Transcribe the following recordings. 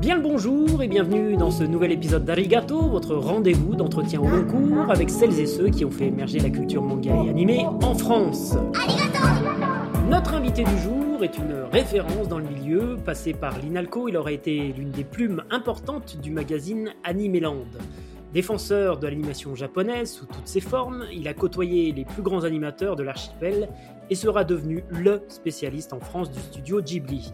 Bien le bonjour et bienvenue dans ce nouvel épisode d'Arigato, votre rendez-vous d'entretien au long cours avec celles et ceux qui ont fait émerger la culture manga et animée en France. Notre invité du jour est une référence dans le milieu, passé par l'INALCO, il aurait été l'une des plumes importantes du magazine Animeland. Défenseur de l'animation japonaise sous toutes ses formes, il a côtoyé les plus grands animateurs de l'archipel et sera devenu LE spécialiste en France du studio Ghibli.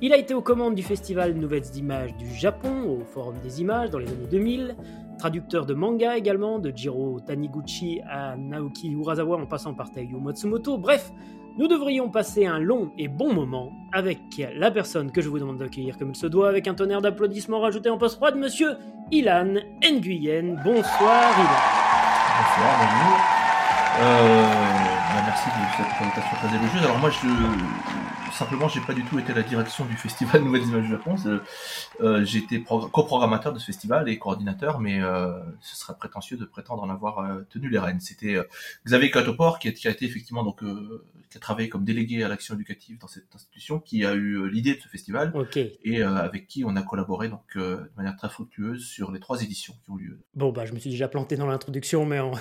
Il a été aux commandes du festival Nouvelles Images du Japon, au Forum des Images dans les années 2000, traducteur de manga également, de Jiro Taniguchi à Naoki Urasawa en passant par Taiyo Matsumoto. Bref, nous devrions passer un long et bon moment avec la personne que je vous demande d'accueillir comme il se doit, avec un tonnerre d'applaudissements rajouté en post-prod, monsieur Ilan Nguyen. Bonsoir Ilan. Bonsoir, bonjour. Euh, bah, merci de cette présentation très élogieuse. Alors moi, je, simplement, j'ai pas du tout été à la direction du festival Nouvelles Images du Japon. Euh, j'ai été progr- coprogrammateur de ce festival et coordinateur, mais euh, ce serait prétentieux de prétendre en avoir euh, tenu les rênes. C'était Xavier Catopor qui a, qui a été effectivement donc qui a travaillé comme délégué à l'action éducative dans cette institution, qui a eu l'idée de ce festival et avec qui on a collaboré donc de manière très fructueuse sur les trois éditions qui ont lieu. Bon, bah, je me suis déjà planté dans l'introduction, mais on,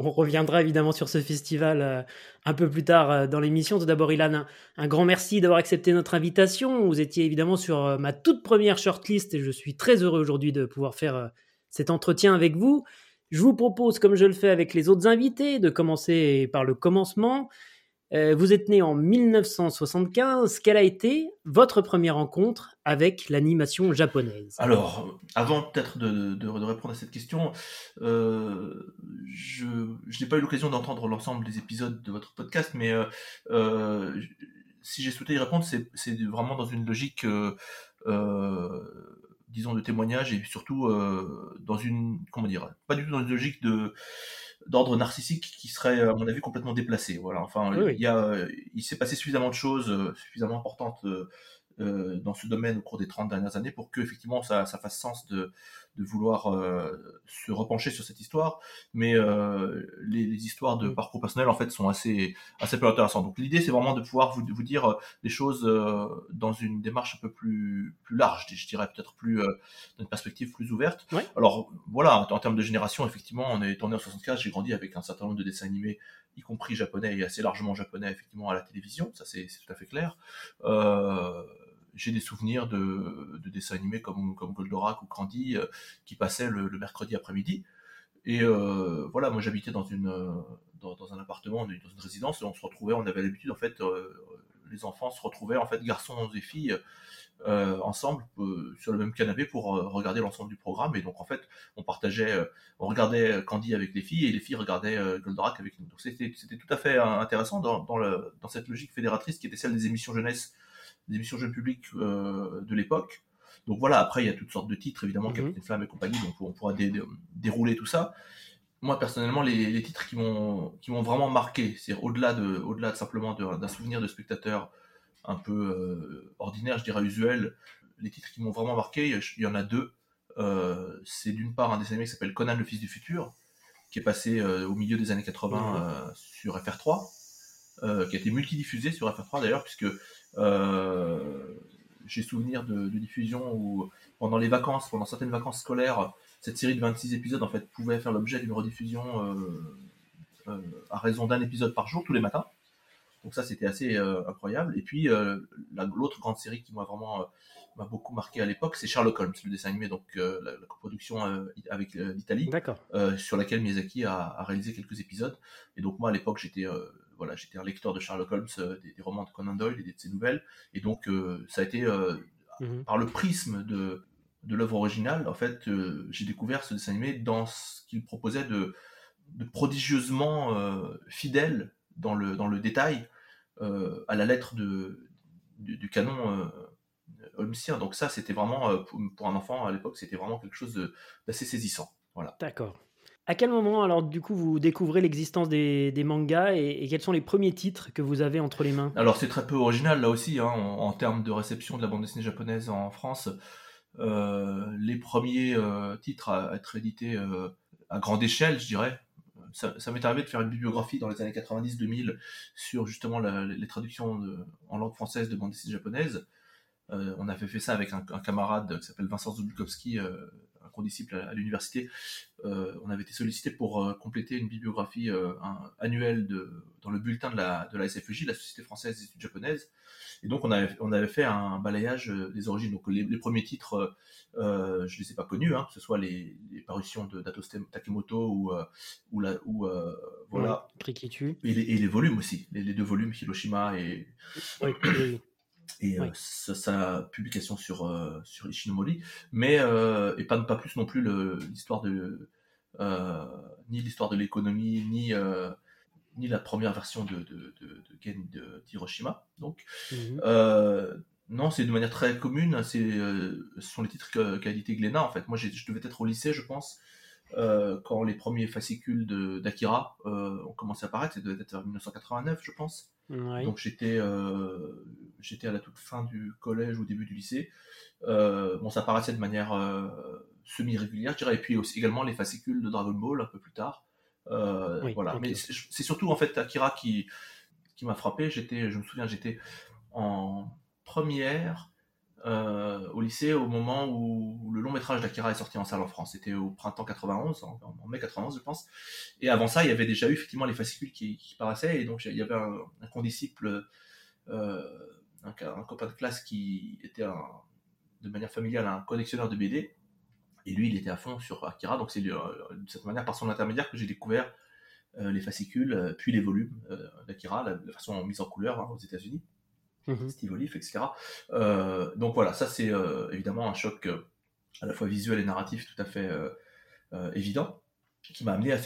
on reviendra évidemment sur ce festival euh, un peu plus tard euh, dans l'émission. Tout d'abord, Ilan, un, grand merci d'avoir accepté notre invitation. Vous étiez évidemment sur euh, ma toute première shortlist et je suis très heureux aujourd'hui de pouvoir faire cet entretien avec vous. Je vous propose, comme je le fais avec les autres invités, de commencer par le commencement. Euh, vous êtes né en 1975. Quelle a été votre première rencontre avec l'animation japonaise? Alors, avant peut-être de, répondre à cette question, euh, je, n'ai pas eu l'occasion d'entendre l'ensemble des épisodes de votre podcast, mais euh, si j'ai souhaité y répondre, c'est vraiment dans une logique, disons, de témoignage et surtout dans une, comment dire, pas du tout dans une logique de d'ordre narcissique qui serait, à mon avis, complètement déplacé. Voilà. Enfin, Oui, oui. il y a, il s'est passé suffisamment de choses euh, suffisamment importantes euh, euh, dans ce domaine au cours des 30 dernières années pour que effectivement ça, ça fasse sens de, de vouloir euh, se repencher sur cette histoire. Mais euh, les, les histoires de Mm. parcours personnel en fait sont assez assez peu intéressantes. Donc l'idée c'est vraiment de pouvoir vous, vous dire euh, des choses euh, dans une démarche un peu plus plus large, je dirais peut-être plus euh, dans une perspective plus ouverte. Ouais. Alors voilà, en, en termes de génération, effectivement, on est tourné en 75, j'ai grandi avec un certain nombre de dessins animés, y compris japonais et assez largement japonais effectivement à la télévision, ça c'est c'est tout à fait clair. Euh, j'ai des souvenirs de, de dessins animés comme, comme Goldorak ou Candy euh, qui passaient le, mercredi après-midi. Et euh, voilà, moi j'habitais dans euh, dans, un appartement, dans une résidence, et on se retrouvait, on avait l'habitude en fait, les enfants se retrouvaient en fait, garçons et filles, ensemble sur le même canapé pour regarder l'ensemble du programme. Et donc en fait, on partageait, on regardait Candy avec les filles et les filles regardaient Goldorak avec nous. Donc c'était tout à fait intéressant dans, dans, le, dans cette logique fédératrice qui était celle des émissions jeunesse, des émissions jeunes publics euh, de l'époque. Donc voilà, après il y a toutes sortes de titres, évidemment, Mhm. Capitaine Flamme et compagnie, donc on pourra dé- dé- dérouler tout ça. Moi personnellement, les, les titres qui m'ont qui m'ont vraiment marqué, c'est au-delà de au-delà de simplement d'un souvenir de spectateur un peu euh, ordinaire, je dirais usuel, les titres qui m'ont vraiment marqué, il y en a deux. Euh, c'est d'une part un dessin animé qui s'appelle Conan le fils du futur, qui est passé euh, au milieu des années 80 Mhm. sur FR3, euh, qui a été multidiffusé sur FR3 d'ailleurs, puisque j'ai souvenir de, de diffusion où pendant les vacances, pendant certaines vacances scolaires, cette série de 26 épisodes en fait pouvait faire l'objet d'une rediffusion euh, euh, à raison d'un épisode par jour tous les matins. Donc ça c'était assez euh, incroyable. Et puis euh, la- l'autre grande série qui m'a vraiment euh, m'a beaucoup marqué à l'époque, c'est Sherlock Holmes, le dessin animé, donc euh, la, la coproduction euh, avec euh, l'Italie D'accord. euh, sur laquelle Miyazaki a, a réalisé quelques épisodes. Et donc moi à l'époque j'étais euh, voilà j'étais un lecteur de Sherlock Holmes, euh, des, des romans de Conan Doyle et de ses nouvelles. Et donc euh, ça a été euh, Mhm. par le prisme de de l'œuvre originale en fait euh, j'ai découvert ce dessin animé dans ce qu'il proposait de, de prodigieusement euh, fidèle dans le dans le détail euh, à la lettre de du, du canon holmesien. Donc ça c'était vraiment pour, pour un enfant à l'époque c'était vraiment quelque chose de- d'assez saisissant. Voilà. D'accord. À quel moment, alors, du coup, vous découvrez l'existence des, mangas et, quels sont les premiers titres que vous avez entre les mains? Alors c'est très peu original là aussi hein, en, termes de réception de la bande dessinée japonaise en France. Euh, les premiers euh, titres à être édités euh, à grande échelle, je dirais. Ça, m'est arrivé de faire une bibliographie dans les années 90-2000 sur justement les traductions en langue française de bande dessinée japonaise. on avait fait ça avec un, camarade qui s'appelle Vincent Zubikowski, un condisciple à, l'université. on avait été sollicité pour compléter une bibliographie annuelle de, dans le bulletin de la, de la SFJ, la Société française des études japonaises. Et donc on avait, on avait fait un balayage euh, des origines. Donc les, premiers titres, euh, je ne les ai pas connus, hein, que ce soit les, parutions de Dato Takemoto ou, euh, ou, la, ou voilà. Krikitu. Et les, et les, volumes aussi, les, deux volumes, Hiroshima et, et sa, publication sur, sur Ishinomori. Mais, et pas, pas plus non plus l'histoire de. ni l'histoire de l'économie, ni ni la première version de, de, de, Gen d'Hiroshima. Donc, mhm. euh, non, c'est de manière très commune. Hein, c'est, euh, ce sont les titres qu'a édité Glénat. En fait, moi, je devais être au lycée, je pense, euh, quand les premiers fascicules d'Akira ont commencé à apparaître. Ça devait être en 1989, je pense. Donc, j'étais, j'étais à la toute fin du collège ou début du lycée. bon, ça apparaissait de manière semi-régulière, je dirais. Et puis aussi également les fascicules de Dragon Ball un peu plus tard. Euh, voilà. Mais c'est surtout en fait Akira qui, qui m'a frappé. J'étais, je me souviens, j'étais en première euh, au lycée au moment où, le long métrage d'Akira est sorti en salle en France. C'était au printemps 91, en, mai 91 je pense. Et avant ça, il y avait déjà eu effectivement les fascicules qui, paraissaient. Et donc il y avait un, condisciple, euh, un, copain de classe qui était de manière familiale un collectionneur de BD. Et lui, il était à fond sur Akira, donc c'est euh, de cette manière, par son intermédiaire, que j'ai découvert les fascicules, puis les volumes d'Akira, la, la, façon mise en couleur hein, aux États-Unis, mmh. Steve Olive, etc. donc voilà, ça c'est évidemment un choc à la fois visuel et narratif tout à fait évident qui m'a amené à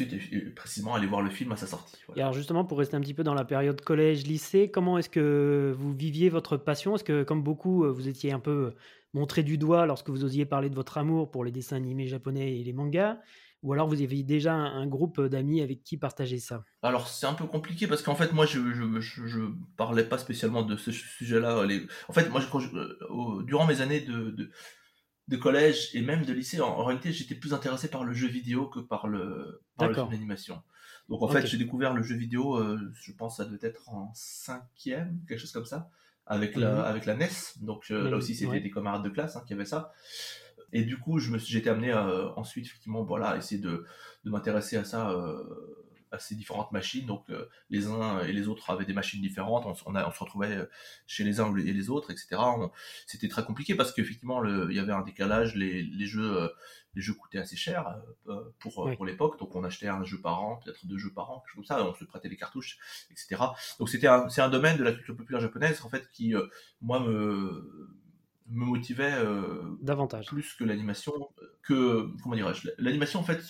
précisément aller voir le film à sa sortie. Et alors justement, pour rester un petit peu dans la période collège-lycée, comment est-ce que vous viviez votre passion? Est-ce que, comme beaucoup, vous étiez un peu montré du doigt lorsque vous osiez parler de votre amour pour les dessins animés japonais et les mangas? Ou alors vous aviez déjà un, groupe d'amis avec qui partager ça? Alors c'est un peu compliqué parce qu'en fait moi je, je, je, parlais pas spécialement de ce sujet-là. En fait moi euh, durant mes années de, de, collège et même de lycée, en, réalité j'étais plus intéressé par le jeu vidéo que par le, par le film d'animation. Donc en fait j'ai découvert le jeu vidéo, euh, je pense ça devait être en cinquième, quelque chose comme ça avec la, mhm. avec la NES. Donc euh, là aussi, c'était des camarades de classe hein, qui avaient ça. Et du coup, je me j'ai été amené euh, ensuite, effectivement, voilà, à essayer de, de m'intéresser à ça, euh, à ces différentes machines. Donc les uns et les autres avaient des machines différentes. On, on, on, se retrouvait chez les uns et les autres, etc. C'était très compliqué parce qu'effectivement, il y avait un décalage. Les, les jeux les jeux coûtaient assez cher euh, pour, pour l'époque, donc on achetait un jeu par an, peut-être deux jeux par an, quelque chose comme ça, on se prêtait les cartouches, etc. Donc c'était c'est un domaine de la culture populaire japonaise en fait qui euh, moi me me motivait euh, davantage plus que l'animation que comment dirais-je l'animation en fait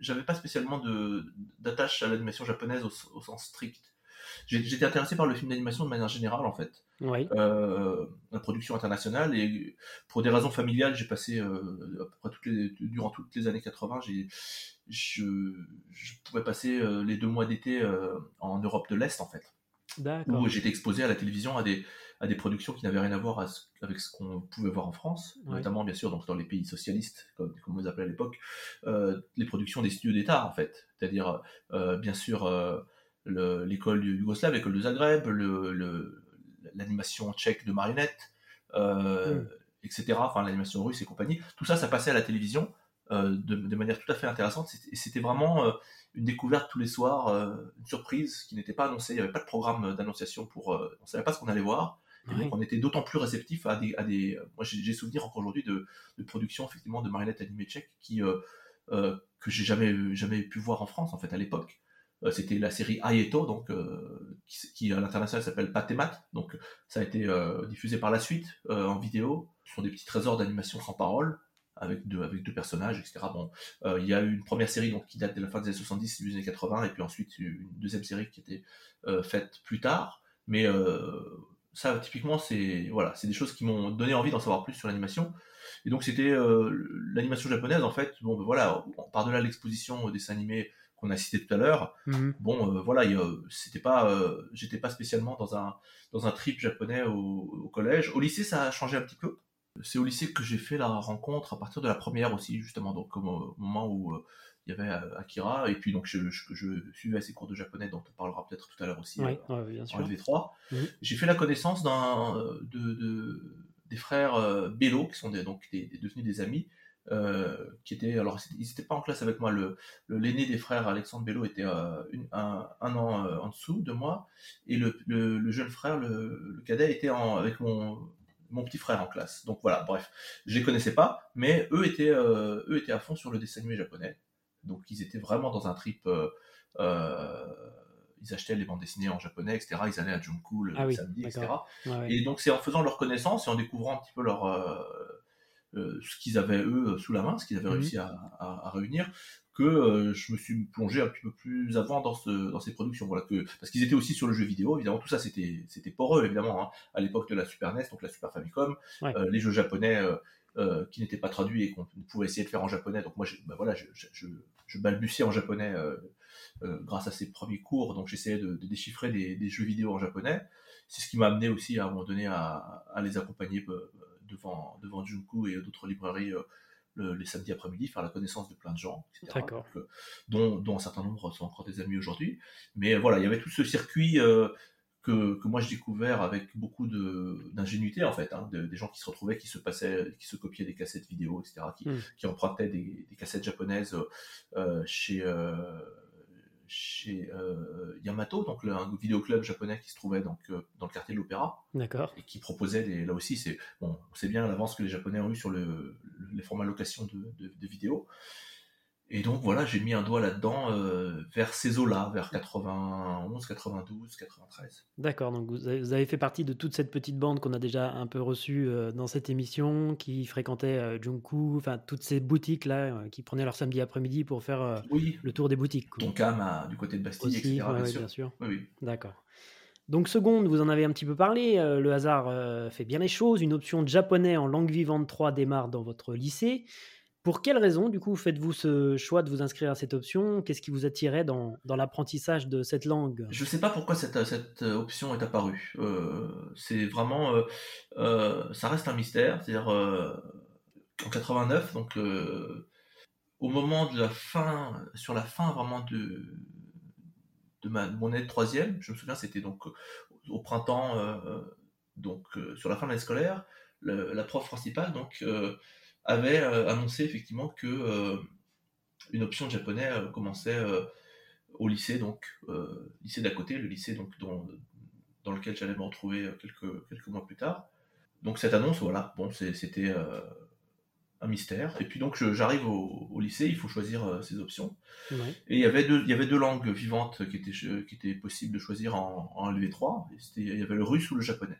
j'avais pas spécialement d'attache à l'animation japonaise au, sens strict j'étais intéressé par le film d'animation de manière générale en fait euh, la production internationale. Et pour des raisons familiales, j'ai passé euh, à peu près toutes les, durant toutes les années 80, j'ai, je, je, pouvais passer euh, les deux mois d'été en Europe de l'Est en fait. Où j'étais exposé à la télévision à des, à des productions qui n'avaient rien à voir avec ce qu'on pouvait voir en France, notamment bien sûr donc, dans les pays socialistes, comme, comme on les appelait à l'époque, les productions des studios d'État en fait. C'est-à-dire bien sûr l'école yougoslave, l'école de Zagreb, le, le l'animation tchèque de marionnettes, euh, mm. etc. Enfin, l'animation russe et compagnie. Tout ça, ça passait à la télévision euh, de, manière tout à fait intéressante. Et c'était vraiment euh, une découverte tous les soirs, une surprise qui n'était pas annoncée. Il n'y avait pas de programme d'annonciation pour. on ne savait pas ce qu'on allait voir. Et donc, on était d'autant plus réceptif à des. À des moi, j'ai souvenir encore aujourd'hui de, de production effectivement de marionnettes animées tchèques qui que j'ai jamais jamais pu voir en France en fait à l'époque. Euh, c'était la série Aieto, donc euh, qui, à l'international s'appelle Patemat. Donc ça a été euh, diffusé par la suite en vidéo. Ce sont des petits trésors d'animation sans parole avec deux, avec deux personnages, etc. Bon, il y a eu une première série donc, qui date de la fin des années 70 des années 80, et puis ensuite une deuxième série qui était faite plus tard. Mais ça, typiquement, c'est voilà, c'est des choses qui m'ont donné envie d'en savoir plus sur l'animation. Et donc, c'était l'animation japonaise, en fait. Bon, ben, voilà, par-delà l'exposition des dessins animés qu'on a cité tout à l'heure. Mhm. Bon, euh, voilà, c'était pas, euh, j'étais pas spécialement dans un dans un trip japonais au, collège. Au lycée, ça a changé un petit peu. C'est au lycée que j'ai fait la rencontre à partir de la première aussi, justement, donc au moment où euh, il y avait Akira, et puis donc je, je, suivais ces cours de japonais dont on parlera peut-être tout à l'heure aussi oui, bien sûr. en LV3. Mhm. J'ai fait la connaissance d'un de, des frères Bello, qui sont donc devenus des amis, qui étaient, alors ils n'étaient pas en classe avec moi, le l'aîné des frères Alexandre Bello était un, an en dessous de moi, et le, le, jeune frère, le, cadet, était en, avec mon, mon petit frère en classe. Donc voilà, bref, je les connaissais pas, mais eux étaient, eux étaient à fond sur le dessin animé japonais. Donc ils étaient vraiment dans un trip ils achetaient les bandes dessinées en japonais, etc. Ils allaient à Junku le ah samedi, etc. Et donc c'est en faisant leur connaissance et en découvrant un petit peu leur euh, euh, ce qu'ils avaient eux sous la main, ce qu'ils avaient mhm. réussi à, réunir, que euh, je me suis plongé un petit peu plus avant dans, ce, dans ces productions. Voilà, que, parce qu'ils étaient aussi sur le jeu vidéo, évidemment, tout ça c'était, c'était pour eux, évidemment, hein, à l'époque de la Super NES, donc la Super Famicom, les jeux japonais qui n'étaient pas traduits et qu'on pouvait essayer de faire en japonais. Donc moi, bah, voilà, je, je, je, balbutiais en japonais euh, grâce à ces premiers cours. Donc j'essayais de, déchiffrer des, jeux vidéo en japonais. C'est ce qui m'a amené aussi à un moment donné à, les accompagner euh, devant, devant Junku et d'autres librairies euh, les samedis après-midi, faire la connaissance de plein de gens, etc. dont, dont, un certain nombre sont encore des amis aujourd'hui. Mais voilà, il y avait tout ce circuit que, que, moi j'ai découvert avec beaucoup d'ingénuité en fait, hein, des gens qui se retrouvaient, qui se passaient, qui se copiaient des cassettes vidéo, etc., qui, hmm. qui empruntaient des, cassettes japonaises chez chez euh, Yamato, donc le, un vidéoclub japonais qui se trouvait donc, euh, dans le quartier de l'Opéra. D'accord. Et qui proposait, des, là aussi, c'est bon, on sait bien l'avance que les Japonais ont eu sur le, les formats location de, de vidéos. Et donc voilà, j'ai mis un doigt là-dedans euh, vers ces eaux-là, vers 91, 92, 93. D'accord, donc vous avez, fait partie de toute cette petite bande qu'on a déjà un peu reçue euh, dans cette émission, qui fréquentait euh, Junku, enfin toutes ces boutiques-là, qui prenaient leur samedi après-midi pour faire le tour des boutiques. Quoi. Tonkam du côté de Bastille, etc. bien, sûr. bien sûr. Oui, D'accord. Donc seconde, vous en avez un petit peu parlé, le hasard fait bien les choses, une option de japonais en langue vivante 3 démarre dans votre lycée. Pour quelle raison, du coup, faites-vous ce choix de vous inscrire à cette option? Qu'est-ce qui vous attirait dans, dans l'apprentissage de cette langue? Je ne sais pas pourquoi cette, cette, option est apparue. Euh, c'est vraiment, euh, euh, ça reste un mystère. C'est-à-dire en 89, donc au moment de la fin, sur la fin vraiment de de ma mon année de troisième, je me souviens, c'était donc au printemps, donc sur la fin de l'année scolaire, la prof principale donc avait euh, annoncé effectivement que euh, une option de japonais euh, commençait au lycée, donc lycée d'à côté, le lycée donc dans, dans lequel j'allais me retrouver quelques, quelques mois plus tard. Donc cette annonce, voilà, bon, c'était un mystère. Et puis donc j'arrive au, lycée, il faut choisir ses options. Et il y avait deux, il y avait deux langues vivantes qui étaient, qui étaient possibles de choisir en, en LV3. il y avait le russe ou le japonais.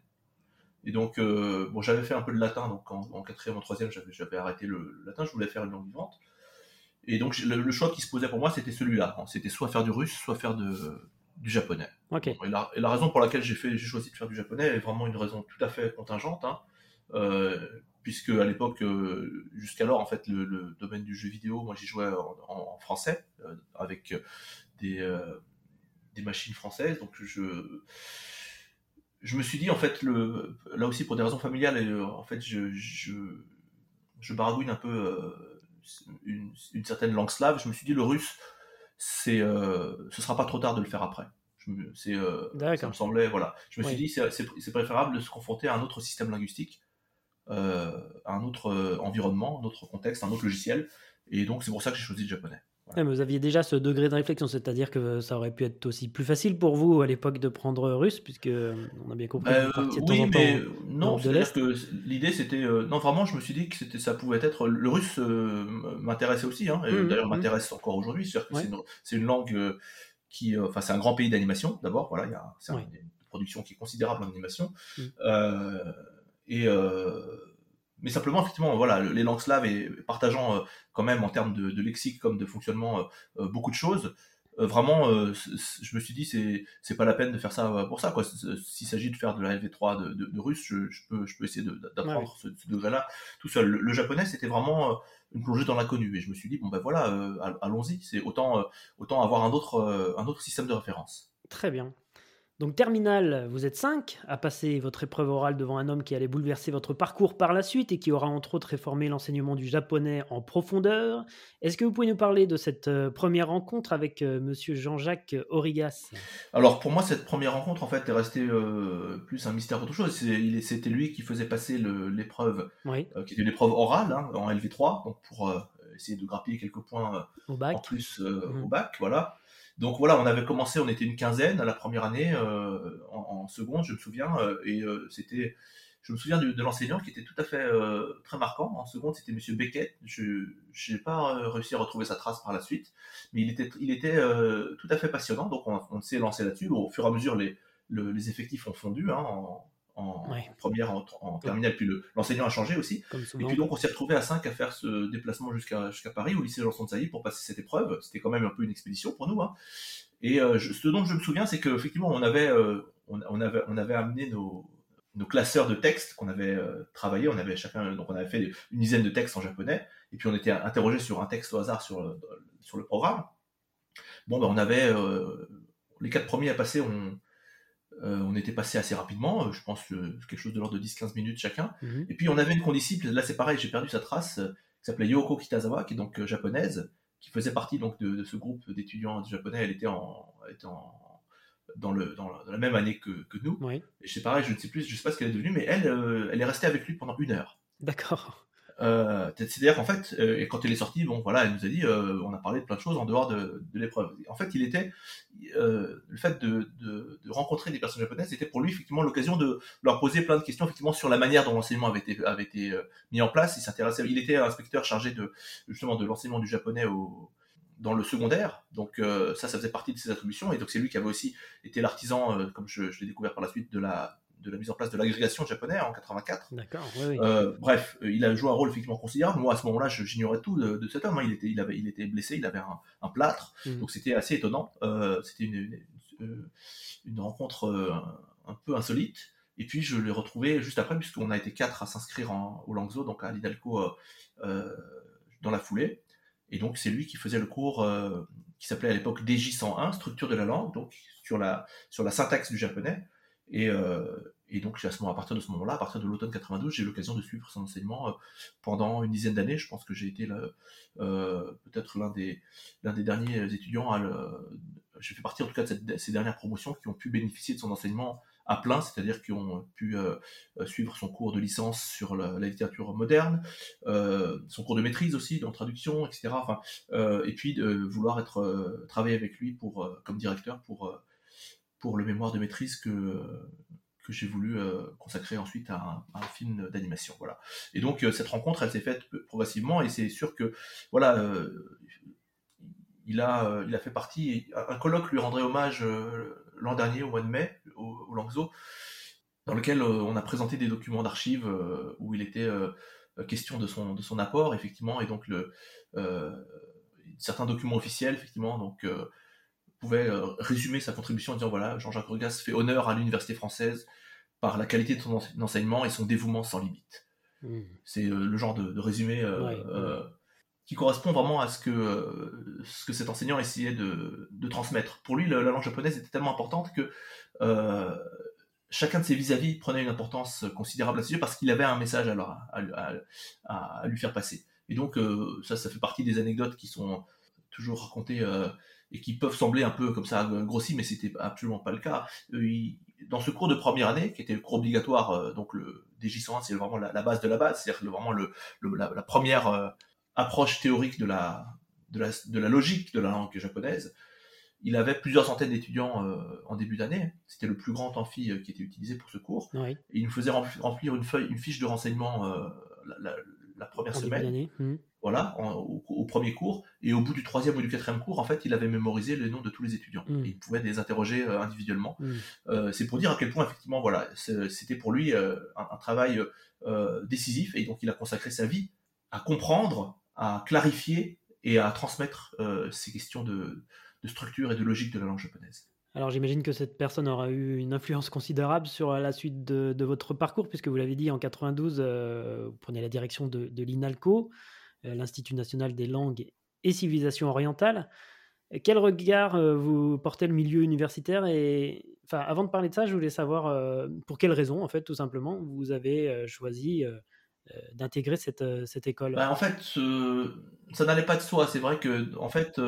Et donc, euh, bon, j'avais fait un peu de latin, donc en, quatrième, en troisième, j'avais arrêté le, latin, je voulais faire une langue vivante. Et donc, le, choix qui se posait pour moi, c'était celui-là. C'était soit faire du russe, soit faire de, du japonais. et, la, raison pour laquelle j'ai choisi de faire du japonais est vraiment une raison tout à fait contingente, hein. euh, puisque à l'époque, euh, jusqu'alors, en fait, le, domaine du jeu vidéo, moi j'y jouais en, français, avec des, des machines françaises, donc je je me suis dit, en fait, le, là aussi pour des raisons familiales, euh, en fait, je, je, je baragouine un peu euh, une, une, certaine langue slave. Je me suis dit, le russe, c'est, euh, ce sera pas trop tard de le faire après. C'est, ça me semblait, voilà. Je me suis dit, c'est préférable de se confronter à un autre système linguistique, à un autre environnement, un autre contexte, un autre logiciel. Et donc, c'est pour ça que j'ai choisi le japonais vous aviez déjà ce degré de réflexion, c'est-à-dire que ça aurait pu être aussi plus facile pour vous à l'époque de prendre russe, puisque euh, on a bien compris que vous euh, oui, mais non, c'est-à-dire que l'idée c'était euh, non vraiment, je me suis dit que c'était ça pouvait être le russe m'intéressait aussi, hein, et mmh, d'ailleurs mmh. m'intéresse encore aujourd'hui, c'est-à-dire que c'est une, langue qui, enfin c'est un grand pays d'animation d'abord, voilà, il y a c'est une production qui est considérable en animation, mmh. et mais simplement, effectivement, voilà, les langues slaves et partageant euh, quand même en termes de, lexique comme de fonctionnement euh, euh, beaucoup de choses, vraiment, je me suis dit, c'est, c'est pas la peine de faire ça pour ça, quoi. S'il s'agit de faire de la LV3 de, de, russe, je, peux, je peux essayer d'apprendre ce, degré-là tout seul. Le, japonais, c'était vraiment une plongée dans l'inconnu. Et je me suis dit, bon ben voilà, allons-y. C'est autant, autant avoir un autre, un autre système de référence. Très bien. Donc terminal, vous êtes 5 à passer votre épreuve orale devant un homme qui allait bouleverser votre parcours par la suite et qui aura entre autres réformé l'enseignement du japonais en profondeur. Est-ce que vous pouvez nous parler de cette euh, première rencontre avec euh, monsieur Jean-Jacques Origas Alors pour moi cette première rencontre en fait est restée euh, plus un mystère qu'autre chose. C'était lui qui faisait passer l'épreuve, qui était l'épreuve orale hein, en LV3, donc pour essayer de grappiller quelques points au bac. en plus mmh. au bac, voilà. Donc voilà, on avait commencé, on était une quinzaine à la première année, euh, en, seconde, je me souviens, euh, et euh, c'était, je me souviens de, l'enseignant qui était tout à fait très marquant. En seconde, c'était Monsieur Beckett. Je n'ai pas réussi à retrouver sa trace par la suite, mais il était, il était tout à fait passionnant. Donc on, s'est lancé là-dessus. Au fur et à mesure, les, effectifs ont fondu. Hein, en, en première, en, terminale, puis l'enseignant a changé aussi. Et puis donc on s'est retrouvé à 5 à faire ce déplacement jusqu'à Paris, au lycée Janson de Sailly, pour passer cette épreuve. C'était quand même un peu une expédition pour nous. Hein. Et euh, ce dont je me souviens, c'est qu'effectivement, on avait, euh, on, avait, on avait amené nos, nos classeurs de textes qu'on avait euh, travaillé. On avait chacun, donc on avait fait une dizaine de textes en japonais, et puis on était interrogé sur un texte au hasard sur, sur le programme. Bon, ben on avait les quatre premiers à passer, on, euh, on était passé assez rapidement, euh, je pense quelque chose de l'ordre de 10-15 minutes chacun. Mhm. Et puis on avait une condisciple, là c'est pareil, j'ai perdu sa trace, euh, qui s'appelait Yoko Kitazawa, qui est donc japonaise, qui faisait partie donc de, ce groupe d'étudiants japonais. Elle était en, dans, le, dans, la, même année que, nous. Et c'est pareil, je ne sais plus, je sais pas ce qu'elle est devenue, mais elle, elle est restée avec lui pendant une heure. D'accord. Euh, C'est-à-dire qu'en fait, euh, quand elle est sortie, bon voilà, elle nous a dit, euh, on a parlé de plein de choses en dehors de, de l'épreuve. En fait, il était euh, le fait de, de, de, rencontrer des personnes japonaises, c'était pour lui effectivement l'occasion de leur poser plein de questions effectivement sur la manière dont l'enseignement avait été, avait été euh, mis en place. Il s'intéressait, il était inspecteur chargé de justement de l'enseignement du japonais au, dans le secondaire. Donc ça, ça faisait partie de ses attributions. Et donc c'est lui qui avait aussi été l'artisan, comme je, je l'ai découvert par la suite, de la de la mise en place de l'agrégation japonais en 84. D'accord. Euh, bref, euh, il a joué un rôle effectivement considérable. Moi, à ce moment-là, j'ignorais tout de, cet homme. Hein. Il était, il avait, il était blessé, il avait un, plâtre, mm. donc c'était assez étonnant. Euh, c'était une, une, rencontre un peu insolite. Et puis je l'ai retrouvé juste après, puisqu'on a été quatre à s'inscrire au Langzo, donc à l'Hidalgo, dans la foulée. Et donc c'est lui qui faisait le cours qui s'appelait à l'époque DJ101, structure de la langue, donc sur la, sur la syntaxe du japonais. Et, euh, et donc, à, partir de ce moment-là, à partir de l'automne 92, j'ai eu l'occasion de suivre son enseignement euh, pendant une dizaine d'années. Je pense que j'ai été euh, peut-être l'un des, derniers étudiants à le, j'ai fait partie en tout cas de, ces dernières promotions qui ont pu bénéficier de son enseignement à plein, c'est-à-dire qui ont pu suivre son cours de licence sur la, littérature moderne, son cours de maîtrise aussi, en traduction, etc. Et puis de vouloir être travailler avec lui pour comme directeur pour pour le mémoire de maîtrise que, que j'ai voulu euh, consacrer ensuite à un, film d'animation. Voilà. Et donc euh, cette rencontre, elle s'est faite progressivement et c'est sûr que voilà, euh, il a il a fait partie. Un colloque lui rendrait hommage l'an dernier au mois de mai au, au Langso, dans lequel on a présenté des documents d'archives où il était question de son de son apport effectivement et donc le certains documents officiels effectivement donc pouvait euh, résumer sa contribution en disant voilà, Jean-Jacques Regas fait honneur à l'université française par la qualité de son enseignement et son dévouement sans limite. Hmm. C'est euh, le genre de, résumé euh, qui correspond vraiment à ce que, ce que cet enseignant essayait de, de transmettre. Pour lui, la, langue japonaise était tellement importante que chacun de ses vis-à-vis prenait une importance considérable à ses yeux parce qu'il avait un message à, à, à, lui faire passer. Et donc, ça, ça fait partie des anecdotes qui sont toujours racontées et qui peuvent sembler un peu comme ça grossis, mais c'était absolument pas le cas. Euh, dans ce cours de première année, qui était le cours obligatoire, euh, donc le DJ101, c'est vraiment la, base de la base, c'est-à-dire vraiment le, la, première euh, approche théorique de la, de, la, de la logique de la langue japonaise. Il avait plusieurs centaines d'étudiants en début d'année. C'était le plus grand amphi qui était utilisé pour ce cours. Et il nous faisait remplir une feuille, une fiche de renseignement la, la, première semaine. Mmh voilà, au, premier cours, et au bout du troisième ou du quatrième cours, en fait, il avait mémorisé les noms de tous les étudiants. Mm. il pouvait les interroger euh, individuellement. Mm. Euh, c'est pour dire à quel point, effectivement, voilà, c'était pour lui euh, un, travail décisif, et donc il a consacré sa vie à comprendre, à clarifier et à transmettre ces questions de, structure et de logique de la langue japonaise. Alors j'imagine que cette personne aura eu une influence considérable sur la suite de, votre parcours, puisque vous l'avez dit, en 92, vous prenez la direction de, de l'INALCO. Euh, l'Institut national des langues et civilisations orientales. Quel regard euh, vous portez le milieu universitaire et enfin, avant de parler de ça, je voulais savoir pour quelle raison, en fait, tout simplement, vous avez choisi d'intégrer cette, cette école? Bah, en fait, ça n'allait pas de soi. C'est vrai que, en fait,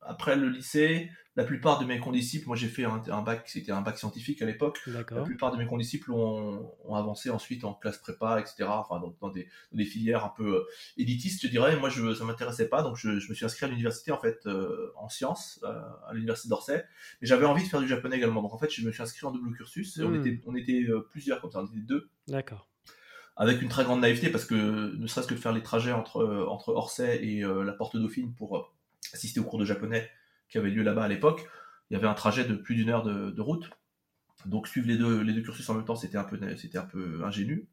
après le lycée, la plupart de mes condisciples, moi j'ai fait un, bac, c'était un bac scientifique à l'époque. La plupart de mes condisciples ont, ont, avancé ensuite en classe prépa, etc. Enfin, dans, des, des, filières un peu euh, élitistes, je dirais. Moi, je, ça m'intéressait pas, donc je, je, me suis inscrit à l'université en fait euh, en sciences euh, à l'université d'Orsay. Mais j'avais envie de faire du japonais également, donc en fait, je me suis inscrit en double cursus. On hmm. était, on était plusieurs comme ça, on était deux. D'accord avec une très grande naïveté parce que ne serait-ce que de faire les trajets entre, entre Orsay et la Porte Dauphine pour assister aux cours de japonais, qui avait lieu là-bas à l'époque, il y avait un trajet de plus d'une heure de, route. Donc suivre les deux, les deux cursus en même temps, c'était un peu, c'était un peu ingénu.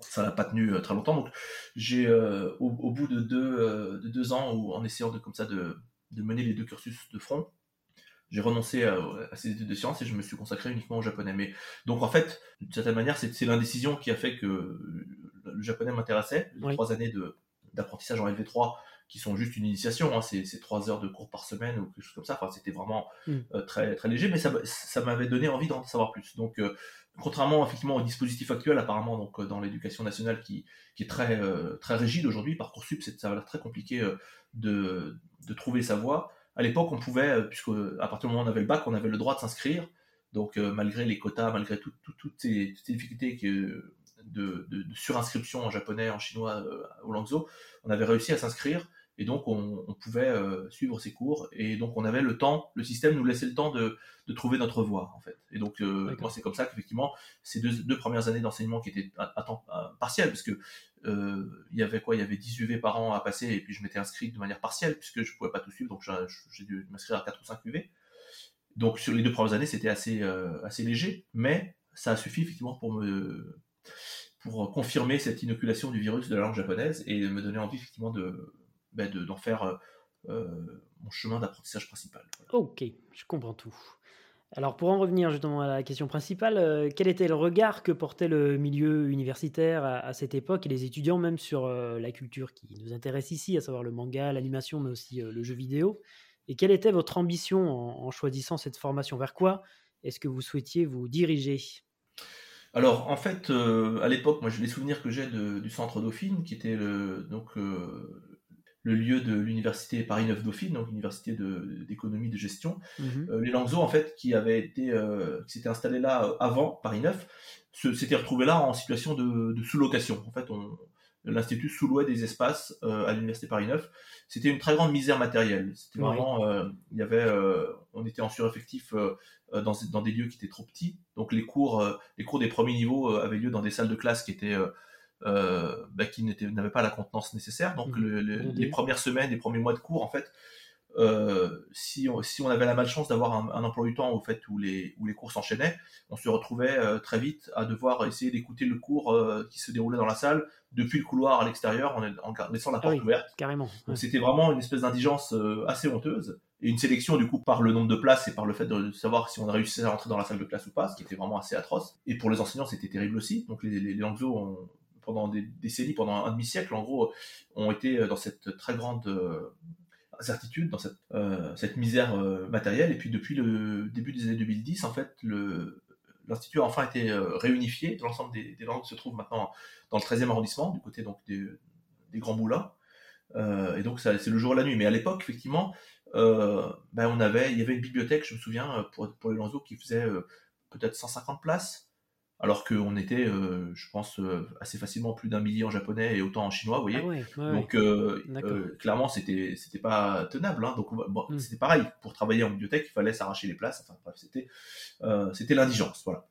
Ça n'a pas tenu euh, très longtemps. Donc j'ai, euh, au, bout de deux, euh, de deux ans, où, en essayant de, comme ça de, de, mener les deux cursus de front, j'ai renoncé à, ces études de sciences et je me suis consacré uniquement au japonais. Mais donc en fait, d'une certaine manière, c'est, l'indécision qui a fait que le japonais m'intéressait. Les trois années de, d'apprentissage en LV3 qui sont juste une initiation, hein, c'est trois heures de cours par semaine ou quelque chose comme ça. Enfin, c'était vraiment mm. euh, très très léger, mais ça, ça m'avait donné envie d'en savoir plus. Donc, euh, contrairement effectivement au dispositif actuel, apparemment donc euh, dans l'éducation nationale qui, qui est très très rigide aujourd'hui, parcoursup, ça a l'air très compliqué de, de trouver sa voie. À l'époque, on pouvait, puisque à partir du moment où on avait le bac, on avait le droit de s'inscrire. Donc, malgré les quotas, malgré toutes ces, ces, difficultés que de, de, de, surinscription en japonais, en chinois au Langzhou, on avait réussi à s'inscrire et donc on, pouvait euh, suivre ces cours. Et donc on avait le temps, le système nous laissait le temps de, trouver notre voie en fait. Et donc euh, moi c'est comme ça qu'effectivement ces deux, premières années d'enseignement qui étaient à, temps partiel parce que euh, il y avait quoi, il y avait 10 UV par an à passer et puis je m'étais inscrit de manière partielle puisque je pouvais pas tout suivre. Donc j'ai dû m'inscrire à 4 ou 5 UV. Donc sur les deux premières années c'était assez assez léger. Mais ça a suffi effectivement pour me pour confirmer cette inoculation du virus de la langue japonaise et me donner envie effectivement de bah, d'en faire euh, euh, mon chemin d'apprentissage principal. Ok, je comprends tout. Alors pour en revenir justement à la question principale, euh, quel était le regard que portait le milieu universitaire à, cette époque et les étudiants même sur la culture qui nous intéresse ici, à savoir le manga, l'animation, mais aussi le jeu vidéo? Et quelle était votre ambition en, choisissant cette formation? Vers quoi est-ce que vous souhaitiez vous diriger? Alors, en fait, à l'époque, moi, j'ai les souvenirs que j'ai du centre Dauphine, qui était le, donc le lieu de l'université Paris 9 Dauphine, donc l'université d'économie de, gestion. Mhm. Euh, les Langzo, en fait, qui avaient été, euh, qui s'étaient installés là euh, avant Paris 9, s'étaient retrouvés là en situation de, sous-location. En fait, l'institut sous-louait des espaces à l'université Paris 9. C'était une très grande misère matérielle. C'était vraiment, il y avait, on était en sureffectif dans, dans des lieux qui étaient trop petits. Donc les cours, les cours des premiers niveaux avaient lieu dans des salles de classe qui étaient euh, bah, qui n'avaient pas la contenance nécessaire. Donc mmh. les premières semaines, les premiers mois de cours, en fait, euh, si, on, si on avait la malchance d'avoir un, emploi du temps au fait où les, où les cours s'enchaînaient, on se retrouvait euh, très vite à devoir essayer d'écouter le cours qui se déroulait dans la salle depuis le couloir à l'extérieur en, en, laissant la porte ouverte. Carrément. Donc c'était vraiment une espèce d'indigence assez honteuse et une sélection du coup par le nombre de places et par le fait de savoir si on réussissait à rentrer dans la salle de classe ou pas, ce qui était vraiment assez atroce. Et pour les enseignants, c'était terrible aussi. Donc les, les, les ont, pendant des décennies, pendant un demi-siècle, en gros, ont été dans cette très grande euh, incertitude, dans cette, euh, misère euh, matérielle. Et puis depuis le début des années 2010, en fait, l'Institut a enfin été réunifié. L'ensemble des, langues se trouve maintenant dans le 13e arrondissement, du côté donc, des, Grands Moulins. et donc c'est le jour et la nuit. Mais à l'époque, effectivement, ben, on avait, il y avait une bibliothèque, je me souviens, pour, pour les Lanzo qui faisait peut-être 150 places alors qu'on était, euh, je pense, euh, assez facilement plus d'un millier en japonais et autant en chinois, vous voyez. Ah donc euh, clairement, c'était c'était pas tenable. Hein. donc hmm. c'était pareil. Pour travailler en bibliothèque, il fallait s'arracher les places. Enfin bref, c'était c'était l'indigence, voilà.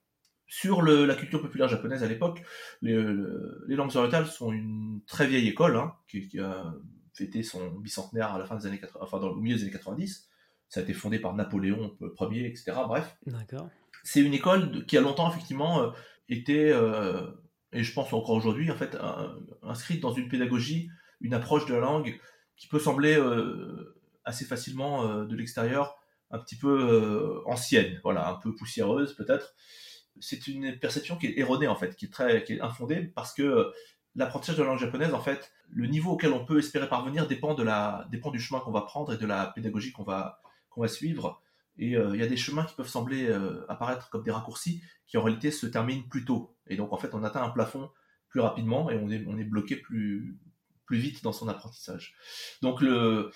Sur la culture populaire japonaise à l'époque, les, langues orientales sont une très vieille école hein, qui, a fêté son bicentenaire à la fin des années 80, enfin dans, au milieu des années 90. Ça a été fondé par Napoléon Ier, etc. Bref. D'accord c'est une école qui a longtemps effectivement euh, été, euh, et je pense encore aujourd'hui, en fait, inscrite dans une pédagogie, une approche de la langue qui peut sembler euh, assez facilement de l'extérieur un petit peu ancienne, voilà, un peu poussiéreuse peut-être. C'est une perception qui est erronée en fait, qui est très, qui est infondée parce que l'apprentissage de la langue japonaise, en fait, le niveau auquel on peut espérer parvenir dépend de la, dépend du chemin qu'on va prendre et de la pédagogie qu'on va, qu'on va suivre. Et il y a des chemins qui peuvent sembler apparaître comme des raccourcis qui en réalité se terminent plus tôt. Et donc en fait on atteint un plafond plus rapidement et on est, bloqué plus, vite dans son apprentissage. Donc le,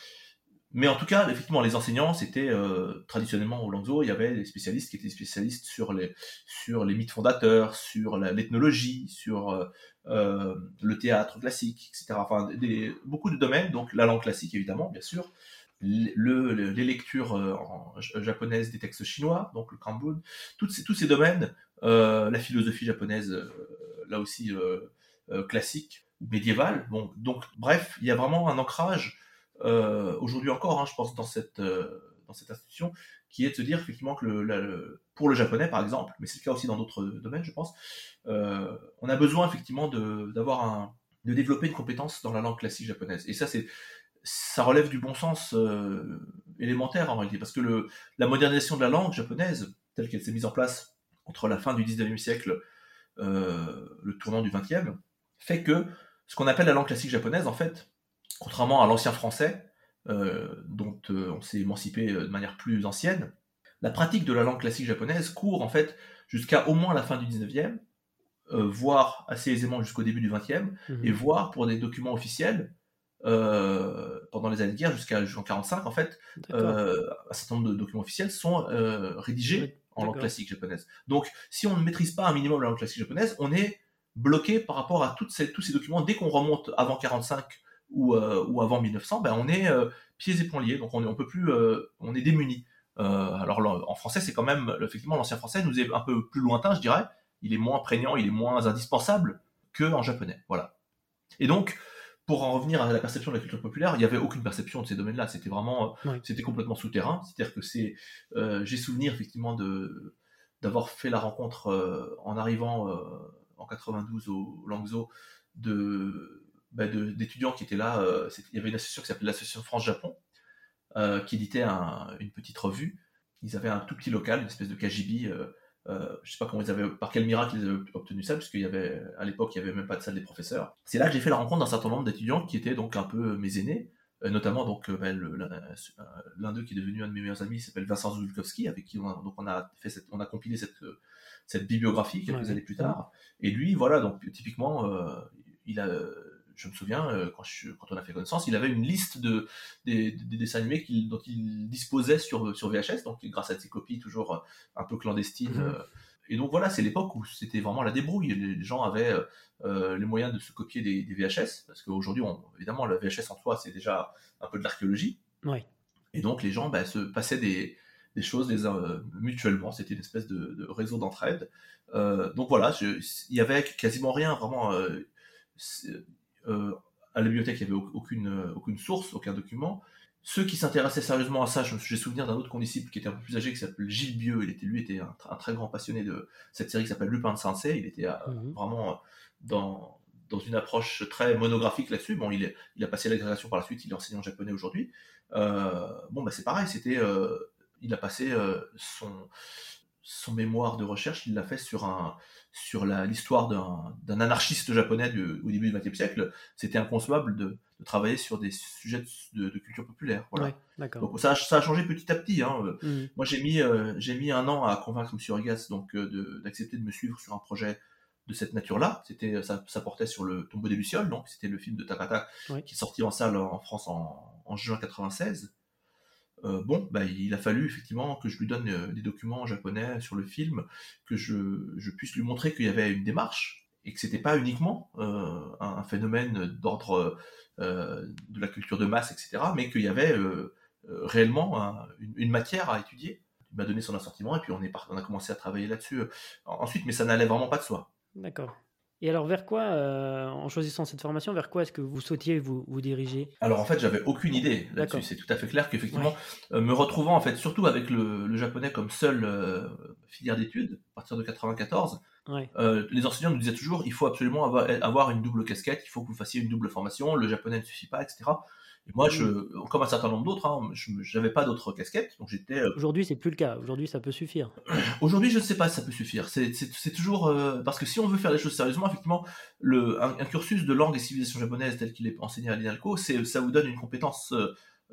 mais en tout cas, effectivement, les enseignants, c'était euh, traditionnellement au Langzhou, il y avait des spécialistes qui étaient spécialistes sur les sur les mythes fondateurs, sur l'ethnologie, sur euh, euh, le théâtre classique, etc. Enfin, des, beaucoup de domaines. Donc la langue classique, évidemment, bien sûr, le, les lectures en, japonaises des textes chinois, donc le Kanbun, tous ces domaines, la philosophie japonaise, là aussi classique, médiévale. Bon, donc bref, il y a vraiment un ancrage euh, aujourd'hui encore, hein, je pense, dans cette, euh, dans cette institution, qui est de se dire effectivement que pour le japonais, par exemple, mais c'est le cas aussi dans d'autres domaines, je pense, euh, on a besoin effectivement d'avoir un, de développer une compétence dans la langue classique japonaise. Et ça, c'est, ça relève du bon sens élémentaire en réalité, parce que le, la modernisation de la langue japonaise, telle qu'elle s'est mise en place entre la fin du 19e siècle, le tournant du 20e, fait que ce qu'on appelle la langue classique japonaise, en fait, contrairement à l'ancien français, euh, dont euh, on s'est émancipé euh, de manière plus ancienne, la pratique de la langue classique japonaise court en fait jusqu'à au moins la fin du 19e, voire assez aisément jusqu'au début du 20e, mhm. et voire pour des documents officiels, pendant les années de guerre jusqu'à 1945, en fait, un certain nombre de documents officiels sont rédigés en langue classique japonaise. Donc, si on ne maîtrise pas un minimum la langue classique japonaise, on est bloqué par rapport à toutes ces, tous ces documents. Dès qu'on remonte avant 45 ou, euh, ou avant 1900, ben on est euh, pieds et poings liés, donc on est, on peut plus, euh, on est démuni. alors en français, c'est quand même, effectivement, l'ancien français nous est un peu plus lointain, je dirais. Il est moins prégnant, il est moins indispensable que en japonais. Voilà. Et donc, pour en revenir à la perception de la culture populaire, il n'y avait aucune perception de ces domaines-là. C'était vraiment, c'était complètement souterrain. C'est-à-dire que c'est, j'ai souvenir effectivement de d'avoir fait la rencontre en arrivant en 92 au Langzhou de bah, d'étudiants qui étaient là. Euh, il y avait une association qui s'appelait l'Association France-Japon, euh, qui éditait une petite revue. Ils avaient un tout petit local, une espèce de KGB. Euh, euh, je sais pas comment ils avaient, par quel miracle ils avaient obtenu ça, puisqu'il y avait, à l'époque, il n'y avait même pas de salle des professeurs. C'est là que j'ai fait la rencontre d'un certain nombre d'étudiants qui étaient donc un peu mes aînés, notamment donc bah, l'un d'eux qui est devenu un de mes meilleurs amis, s'appelle Vincent Zulkowski, avec qui on a, donc on a fait cette, on a compilé cette cette bibliographie quelques années plus tard. Et lui, voilà, donc typiquement, il a je me souviens, euh, quand, quand, on a fait connaissance, il avait une liste de, des, dessins animés dont il disposait sur, sur VHS, donc grâce à ses copies toujours euh, un peu clandestines. Mhm. Euh. et donc voilà, c'est l'époque où c'était vraiment la débrouille. Les gens avaient les moyens de se copier des, VHS, parce qu'aujourd'hui, évidemment, la VHS en soi, c'est déjà un peu de l'archéologie. Et donc les gens bah, se passaient des, des choses mutuellement. C'était une espèce de, réseau d'entraide. donc voilà, il y avait quasiment rien vraiment à la bibliothèque, il n'y avait aucune, euh, aucune source, aucun document. Ceux qui s'intéressaient sérieusement à ça, j'ai souvenir d'un autre condisciple qui était un peu plus âgé, qui s'appelle Gilles Bieux. Il était, lui, était un, très grand passionné de cette série qui s'appelle Lupin de Sensei. Il était euh, mhm. vraiment dans, dans une approche très monographique là-dessus. Bon, il, est, il a passé l'agrégation par la suite, il est enseignant japonais aujourd'hui. bon, bah, c'est pareil, c'était, il a passé son, son mémoire de recherche, il l'a fait sur un, sur l'histoire d'un anarchiste japonais au début du XXe siècle, c'était inconcevable de, travailler sur des sujets de, culture populaire. Voilà. donc ça, ça, a changé petit à petit. Hein. Mmh. Moi, j'ai mis, euh, j'ai mis un an à convaincre M. Rigas donc euh, d'accepter de, me suivre sur un projet de cette nature-là. C'était, ça, ça, portait sur le tombeau des lucioles, donc c'était le film de Takata qui est sorti en salle en France en, en juin 96. Euh, bon, bah, il a fallu effectivement que je lui donne euh, des documents japonais sur le film, que je, puisse lui montrer qu'il y avait une démarche et que c'était pas uniquement euh, un, phénomène d'ordre de la culture de masse, etc., mais qu'il y avait réellement une, matière à étudier. Il m'a donné son assortiment et puis on, est on a commencé à travailler là-dessus ensuite, mais ça n'allait vraiment pas de soi. D'accord. Et alors, vers quoi, euh, en choisissant cette formation, vers quoi est-ce que vous souhaitiez vous, vous diriger? Alors, en fait, j'avais aucune idée là-dessus. C'est tout à fait clair qu'effectivement, euh, me retrouvant, en fait, surtout avec le, japonais comme seule euh, filière d'études, à partir de 94, les enseignants nous disaient toujours il faut absolument avoir, avoir, une double casquette, il faut que vous fassiez une double formation, le japonais ne suffit pas, etc. Et moi, je, mm. comme un certain nombre d'autres, hein, je n'avais pas d'autres casquettes, donc j'étais. Euh, Aujourd'hui, c'est plus le cas. Aujourd'hui, ça peut suffire. Aujourd'hui, je ne sais pas si ça peut suffire. C'est toujours euh, parce que si on veut faire les choses sérieusement, effectivement, le, un, cursus de langue et civilisation japonaise tel qu'il est enseigné à l'INALCO, ça vous donne une compétence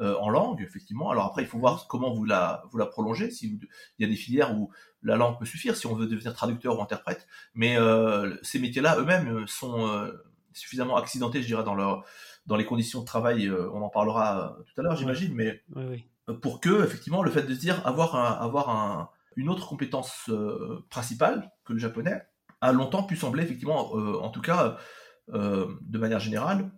en langue, effectivement. Alors après, il faut voir comment vous la, vous la prolongez. Si il y a des filières où la langue peut suffire, si on veut devenir traducteur ou interprète. Mais ces métiers-là, eux-mêmes, sont suffisamment accidentés, je dirais, dans, leur, dans les conditions de travail. on en parlera tout à l'heure, j'imagine. Mais pour que, effectivement, le fait de se dire avoir, avoir un, une autre compétence principale que le japonais a longtemps pu sembler, effectivement, en tout cas, de manière générale,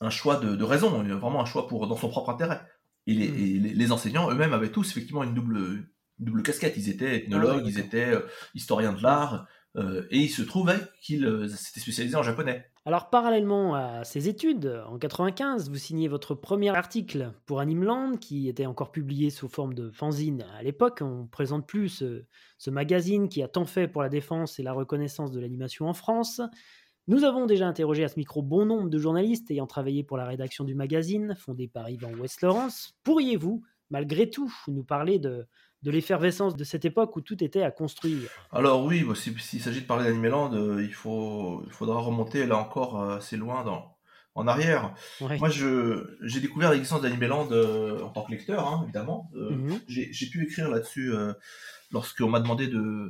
un choix de, raison, vraiment un choix pour dans son propre intérêt. Et les, hmm. enseignants eux-mêmes avaient tous effectivement une double, double casquette. Ils étaient ethnologues, ah ils étaient euh, historiens de l'art, euh, et il se trouvait qu'ils euh, s'étaient spécialisés en japonais. Alors parallèlement à ces études, en 95, vous signez votre premier article pour Animeland, qui était encore publié sous forme de fanzine à l'époque. On ne présente plus ce, ce magazine qui a tant fait pour la défense et la reconnaissance de l'animation en France. Nous avons déjà interrogé à ce micro bon nombre de journalistes ayant travaillé pour la rédaction du magazine, fondé par Yvan West-Laurence. Pourriez-vous, malgré tout, nous parler de, de l'effervescence de cette époque où tout était à construire Alors oui, bah, s'il s'agit de parler d'Animeland, euh, il, faut, il faudra remonter là encore euh, assez loin dans, en arrière. Moi, j'ai découvert l'existence d'Animeland euh, en tant que lecteur, hein, évidemment. Mhm. J'ai pu écrire là-dessus lorsqu'on m'a demandé de,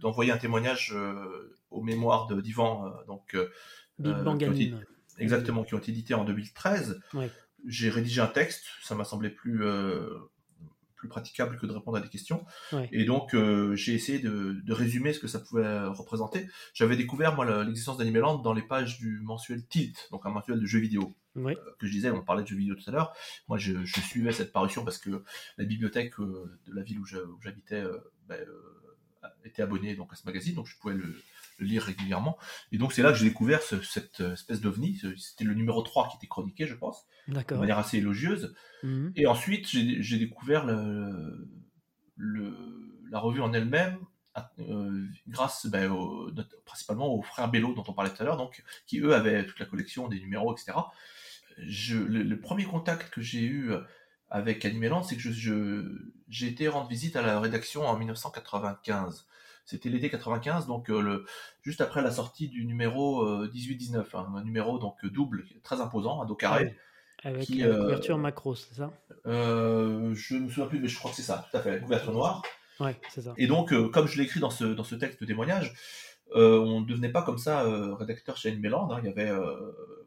d'envoyer un témoignage aux mémoires d'Ivan, euh, donc euh, euh, exactement, qui ont été édités en 2013. J'ai rédigé un texte, ça m'a semblé plus plus praticable que de répondre à des questions. Et donc, j'ai essayé de, résumer ce que ça pouvait représenter. J'avais découvert, moi, l'existence d'Animeland dans les pages du mensuel Tilt, donc un mensuel de jeux vidéo. que je disais, on parlait de jeux vidéo tout à l'heure. Moi, je, suivais cette parution parce que la bibliothèque de la ville où j'habitais ben, était abonnée donc, à ce magazine, donc je pouvais le, lire régulièrement. Et donc c'est là que j'ai découvert cette euh, espèce d'ovni. C'était le numéro 3 qui était chroniqué, je pense, de manière assez élogieuse. Mhm. Et ensuite, j'ai découvert le, le, la revue en elle-même euh, grâce ben, principalement aux frères Bello dont on parlait tout à l'heure, donc qui eux avaient toute la collection des numéros, etc. Je, le, premier contact que j'ai eu avec Animeland, c'est que j'ai été rendre visite à la rédaction en 1995. C'était l'été 95, donc euh, le, juste après la sortie du numéro 18-19, euh, hein, un numéro donc double, très imposant, un dos carré. Avec la euh, couverture macro, c'est ça? Je ne me souviens plus, mais je crois que c'est ça, tout à fait, couverture noire. Ouais, c'est ça. Et donc, comme je l'ai écrit dans ce, dans ce texte de témoignage, on ne devenait pas comme ça rédacteur chez Animeland. Hein, il y avait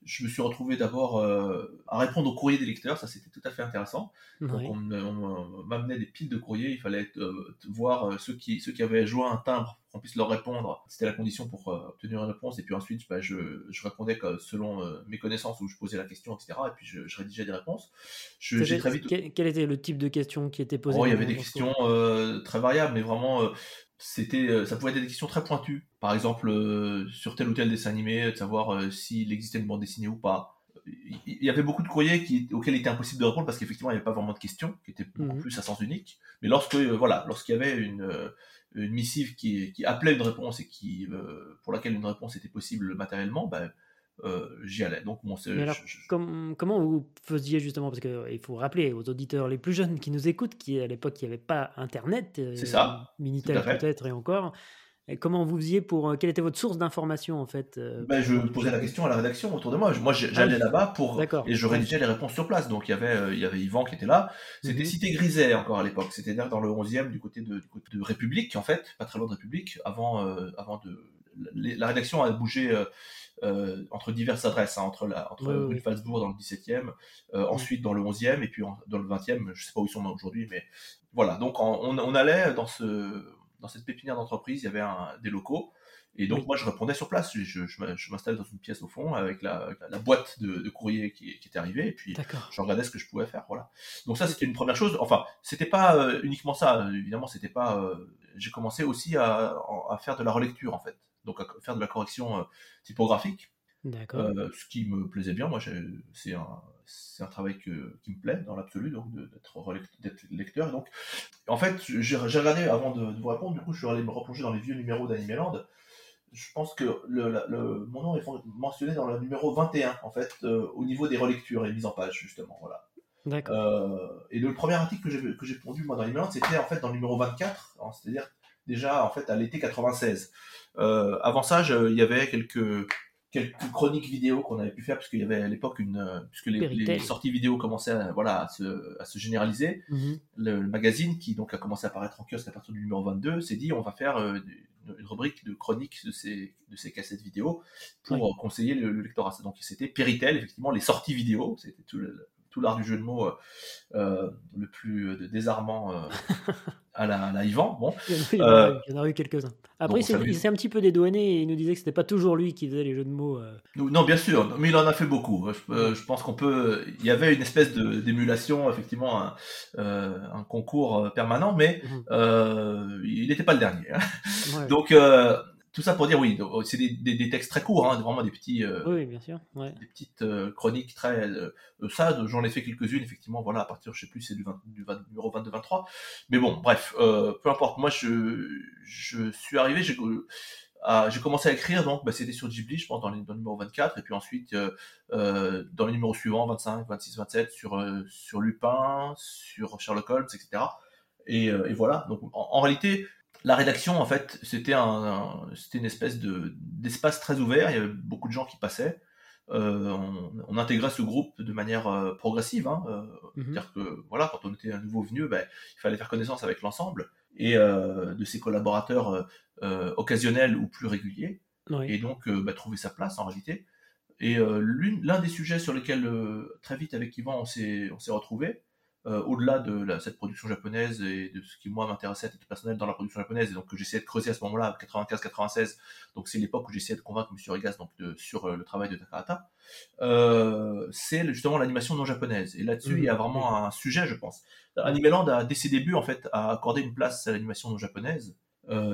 je me suis retrouvé d'abord euh, à répondre aux courriers des lecteurs, ça c'était tout à fait intéressant. Donc on, m'amenait des piles de courriers, il fallait euh, voir euh, ceux qui, ceux qui avaient joint un timbre, qu'on puisse leur répondre. C'était la condition pour obtenir une réponse. Et puis ensuite, bah, je, je, répondais selon mes connaissances où je posais la question, etc. Et puis je, je rédigeais des réponses. Je, très vite... Quel, était le type de questions qui étaient posées oh, Il y avait des questions très variables, mais vraiment c'était euh, ça pouvait être des questions très pointues. Par exemple euh, sur tel ou tel dessin animé de savoir euh, s'il existait une bande dessinée ou pas. Il y avait beaucoup de courriers qui, auxquels il était impossible de répondre parce qu'effectivement il n'y avait pas vraiment de questions qui étaient beaucoup mhm. plus à sens unique. Mais lorsque voilà lorsqu'il y avait une, une missive qui, qui, appelait une réponse et qui pour laquelle une réponse était possible matériellement euh, j'y allais. Donc, bon, comment vous faisiez justement? Parce qu'il euh, faut rappeler aux auditeurs les plus jeunes qui nous écoutent, qui à l'époque, il n'y avait pas Internet, euh, ça, Minitel peut-être et encore. Et comment vous faisiez pour quelle était votre source d'information en fait ben, je posais la question à la rédaction autour de moi. Moi, j'allais ah là-bas pour et je rédigeais les réponses sur place. Donc il y avait il y avait Yvan qui était là. C'était mhm. Cité Griset encore à l'époque. C'était dans le 11e du côté de, de République en fait, pas très loin de République. Avant avant de la rédaction a bougé euh, entre diverses adresses, hein, entre, la, entre rue Falsbourg dans le 17e, euh, ensuite dans le 11e, et puis dans le 20e, je sais pas où ils sont aujourd'hui, mais voilà. Donc on, on, allait dans, ce, dans cette pépinière d'entreprise, il y avait un, des locaux, et donc moi je répondais sur place, je, je, je m'installais dans une pièce au fond avec la, la boîte de, de, courrier qui, qui était arrivée et puis je regardais ce que je pouvais faire. Voilà. Donc ça c'était une première chose. Enfin c'était pas euh, uniquement ça, évidemment c'était pas. J'ai commencé aussi à, à, faire de la relecture en fait donc à faire de la correction euh, typographique. Euh, ce qui me plaisait bien, moi, c'est un, un, travail qui me plaît dans l'absolu, donc d'être lecteur. Donc, en fait, j'ai regardé avant de, vous répondre, du coup, je suis allé me replonger dans les vieux numéros d'Animeland. Je pense que le, mon nom est mentionné dans le numéro 21, en fait, euh, au niveau des relectures et mises en page, justement. Voilà. et le premier article que j'ai pondu moi dans Animeland, c'était en fait dans le numéro 24, hein, c'est-à-dire déjà en fait à l'été 96. Euh, avant ça, il y avait quelques quelques chroniques vidéo qu'on avait pu faire, puisqu'il y avait à l'époque une, puisque les, sorties vidéo commençaient à, voilà, à, se, à se généraliser. Mhm. le, magazine, qui donc a commencé à apparaître en kiosque à partir du numéro 22, s'est dit on va faire une, rubrique de chroniques de ces, de ces cassettes vidéo pour conseiller le, le lectorat. Donc c'était Péritel, effectivement, les sorties vidéo, c'était tout le, l'art du jeu de mots euh, euh, le plus euh, désarmant à, la, à Yvan. Bon. Il y en a, eu quelques-uns. Après, il s'est un petit peu dédouané et il nous disait que c'était pas toujours lui qui faisait les jeux de mots. Non, bien sûr, mais il en a fait beaucoup. Je, pense qu'on peut. Il y avait une espèce d'émulation, effectivement, un, un, concours permanent, mais mhm. il n'était pas le dernier. Hein. Donc, tout ça pour dire oui, c'est des, textes très courts, hein, vraiment des petits, euh, oui, bien sûr, des petites euh, chroniques très. Euh, ça, j'en ai fait quelques-unes effectivement. Voilà, à partir, je sais plus, c'est du, du, numéro 22-23. Mais bon, bref, peu importe. Moi, je, je suis arrivé, j'ai j'ai commencé à écrire, donc bah, c'était sur Ghibli, je pense, dans, le numéro 24, et puis ensuite dans les numéros suivants, 25, 26, 27, sur, sur Lupin, sur Sherlock Holmes, etc. Et, voilà. Donc en réalité, la rédaction, en fait, c'était un, c'était une espèce de d'espace très ouvert. Il y avait beaucoup de gens qui passaient. Euh, on, intégrait ce groupe de manière euh, progressive. Hein, euh, mhm. C'est-à-dire que voilà, quand on était un nouveau venu, ben, il fallait faire connaissance avec l'ensemble et de ses collaborateurs occasionnels ou plus réguliers. Et donc ben, trouver sa place en réalité. Et l'un des sujets sur lesquels très vite avec Yvan on s'est on s'est retrouvé, euh, au-delà de cette production japonaise et de ce qui moi m'intéressait à titre personnel dans la production japonaise. Et donc que j'essayais de creuser à ce moment-là 95-96 donc c'est l'époque où j'essayais de convaincre M. Rigas donc sur euh, le travail de Takahata. Euh, c'est justement l'animation non japonaise. Et là-dessus il y a vraiment un sujet je pense. Animeland a dès ses débuts en fait a accordé une place à l'animation non japonaise.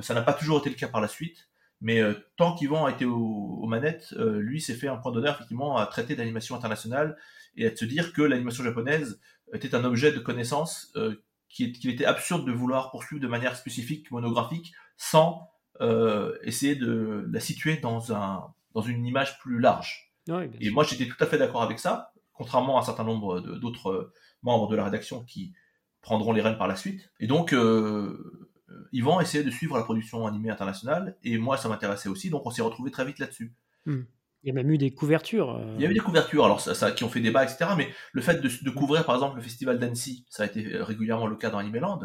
Ça n'a pas toujours été le cas par la suite. Mais tant qu'Yvan a été aux, manettes, lui s'est fait un point d'honneur effectivement à traiter d'animation internationale et à se dire que l'animation japonaise était un objet de connaissance euh, qu'il était absurde de vouloir poursuivre de manière spécifique, monographique, sans euh, essayer de la situer dans, un, dans une image plus large. et moi, j'étais tout à fait d'accord avec ça, contrairement à un certain nombre d'autres membres de la rédaction qui prendront les rênes par la suite. Et donc, euh, Yvan essayait de suivre la production animée internationale, et moi, ça m'intéressait aussi, donc on s'est retrouvé très vite là-dessus. Hmm. Il y a même eu des couvertures. Il y a eu des couvertures, alors ça, qui ont fait débat, etc. Mais le fait de, couvrir, par exemple, le festival d'Annecy, ça a été régulièrement le cas dans Animeland,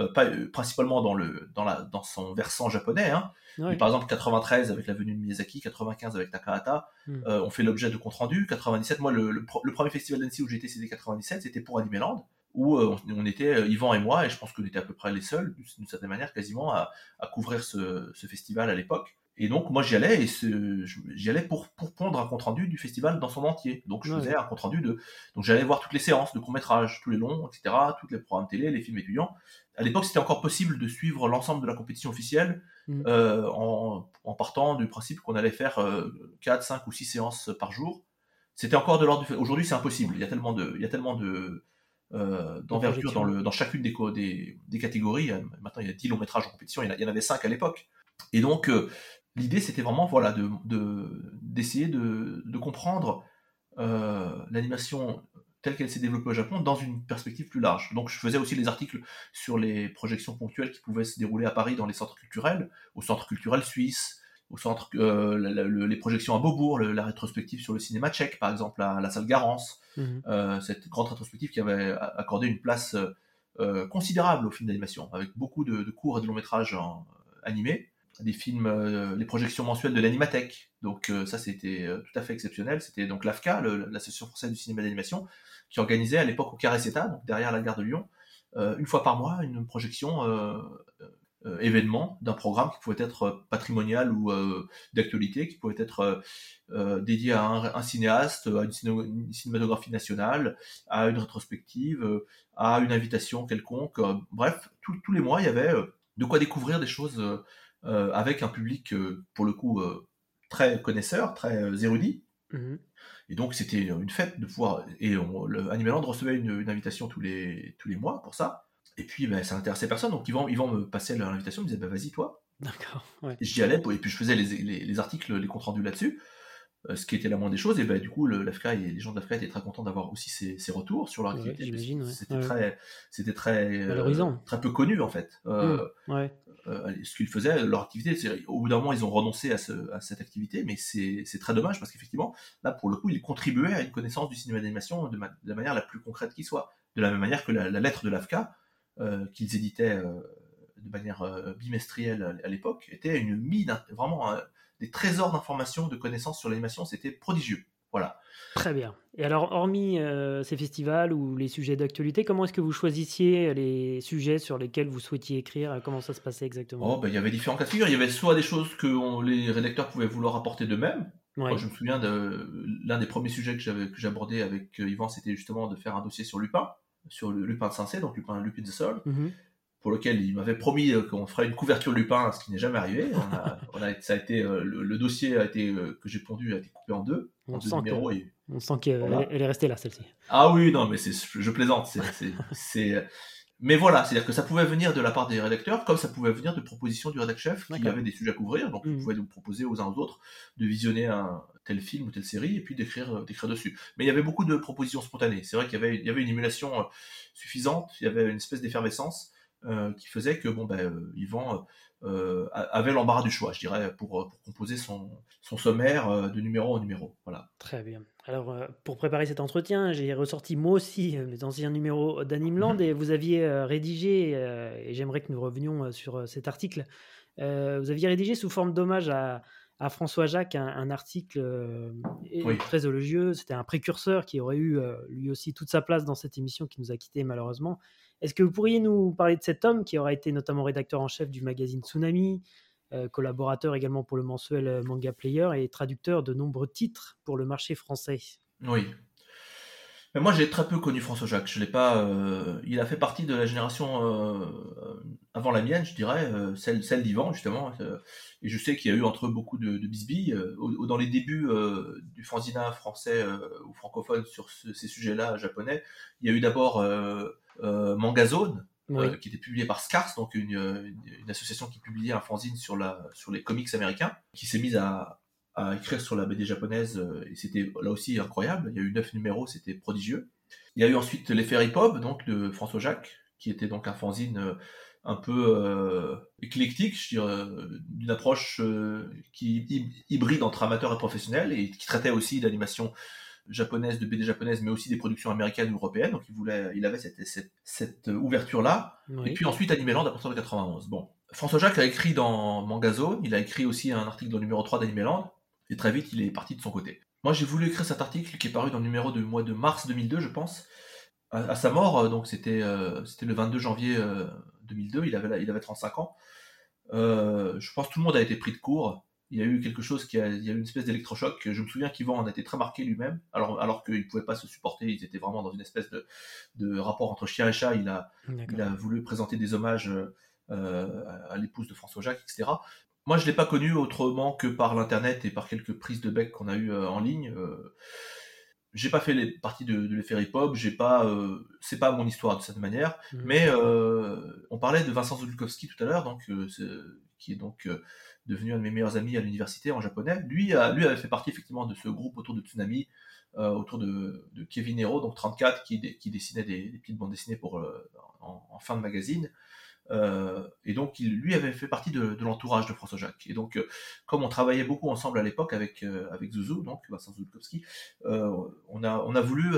euh, pas, euh, principalement dans, le, dans, la, dans son versant japonais. Hein. Mais par exemple, 93 avec la venue de Miyazaki, 95 avec Takahata, hmm. euh, ont fait l'objet de compte rendu. 97, moi, le, premier festival d'Annecy où j'étais, c'était 97, c'était pour Animeland où on, était, Yvan et moi, et je pense qu'on était à peu près les seuls, d'une certaine manière, quasiment, à, couvrir ce, ce festival à l'époque. Et donc, moi, j'y allais, et j'y allais pour, pour pondre un compte-rendu du festival dans son entier. Donc, je faisais un compte-rendu de... Donc, j'allais voir toutes les séances de court-métrage, tous les longs, etc., tous les programmes télé, les films étudiants. À l'époque, c'était encore possible de suivre l'ensemble de la compétition officielle mm. euh, en, en, partant du principe qu'on allait faire euh, 4, 5 ou 6 séances par jour. C'était encore de l'ordre du... Aujourd'hui, c'est impossible. Il y a tellement de... Il y a tellement de euh, d'envergure dans, le, dans chacune des, des, des catégories. Maintenant, il y a 10 longs métrages en compétition, il y en avait 5 à l'époque. Et donc, euh, l'idée c'était vraiment voilà de d'essayer de, de, comprendre euh, l'animation telle qu'elle s'est développée au Japon dans une perspective plus large. Donc je faisais aussi des articles sur les projections ponctuelles qui pouvaient se dérouler à Paris dans les centres culturels, au centre culturel suisse, au centre euh, les projections à Beaubourg, la rétrospective sur le cinéma tchèque par exemple, à la salle Garance, mhm. euh, cette grande rétrospective qui avait accordé une place considérable au film d'animation, avec beaucoup de, de, courts et de longs métrages animés des films, euh, les projections mensuelles de l'Animathèque. Donc euh, ça, c'était euh, tout à fait exceptionnel. C'était donc l'AFCA, l'Association française du cinéma d'animation, qui organisait à l'époque au Carré-Ceta, donc derrière la gare de Lyon, une fois par mois, une projection événement d'un programme qui pouvait être patrimonial ou d'actualité, qui pouvait être dédié à un, cinéaste, à une, cinématographie nationale, à une rétrospective, à une invitation quelconque. bref, tous les mois, il y avait de quoi découvrir des choses avec un public, euh, pour le coup, euh, très connaisseur, très érudit. Mhm. Et donc c'était une fête de pouvoir. Et on, le Animaland recevait une, invitation tous les, tous les mois pour ça. Et puis ben, ça n'intéressait personne, donc ils vont, ils vont me passer l'invitation, ils me disaient bah, vas-y toi. D'accord. J'y allais, et puis je faisais les, les, articles, les comptes rendus là-dessus, ce qui était la moindre des choses. Et ben, du coup, l'AFCA et les gens de l'AFCA étaient très contents d'avoir aussi ces, ces, retours sur leur activité. J'imagine. C'était très, c'était très, très peu connu en fait. Mmh, ouais ce qu'ils faisaient, leur activité. Au bout d'un moment, ils ont renoncé à, cette activité, mais c'est très dommage parce qu'effectivement, là, pour le coup, ils contribuaient à une connaissance du cinéma d'animation de, la manière la plus concrète qui soit. De la même manière que la, lettre de l'AFCA, qu'ils éditaient de manière bimestrielle à, l'époque, était une mine, vraiment des trésors d'informations, de connaissances sur l'animation. C'était prodigieux. Voilà. Très bien. Et alors, hormis euh, ces festivals ou les sujets d'actualité, comment est-ce que vous choisissiez les sujets sur lesquels vous souhaitiez écrire? Comment ça se passait exactement? Oh, ben, Il y avait différents cas de figure. Il y avait soit des choses que les rédacteurs pouvaient vouloir apporter d'eux-mêmes. je me souviens de l'un des premiers sujets que j'avais que j'abordais avec euh, Yvan, c'était justement de faire un dossier sur Lupin, sur Lupin de Saint-Cé, donc Lupin, Lupin the Soul. Mm-hmm pour lequel il m'avait promis euh, qu'on ferait une couverture Lupin, ce qui n'est jamais arrivé. On a, ça a été, euh, le, dossier a été, euh, que j'ai pondu a été coupé en deux, on en sent numéros. on sent qu'elle est restée là, celle-ci. Ah oui, non, mais je plaisante. C'est, mais voilà, c'est-à-dire que ça pouvait venir de la part des rédacteurs, comme ça pouvait venir de propositions du rédacteur chef qui avait des sujets à couvrir. Donc, vous mmh. pouvez nous proposer aux uns aux autres de visionner un tel film ou telle série et puis d'écrire, d'écrire dessus. Mais il y avait beaucoup de propositions spontanées. C'est vrai qu'il y avait, il y avait une émulation suffisante, il y avait une espèce d'effervescence. Euh, qui faisait que bon ben Yvan euh, avait l'embarras du choix, je dirais, pour, pour composer son, son sommaire de numéro en numéro. Voilà. Très bien. Alors, pour préparer cet entretien, j'ai ressorti moi aussi mes anciens numéros d'Animeland mhm. et vous aviez rédigé, et j'aimerais que nous revenions sur cet article, vous aviez rédigé sous forme d'hommage à, à François Jacques un, article très élogieux. C'était un précurseur qui aurait eu lui aussi toute sa place dans cette émission qui nous a quittés malheureusement. Est-ce que vous pourriez nous parler de cet homme qui aura été notamment rédacteur en chef du magazine Tsunami, euh, collaborateur également pour le mensuel euh, Manga Player et traducteur de nombreux titres pour le marché français? Oui. Moi, j'ai très peu connu François Jacques. Je l'ai pas. Euh, il a fait partie de la génération avant la mienne, je dirais, celle, celle d'Ivan justement. et je sais qu'il y a eu entre eux beaucoup de, de bisbilles. dans les débuts du fanzina français ou francophone sur ces sujets-là japonais, il y a eu d'abord Mangazone, euh, qui était publié par Scars, donc une, association qui publiait un fanzine sur, la, sur les comics américains, qui s'est mise à, écrire sur la BD japonaise, euh, et c'était là aussi incroyable. Il y a eu neuf numéros, c'était prodigieux. Il y a eu ensuite les Fairy Pop, donc de François Jacques, qui était donc un fanzine un peu éclectique, je dirais, d'une approche qui hybride entre amateur et professionnel, et qui traitait aussi d'animation japonaise, de BD japonaise, mais aussi des productions américaines ou européennes. Donc il voulait, il avait cette, cette, ouverture-là. Et puis ensuite Animeland à partir de 91. Bon. François Jacques a écrit dans Mangazone, il a écrit aussi un article dans le numéro 3 d'Animeland, et très vite il est parti de son côté. Moi j'ai voulu écrire cet article qui est paru dans le numéro du mois de mars 2002, je pense. À, sa mort, euh, donc c'était euh, c'était le 22 janvier 2002, euh, il avait, il avait 35 ans. je pense que tout le monde a été pris de court il y a eu quelque chose qui a, il y a eu une espèce d'électrochoc. Je me souviens qu'Yvan en était très marqué lui-même, alors, alors qu'ils ne pouvaient pas se supporter, ils étaient vraiment dans une espèce de, de rapport entre chien et chat. Il a, il a voulu présenter des hommages euh, à l'épouse de François Jacques, etc. Moi, je ne l'ai pas connu autrement que par l'internet et par quelques prises de bec qu'on a eues euh, en ligne. Euh, j'ai pas fait les parties de, de l'effet hip-hop, j'ai pas, euh, c'est pas mon histoire de cette manière, mmh. mais on parlait de Vincent Zulkowski tout à l'heure, donc qui est donc devenu un de mes meilleurs amis à l'université en japonais. Lui, avait fait partie effectivement de ce groupe autour de Tsunami, euh, autour de, Kevin Hero, donc 34, qui, qui dessinait des, petites bandes dessinées pour, euh, en, fin de magazine. Euh, et donc, il, lui avait fait partie de, l'entourage de François Jacques. Et donc, euh, comme on travaillait beaucoup ensemble à l'époque avec euh, avec Zouzou, donc Vincent Zulkowski, on a on a voulu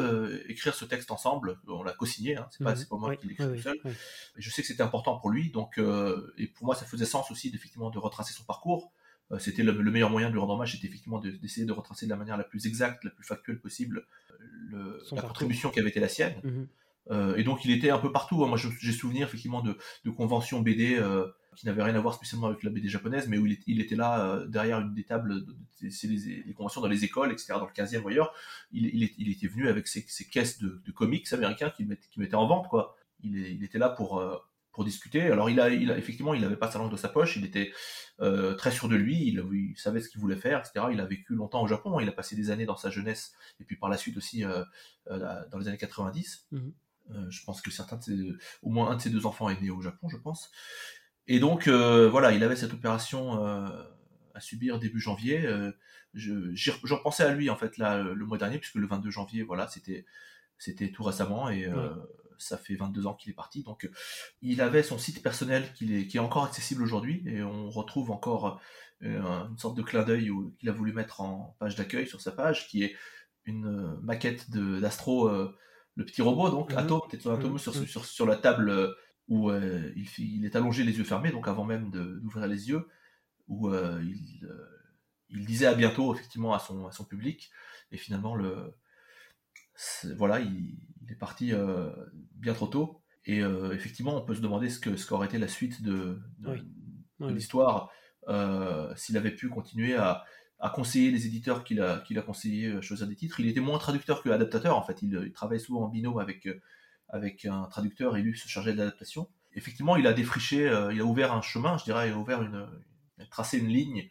écrire ce texte ensemble. On l'a co-signé. Hein, c'est pas mhm. pas moi qui l'ai écrit seul. Et je sais que c'était important pour lui. Donc, et pour moi, ça faisait sens aussi d'effectivement de retracer son parcours. C'était le, meilleur moyen de lui rendre hommage, c'était effectivement d'essayer de, retracer de la manière la plus exacte, la plus factuelle possible, le, la contribution qui avait été la sienne. Mhm. Euh, et donc il était un peu partout. Hein. Moi j'ai souvenir effectivement de, conventions BD euh, qui n'avaient rien à voir spécialement avec la BD japonaise, mais où il, était là euh, derrière une des tables, c'est les, conventions dans les écoles, etc. Dans le 15e ou ailleurs, il, était venu avec ses, ses caisses de, comics américains qu'il mettait, en vente. quoi. Il, était là pour, discuter. Alors il a, effectivement, il n'avait pas sa langue de sa poche, il était très sûr de lui, il, savait ce qu'il voulait faire, etc. Il a vécu longtemps au Japon, il a passé des années dans sa jeunesse et puis par la suite aussi dans les années 90. Euh, je pense que certains au moins un de ses deux enfants est né au Japon, je pense. Et donc, euh, voilà, il avait cette opération euh, à subir début janvier. je, repensais à lui, en fait, là, le mois dernier, puisque le 22 janvier, voilà, c'était, c'était tout récemment. Et ça fait 22 ans qu'il est parti. Donc, il avait son site personnel qui est, qui est encore accessible aujourd'hui et on retrouve encore une sorte de clin d'œil qu'il a voulu mettre en page d'accueil sur sa page, qui est une maquette d'Astro, le petit robot, donc mmh Atom, Atom mmh sur, sur, sur, la table où il, il, est allongé les yeux fermés, donc avant même d'ouvrir les yeux, où il, il disait à bientôt effectivement à son, à son public, et finalement le voilà, il, est parti euh, bien trop tôt. Et euh, effectivement, on peut se demander ce que ce qu'aurait été la suite de, l'histoire euh, s'il avait pu continuer à, conseiller les éditeurs qu'il a, qu'il a conseillé choisir des titres. Il était moins traducteur que adaptateur, en fait. Il, il travaillait souvent en binôme avec, avec un traducteur et lui se chargeait de l'adaptation. Effectivement, il a défriché, il a ouvert un chemin, je dirais, il a ouvert une, il a tracé une ligne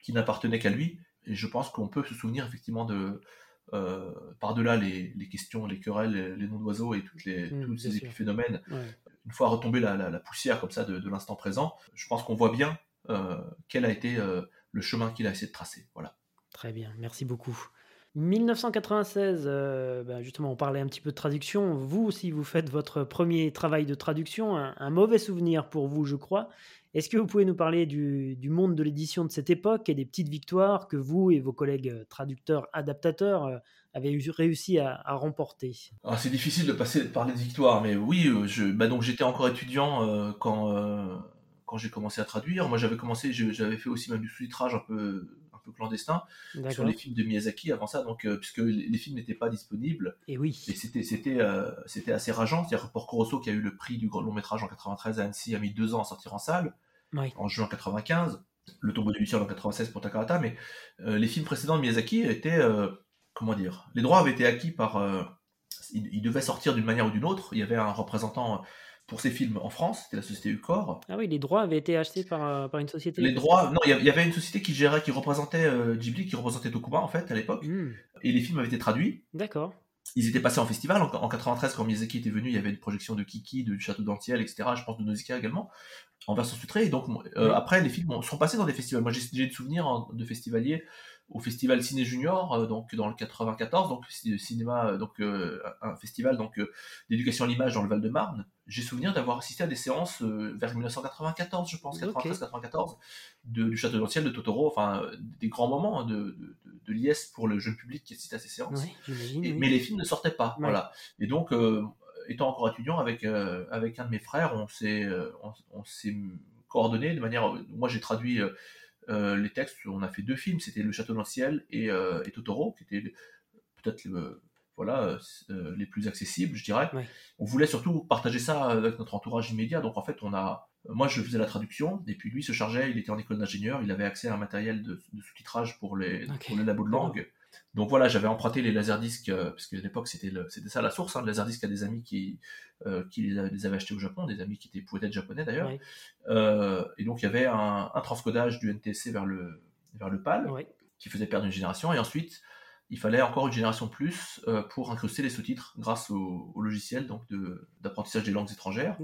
qui n'appartenait qu'à lui. Et je pense qu'on peut se souvenir effectivement de, euh, par-delà les, questions, les querelles, les, noms d'oiseaux et toutes les, mmh, tous ces épiphénomènes, une fois retombée la, la, poussière comme ça de, l'instant présent, je pense qu'on voit bien euh, quel a été euh, le chemin qu'il a essayé de tracer. Voilà. Très bien, merci beaucoup. 1996, bah, justement, on parlait un petit peu de traduction. Vous, si vous faites votre premier travail de traduction, un mauvais souvenir pour vous, je crois. Est-ce que vous pouvez nous parler du, monde de l'édition de cette époque et des petites victoires que vous et vos collègues euh, traducteurs, adaptateurs euh, avez réussi à, remporter? Ah, C'est difficile de passer de parler de victoires, mais oui, euh, je, bah donc j'étais encore étudiant quand, quand j'ai commencé à traduire. Moi, j'avais commencé, j'avais fait aussi même du sous-titrage un peu peu clandestin sur les films de Miyazaki avant ça, donc puisque les films n'étaient pas disponibles. Et oui. Et c'était c'était c'était assez rageant. C'est-à-dire pour Corosso qui a eu le prix du long métrage en 93 à Annecy a mis deux ans à sortir en salle en juin 95, le tombeau de Lucien en 96 pour Takahata, mais euh, les films précédents de Miyazaki étaient, euh, comment dire, les droits avaient été acquis par, euh, ils, devaient sortir d'une manière ou d'une autre. Il y avait un représentant pour ces films en France, c'était la société Ucor. Ah oui, les droits avaient été achetés par, par une société. Les droits, non, il y avait une société qui gérait, qui représentait Ghibli, qui représentait Tokuma en fait à l'époque, hmm. et les films avaient été traduits. D'accord ils étaient passés en festival. En, en, 93, quand Miyazaki était venu, il y avait une projection de Kiki, de Château d'Antiel, etc. Je pense de Nausicaa également, en version sutrée. Et donc, euh, après, les films sont passés dans des festivals. Moi, j'ai des souvenirs de festivaliers au festival Ciné Junior, euh, donc dans le 94, donc cinéma, euh, donc un festival donc d'éducation à l'image dans le Val-de-Marne. J'ai souvenir d'avoir assisté à des séances vers 1994, je pense, 93-94, du Château d'Antiel, de Totoro, enfin des grands moments hein, de, de, de, liesse pour le jeune public qui assiste à ces séances. Mais les films ne sortaient pas, voilà. Et donc étant encore étudiant avec euh, avec un de mes frères, on s'est euh, on, s'est coordonné de manière. Moi, j'ai traduit euh, les textes. On a fait deux films. C'était Le Château dans ciel et, et Totoro, qui étaient peut-être voilà les plus accessibles, je dirais. On voulait surtout partager ça avec notre entourage immédiat. Donc en fait, on a moi, je faisais la traduction, et puis lui se chargeait, il était en école d'ingénieur, il avait accès à un matériel de, sous-titrage pour les, pour les labos de langue. Donc voilà, j'avais emprunté les laserdiscs, euh, parce qu'à l'époque c'était c'était ça la source, hein, le laserdisc à des amis qui, euh, qui les, avaient achetés au Japon, des amis qui étaient peut-être japonais d'ailleurs. Euh, et donc il y avait un, transcodage du NTSC vers le, vers le PAL, qui faisait perdre une génération, et ensuite il fallait encore une génération plus pour incruster les sous-titres grâce au, logiciel donc d'apprentissage des langues étrangères.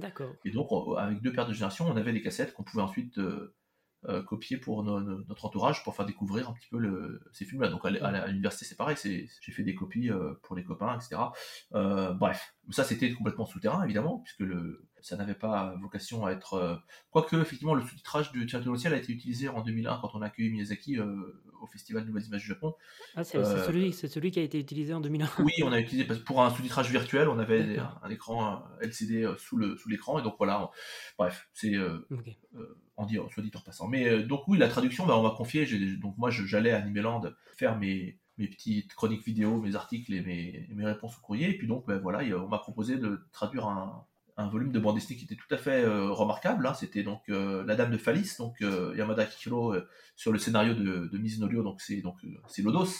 Et donc avec deux paires de générations, on avait des cassettes qu'on pouvait ensuite euh, copier pour notre entourage pour faire découvrir un petit peu le, ces films-là. Donc à, l'université c'est pareil, j'ai fait des copies euh, pour les copains, etc. Euh, bref, ça c'était complètement souterrain évidemment, puisque le, ça n'avait pas vocation à être... Quoique effectivement le sous-titrage de ciel a été utilisé en 2001 quand on a accueilli Miyazaki au Festival Nouvelles Images du Japon. Ah c'est celui, celui qui a été utilisé en 2001 Oui, on a utilisé, pour un sous-titrage virtuel, on avait un, écran LCD sous l'écran, et donc voilà, bref, c'est en dit, soit dit en passant. Mais euh, donc oui, la traduction, bah, on m'a confié, donc moi j'allais à Nimeland faire mes, mes petites chroniques vidéo, mes articles et mes, mes réponses au courrier. Et puis donc, ben, voilà, on m'a proposé de traduire un, un, volume de bande dessinée qui était tout à fait euh, remarquable. Hein. C'était donc euh, La Dame de Phalis, donc Yamada Kikiro sur le scénario de, de Mizunolio, donc c'est donc c'est Lodos.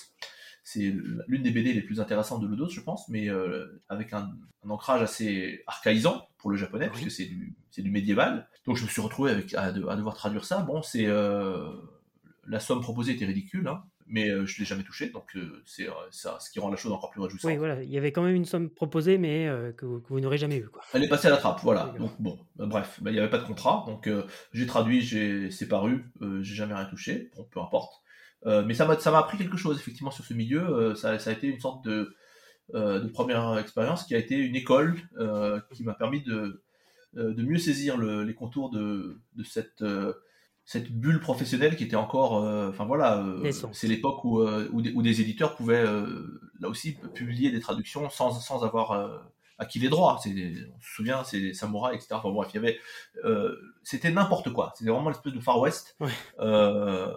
C'est l'une des BD les plus intéressantes de Lodos, je pense, mais avec un, un, ancrage assez archaïsant pour le japonais, puisque c'est du, du médiéval. Donc je me suis retrouvé avec, à, devoir traduire ça. Bon, c'est euh, la somme proposée était ridicule, hein, mais euh, je ne l'ai jamais touché, donc euh, c'est ça, ce qui rend la chose encore plus réjouissante. Oui, voilà, il y avait quand même une somme proposée, mais que, vous, n'aurez jamais eu. Quoi. Elle est passée à la trappe, voilà. Donc bon, bah, bref, bah, il n'y avait pas de contrat, donc j'ai traduit, j'ai c'est paru, j'ai jamais rien touché, bon, peu importe. mais ça m'a ça m'a appris quelque chose effectivement sur ce milieu. Ça, ça, a été une sorte de de première expérience qui a été une école qui m'a permis de, de mieux saisir les contours de, de cette cette bulle professionnelle qui était encore, enfin voilà, c'est l'époque où, où, des, éditeurs pouvaient là aussi publier des traductions sans, sans avoir acquis les droits. On se souvient, c'est samouraïs, etc. Enfin bref, il y avait, euh, c'était n'importe quoi. C'était vraiment l'espèce de Far West. Euh,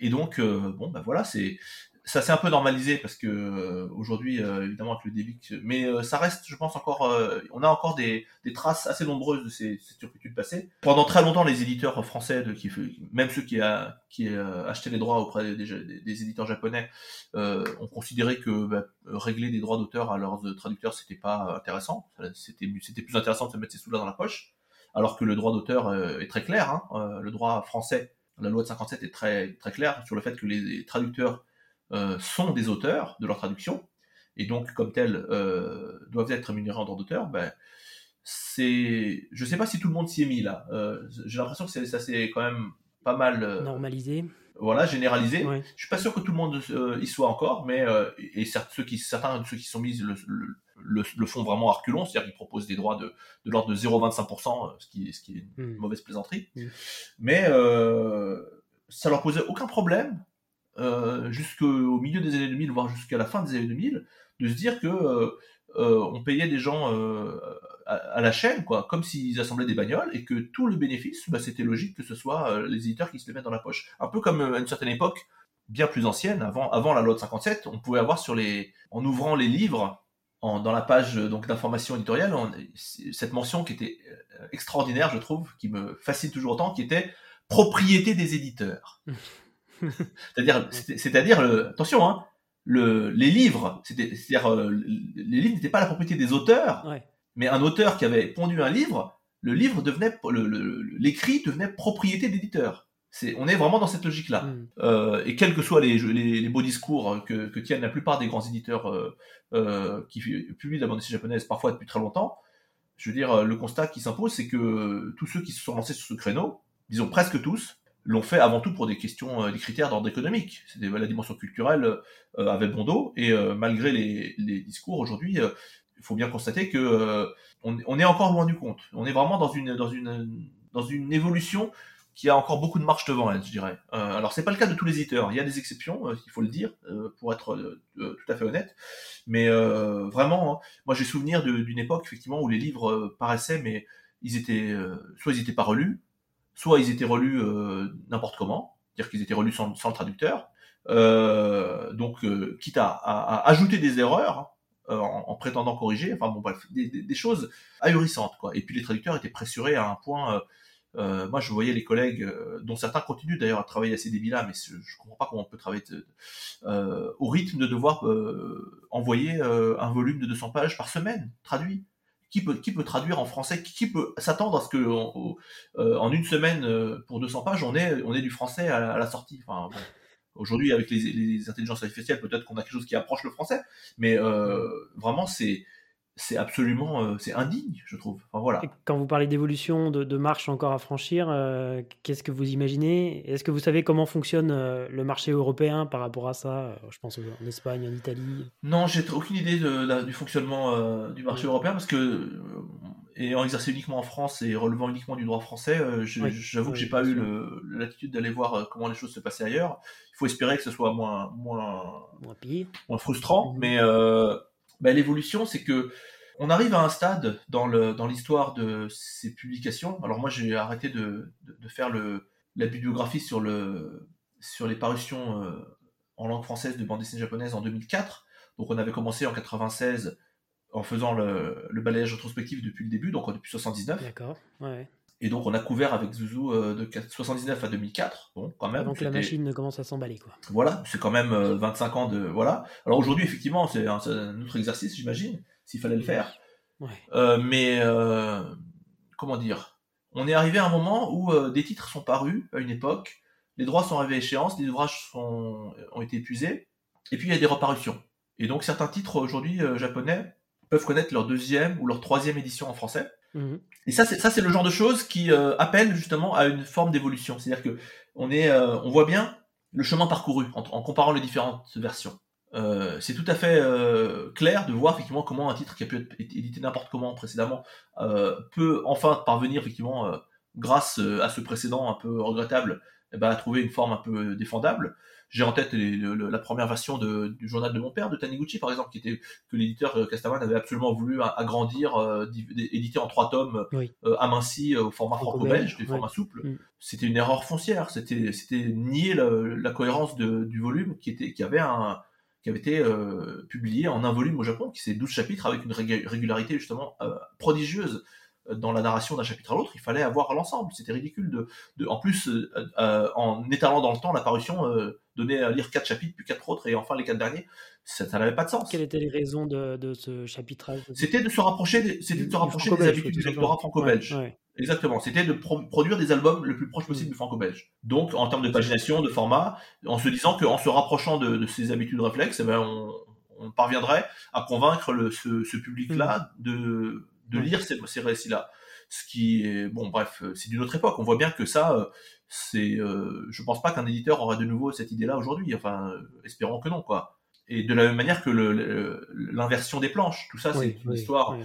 et donc, euh, bon, ben voilà, c'est, ça s'est un peu normalisé parce que euh, aujourd'hui, euh, évidemment, avec le débit, mais euh, ça reste, je pense encore, on a encore des, des, traces assez nombreuses de ces, ces turpitudes passées. Pendant très longtemps, les éditeurs français, de, qui, même ceux qui, a, qui achetaient les droits auprès des, des, éditeurs japonais, ont considéré que bah, régler des droits d'auteur à leurs traducteurs, c'était pas intéressant. C'était, plus intéressant de se mettre ses sous-là dans la poche. Alors que le droit d'auteur est très clair. Hein, le droit français, la loi de 57 est très très claire sur le fait que les traducteurs euh, sont des auteurs de leur traduction, et donc comme tels euh, doivent être rémunérés en droit d'auteur, ben, c'est, je sais pas si tout le monde s'y est mis là. Euh, j'ai l'impression que ça c'est quand même pas mal normalisé. Voilà, généralisé. Je Je suis pas sûr que tout le monde y soit encore, mais et ceux qui, certains de ceux qui sont mis le, le, font vraiment à reculons, c'est-à-dire qu'ils proposent des droits de, de l'ordre de 0,25%, ce qui, ce qui est une hmm. mauvaise plaisanterie. Hmm. Mais ça leur posait aucun problème euh, jusqu'au milieu des années 2000, voire jusqu'à la fin des années 2000, de se dire que euh, euh, on payait des gens à, la chaîne, quoi, comme s'ils assemblaient des bagnoles, et que tout le bénéfice, bah, c'était logique que ce soit les éditeurs qui se les mettent dans la poche. Un peu comme à une certaine époque, bien plus ancienne, avant, avant la loi de 57, on pouvait avoir sur les, en ouvrant les livres, en, dans la page donc d'information éditoriale, cette mention qui était extraordinaire, je trouve, qui me fascine toujours autant, qui était propriété des éditeurs. c'est-à-dire, c'est-à-dire, attention, hein, le, les livres, c'est-à-dire, euh, les livres n'étaient pas la propriété des auteurs, mais un auteur qui avait pondu un livre, le livre devenait, l'écrit devenait propriété d'éditeur. C'est, on est vraiment dans cette logique-là. Mm. Euh, et quels que soient les, les, beaux discours que, que, tiennent la plupart des grands éditeurs euh, euh qui publient la bande dessinée japonaise, parfois depuis très longtemps, je veux dire, le constat qui s'impose, c'est que tous ceux qui se sont lancés sur ce créneau, disons presque tous, l'ont fait avant tout pour des questions, euh, des critères d'ordre économique. C'était la dimension culturelle euh, avait bon dos et euh, malgré les, les discours aujourd'hui, il faut bien constater que on, on, est encore loin du compte. On est vraiment dans une dans une dans une évolution qui a encore beaucoup de marche devant elle, je dirais. Euh, alors c'est pas le cas de tous les éditeurs, il y a des exceptions, il faut le dire, pour être tout à fait honnête. Mais vraiment, hein, moi j'ai souvenir d'une époque effectivement où les livres paraissaient, mais ils étaient soit ils étaient pas relus, soit ils étaient relus euh, n'importe comment, c'est-à-dire qu'ils étaient relus sans, le traducteur, euh, donc euh, quitte à, à, ajouter des erreurs en, prétendant corriger, enfin bon des, choses ahurissantes quoi. Et puis les traducteurs étaient pressurés à un point. moi, je voyais les collègues, dont certains continuent d'ailleurs à travailler à ces débits-là, mais je, je comprends pas comment on peut travailler au rythme de devoir envoyer un volume de 200 pages par semaine, traduit qui peut, qui peut traduire en français, qui, peut s'attendre à ce que euh, en une semaine euh, pour 200 pages, on ait, on du français à, la sortie. Enfin, Aujourd'hui, avec les, les, intelligences artificielles, peut-être qu'on a quelque chose qui approche le français, mais euh, vraiment, c'est c'est absolument euh, c'est indigne, je trouve. Enfin, voilà. quand vous parlez d'évolution, de, marche encore à franchir, euh, qu'est-ce que vous imaginez? Est-ce que vous savez comment fonctionne euh, le marché européen par rapport à ça? Je pense en Espagne, en Italie. Non, j'ai aucune idée de, du fonctionnement du marché européen parce que ayant exercé uniquement en France et relevant uniquement du droit français, j'avoue que j'ai pas eu l'attitude d'aller voir comment les choses se passaient ailleurs. Il faut espérer que ce soit moins moins moins, pire. moins frustrant, mmh. mais bah, l'évolution, c'est que on arrive à un stade dans l'histoire de ces publications. Alors moi, j'ai arrêté de, faire la bibliographie sur les parutions euh, en langue française de bande dessinée japonaise en 2004. Donc on avait commencé en 96 en faisant le, le balayage rétrospectif depuis le début, donc depuis 79. D'accord. Ouais. Et donc on a couvert avec Zuzu euh, de 79 à 2004. Bon, quand même. Donc la machine ne commence à s'emballer, quoi. Voilà, c'est quand même 25 euh, ans de voilà. Alors aujourd'hui, effectivement, c'est un, autre exercice, j'imagine, s'il fallait le faire. Ouais. Euh, mais comment dire? On est arrivé à un moment où des titres sont parus à une époque, les droits sont arrivés à échéance, les ouvrages sont, ont été épuisés, et puis il y a des reparutions. Et donc certains titres aujourd'hui japonais peuvent connaître leur deuxième ou leur troisième édition en français. Mhm. Et ça, c'est le genre de choses qui euh, appelle justement à une forme d'évolution. C'est-à-dire que on est, euh, on voit bien le chemin parcouru en, comparant les différentes versions. euh, c'est tout à fait euh, clair de voir effectivement comment un titre qui a pu être édité n'importe comment précédemment euh, peut enfin parvenir effectivement grâce à ce précédent un peu regrettable eh ben, à trouver une forme un peu défendable. J'ai en tête la première version du journal de mon père de Taniguchi par exemple qui était que l'éditeur Castaman avait absolument voulu agrandir, éditer en trois tomes aminci au format franco-belge, des formats souples. Mm. C'était une erreur foncière, c'était c'était nier la, cohérence du volume qui était qui avait un qui avait été euh, publié en un volume au Japon, qui c'est 12 chapitres avec une régularité justement euh, prodigieuse euh, dans la narration d'un chapitre à l'autre, il fallait avoir l'ensemble. C'était ridicule de, de, en plus, en étalant dans le temps la parution, donner à lire quatre chapitres, puis quatre autres, et enfin les quatre derniers, ça, n'avait pas de sens. Quelles étaient les raisons de, de ce chapitrage C'était de se rapprocher, des, c'était de se rapprocher des habitudes du lectorat franco-belge. Exactement, c'était de produire des albums le plus proche possible mm. du franco-belge. Donc, en termes de pagination, de format, en se disant qu'en se rapprochant de, de, ces habitudes réflexes, eh ben, on, on, parviendrait à le, ce, ce public-là mm. de, de lire ces, ces récits-là. Ce qui est, bon, bref, c'est d'une autre époque. On voit bien que ça, euh, c'est, euh, je pense pas qu'un éditeur aurait de nouveau cette idée-là aujourd'hui. Enfin, euh, espérons que non, quoi et de la même manière que l'inversion des planches. Tout ça, c'est une histoire.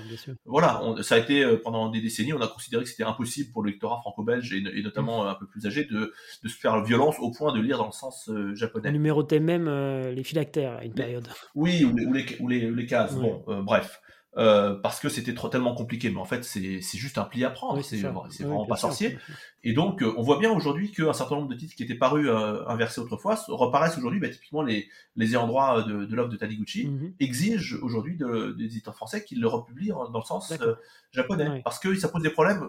voilà, ça a été euh, pendant des décennies, on a considéré que c'était impossible pour le lectorat franco-belge et, notamment mm. un peu plus âgé de, de, se faire violence au point de lire dans le sens euh, japonais. On numérotait même euh, les phylactères à une période. Oui, ou les, ou les, ou les, les cases. Bon, bref. Euh, parce que c'était trop tellement compliqué. Mais en fait, c'est juste un pli à prendre. c'est vraiment pas sorcier. Et donc, euh, on voit bien aujourd'hui qu'un certain nombre de titres qui étaient parus euh, inversés autrefois reparaissent aujourd'hui. Bah, typiquement, les, les ayants droit de, de l'œuvre de Taniguchi mhm. exigent aujourd'hui de, des éditeurs français qu'ils le republient dans le sens japonais. Parce que ça pose des problèmes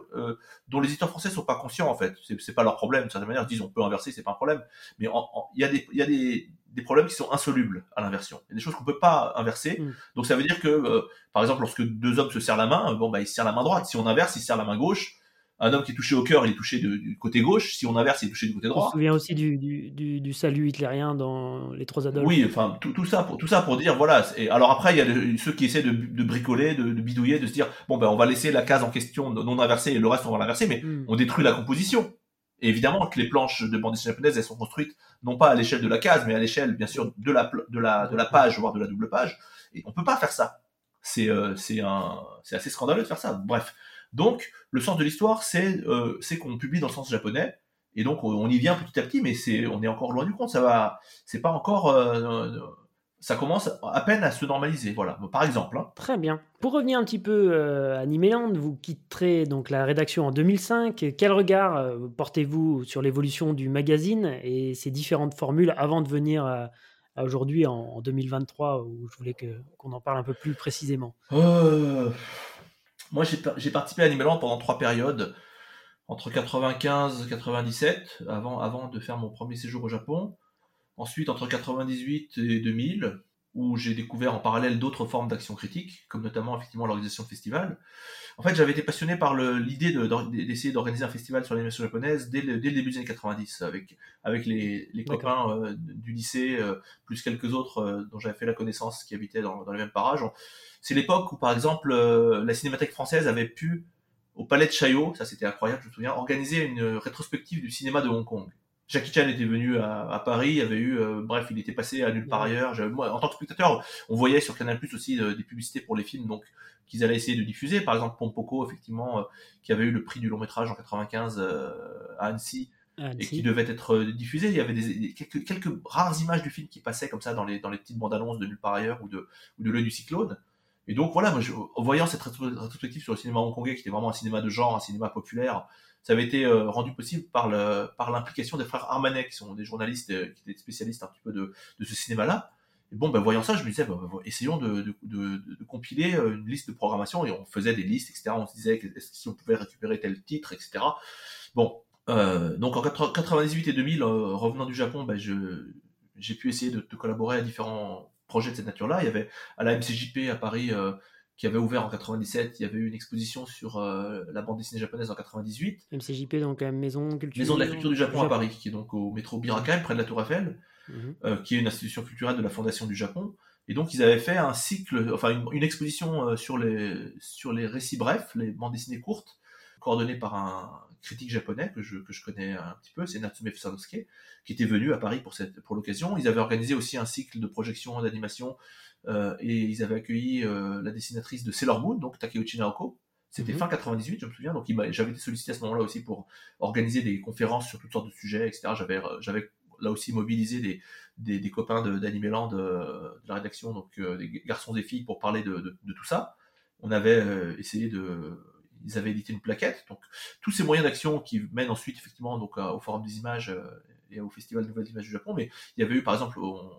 dont les éditeurs français sont pas conscients, en fait. C'est pas leur problème. De certaine manière, ils disent on peut inverser, c'est pas un problème. Mais il y a des, y a des, des problèmes qui sont insolubles à l'inversion. Il y a des choses qu'on peut pas inverser. Mm. Donc ça veut dire que, euh, par exemple, lorsque deux hommes se serrent la main, bon bah ils se serrent la main droite. Si on inverse, ils se serrent la main gauche. Un homme qui est touché au cœur, il est touché du côté gauche. Si on inverse, il est touché du côté droit. On se souvient aussi du, du, du, salut hitlérien dans Les Trois Adolphes. Oui, enfin tout, tout, ça pour tout ça pour dire voilà. Et alors après, il y a ceux qui essaient de, de bricoler, de, de, bidouiller, de se dire bon ben on va laisser la case en question non inversée et le reste on va l'inverser, mais mm. on détruit la composition. Et évidemment que les planches de bande dessinée japonaise, elles sont construites non pas à l'échelle de la case, mais à l'échelle, bien sûr, de la, de la, de la page, voire de la double page. Et on peut pas faire ça. C'est euh, c'est assez scandaleux de faire ça. Bref. Donc, le sens de l'histoire, c'est euh, qu'on publie dans le sens japonais. Et donc, on, y vient petit à petit, mais c'est on est encore loin du compte. Ça va, c'est pas encore euh, ça commence à peine à se normaliser. Voilà, par exemple. Hein. Très bien. Pour revenir un petit peu euh, à Niméland, vous quitterez donc la rédaction en 2005. Quel regard euh, portez-vous sur l'évolution du magazine et ses différentes formules avant de venir à, aujourd'hui en, 2023 où je voulais qu'on en parle un peu plus précisément? Euh, Moi, j'ai participé à Niméland pendant trois périodes entre 95 et 97 avant, avant de faire mon premier séjour au Japon. Ensuite, entre 98 et 2000, où j'ai découvert en parallèle d'autres formes d'action critique, comme notamment effectivement l'organisation de festivals. En fait, j'avais été passionné par l'idée d'essayer d'organiser un festival sur l'animation japonaise dès le, début des années 90, avec, avec les, copains euh, du lycée, euh, plus quelques autres euh, dont j'avais fait la connaissance qui habitaient dans, dans les mêmes parages. C'est l'époque où, par exemple, la Cinémathèque française avait pu, au Palais de Chaillot, ça c'était incroyable, je me souviens, organiser une rétrospective du cinéma de Hong Kong. Jackie Chan était venu à, Paris, il y avait eu, euh, bref, il était passé à nulle part ailleurs. Moi, en tant que spectateur, on voyait sur Canal Plus aussi euh, des publicités pour les films, donc qu'ils allaient essayer de diffuser. Par exemple, Pompoko, effectivement, euh, qui avait eu le prix du long métrage en 95 à Annecy. Et qui devait être diffusé. Il y avait des, quelques, quelques, rares images du film qui passaient comme ça dans les, dans les petites bandes annonces de nulle part ailleurs ou de, ou de l'œil du cyclone. Et donc voilà, moi, en voyant cette rétrospective sur le cinéma hongkongais, qui était vraiment un cinéma de genre, un cinéma populaire, ça avait été euh, rendu possible par par l'implication des frères Armanet, qui sont des journalistes euh, qui étaient spécialistes un petit peu de, de ce cinéma-là. Et bon, ben, voyant ça, je me disais, ben, ben, essayons de, de, compiler euh, une liste de programmation, et on faisait des listes, etc. On se disait si on pouvait récupérer tel titre, etc. Bon, donc en 98 et 2000, revenant du Japon, ben, j'ai pu essayer de, collaborer à différents projets de cette nature-là. Il y avait à la MCJP à Paris qui avait ouvert en 97. Il y avait eu une exposition sur euh, la bande dessinée japonaise en 98. MCJP, donc la Maison culture... Maison de la culture du Japon, à Paris, qui est donc au métro Birakan, près de la Tour Eiffel, mhm. euh, qui est une institution culturelle de la Fondation du Japon. Et donc ils avaient fait un cycle, enfin une, exposition euh, sur les sur les récits brefs, les bandes dessinées courtes, coordonné par un critique japonais que je, que je connais un petit peu, c'est Natsume Sanosuke, qui était venu à Paris pour, cette, pour l'occasion. Ils avaient organisé aussi un cycle de projection d'animation et ils avaient accueilli euh, la dessinatrice de Sailor Moon, donc Takeuchi Naoko. C'était mhm. fin 98, je me souviens, donc j'avais été sollicité à ce moment-là aussi pour organiser des conférences sur toutes sortes de sujets, etc. J'avais, j'avais là aussi mobilisé des, des, des copains d'Animeland de, de, la rédaction, donc des garçons et filles, pour parler de, de tout ça. On avait essayé de ils avaient édité une plaquette. Donc tous ces moyens d'action qui mènent ensuite effectivement donc au Forum des images euh, et au Festival de nouvelles images du Japon. Mais il y avait eu par exemple, on,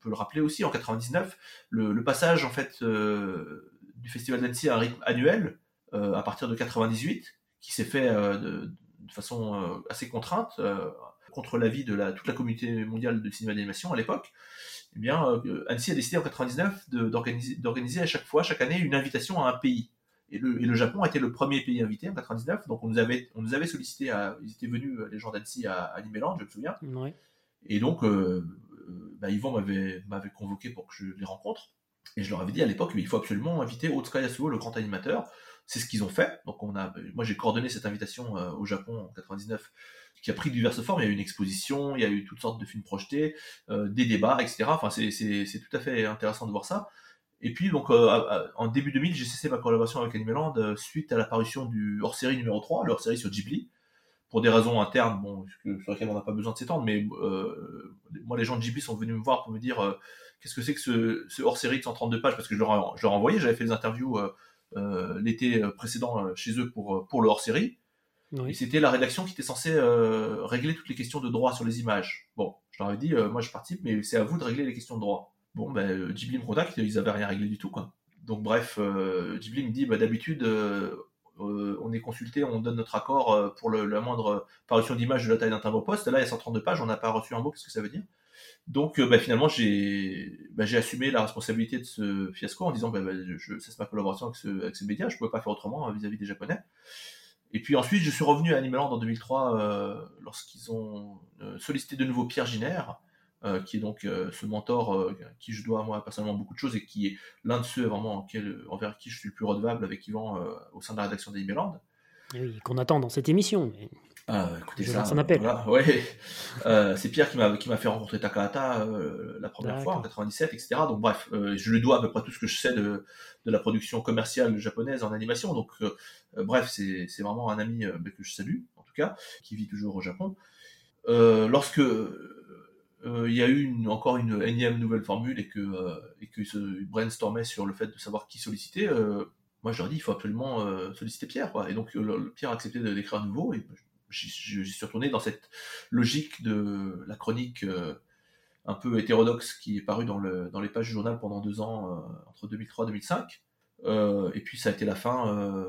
peut le rappeler aussi, en 99, le, passage en fait euh, du Festival d'Annecy à un rythme annuel euh, à partir de 98, qui s'est fait de, façon assez contrainte contre l'avis de la, toute la communauté mondiale de cinéma d'animation à l'époque. Eh bien, Annecy a décidé en 99 d'organiser à chaque fois, chaque année, une invitation à un pays. Et le, Japon a été le premier pays invité en 99, donc on nous avait, on nous avait sollicité, à, ils étaient venus, euh, les gens d'Annecy, à Animeland, je me souviens. Et donc, euh, euh, bah, Yvan m'avait, convoqué pour que je les rencontre. Et je leur avais dit à l'époque qu'il faut absolument inviter Otsuka Yasuo, le grand animateur. C'est ce qu'ils ont fait. Donc on a, moi j'ai coordonné cette invitation au Japon en 99, qui a pris diverses formes. Il y a eu une exposition, il y a eu toutes sortes de films projetés, des débats, etc. Enfin c'est, tout à fait intéressant de voir ça. Et puis, donc, euh, en début 2000, j'ai cessé ma collaboration avec Animeland euh, suite à l'apparition du hors-série numéro 3, le hors-série sur Ghibli, pour des raisons internes, bon, sur lesquelles on n'a pas besoin de s'étendre, mais euh, moi, les gens de Ghibli sont venus me voir pour me dire qu'est-ce que c'est que ce, ce hors-série de 132 pages, parce que je leur, je leur envoyé, j'avais fait des interviews l'été précédent chez eux pour, pour le hors-série. Et c'était la rédaction qui était censée régler toutes les questions de droit sur les images. Bon, je leur ai dit, moi je participe, mais c'est à vous de régler les questions de droit. Bon, ben, Ghibli me contacte, ils avaient rien réglé du tout, quoi. Donc, bref, euh, Ghibli me dit, bah, d'habitude, euh, euh, on est consulté, on donne notre accord pour la moindre parution d'image de la taille d'un timbre poste. Là, il y a 132 pages, on n'a pas reçu un mot, qu'est-ce que ça veut dire? Donc, bah, finalement, j'ai bah, assumé la responsabilité de ce fiasco en disant, bah, je, cesse ma collaboration avec ce, avec ce média, je ne pouvais pas faire autrement vis-à-vis des Japonais. Et puis ensuite, je suis revenu à Animaland en 2003 lorsqu'ils ont sollicité de nouveau Pierre Giner, euh, qui est donc euh, ce mentor euh, qui je dois moi personnellement beaucoup de choses et qui est l'un de ceux vraiment envers qui je suis le plus redevable avec Yvan au sein de la rédaction des. Oui, qu'on attend dans cette émission. Ah, écoutez ça. appel. ouais. c'est Pierre qui m'a qui m'a fait rencontrer Takahata la première fois en 97, etc. Donc bref, je lui dois à peu près tout ce que je sais de, de la production commerciale japonaise en animation. Donc bref, c'est vraiment un ami que je salue en tout cas, qui vit toujours au Japon. lorsque euh, il y a eu encore une énième nouvelle formule et que euh, que se brainstormait sur le fait de savoir qui solliciter, euh, moi je leur dis il faut absolument solliciter Pierre. Et donc Pierre a accepté d'écrire à nouveau et j'y suis retourné dans cette logique de la chronique un peu hétérodoxe qui est parue dans, le, dans les pages du journal pendant deux ans, entre 2003 et 2005. et puis ça a été la fin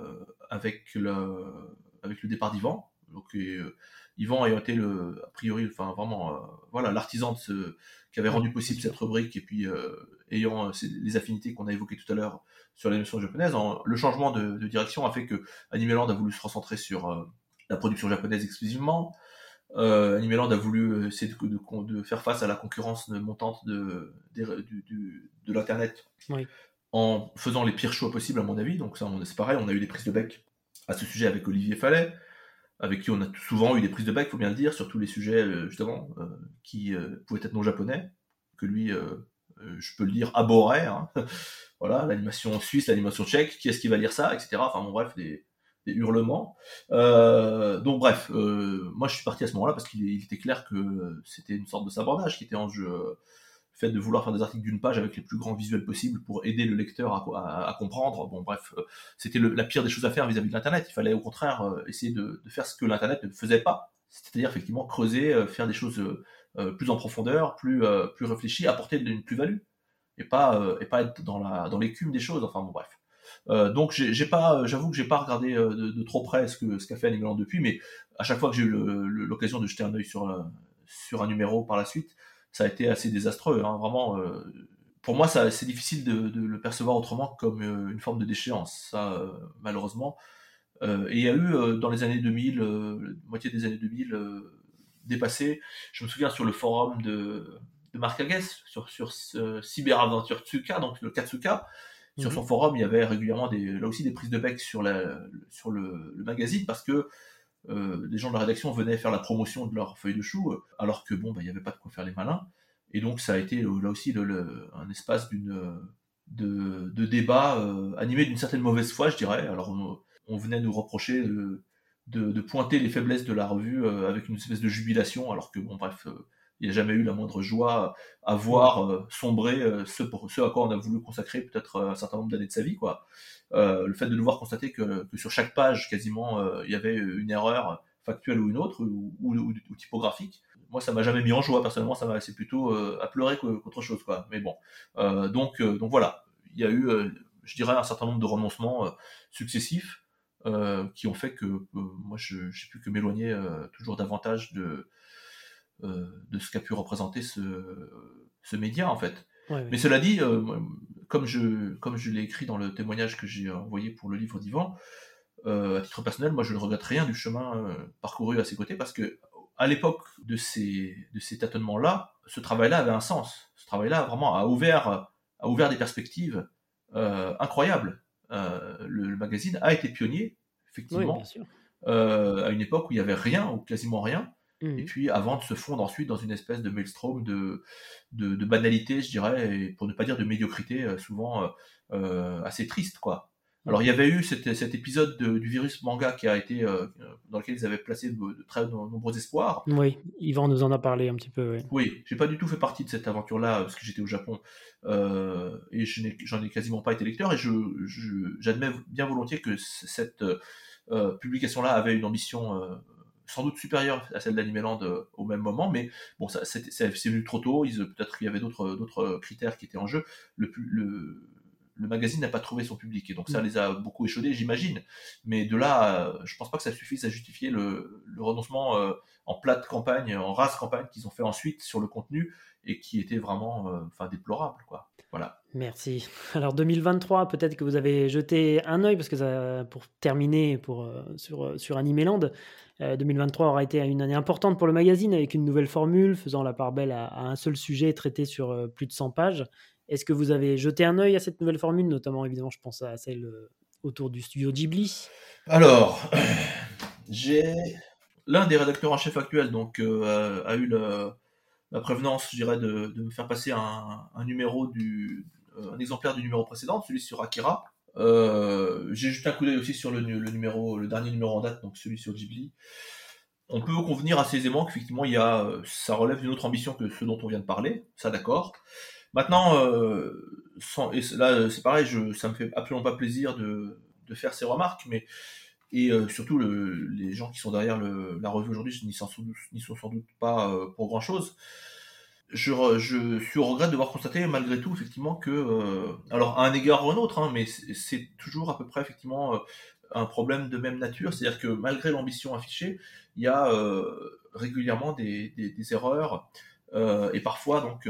avec, le, avec le départ d'Ivan. Donc, Yvan ayant été le, a priori, enfin vraiment, euh, voilà, l'artisan de ce, qui avait rendu possible cette rubrique et puis euh, ayant euh, les affinités qu'on a évoquées tout à l'heure sur la notion japonaise, le changement de, direction a fait que Animeland a voulu se recentrer sur la production japonaise exclusivement. Euh, Animeland a voulu essayer de, de, faire face à la concurrence montante de, de, l'internet en faisant les pires choix possibles à mon avis. Donc ça, c'est pareil, on a eu des prises de bec à ce sujet avec Olivier Fallet avec qui on a souvent eu des prises de bec, faut bien le dire, sur tous les sujets euh, justement euh, qui euh, pouvaient être non japonais, que lui, je peux le dire, abhorrait. Hein. voilà, l'animation suisse, l'animation tchèque, qui est-ce qui va lire ça, etc. Enfin bon, bref, des, hurlements. donc bref, moi je suis parti à ce moment-là parce qu'il était clair que c'était une sorte de sabordage qui était en jeu fait de vouloir faire des articles d'une page avec les plus grands visuels possibles pour aider le lecteur à, comprendre. Bon, bref, euh, c'était la pire des choses à faire vis-à-vis de l'Internet. Il fallait au contraire euh, essayer de, faire ce que l'Internet ne faisait pas, c'est-à-dire effectivement creuser, euh, faire des choses plus en profondeur, plus, plus réfléchies, apporter une plus-value, et pas, et pas être dans, la, dans l'écume des choses. Enfin bon, bref. donc j'ai pas, j'avoue que j'ai pas regardé de, trop près ce que ce qu'a fait Animeland depuis, mais à chaque fois que j'ai eu l'occasion de jeter un œil sur sur un numéro par la suite, ça a été assez désastreux. Hein, vraiment, euh, pour moi, c'est difficile de, le percevoir autrement comme euh, une forme de déchéance, ça, euh, malheureusement. et il y a eu dans les années 2000, moitié des années 2000, dépassé, je me souviens sur le forum de, de Marc Agues, sur, sur Cyberaventure Tsuka, donc le Katsuka, Sur Mhm. son forum, il y avait régulièrement des, là aussi des prises de bec sur, la, sur le, le magazine parce que euh, les gens de la rédaction venaient faire la promotion de leur feuille de chou, euh, alors que bon, bah, il n'y avait pas de quoi faire les malins. Et donc ça a été euh, là aussi un espace d'une de, de débat animé d'une certaine mauvaise foi, je dirais. Alors on, venait nous reprocher de, de, pointer les faiblesses de la revue avec une espèce de jubilation, alors que bon bref, il n'y a jamais eu la moindre joie à voir euh, sombrer euh, ce, pour, ce à quoi on a voulu consacrer peut-être euh, un certain nombre d'années de sa vie, quoi. Euh, le fait de devoir constater que, que sur chaque page, quasiment, il y avait une erreur factuelle ou une autre, ou, ou, ou- ou typographique. Moi, ça m'a jamais mis en joie, personnellement, ça m'a, c'est plutôt à pleurer qu'autre chose, quoi. Mais bon. Donc, donc voilà. Il y a eu, je dirais, un certain nombre de renoncements successifs qui ont fait que moi, je n'ai pu que m'éloigner toujours davantage de, de ce qu'a pu représenter ce, ce média, en fait. Ouais. Mais cela dit, euh, comme je, comme je l'ai écrit dans le témoignage que j'ai envoyé pour le livre d'Ivan, euh, à titre personnel, moi je ne regrette rien du chemin euh, parcouru à ses côtés parce que à l'époque de ces, de ces tâtonnements-là, ce travail-là avait un sens. Ce travail-là vraiment a ouvert, a ouvert des perspectives euh, incroyables. Euh, le, le magazine a été pionnier, effectivement, euh, à une époque où il n'y avait rien ou quasiment rien. Et puis avant de se fondre ensuite dans une espèce de maelstrom de, de, de banalité, je dirais, et pour ne pas dire de médiocrité, euh, souvent euh, euh, assez triste, quoi. Alors il y avait eu cet, cet épisode de- du virus manga qui a été euh, dans lequel ils avaient placé de, de très nombreux espoirs. Oui, Yvan nous en a parlé un petit peu. ouais. Oui, j'ai pas du tout fait partie de cette aventure-là parce que j'étais au Japon euh, et je j'en ai, quasiment pas été lecteur et je je- j'admets bien volontiers que cette euh, publication-là avait une ambition sans doute supérieure à celle d'Animeland euh, au même moment, mais bon, ça c'était- c'est c'est venu trop tôt. ils- Peut-être qu'il y avait d'autres d'autres critères qui étaient en jeu. Le, le, le magazine n'a pas trouvé son public et donc ça Mm. les a beaucoup échaudés, j'imagine. Mais de là, euh, je pense pas que ça suffise à justifier le, le renoncement euh, en plate campagne, en race campagne qu'ils ont fait ensuite sur le contenu et qui était vraiment euh, enfin déplorable quoi. Voilà. Merci. Alors 2023, peut-être que vous avez jeté un œil, parce que ça, pour terminer pour, euh, sur, euh, sur Animeland, euh, 2023 aura été une année importante pour le magazine avec une nouvelle formule faisant la part belle à, à un seul sujet traité sur euh, plus de 100 pages. Est-ce que vous avez jeté un œil à cette nouvelle formule, notamment évidemment je pense à celle euh, autour du studio Ghibli Alors, j'ai l'un des rédacteurs en chef actuels donc euh, a eu le- la prévenance, je dirais, de, me faire passer un, numéro du euh, un exemplaire du numéro précédent, celui sur Akira. Euh, j'ai jeté un coup d'œil aussi sur le, nu- le numéro, le dernier numéro en date, donc celui sur Ghibli. On peut convenir assez aisément qu'effectivement, il y a, euh, ça relève d'une autre ambition que ce dont on vient de parler, ça d'accord. Maintenant, sans- et là c'est pareil, je, ça me fait absolument pas plaisir de, de faire ces remarques, mais et euh, surtout le- les gens qui sont derrière la revue aujourd'hui n'y sont, sans doute- pas euh, pour grand chose. Je, je suis au regret de devoir constater malgré tout effectivement que, euh, alors à un égard ou un autre, hein, mais c'est toujours à peu près effectivement un problème de même nature, c'est-à-dire que malgré l'ambition affichée, il y a régulièrement des, erreurs et parfois donc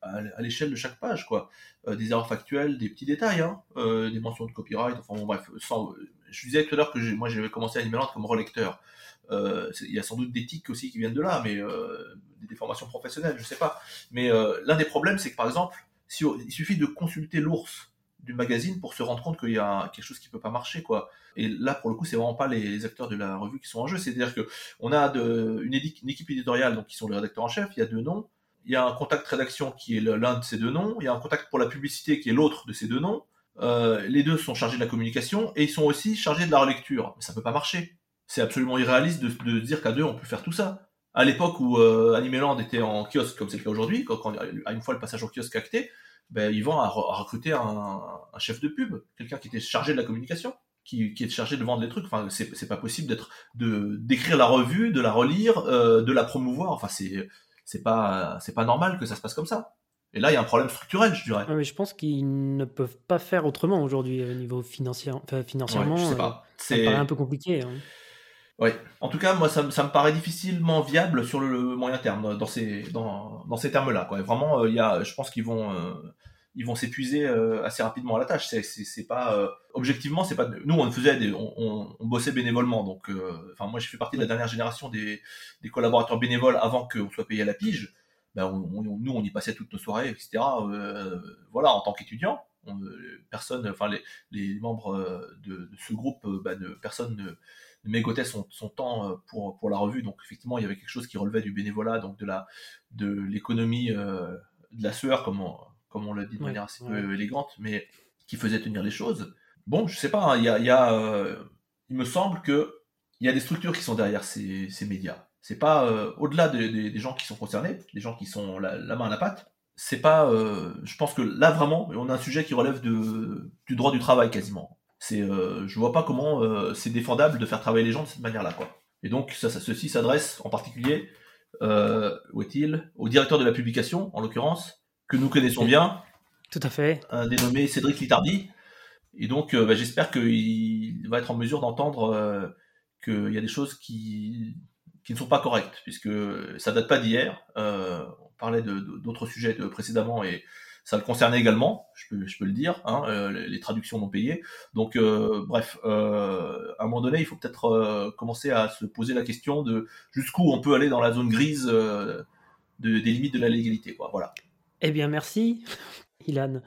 à, l'échelle de chaque page, quoi. Des erreurs factuelles, des petits détails, hein, des mentions de copyright, enfin bon, bref. Je disais tout à l'heure que moi j'avais commencé à Animeland comme relecteur. Euh, il y a sans doute des tics aussi qui viennent de là, mais euh, des déformations professionnelles, je sais pas. Mais euh, l'un des problèmes, c'est que par exemple, il suffit de consulter l'ours du magazine pour se rendre compte qu'il y a quelque chose qui peut pas marcher, quoi. Et là, pour le coup, c'est vraiment pas les acteurs de la revue qui sont en jeu. C'est-à-dire que on a une, une équipe éditoriale, donc qui sont les rédacteurs en chef. Il y a deux noms. Il y a un contact rédaction qui est l'un de ces deux noms. Il y a un contact pour la publicité qui est l'autre de ces deux noms. Euh, les deux sont chargés de la communication et ils sont aussi chargés de la relecture. Mais ça peut pas marcher. C'est absolument irréaliste de, de dire qu'à deux on peut faire tout ça. À l'époque où euh, Animeland était en kiosque, comme c'est le cas aujourd'hui, quand, quand- à une fois le passage au kiosque acté, ben, Yvan a, a recruté un, un chef de pub, quelqu'un qui était chargé de la communication, qui, qui est chargé de vendre les trucs. Enfin, c'est pas possible d'être de d'écrire la revue, de la relire, euh, de la promouvoir. Enfin, c'est c'est pas c'est pas normal que ça se passe comme ça. Et là, il y a un problème structurel, je dirais. Mais Je pense qu'ils ne peuvent pas faire autrement aujourd'hui au niveau financier, enfin, financièrement. Ouais, je sais euh, pas. Ça me paraît un peu compliqué. hein. Ouais. En tout cas, moi, ça, me- ça me paraît difficilement viable sur le, moyen terme dans- ces dans, dans ces termes-là. Vraiment, euh, y a, je pense qu'ils vont euh, ils vont s'épuiser euh, assez rapidement à la tâche. C'est pas euh, objectivement, c'est pas nous on faisait des, on, on, on bossait bénévolement. Donc, euh, enfin moi, je fais partie de la dernière génération des des collaborateurs bénévoles avant qu'on soit payé à la pige. Ben, on, on- nous, on y passait toutes nos soirées, etc. euh, voilà, en tant qu'étudiant. personne, enfin les, les membres de, ce groupe, bah, personne ne, mégotait son, son, temps pour, pour la revue. Donc effectivement, il y avait quelque chose qui relevait du bénévolat, donc de la de l'économie de la sueur, comme on, comme on l'a dit de manière assez peu élégante, mais qui faisait tenir les choses. Bon, je sais pas, hein, il y a, y a il me semble que il y a des structures qui sont derrière ces, ces médias. C'est pas euh, au-delà des gens qui sont concernés, des gens qui sont la, main à la pâte. C'est pas, euh, je pense que là vraiment, on a un sujet qui relève de, du droit du travail quasiment. C'est, euh, je vois pas comment c'est défendable de faire travailler les gens de cette manière-là, quoi. Et donc ça, ça ceci s'adresse en particulier, où est-il, au directeur de la publication, en l'occurrence, que nous connaissons bien. Tout à fait. Un dénommé Cédric Litardi. Et donc, bah, j'espère qu'il va être en mesure d'entendre qu'il y a des choses qui qui ne sont pas correctes, puisque ça date pas d'hier. Euh, on parlait d'autres sujets précédemment et ça le concernait également, je peux, je peux le dire, hein, euh, les, traductions non payées. Donc, euh, bref, à un moment donné, il faut peut-être commencer à se poser la question de jusqu'où on peut aller dans la zone grise de, des limites de la légalité. Quoi. Voilà. Eh bien, merci, Ilan.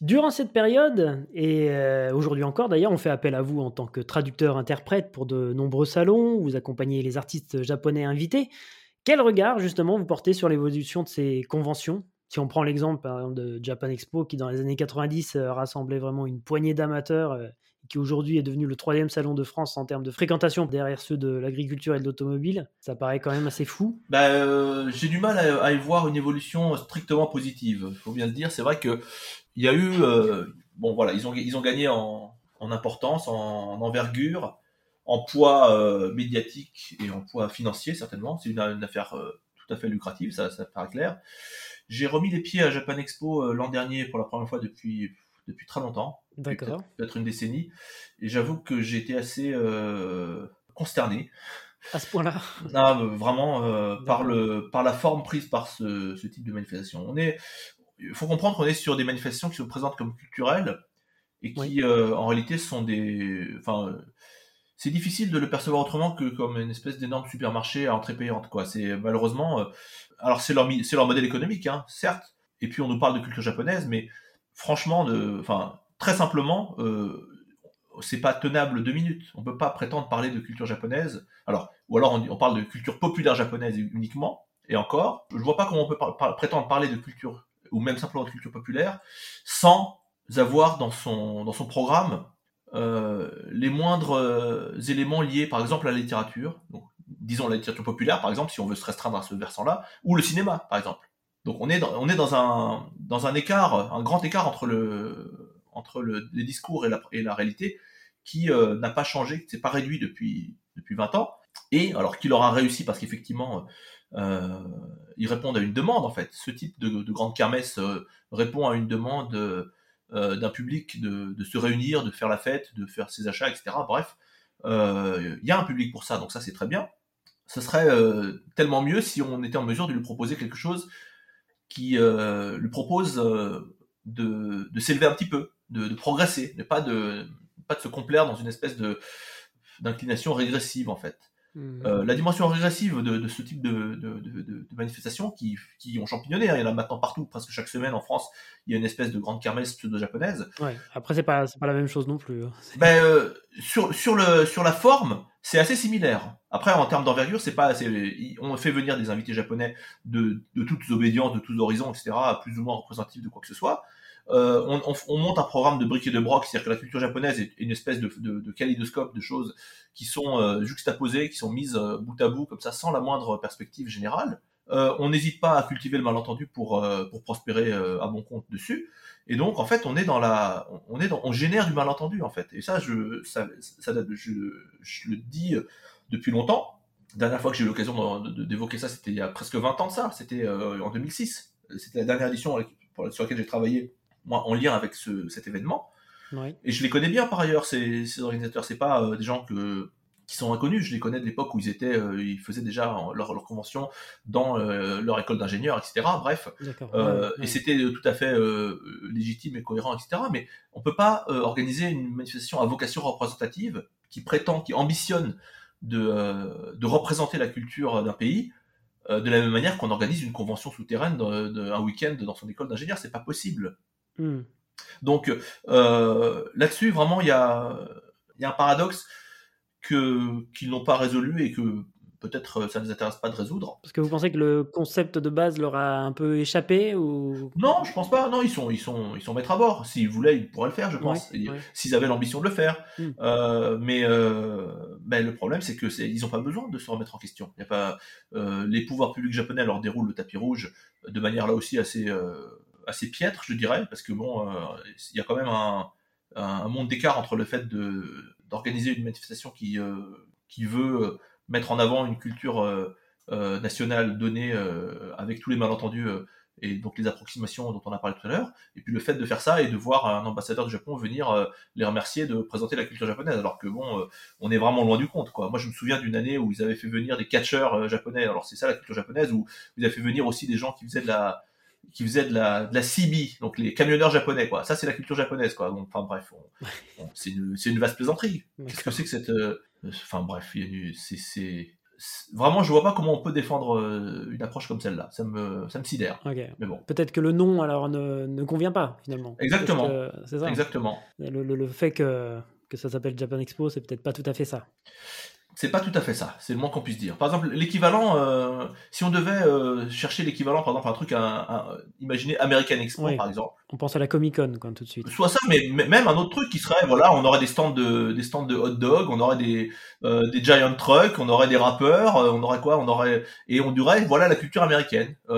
Durant cette période, et euh, aujourd'hui encore d'ailleurs, on fait appel à vous en tant que traducteur-interprète pour de nombreux salons, vous accompagnez les artistes japonais invités. Quel regard justement vous portez sur l'évolution de ces conventions? Si on prend l'exemple de Japan Expo qui dans les années 90 euh, rassemblait vraiment une poignée d'amateurs euh, qui aujourd'hui est devenu le troisième salon de France en termes de fréquentation derrière ceux de l'agriculture et de l'automobile. Ça paraît quand même assez fou. Bah, euh, j'ai du mal à, y voir une évolution strictement positive. Il faut bien le dire. C'est vrai que il y a eu, euh, bon voilà, ils ont ils ont gagné en, en importance, en, envergure, en poids euh, médiatique et en poids financier certainement. C'est une, affaire tout à fait lucrative, ça, ça paraît clair. J'ai remis les pieds à Japan Expo l'an dernier pour la première fois depuis depuis très longtemps. D'accord. Peut-être une décennie. Et j'avoue que été assez euh, consterné. À ce point-là Non, vraiment, euh, par, le, par la forme prise par ce, ce type de manifestation. On est, il faut comprendre qu'on est sur des manifestations qui se présentent comme culturelles et qui, euh, en réalité, sont des. Enfin, c'est difficile de le percevoir autrement que comme une espèce d'énorme supermarché à entrée payante, quoi. C'est malheureusement. alors, c'est leur, c'est leur modèle économique, hein, certes. Et puis, on nous parle de culture japonaise, mais franchement, enfin, très simplement, euh, c'est pas tenable deux minutes. On peut pas prétendre parler de culture japonaise. Alors, ou alors on, parle de culture populaire japonaise uniquement. Et encore, je vois pas comment on peut prétendre parler de culture ou même simplement de culture populaire sans avoir dans son dans son programme euh, les moindres euh, éléments liés, par exemple, à la littérature. Disons la littérature populaire, par exemple, si on veut se restreindre à ce versant-là, ou le cinéma, par exemple. Donc on est dans, un écart, un grand écart entre le entre le, les discours et la, réalité qui euh, n'a pas changé, qui s'est pas réduit depuis depuis 20 ans. Et alors qu'il aura réussi parce qu'effectivement euh, ils répondent à une demande en fait. Ce type de, de grande kermesse euh, répond à une demande euh, d'un public de, se réunir, de faire la fête, de faire ses achats, etc. Bref, il y a un public pour ça, donc ça c'est très bien. Ce serait tellement mieux si on était en mesure de lui proposer quelque chose qui euh, lui propose euh, de, de s'élever un petit peu, de, de, progresser, ne pas de, pas de se complaire dans une espèce de d'inclination régressive en fait. Mmh. Euh, la dimension régressive de, de ce type de, de, de, manifestations qui, qui ont champignon, hein, il y en a maintenant partout, presque chaque semaine en France, il y a une espèce de grande kermesse pseudo-japonaise. Ouais. Après, c'est pas, pas la même chose non plus. Hein. Ben, euh, sur, sur, le, sur la forme, c'est assez similaire. Après, en termes d'envergure, c'est pas, on fait venir des invités japonais de, de toutes obédiences, de tous horizons, etc., plus ou moins représentatifs de quoi que ce soit. Euh, on, on, on, monte un programme de briques et de broc, c'est-à-dire que la culture japonaise est une espèce de, de, de de choses qui sont euh, juxtaposées, qui sont mises euh, bout à bout comme ça, sans la moindre perspective générale. Euh, on n'hésite pas à cultiver le malentendu pour pour prospérer à bon compte dessus. Et donc en fait, on est dans la, on est dans, on génère du malentendu en fait. Et ça, je, ça, ça je, je le dis depuis longtemps. La dernière fois que j'ai eu l'occasion d'évoquer ça, c'était il y a presque 20 ans de ça. C'était en 2006. C'était la dernière édition sur laquelle j'ai travaillé moi, en lien avec ce, cet événement. Et je les connais bien par ailleurs, ces, ces organisateurs. C'est pas euh, des gens que, qui sont inconnus. Je les connais de l'époque où ils étaient, euh, ils faisaient déjà leur, leur convention dans euh, leur école d'ingénieur, etc. Bref, et c'était tout à fait légitime et cohérent, etc. Mais on peut pas organiser une manifestation à vocation représentative qui prétend, qui ambitionne de, de représenter la culture d'un pays de la même manière qu'on organise une convention souterraine d'un week-end dans son école d'ingénieur. C'est pas possible. Hmm. Donc là-dessus, vraiment, il y a, y a un paradoxe que qu'ils n'ont pas résolu et que peut-être euh, ça ne les intéresse pas de résoudre. Parce que vous pensez que le concept de base leur a un peu échappé ou? Non, je pense pas. Non, ils sont, ils sont, ils sont maîtres à bord. S'ils voulaient, ils pourraient le faire, je pense. S'ils avaient l'ambition de le faire. Hmm. Euh, mais euh, ben, le problème, c'est que ils n'ont pas besoin de se remettre en question. Il y a pas les pouvoirs publics japonais leur déroulent le tapis rouge de manière là aussi assez, assez piètre, je dirais, parce que bon, il y a quand même un, un monde d'écart entre le fait d'organiser une manifestation qui qui veut mettre en avant une culture euh, euh, nationale donnée euh, avec tous les malentendus et donc les approximations dont on a parlé tout à l'heure, et puis le fait de faire ça et de voir un ambassadeur du Japon venir les remercier de présenter la culture japonaise, alors que bon, on est vraiment loin du compte, quoi. Moi, je me souviens d'une année où ils avaient fait venir des catcheurs japonais, alors c'est ça la culture japonaise, où ils avaient fait venir aussi des gens qui faisaient de la, qui faisaient de la, de la CB, donc les camionneurs japonais, quoi. Ça, c'est la culture japonaise, quoi. Enfin, bref, c'est une, une, vaste plaisanterie. Qu'est-ce que c'est que cette, Enfin bref, c'est vraiment, je vois pas comment on peut défendre euh, une approche comme celle-là. Ça me, ça me sidère. Mais bon. Peut-être que le nom alors ne, ne convient pas finalement. Exactement. C'est ça. Exactement. Le, le, le fait que, que ça s'appelle Japan Expo, c'est peut-être pas tout à fait ça. C'est pas tout à fait ça, c'est le moins qu'on puisse dire. Par exemple, l'équivalent, euh, si on devait euh, chercher l'équivalent, par exemple, un truc, un, imaginez American Expo, par exemple. On pense à la Comic Con, quand tout de suite. Soit ça, mais, même un autre truc qui serait, voilà, on aurait des stands de, des stands de hot dog, on aurait des, euh, des giant trucks, on aurait des rappeurs, on aurait quoi, on aurait, et on dirait, voilà, la culture américaine. on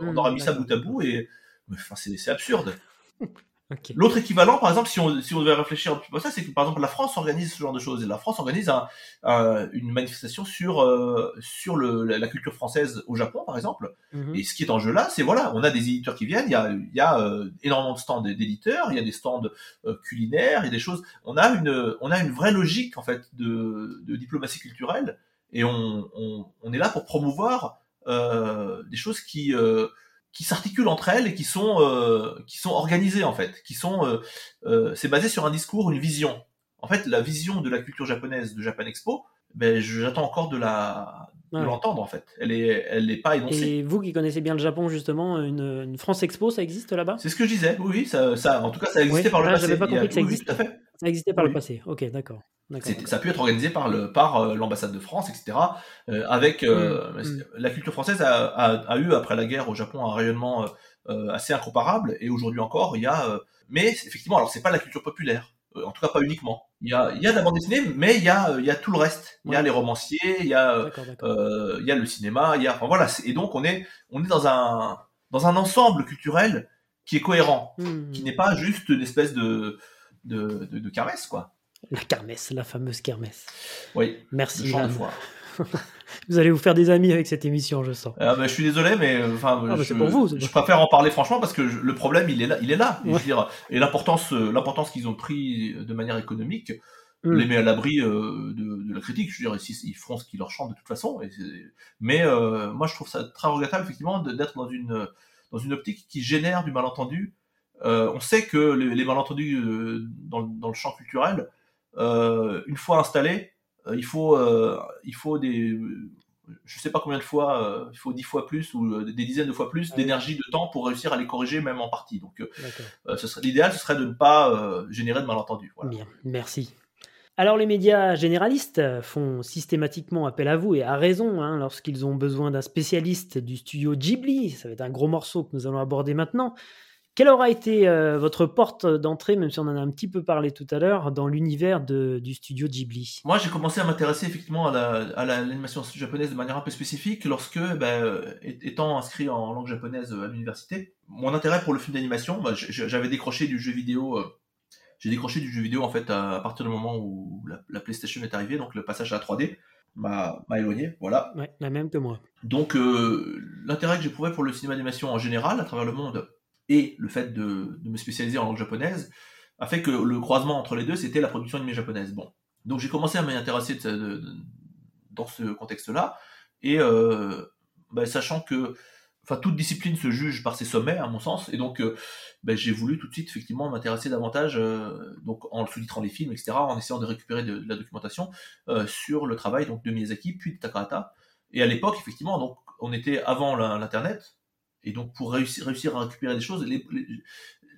hmm, aurait mis ça bout à bout et, enfin, c'est absurde. L'autre équivalent, par exemple, si on, si on devait réfléchir un peu à ça, c'est que par exemple la France organise ce genre de choses. Et la France organise un, une manifestation sur euh, sur le, la, culture française au Japon, par exemple. Mhm. Et ce qui est en jeu là, c'est voilà, on a des éditeurs qui viennent, il y a, il y a euh, énormément de stands d'éditeurs, il y a des stands euh, culinaires, il y a des choses. On a une on a une vraie logique en fait de, de diplomatie culturelle et on, on, on est là pour promouvoir des choses qui qui s'articulent entre elles et qui sont euh, qui sont organisées en fait, qui sont euh, euh, c'est basé sur un discours, une vision. En fait, la vision de la culture japonaise de Japan Expo, ben j'attends encore de la de l'entendre en fait. Elle est elle n'est pas énoncée. Et vous qui connaissez bien le Japon justement, une, une France Expo, ça existe là-bas? C'est ce que je disais. Oui, ça, ça en tout cas ça existait par le ah, passé. Pas compris que ça existait. Oui, Ça existait par le passé. Ok, d'accord. Ça a pu être organisé par le par euh, l'ambassade de France, etc. Euh, avec euh, mm, mm. la culture française a, a, a, eu après la guerre au Japon un rayonnement assez incomparable et aujourd'hui encore il y a mais effectivement alors c'est pas la culture populaire en tout cas pas uniquement. Il y a, il y a de la bande dessinée, mais il y a, il y a tout le reste. Il y a les romanciers, il y a, il y a le cinéma, il y a, enfin voilà. Et donc on est, on est dans un, dans un ensemble culturel qui est cohérent, mm. qui n'est pas juste une espèce de, de, de, de caresse, quoi. La kermesse, la fameuse kermesse. Oui. Merci. Vous allez vous faire des amis avec cette émission, je sens. Ah bah, je suis désolé, mais euh, ah, je, pour vous, je préfère en parler franchement parce que le problème, il est là, il est là. Je veux dire, et l'importance, euh, l'importance qu'ils ont pris de manière économique, mm. les met à l'abri euh, de, de, la critique. Je veux dire, ils, ils feront ce qui leur chante de toute façon. Et mais euh, moi, je trouve ça très regrettable effectivement d'être dans une dans une optique qui génère du malentendu. Euh, on sait que les, les malentendus dans, dans, le champ culturel euh, une fois installé, euh, il faut, euh, il faut des, je sais pas combien de fois, il faut dix fois plus ou des dizaines de fois plus ah d'énergie, de temps pour réussir à les corriger même en partie. Donc, l'idéal, ce serait de ne pas générer de malentendus. Bien, merci. Alors les médias généralistes font systématiquement appel à vous et à raison hein, lorsqu'ils ont besoin d'un spécialiste du studio Ghibli. Ça va être un gros morceau que nous allons aborder maintenant. Quelle aura été euh, votre porte d'entrée, même si on en a un petit peu parlé tout à l'heure, dans l'univers du studio Ghibli? Moi, j'ai commencé à m'intéresser effectivement à l'animation japonaise de manière un peu spécifique lorsque, ben, étant inscrit en langue japonaise à l'université, mon intérêt pour le film d'animation, ben, j'avais décroché du jeu vidéo. Euh, j'ai décroché du jeu vidéo en fait à, partir du moment où la, PlayStation est arrivée, donc le passage à la 3D m'a éloigné, voilà. Ouais, la même que moi. Donc euh, l'intérêt que j'éprouvais pour le cinéma d'animation en général à travers le monde et le fait de, me spécialiser en langue japonaise a fait que le croisement entre les deux, c'était la production animée japonaise. Bon, donc j'ai commencé à m'y intéresser dans ce contexte-là, et euh, bah, sachant que toute discipline se juge par ses sommets à mon sens. Et donc euh, bah, j'ai voulu tout de suite effectivement m'intéresser davantage euh, donc en sous-titrant les films etc en essayant de récupérer de, la documentation sur le travail donc de Miyazaki puis de Takahata. Et à l'époque effectivement donc on était avant l'internet et donc pour réussir, à récupérer des choses,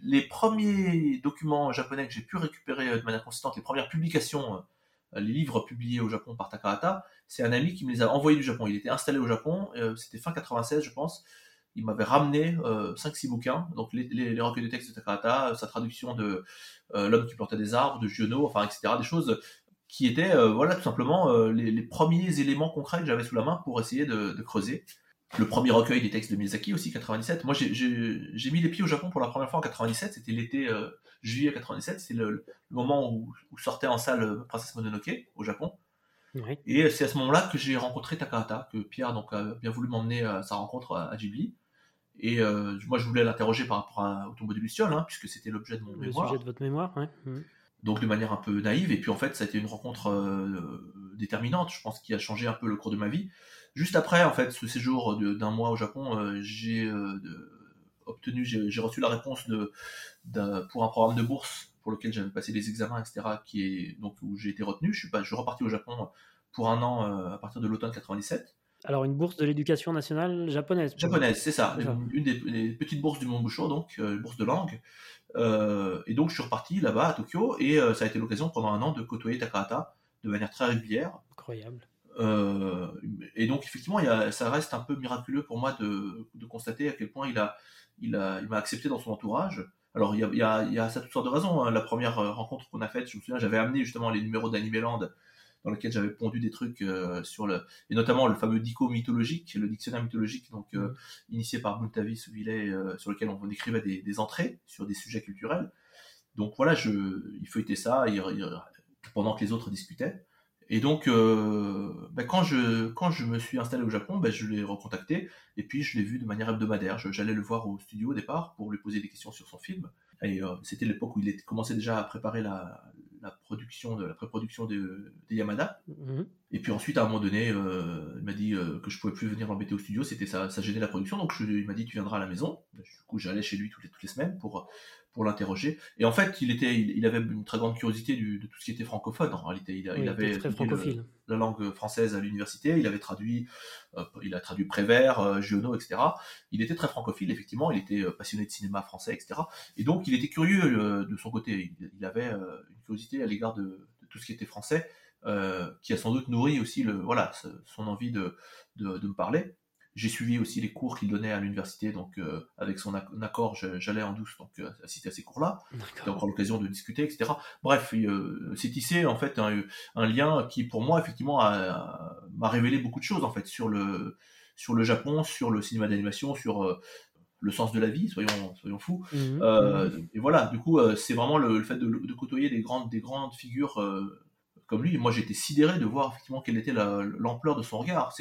les premiers documents japonais que j'ai pu récupérer de manière consistante, les premières publications, les livres publiés au Japon par Takahata, c'est un ami qui me les a envoyés du Japon. Il était installé au Japon, c'était fin 96 je pense, il m'avait ramené 5-6 bouquins, donc les, recueils de textes de Takahata, sa traduction de L'homme qui plantait des arbres, de Giono, enfin etc. Des choses qui étaient voilà tout simplement les, premiers éléments concrets que j'avais sous la main pour essayer de creuser le premier recueil des textes de Miyazaki aussi, 97. Moi, j'ai mis les pieds au Japon pour la première fois en 97. C'était l'été euh, juillet 97. C'est le, moment où, sortait en salle euh, Princesse Mononoke au Japon. Et c'est à ce moment-là que j'ai rencontré Takahata, que Pierre donc, a bien voulu m'emmener à sa rencontre à, Ghibli. Et euh, moi, je voulais l'interroger par rapport au tombeau de Luciole, hein, puisque c'était l'objet de mon mémoire. Le sujet de votre mémoire, oui. Mmh. Donc de manière un peu naïve. Et puis en fait, ça a été une rencontre déterminante, je pense, qui a changé un peu le cours de ma vie. Juste après, en fait, ce séjour d'un mois au Japon, euh, j'ai euh, obtenu, j'ai reçu la réponse de, pour un programme de bourse pour lequel j'avais passé des examens, etc., qui est donc où j'ai été retenu. Je suis pas, je suis reparti au Japon pour un an euh, à partir de l'automne 97. Alors une bourse de l'éducation nationale japonaise. Japonaise, c'est ça. Une, des, petites bourses du Mont Bouchot, donc une bourse de langue. et donc je suis reparti là-bas à Tokyo et ça a été l'occasion pendant un an de côtoyer Takahata de manière très régulière. Incroyable. Euh, et donc effectivement, il y a, ça reste un peu miraculeux pour moi de, de, constater à quel point il a, il a, il m'a accepté dans son entourage. Alors il y a, il y a, il y a ça toutes sortes de raisons. Hein. La première euh, rencontre qu'on a faite, je me souviens, j'avais amené justement les numéros d'Animeland dans lesquels j'avais pondu des trucs euh, sur le et notamment le fameux dico mythologique, le dictionnaire mythologique donc euh, initié par Muntavi Souvillet sur lequel on, écrivait des, des, entrées sur des sujets culturels. Donc voilà, je il feuilletait ça il, pendant que les autres discutaient. Et donc, euh, bah, quand, je, quand je me suis installé au Japon, bah, je l'ai recontacté et puis je l'ai vu de manière hebdomadaire. J'allais le voir au studio au départ pour lui poser des questions sur son film. Et euh, c'était l'époque où il commençait déjà à préparer la, la production de la pré-production de, Yamada. Mhm. Et puis ensuite, à un moment donné, euh, il m'a dit que je pouvais plus venir l'embêter au studio, c'était ça, ça gênait la production. Donc il m'a dit tu viendras à la maison. Du coup, j'allais chez lui toutes les, toutes les semaines pour pour l'interroger. Et en fait, il était, il, avait une très grande curiosité de tout ce qui était francophone. En réalité, il, avait très francophile. la langue française à l'université. Il avait traduit, euh, il a traduit Prévert, euh, Giono, etc. Il était très francophile, effectivement. Il était passionné de cinéma français, etc. Et donc, il était curieux de son côté. Il, avait une curiosité à l'égard de, de, tout ce qui était français. Euh, qui a sans doute nourri aussi le, voilà, son envie de, de, de me parler. J'ai suivi aussi les cours qu'il donnait à l'université, donc euh, avec son accord, j'allais en douce donc euh, assister à ces cours-là. C'était encore l'occasion de discuter, etc. Bref, euh, c'est tissé en fait un, un, lien qui, pour moi, effectivement, m'a révélé beaucoup de choses en fait sur le sur le Japon, sur le cinéma d'animation, sur le sens de la vie, soyons, soyons fous. Mmh mmh et voilà, du coup, c'est vraiment le, le fait de, de, côtoyer des grandes, des grandes figures comme lui. Moi, j'étais sidéré de voir effectivement quelle était l'ampleur de son regard.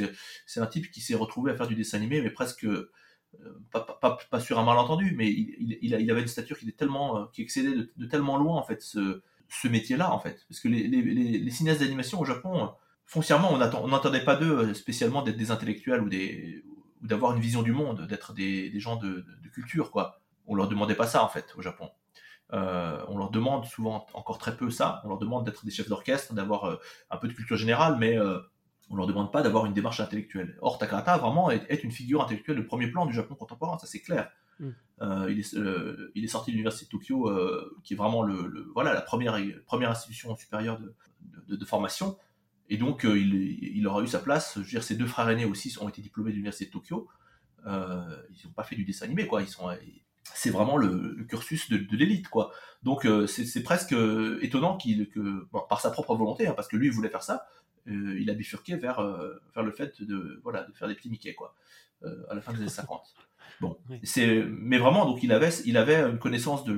C'est un type qui s'est retrouvé à faire du dessin animé, mais presque euh, pas, sur un malentendu, mais il, avait une stature qui était tellement, euh, qui excédait de, tellement loin en fait ce, métier-là en fait. Parce que les, cinéastes d'animation au Japon, foncièrement, on n'entendait pas d'eux euh, spécialement d'être des intellectuels ou d'avoir une vision du monde, d'être des, des, gens de, de, culture quoi. On leur demandait pas ça en fait au Japon. Euh, on leur demande souvent encore très peu ça. On leur demande d'être des chefs d'orchestre, d'avoir euh, un peu de culture générale, mais euh, on leur demande pas d'avoir une démarche intellectuelle. Or, Takahata vraiment est, une figure intellectuelle de premier plan du Japon contemporain, ça c'est clair. Mm. il, est, il est sorti de l'université de Tokyo, qui est vraiment le, voilà la première première institution supérieure de, de, formation, et donc il, il, aura eu sa place. Je veux dire, ses deux frères aînés aussi ont été diplômés de l'université de Tokyo. ils n'ont pas fait du dessin animé, quoi. Ils sont c'est vraiment le, cursus de, l'élite, quoi. Donc euh, c'est presque euh, étonnant qu'il, que, par sa propre volonté, hein, parce que lui il voulait faire ça, euh, il a bifurqué vers, vers le fait de, voilà, de faire des petits Mickey, quoi, à la fin des années 50. Bon, c'est, mais vraiment, donc il avait, il avait une connaissance de,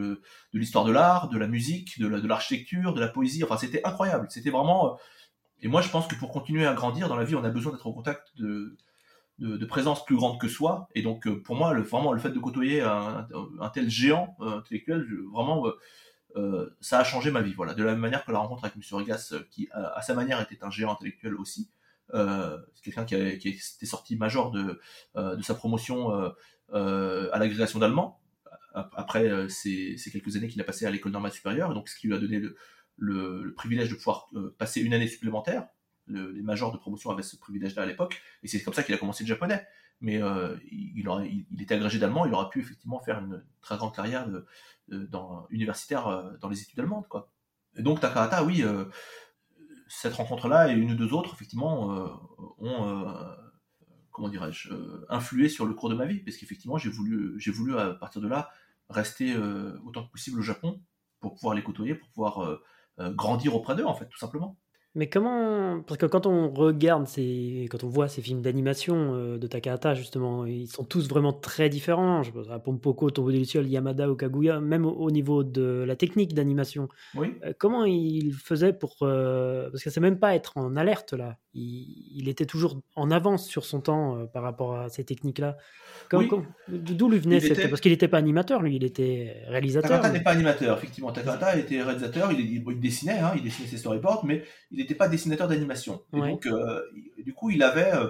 de l'histoire de l'art, de la musique, de, de l'architecture, de la poésie. Enfin, c'était incroyable. C'était vraiment. Et moi, je pense que pour continuer à grandir dans la vie, on a besoin d'être au contact de, de, présence plus grande que soi. Et donc, euh, pour moi, le, vraiment, le fait de côtoyer un, tel géant euh, intellectuel, vraiment, euh, ça a changé ma vie. Voilà. De la même manière que la rencontre avec M. Regas, qui à, sa manière était un géant intellectuel aussi. c'est quelqu'un qui, était sorti major de, de sa promotion à l'agrégation d'allemand. Après ces, quelques années qu'il a passé à l'école normale supérieure, donc ce qui lui a donné le, le privilège de pouvoir passer une année supplémentaire les majors de promotion avaient ce privilège-là à l'époque, et c'est comme ça qu'il a commencé le japonais. Mais euh, il, était agrégé d'allemand, il aurait pu effectivement faire une très grande carrière universitaire dans les études allemandes. Quoi. Et donc Takahata, oui, cette rencontre-là et une ou deux autres, effectivement, ont comment dirais-je, influé sur le cours de ma vie, parce qu'effectivement, j'ai voulu, j'ai voulu à partir de là rester autant que possible au Japon pour pouvoir les côtoyer, pour pouvoir grandir auprès d'eux, en fait, tout simplement. Mais comment parce que quand on regarde ces quand on voit ces films d'animation, euh, de Takahata justement, ils sont tous vraiment très différents. Je pense à Pompoko, Tombeau des lucioles, Yamada ou Kaguya, même au niveau de la technique d'animation. Oui. Euh, comment il faisait pour, euh, parce que c'est même pas être en alerte là. Il était toujours en avance sur son temps, par rapport à ces techniques-là. Oui. d'où lui venait cette parce qu'il n'était pas animateur lui, il était réalisateur, Takahata n'est pas animateur, effectivement. Takahata était réalisateur, il il dessinait, hein, il dessinait ses storyboards, mais il n'était pas dessinateur d'animation. Donc, euh, du coup, il avait, euh,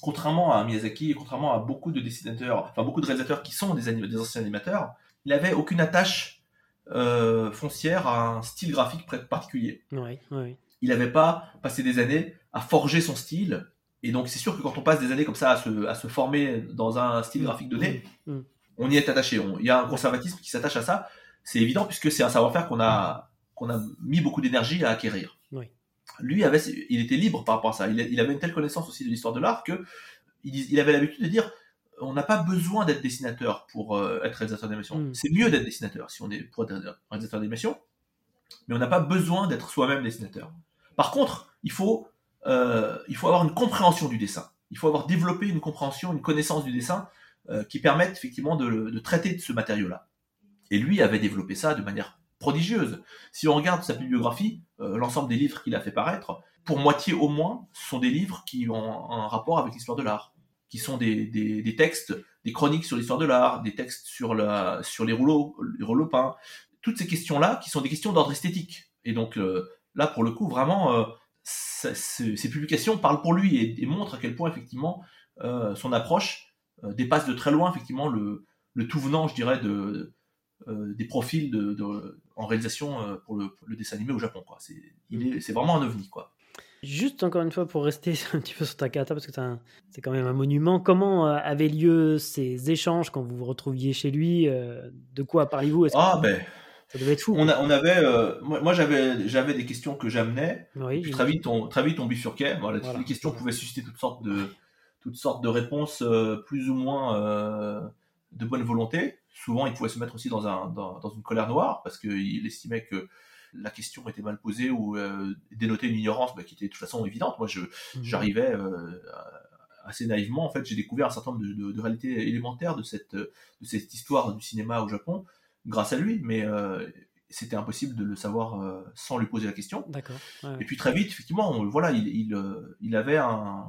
contrairement à Miyazaki et contrairement à beaucoup de dessinateurs, enfin beaucoup de réalisateurs qui sont des, des anciens animateurs, il n'avait aucune attache euh, foncière à un style graphique particulier. Il n'avait pas passé des années à forger son style. Et donc, c'est sûr que quand on passe des années comme ça à se, à se former dans un style mm. graphique donné, mm. Mm. on y est attaché. il y a un conservatisme qui s'attache à ça. C'est évident puisque c'est un savoir-faire qu'on a, qu'on a mis beaucoup d'énergie à acquérir lui avait, il était libre par rapport à ça. Il, avait une telle connaissance aussi de l'histoire de l'art que il, avait l'habitude de dire on n'a pas besoin d'être dessinateur pour euh, être réalisateur d'animation. Hmm. C'est mieux d'être dessinateur si on est pour être réalisateur d'animation, mais on n'a pas besoin d'être soi-même dessinateur. Par contre, il faut, euh, il faut avoir une compréhension du dessin. Il faut avoir développé une compréhension, une connaissance du dessin euh, qui permettent effectivement de, de traiter de ce matériau-là. Et lui avait développé ça de manière prodigieuse. Si on regarde sa bibliographie, euh, l'ensemble des livres qu'il a fait paraître, pour moitié au moins, sont des livres qui ont un rapport avec l'histoire de l'art, qui sont des, des, textes, des chroniques sur l'histoire de l'art, des textes sur, la, sur les rouleaux, les rouleaux peints, toutes ces questions-là qui sont des questions d'ordre esthétique. Et donc euh, là, pour le coup, vraiment, euh, ces publications parlent pour lui et, montrent à quel point effectivement son approche dépasse de très loin effectivement le, le tout venant, je dirais, de, des profils de, en réalisation euh, pour le, dessin animé au Japon. Quoi. C'est, il c'est vraiment un ovni. Quoi. Juste encore une fois pour rester un petit peu sur Takahata, parce que c'est quand même un monument, comment euh, avaient lieu ces échanges quand vous vous retrouviez chez lui euh, De quoi parlez-vous Ah ben, ça devait être fou. On, on avait, moi, j'avais, j'avais des questions que j'amenais. très vite, on, très vite on bifurquait. Les questions pouvaient susciter toutes sortes de, toutes sortes de réponses plus ou moins de bonne volonté. Souvent, il pouvait se mettre aussi dans, un, dans, une colère noire parce qu'il estimait que la question était mal posée ou euh, dénotait une ignorance bah, qui était de toute façon évidente. Moi, mhm. j'arrivais euh, assez naïvement. En fait, j'ai découvert un certain nombre de, réalités élémentaires de cette, de cette histoire du cinéma au Japon grâce à lui, mais euh, c'était impossible de le savoir sans lui poser la question. D'accord. Et puis très vite, effectivement, voilà, il, il, il avait un,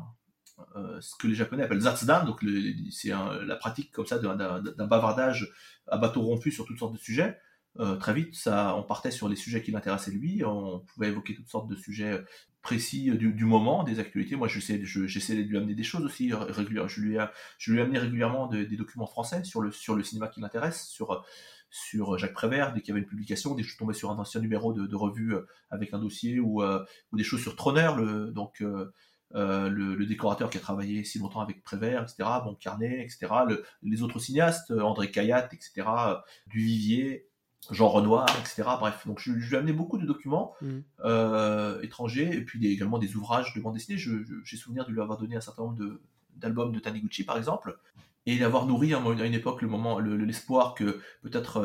ce que les Japonais appellent zatsudan, donc c'est la pratique comme ça d'un bavardage à bateau rompu sur toutes sortes de sujets. Euh, très vite, on partait sur les sujets qui l'intéressaient lui, on pouvait évoquer toutes sortes de sujets précis du, moment, des actualités. Moi, j'essaie de lui amener des choses aussi régulièrement. Je lui ai, je lui ai amené régulièrement des documents français sur le, sur le cinéma qui l'intéresse, sur, sur Jacques Prévert, dès qu'il y avait une publication, dès que je tombais sur un ancien numéro de, revue avec un dossier, ou, des choses sur Troner, donc euh, le, décorateur qui a travaillé si longtemps avec Prévert, etc., Bon Carnet, etc., les autres cinéastes, euh, André Cayatte, etc., euh, Duvivier, Jean Renoir, etc. Bref, donc je, lui ai amené beaucoup de documents mm. étrangers et puis également des ouvrages de bande dessinée. J'ai souvenir de lui avoir donné un certain nombre d'albums de, Taniguchi, par exemple, et d'avoir nourri à une époque le moment, l'espoir que peut-être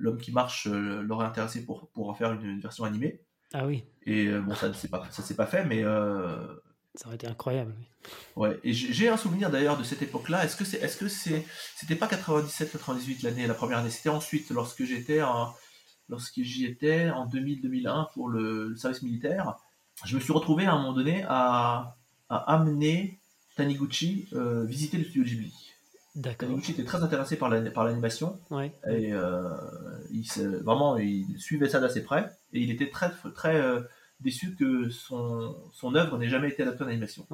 l'homme qui marche l'aurait intéressé pour, pour en faire une version animée. Ah oui. Et euh, bon, ça ne s'est pas, ça pas fait, mais. Euh, ça aurait été incroyable. Ouais. Et j'ai un souvenir d'ailleurs de cette époque-là. Est-ce que c'est, est-ce que c'est, c'était pas 97, 98 l'année, la première année? C'était ensuite lorsque j'étais en, lorsque j'y étais en 2000-2001 pour le, service militaire. Je me suis retrouvé à un moment donné à, à amener Taniguchi euh, visiter le studio Ghibli. Taniguchi était très intéressé par l'animation. Ouais. Et euh, il, vraiment, il suivait ça d'assez près. Et il était très, très euh, déçu que son, son œuvre n'ait jamais été adaptée en animation.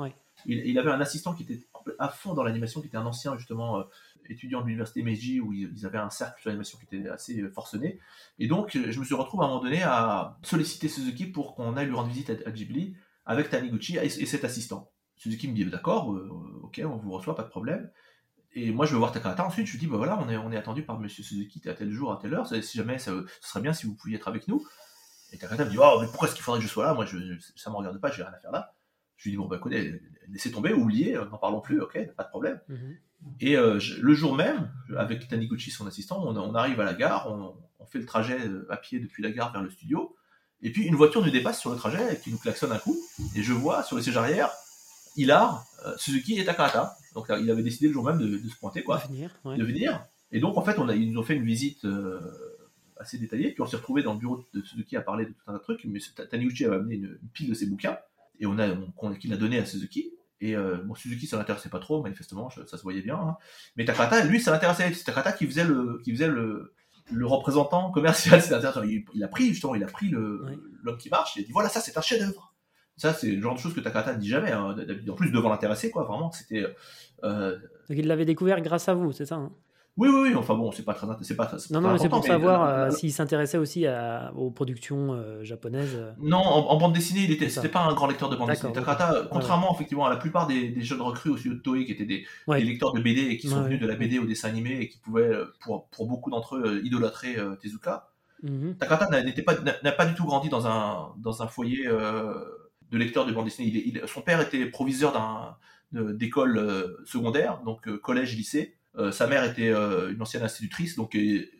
Il, avait un assistant qui était à fond dans l'animation, qui était un ancien, justement, euh, étudiant de l'université Meiji, où ils, avaient un cercle sur l'animation qui était assez forcené. Et donc, je me suis retrouvé à un moment donné à solliciter Suzuki pour qu'on aille lui rendre visite à, Ghibli avec Taniguchi et, et, cet assistant. Suzuki me dit d'accord, ok, on vous reçoit, pas de problème. Et moi, je veux voir Takahata. Ensuite, je lui dis, bah voilà, on est, on est attendu par Monsieur Suzuki à tel jour, à telle heure. Si jamais, ça, ce serait bien si vous pouviez être avec nous. Et Takahata me dit, oh, mais pourquoi est-ce qu'il faudrait que je sois là? Moi, je, ça me regarde pas, j'ai rien à faire là. Je lui dis, bon, bah écoutez, laissez tomber, oubliez, n'en parlons plus, ok, pas de problème. Mhm. Et euh, le jour même, avec Taniguchi, son assistant, on, on arrive à la gare, on, on, fait le trajet euh, à pied depuis la gare vers le studio. Et puis, une voiture nous dépasse sur le trajet et qui nous klaxonne un coup. Et je vois sur le siège arrière, Hilar, euh, Suzuki et Takahata. Donc il avait décidé le jour même de, se pointer, quoi. De venir, Et donc en fait, on a, ils nous ont fait une visite euh, assez détaillée. Puis on s'est retrouvé dans le bureau de Suzuki à parler de tout un tas de trucs. Mais Taniguchi avait amené une, pile de ses bouquins. Et on a, qu'il a donné à Suzuki. Et euh, bon, Suzuki, ça l'intéressait pas trop, manifestement, ça se voyait bien. Hein. Mais Takahata, lui, ça l'intéressait. C'est Takahata qui faisait le, qui faisait le, le représentant commercial. Intéressant. Il, a pris, justement, il a pris l'homme qui marche. Il a dit voilà, ça, c'est un chef-d'œuvre. Ça, c'est le genre de choses que Takata ne dit jamais. Hein. En plus, devant l'intéresser, quoi. Vraiment, c'était. Euh... Donc, il l'avait découvert grâce à vous, c'est ça hein? Oui, oui, oui. Enfin bon, c'est pas très, c'est pas. Non, non, mais c'est pour savoir euh, euh, s'il s'intéressait aussi à, aux productions euh, japonaises. Non, en, bande dessinée, il était, c'était pas un grand lecteur de bande dessinée. Takata, contrairement effectivement à la plupart des, des jeunes recrues au studio de Toei qui étaient des, des, lecteurs de BD et qui sont venus de la BD au dessin animé et qui pouvaient, pour, pour beaucoup d'entre eux, idolâtrer Tezuka. Mhm. Takata n'était pas, n'a pas du tout grandi dans un, dans un foyer de lecteur de bande dessinée. Il, son père était proviseur d'un, d'école euh, secondaire, donc euh, collège, lycée. Euh, sa mère était une ancienne institutrice, donc et,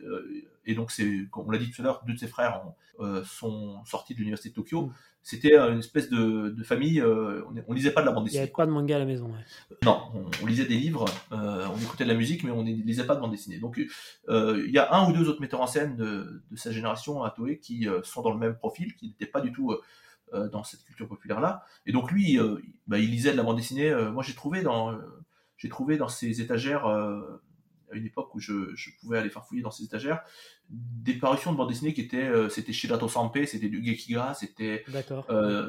donc c'est, comme on l'a dit tout à l'heure, deux de ses frères sont sortis de l'université de Tokyo. Mm. C'était une espèce de, famille. on, on, lisait pas de la bande dessinée. Il n'y avait pas de manga à la maison. Non, on, lisait des livres, on écoutait de la musique, mais on ne lisait pas de bande dessinée. Donc il y a un ou deux autres metteurs en scène de, de sa génération à Toei qui sont dans le même profil, qui n'étaient pas du tout euh, dans cette culture populaire là. Et donc lui, euh, bah, il lisait de la bande dessinée. Euh, moi, j'ai trouvé dans j'ai trouvé dans ses étagères à une époque où je, je, pouvais aller farfouiller dans ses étagères des parutions de bande dessinée qui étaient c'était Shirato Sanpei, c'était du Gekiga, c'était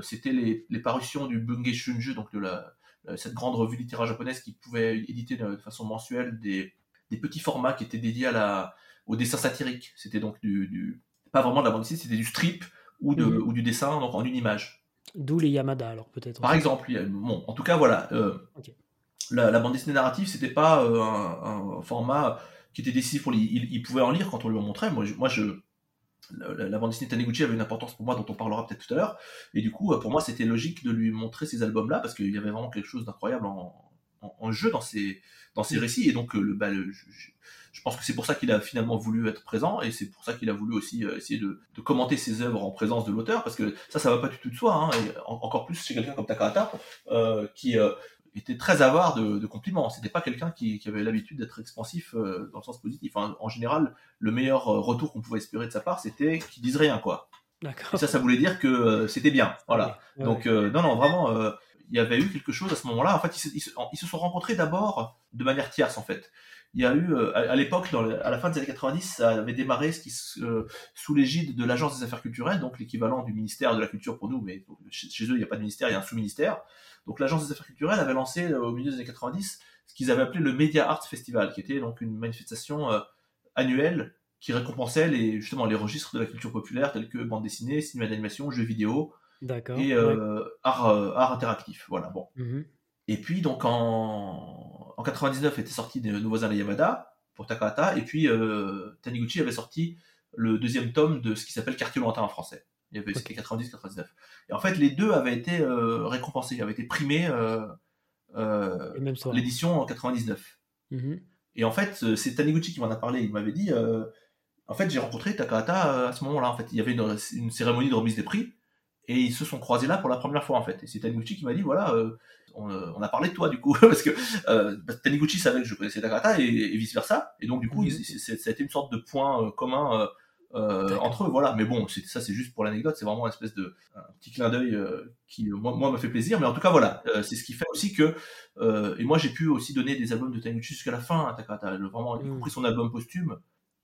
c'était les, les, parutions du Bunge Shunju, donc de la cette grande revue littéraire japonaise qui pouvait éditer de, façon mensuelle des, des, petits formats qui étaient dédiés à la au dessin satirique. C'était donc du, du, pas vraiment de la bande dessinée, c'était du strip ou, de, mhm. ou du dessin donc en une image. D'où les Yamada, alors peut-être. Par exemple, bon, en tout cas, voilà. Euh, la, bande dessinée narrative, c'était pas euh, un, format qui était décisif pour lui. Il, pouvait en lire quand on lui en montrait. Moi, je, moi, je la, bande dessinée Taniguchi avait une importance pour moi dont on parlera peut-être tout à l'heure. Et du coup, pour moi, c'était logique de lui montrer ces albums-là parce qu'il y avait vraiment quelque chose d'incroyable en, en, jeu dans ces, dans ces récits. Et donc, euh, le, bah, le je pense que c'est pour ça qu'il a finalement voulu être présent et c'est pour ça qu'il a voulu aussi euh, essayer de, commenter ses œuvres en présence de l'auteur parce que ça, ça va pas du tout de soi. Hein, et encore plus chez quelqu'un comme Takahata euh, qui euh, était très avare de, de compliments. C'était pas quelqu'un qui, avait l'habitude d'être expansif dans le sens positif. En général, le meilleur retour qu'on pouvait espérer de sa part, c'était qu'il dise rien, quoi. Et ça, ça voulait dire que c'était bien. Voilà. Donc, non, non, vraiment, il y avait eu quelque chose à ce moment-là. En fait, ils se sont rencontrés d'abord de manière tierce, en fait il y a eu, euh, à, l'époque, à la fin des années 90, ça avait démarré ce qui, euh, sous l'égide de l'Agence des affaires culturelles, donc l'équivalent du ministère de la Culture pour nous, mais chez, eux, il n'y a pas de ministère, il y a un sous-ministère. Donc l'Agence des affaires culturelles avait lancé euh, au milieu des années 90 ce qu'ils avaient appelé le Media Arts Festival, qui était donc une manifestation annuelle qui récompensait justement les registres de la culture populaire tels que bande dessinée, cinéma d'animation, jeux vidéo et art, art, interactif. Voilà, bon. Mm-hmm. Et puis donc en en 99 était sorti de Nos voisins les Yamada pour Takahata, et puis euh, Taniguchi avait sorti le deuxième tome de ce qui s'appelle Quartier lointain en français. Il y avait c'était 90-99. Et en fait, les deux avaient été euh, récompensés, avaient été primés euh, euh l'édition en 99. Mm-hmm. Et en fait, c'est Taniguchi qui m'en a parlé. Il m'avait dit, en fait, j'ai rencontré Takahata à ce moment-là. En fait, il y avait une, une, cérémonie de remise des prix, et ils se sont croisés là pour la première fois en fait. Et c'est Taniguchi qui m'a dit, voilà euh, on, a parlé de toi du coup. Parce que euh, Taniguchi savait que je connaissais Takata et, et vice versa et donc du coup mhm. ça a été une sorte de point euh, commun euh, entre eux voilà. Mais bon ça c'est juste pour l'anecdote. C'est vraiment une espèce de un petit clin d'œil qui moi, moi me fait plaisir. Mais en tout cas voilà. C'est ce qui fait aussi que et moi j'ai pu aussi donner des albums de Taniguchi jusqu'à la fin à Takata vraiment y mhm. compris son album posthume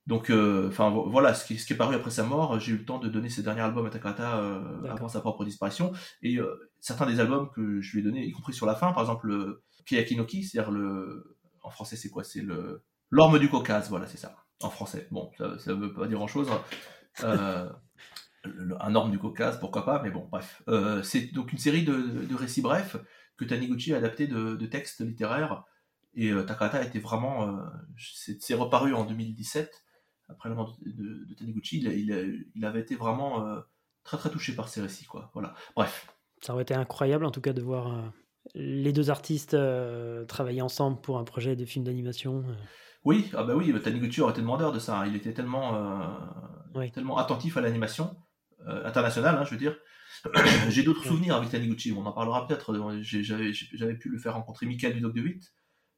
donc, euh, enfin voilà, ce qui, ce qui, est paru après sa mort, j'ai eu le temps de donner ses derniers albums à Takata euh, avant sa propre disparition. Et euh, certains des albums que je lui ai donnés, y compris sur la fin, par exemple le Kiyakinoki, c'est-à-dire le, en français c'est quoi? C'est le l'orme du Caucase, voilà, c'est ça. En français, bon, ça, ça veut pas dire grand-chose. Euh, un orme du Caucase, pourquoi pas, mais bon, bref. c'est donc une série de, de récits brefs que Taniguchi a adapté de, de textes littéraires Et Takahata était vraiment, c'est reparu en 2017 après la mort de, de, Taniguchi. Il, il, avait été vraiment très très touché par ces récits, quoi. Voilà. Bref. Ça aurait été incroyable en tout cas de voir les deux artistes travailler ensemble pour un projet de film d'animation. Oui, ah bah oui, Taniguchi aurait été demandeur de ça. Hein. Il était tellement, euh, tellement attentif à l'animation euh, internationale, hein, je veux dire. J'ai d'autres souvenirs avec Taniguchi. On en parlera peut-être. J'avais pu le faire rencontrer Michael Dudoc de 8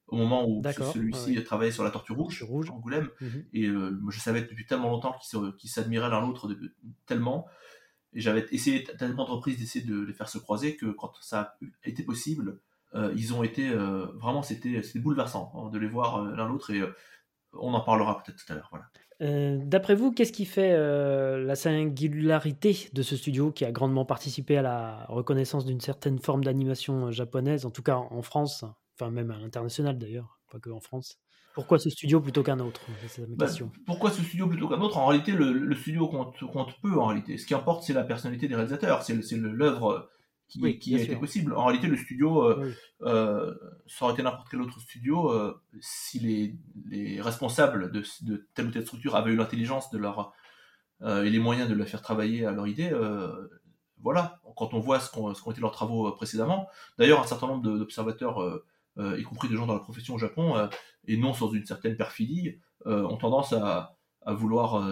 au moment où celui-ci travaillait sur la Tortue Rouge, rouge. Angoulême. Mhm. Et euh, je savais depuis tellement longtemps qu'ils s'admiraient l'un l'autre tellement. Et j'avais essayé tellement de reprises d'essayer de les faire se croiser que quand ça a été possible, euh, ils ont été euh, vraiment, c'était bouleversant hein, de les voir euh, l'un l'autre et on en parlera peut-être tout à l'heure. Voilà. D'après vous, qu'est-ce qui fait la singularité de ce studio qui a grandement participé à la reconnaissance d'une certaine forme d'animation japonaise, en tout cas en France, enfin même à l'international d'ailleurs, pas que en France pourquoi ce studio plutôt qu'un autre? Bah, Pourquoi ce studio plutôt qu'un autre? En réalité, le, studio compte, compte, peu. En réalité, ce qui importe, c'est la personnalité des réalisateurs, c'est l'œuvre qui, a été possible. En réalité, le studio, euh, euh, ça aurait été n'importe quel autre studio euh, si les, les responsables de, de, telle ou telle structure avaient eu l'intelligence de leur et les moyens de la faire travailler à leur idée. voilà, quand on voit ce qu'ont été leurs travaux précédemment. D'ailleurs, un certain nombre d'observateurs, y compris des gens dans la profession au Japon, et non sans une certaine perfidie, ont tendance à, à vouloir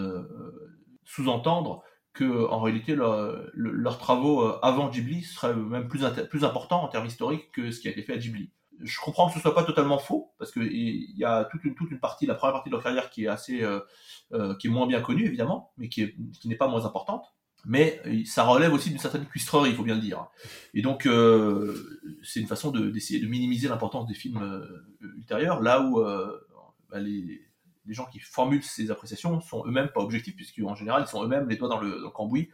sous-entendre que en réalité leurs travaux euh, avant Ghibli seraient même plus, plus importants en termes historiques que ce qui a été fait à Ghibli. Je comprends que ce soit pas totalement faux parce qu'il y a toute une, toute une partie, la première partie de leur carrière qui est assez, euh, euh, qui est moins bien connue évidemment, mais qui est, qui n'est pas moins importante. Mais ça relève aussi d'une certaine cuistrerie, il faut bien le dire. Et donc, c'est une façon d'essayer de, minimiser l'importance des films ultérieurs, là où bah, les, les gens qui formulent ces appréciations sont eux-mêmes pas objectifs, puisqu'en général, ils sont eux-mêmes les doigts dans le, cambouis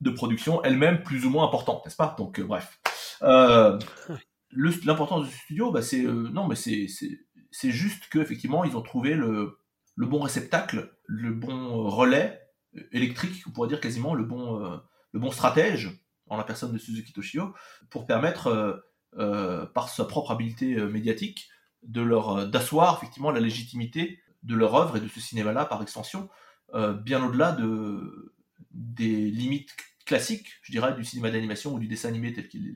de production, elle-même plus ou moins importante, n'est-ce pas? Donc, euh, bref. Euh, l'importance du studio, bah, c'est euh, non, mais c'est c'est juste qu'effectivement, ils ont trouvé le, le bon réceptacle, le bon relais électrique, on pourrait dire quasiment le bon, le bon stratège, en la personne de Suzuki Toshio, pour permettre, par sa propre habileté médiatique, de leur d'asseoir effectivement la légitimité de leur œuvre et de ce cinéma-là par extension, euh, bien au-delà de, des limites classiques, je dirais, du cinéma d'animation ou du dessin animé tel qu'elles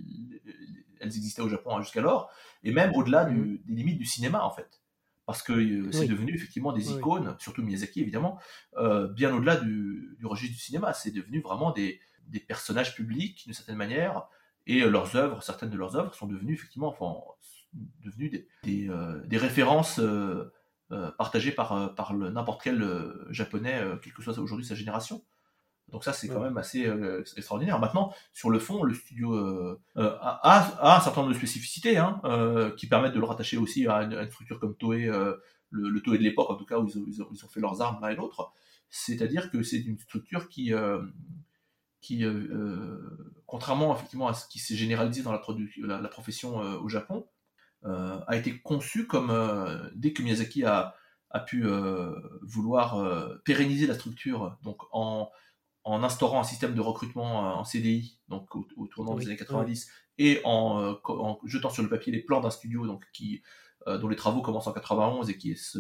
existaient au Japon jusqu'alors, et même au-delà mm. des limites du cinéma en fait. Parce que euh, c'est devenu effectivement des icônes, surtout Miyazaki évidemment, euh, bien au-delà du, registre du cinéma. C'est devenu vraiment des, personnages publics d'une certaine manière, et leurs œuvres, certaines de leurs œuvres sont devenues effectivement, enfin, devenues des, des, références euh, partagé par, euh, par n'importe quel euh, japonais, quelle que soit aujourd'hui sa génération. Donc ça, c'est quand même assez extraordinaire. Maintenant, sur le fond, le studio a, un certain nombre de spécificités hein, qui permettent de le rattacher aussi à une, structure comme Toei, le, le, Toei de l'époque, en tout cas, où ils ont, ils ont, fait leurs armes l'un et l'autre. C'est-à-dire que c'est une structure qui, qui contrairement effectivement à ce qui s'est généralisé dans la, la, la profession au Japon, euh, a été conçu comme, euh, dès que Miyazaki a, a pu euh, vouloir pérenniser la structure, donc en, en instaurant un système de recrutement en CDI, donc au, tournant des années 90, et en, en, jetant sur le papier les plans d'un studio donc, qui, dont les travaux commencent en 91 et qui est,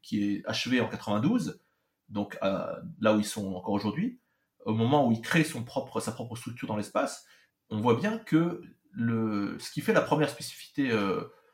qui est achevé en 92, donc là où ils sont encore aujourd'hui, au moment où il crée son propre, sa propre structure dans l'espace, on voit bien que le, ce qui fait la première spécificité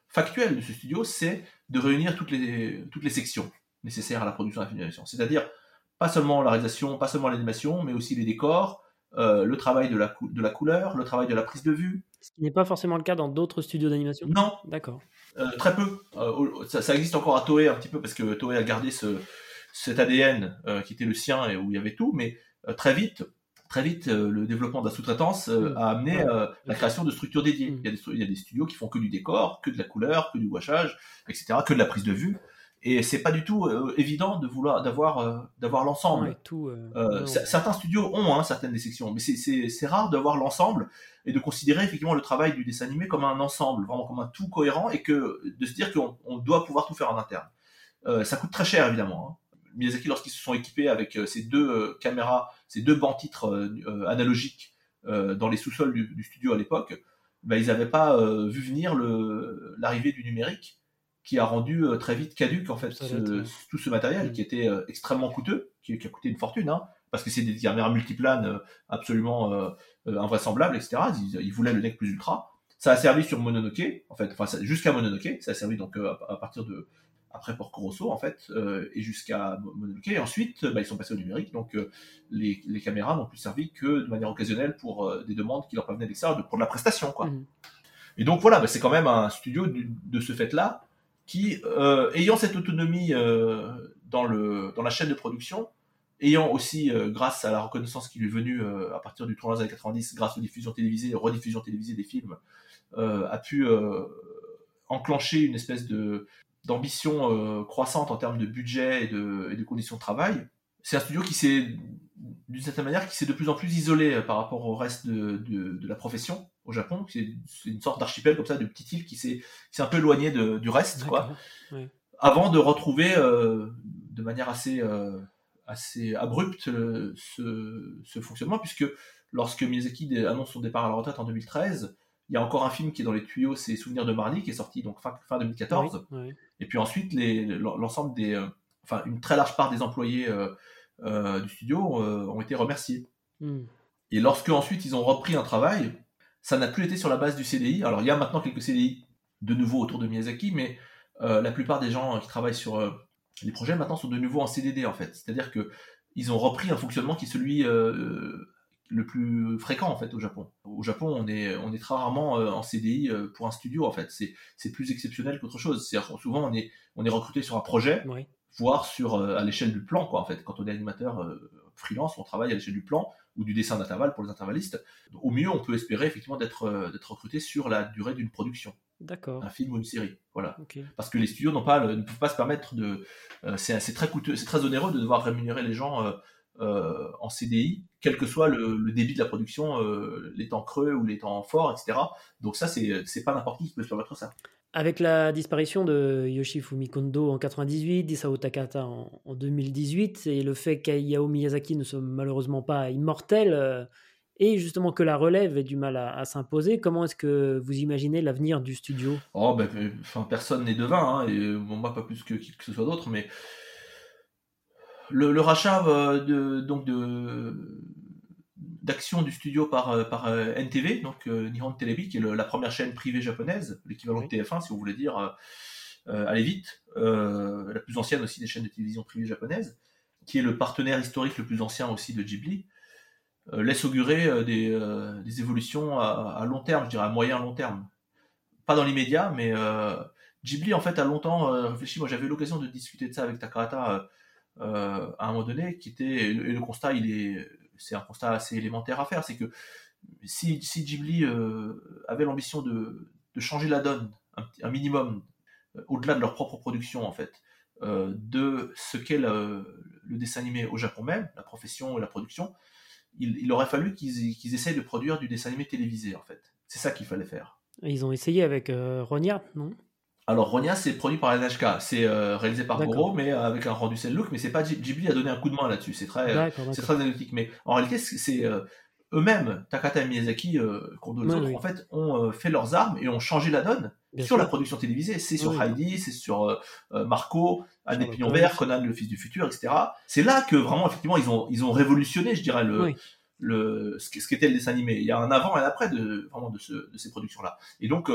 factuel de ce studio, c'est de réunir toutes les, toutes les sections nécessaires à la production d'animation. C'est-à-dire pas seulement la réalisation, pas seulement l'animation, mais aussi les décors, euh, le travail de la, de la couleur, le travail de la prise de vue. Ce qui n'est pas forcément le cas dans d'autres studios d'animation Non. D'accord. Euh, très peu. Euh, ça, existe encore à Toei un petit peu parce que Toei a gardé ce, cet ADN qui était le sien et où il y avait tout, mais très vite, très vite, le développement de la sous-traitance mm. a amené la création de structures dédiées. Mm. Il, y a des, il, y a des, studios qui font que du décor, que de la couleur, que du washage, etc., que de la prise de vue. Et c'est pas du tout évident de vouloir d'avoir d'avoir l'ensemble. certains studios ont hein, certaines des sections, mais c'est rare d'avoir l'ensemble et de considérer effectivement le travail du dessin animé comme un ensemble, vraiment comme un tout cohérent, et que de se dire qu'on on doit pouvoir tout faire en interne. ça coûte très cher évidemment. Hein. Miyazaki, lorsqu'ils se sont équipés avec euh, ces deux euh, caméras, ces deux bancs titres euh, analogiques dans les sous-sols du, studio à l'époque, bah, ils n'avaient pas vu venir l'arrivée du numérique qui a rendu très vite caduque en fait tout ce matériel mm. qui était extrêmement coûteux, qui, a coûté une fortune, hein, parce que c'est des caméras multiplanes absolument invraisemblables, etc. Ils, voulaient le NEC plus ultra. Ça a servi sur Mononoke, en fait, enfin jusqu'à Mononoke. Ça a servi donc à partir de après Porco Rosso en fait, euh, et jusqu'à Mononoke. Et ensuite, bah, ils sont passés au numérique, donc euh, les, caméras n'ont plus servi que de manière occasionnelle pour euh, des demandes qui leur parvenaient de l'extérieur, pour de la prestation, quoi. Mhm. Et donc voilà, bah, c'est quand même un studio de ce fait-là qui, ayant cette autonomie dans, le, dans la chaîne de production, ayant aussi, grâce à la reconnaissance qui lui est venue à partir du tournoi des années 90, grâce aux diffusions télévisées, rediffusions télévisées des films, a pu enclencher une espèce de, d'ambition euh, croissante en termes de budget et de, et de conditions de travail. C'est un studio qui s'est, d'une certaine manière, qui s'est de plus en plus isolé euh, par rapport au reste de, de, la profession au Japon. C'est une sorte d'archipel comme ça, de petite île qui s'est un peu éloigné du reste, quoi. Avant de retrouver euh, de manière assez, assez abrupte ce, ce, fonctionnement, puisque lorsque Miyazaki annonce son départ à la retraite en 2013, il y a encore un film qui est dans les tuyaux, c'est Souvenirs de Marnie, qui est sorti donc fin, fin 2014. Et puis ensuite, l'ensemble des, euh, enfin une très large part des employés euh, euh, du studio ont été remerciés. Hmm. Et lorsque ensuite ils ont repris un travail, ça n'a plus été sur la base du CDI. Alors il y a maintenant quelques CDI de nouveau autour de Miyazaki, mais la plupart des gens qui travaillent sur les projets maintenant sont de nouveau en CDD en fait. C'est-à-dire que ils ont repris un fonctionnement qui est celui le plus fréquent en fait au Japon. Au Japon, on est on est très rarement euh, en CDI euh, pour un studio en fait. C'est plus exceptionnel qu'autre chose. Souvent on est on est recruté sur un projet, voire sur euh, à l'échelle du plan quoi en fait. Quand on est animateur freelance, on travaille à l'échelle du plan ou du dessin d'intervalle pour les intervallistes. Au mieux, on peut espérer effectivement d'être d'être recruté sur la durée d'une production. D'accord. Un film ou une série, voilà. Parce que les studios n'ont pas ne peuvent pas se permettre de. c'est très coûteux, c'est très onéreux de devoir rémunérer les gens euh, en CDI, quel que soit le, débit de la production, euh, les temps creux ou les temps forts, etc. Donc ça, c'est pas n'importe qui qui peut se permettre ça. Avec la disparition de Yoshifumi Kondo en 98, d'Isao Takata en, 2018, et le fait qu'Ayao Miyazaki ne soit malheureusement pas immortel, euh, et justement que la relève ait du mal à, s'imposer, comment est-ce que vous imaginez l'avenir du studio? Oh, ben, enfin, personne n'est devin, hein, et bon, moi pas plus que qui que ce soit d'autre, mais le, rachat euh, de, donc de d'action du studio par, euh, par euh, NTV, donc Nihon Telebi, qui est la première chaîne privée japonaise, l'équivalent de TF1 si vous voulez dire, allez vite, la plus ancienne aussi des chaînes de télévision privées japonaises, qui est le partenaire historique le plus ancien aussi de Ghibli, laisse augurer des, des, évolutions à, long terme, je dirais à moyen long terme. Pas dans l'immédiat, mais Ghibli en fait a longtemps réfléchi, moi j'avais l'occasion de discuter de ça avec Takahata euh, à un moment donné, qui était, et le, constat, il est, c'est un constat assez élémentaire à faire, c'est que si, si Ghibli euh, avait l'ambition de, changer la donne, un, minimum, euh, au-delà de leur propre production en fait, de ce qu'est le, dessin animé au Japon même, la profession et la production, il, aurait fallu qu'ils, essayent de produire du dessin animé télévisé en fait. C'est ça qu'il fallait faire. Ils ont essayé avec Ronia, non? Alors Ronia, c'est produit par NHK, c'est euh, réalisé par Goro, mais euh, avec un rendu cell look, mais c'est pas Ghibli a donné un coup de main là-dessus. C'est très, c'est très anecdotique. Mais en réalité, c'est euh, eux-mêmes, Takata et Miyazaki, Kondo en fait, ont fait leurs armes et ont changé la donne sur la production télévisée. C'est sur Heidi, c'est sur Marco, Anne Pignon Vert, Conan le fils du futur, etc. C'est là que vraiment, effectivement, ils ont, ils ont révolutionné, je dirais, le, le, ce qu'était le dessin animé. Il y a un avant et un après de, vraiment de, ce, de ces productions-là. Et donc,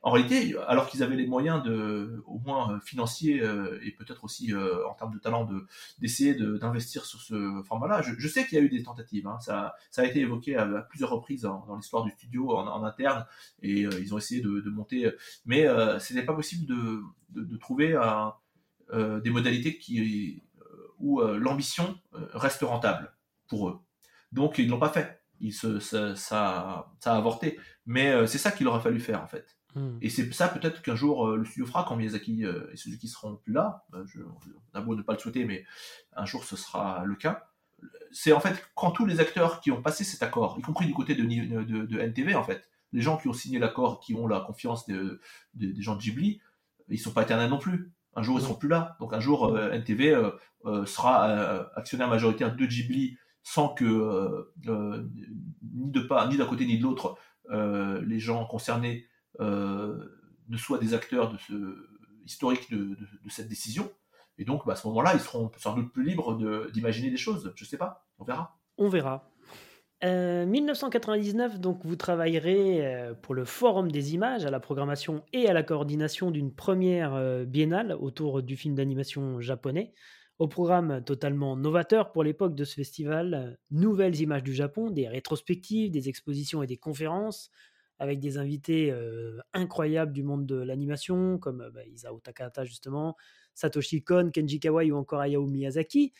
en réalité, alors qu'ils avaient les moyens de, au moins euh, financiers euh, et peut-être aussi euh, en termes de talent, de d'essayer d'investir sur ce format-là. Je, sais qu'il y a eu des tentatives. Hein. ça, ça a été évoqué à, plusieurs reprises dans l'histoire du studio en, interne et ils ont essayé de, monter, mais ce n'était pas possible de, de, trouver des modalités qui où l'ambition reste rentable pour eux. Donc ils l'ont pas fait. Ils se, ça, ça, ça a avorté. Mais c'est ça qu'il aurait fallu faire en fait. Hmm. Et c'est ça peut-être qu'un jour euh, le studio fera quand Miyazaki euh, et Suzuki seront plus là. Euh, je, on a beau ne pas le souhaiter, mais un jour ce sera le cas. C'est en fait quand tous les acteurs qui ont passé cet accord, y compris du côté de, de, NTV en fait, les gens qui ont signé l'accord, qui ont la confiance des gens de Ghibli, ils sont pas éternels non plus. Un jour ils seront plus là. Donc un jour NTV sera actionnaire majoritaire de Ghibli sans que ni de pas ni d'un côté ni de l'autre les gens concernés euh, ne soient des acteurs de ce historique de, cette décision. Et donc, bah, à ce moment-là, ils seront sans doute plus libres d'imaginer des choses. Je ne sais pas, on verra. On verra. 1999, euh, donc vous travaillerez euh, pour le Forum des images, à la programmation et à la coordination d'une première euh, biennale autour du film d'animation japonais. Au programme totalement novateur pour l'époque de ce festival, nouvelles images du Japon, des rétrospectives, des expositions et des conférences, avec des invités incroyables du monde de l'animation, comme bah, Isao Takahata justement, Satoshi Kon, Kenji Kawai ou encore Hayao Miyazaki.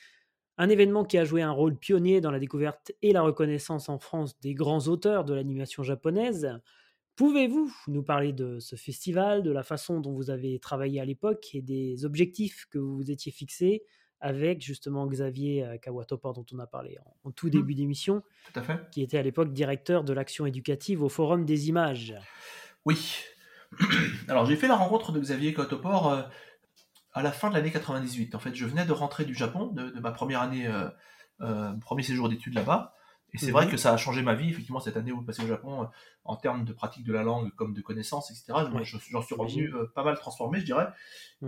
Un événement qui a joué un rôle pionnier dans la découverte et la reconnaissance en France des grands auteurs de l'animation japonaise. Pouvez-vous nous parler de ce festival, de la façon dont vous avez travaillé à l'époque et des objectifs que vous vous étiez fixés avec justement Xavier euh, Kawatopor dont on a parlé en, tout mmh. début d'émission, qui était à l'époque directeur de l'action éducative au Forum des images. Oui. Alors j'ai fait la rencontre de Xavier Kawatopor euh, à la fin de l'année 98. En fait, je venais de rentrer du Japon, de, ma première année, euh, euh, premier séjour d'études là-bas. Et c'est vrai mhm. que ça a changé ma vie, effectivement, cette année où je passais au Japon, euh, en termes de pratique de la langue comme de connaissances, etc. J'en suis revenu pas mal transformé, je dirais,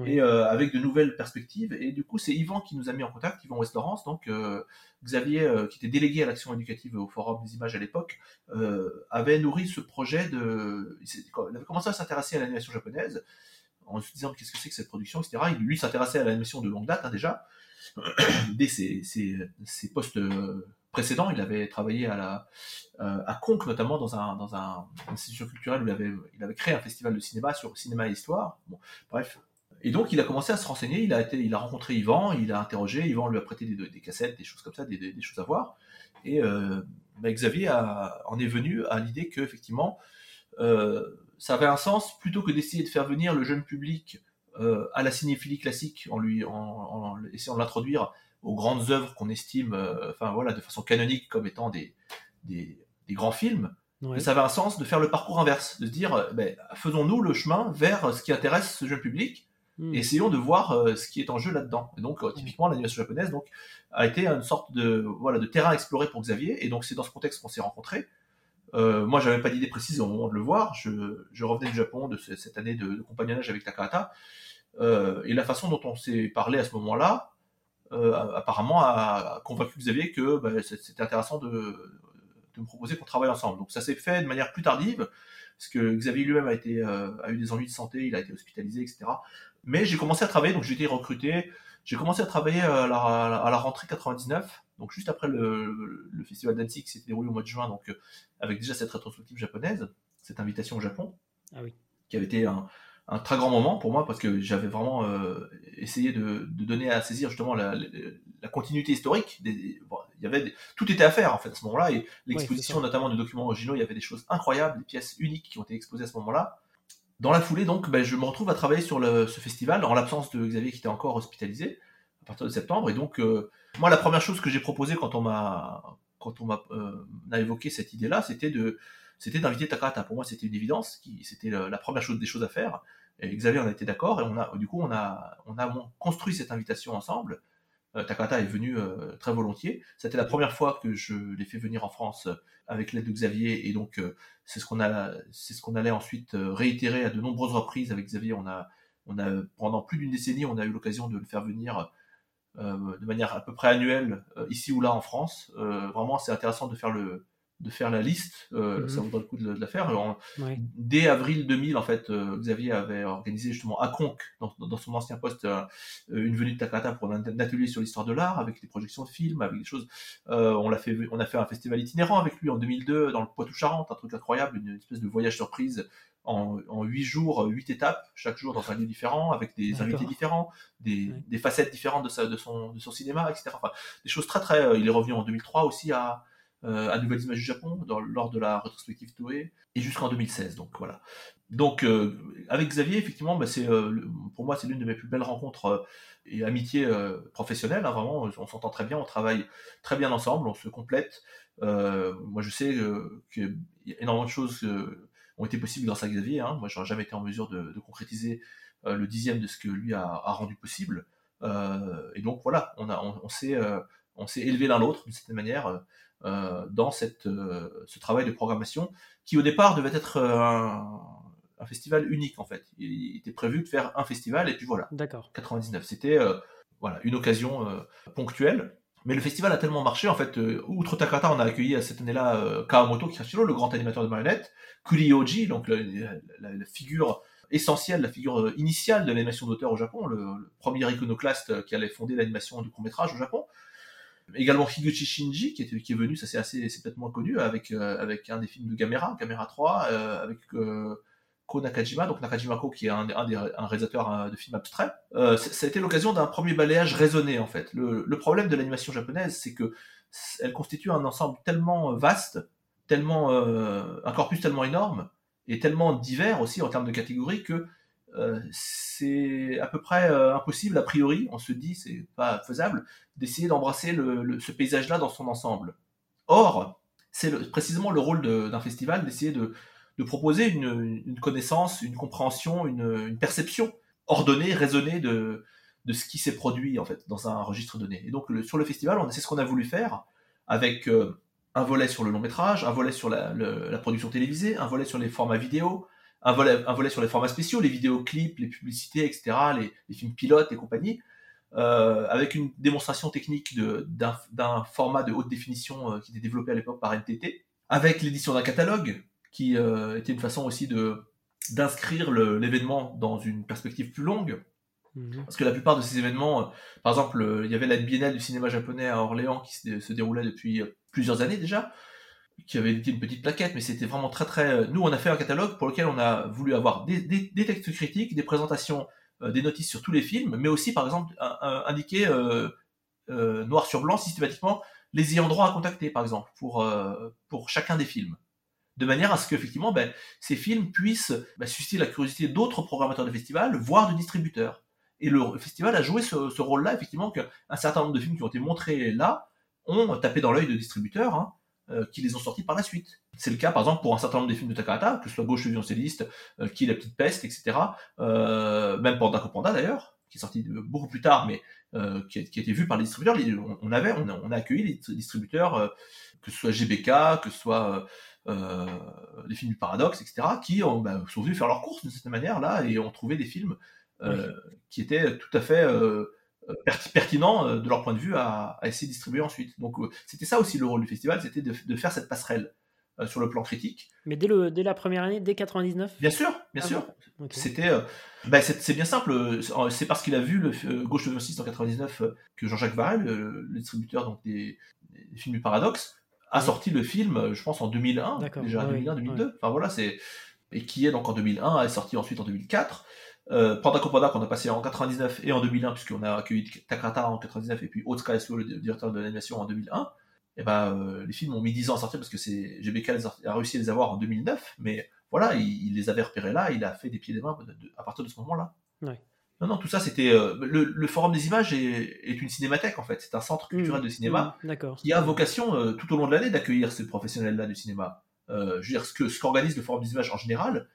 et avec de nouvelles perspectives. Et du coup, c'est Yvan qui nous a mis en contact, Yvan West-Laurence, donc Xavier, qui était délégué à l'action éducative au Forum des images à l'époque, avait nourri ce projet de... Il avait commencé à s'intéresser à l'animation japonaise, en se disant qu'est-ce que c'est que cette production, etc. Il lui s'intéressait à l'animation de longue date hein, déjà. Dès ses, postes précédents, il avait travaillé à, la, euh, Conques notamment dans, un, institution culturelle où il avait, créé un festival de cinéma sur cinéma et histoire. Bref. Et donc il a commencé à se renseigner, il a, rencontré Yvan, il a interrogé, Yvan lui a prêté des, cassettes, des choses comme ça, des, choses à voir. Et euh, bah, Xavier en est venu à l'idée qu'effectivement, euh, ça avait un sens plutôt que d'essayer de faire venir le jeune public euh, à la cinéphilie classique en lui en, essayant de l'introduire aux grandes œuvres qu'on estime, euh, enfin voilà, de façon canonique comme étant des, des, grands films. ça avait un sens de faire le parcours inverse, de se dire, euh, ben, faisons-nous le chemin vers ce qui intéresse ce jeune public, hmm. et essayons de voir ce qui est en jeu là-dedans. Et donc, typiquement, l'animation japonaise donc, a été une sorte de, voilà, de terrain exploré pour Xavier, et donc c'est dans ce contexte qu'on s'est rencontrés. Euh, moi, j'avais pas d'idée précise au moment de le voir. Je, revenais du Japon de cette année de, compagnonnage avec Takahata. Euh, et la façon dont on s'est parlé à ce moment-là, euh, apparemment, a convaincu Xavier que bah, c'était intéressant de, me proposer qu'on travaille ensemble. Donc ça s'est fait de manière plus tardive, parce que Xavier lui-même a, été, a eu des ennuis de santé, il a été hospitalisé, etc. Mais j'ai commencé à travailler, donc j'ai été recruté. J'ai commencé à travailler à la, à la rentrée 99 donc juste après le, festival d'Annecy qui s'est déroulé au mois de juin, donc euh, avec déjà cette rétrospective japonaise, cette invitation au Japon, ah qui avait été un, très grand moment pour moi parce que j'avais vraiment euh, essayé de, donner à saisir justement la, continuité historique. il y avait tout était à faire en fait à ce moment-là et l'exposition notamment de documents originaux, il y avait des choses incroyables, des pièces uniques qui ont été exposées à ce moment-là. Dans la foulée, donc, ben, je me retrouve à travailler sur ce festival en l'absence de Xavier qui était encore hospitalisé à partir de septembre et donc euh, moi, la première chose que j'ai proposée quand on m'a quand on m'a euh, évoqué cette idée-là, c'était de c'était d'inviter Takahata. Pour moi, c'était une évidence, c'était la, première chose des choses à faire. Et Xavier en a été d'accord et on a du coup on a on a construit cette invitation ensemble. Euh, Takahata est venu euh, très volontiers. C'était la première fois que je l'ai fait venir en France avec l'aide de Xavier et donc c'est ce qu'on a c'est ce qu'on allait ensuite réitérer à de nombreuses reprises avec Xavier. On a on a pendant plus d'une décennie on a eu l'occasion de le faire venir euh, de manière à peu près annuelle, euh, ici ou là en France. Euh, vraiment, c'est intéressant de faire le, de faire la liste, mhm. ça vaudra le coup de, la faire. Dès avril 2000, en fait, Xavier avait organisé justement à Conques, dans, son ancien poste, une venue de Takata pour un, atelier sur l'histoire de l'art, avec des projections de films, avec des choses. on, a fait, on a fait un festival itinérant avec lui en 2002 dans le Poitou-Charentes, un truc incroyable, une espèce de voyage surprise en, huit jours, huit étapes, chaque jour dans un lieu différent, avec des invités différents, des, facettes différentes de, sa, de, son, de son cinéma, etc. Enfin, des choses très très. Euh, il est revenu en 2003 aussi à, euh, à Nouvelles Images du Japon, lors de la rétrospective Toei, et jusqu'en 2016. Donc voilà. Donc euh, avec Xavier, effectivement, bah, c'est pour moi c'est l'une de mes plus belles rencontres et amitiés professionnelles. Hein, vraiment, on s'entend très bien, on travaille très bien ensemble, on se complète. moi, je sais qu'il y a énormément de choses ont été possibles grâce à Xavier. Hein. Moi, j'aurais jamais été en mesure de, concrétiser euh, le dixième de ce que lui a, rendu possible. Euh, et donc voilà, on, a, on, s'est, euh, on s'est élevé l'un l'autre d'une certaine manière dans cette, ce travail de programmation qui au départ devait être un festival unique en fait. Il, était prévu de faire un festival et puis voilà. D'accord. 99. C'était voilà une occasion ponctuelle. Mais le festival a tellement marché, en fait, outre Takata, on a accueilli à cette année-là Kawamoto Kirishiro, le grand animateur de marionnettes, Kurioji, donc la, figure essentielle, la figure initiale de l'animation d'auteur au Japon, le, le, premier iconoclaste qui allait fonder l'animation du court-métrage au Japon, Également Higuchi Shinji, qui est, venu, ça c'est assez, c'est peut-être moins connu, avec, euh, avec un des films de Gamera, Gamera 3, euh, avec euh, Ko Nakajima, donc Nakajima Ko, qui est un, un, des, un réalisateur de films abstraits. ça a été l'occasion d'un premier balayage raisonné, en fait. Le, le problème de l'animation japonaise, c'est que elle constitue un ensemble tellement vaste, tellement, un corpus tellement énorme, et tellement divers aussi en termes de catégories que euh, c'est à peu près euh, impossible a priori, on se dit c'est pas faisable, d'essayer d'embrasser ce paysage-là dans son ensemble. Or, c'est précisément le rôle d'un festival d'essayer de, proposer une, connaissance, une compréhension, une, perception ordonnée, raisonnée de, de ce qui s'est produit en fait dans un registre donné. Et donc sur le festival, c'est ce qu'on a voulu faire avec euh, un volet sur le long métrage, un volet sur la, production télévisée, un volet sur les formats vidéo, un volet, un volet sur les formats spéciaux, les vidéoclips, les publicités, etc., les, les films pilotes et compagnie, euh, avec une démonstration technique d'un format de haute définition euh, qui était développé à l'époque par NTT, avec l'édition d'un catalogue, qui euh, était une façon aussi de d'inscrire l'événement dans une perspective plus longue. Mhm. Parce que la plupart de ces événements, par exemple, il y avait la biennale du cinéma japonais à Orléans qui se, se déroulait depuis plusieurs années déjà, qui avait été une petite plaquette, mais c'était vraiment très très. Euh, nous, on a fait un catalogue pour lequel on a voulu avoir des, textes critiques, des présentations, euh, des notices sur tous les films, mais aussi, par exemple, indiquer euh, noir sur blanc systématiquement les ayants droit à contacter, par exemple, pour pour chacun des films, de manière à ce qu'effectivement, ben, ces films puissent ben, susciter la curiosité d'autres programmateurs de festivals, voire de distributeurs. Et le festival a joué ce, ce rôle-là, effectivement, qu'un certain nombre de films qui ont été montrés là ont tapé dans l'œil de distributeurs. Hein, euh, qui les ont sortis par la suite. C'est le cas, par exemple, pour un certain nombre des films de Takahata, que ce soit Gauche le violoncelliste, euh, qui la petite peste, etc. Euh, même Panda Panda d'ailleurs, qui est sorti beaucoup plus tard, mais euh, qui, a, qui, a, été vu par les distributeurs. On, avait, on a, on a, accueilli les distributeurs, euh, que ce soit GBK, que ce soit euh, les films du Paradoxe, etc., qui ont, bah, sont venus faire leur course de cette manière-là et ont trouvé des films qui étaient tout à fait pertinent euh, de leur point de vue à, essayer de distribuer ensuite. Donc euh, c'était ça aussi le rôle du festival, c'était de, faire cette passerelle euh, sur le plan critique. Mais dès, le, dès la première année, dès 99 Bien sûr, bien ah sûr. C'était, bah, c'est bien simple. C'est parce qu'il a vu le Gauche de 26 en 99 que Jean-Jacques Varel, le, distributeur donc des, films du Paradoxe, a sorti le film, je pense en 2001, déjà 2001, 2002. Enfin voilà, c'est et qui est donc en 2001, est sorti ensuite en 2004. Euh, Panda qu'on a passé en 99 et en 2001, puisqu'on a accueilli Takata en 99 et puis Otsuka Esuo, le directeur de l'animation, en 2001. Et ben, euh, les films ont mis 10 ans à sortir parce que c'est GBK a réussi à les avoir en 2009, mais voilà, il, les avait repérés là, il a fait des pieds et des mains à partir de ce moment-là. Non, non, tout ça, c'était euh, le, Forum des images est, une cinémathèque en fait. C'est un centre culturel mmh. de cinéma mmh, qui a vocation euh, tout au long de l'année d'accueillir ces professionnels-là du cinéma. je veux dire, ce que ce qu'organise le Forum des images en général,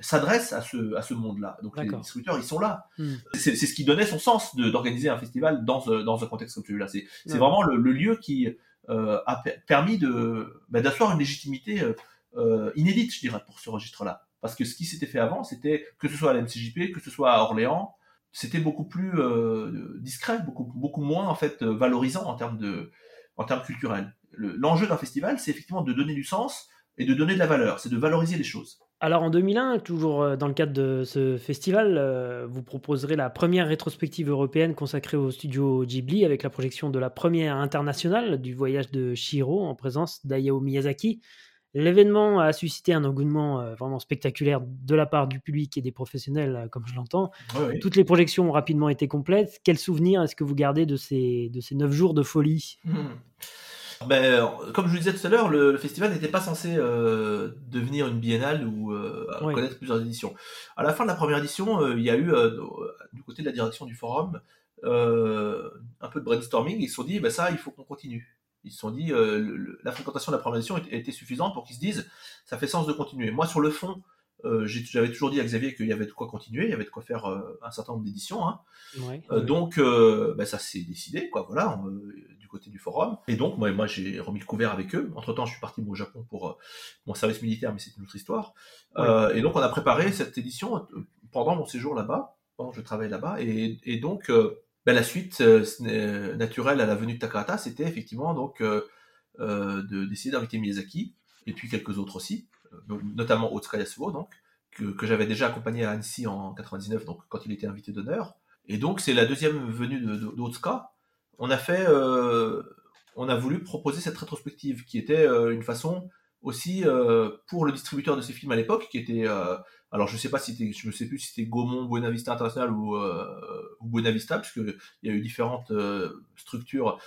s'adresse à ce, à ce monde-là. Donc les distributeurs, ils sont là. Hmm. C'est ce qui donnait son sens d'organiser un festival dans, dans un contexte comme celui-là. C'est vraiment le, lieu qui euh, a permis de bah, d'asseoir une légitimité euh, euh, inédite, je dirais, pour ce registre-là. Parce que ce qui s'était fait avant, c'était que ce soit à la MCJP, que ce soit à Orléans, c'était beaucoup plus discret, beaucoup, beaucoup moins en fait valorisant en termes de en termes culturels. L'enjeu d'un festival, c'est effectivement de donner du sens et de donner de la valeur, c'est de valoriser les choses. Alors en 2001, toujours euh, dans le cadre de ce festival, euh, vous proposerez la première rétrospective européenne consacrée au studio Ghibli avec la projection de la première internationale du voyage de Shiro en présence d'Ayao Miyazaki. L'événement a suscité un engouement euh, vraiment spectaculaire de la part du public et des professionnels, comme je l'entends. Toutes les projections ont rapidement été complètes. Quel souvenir est-ce que vous gardez de ces, de ces neuf jours de folie? Hmm. Ben, comme je vous disais tout à l'heure, le, festival n'était pas censé euh, devenir une biennale ou euh, connaître plusieurs éditions. À la fin de la première édition, euh, il y a eu, euh, du côté de la direction du forum, un peu de brainstorming. Ils se sont dit, ben ça, il faut qu'on continue. Ils se sont dit, la fréquentation de la première édition était, suffisante pour qu'ils se disent, ça fait sens de continuer. Moi, sur le fond, j'avais toujours dit à Xavier qu'il y avait de quoi continuer, il y avait de quoi faire un certain nombre d'éditions. Hein. donc, ben, ça s'est décidé, quoi. Voilà. Du côté du forum. Et donc, moi, moi j'ai remis le couvert avec eux. Entre-temps, je suis parti au Japon pour mon service militaire, mais c'est une autre histoire. et donc, on a préparé cette édition pendant mon séjour là-bas, pendant que je travaille là-bas. Et, donc, ben, la suite naturelle à la venue de Takahata, c'était effectivement donc d'essayer d'inviter Miyazaki, et puis quelques autres aussi, notamment Otsuka Yasuo, donc, que, j'avais déjà accompagné à Annecy en 99, donc quand il était invité d'honneur. Et donc c'est la deuxième venue d'Otsuka. On a fait, euh, on a voulu proposer cette rétrospective qui était euh, une façon aussi euh, pour le distributeur de ces films à l'époque, qui était, alors je sais pas si je ne sais plus si c'était Gaumont, Buena Vista International ou, ou Buena Vista, puisque il y a eu différentes structures.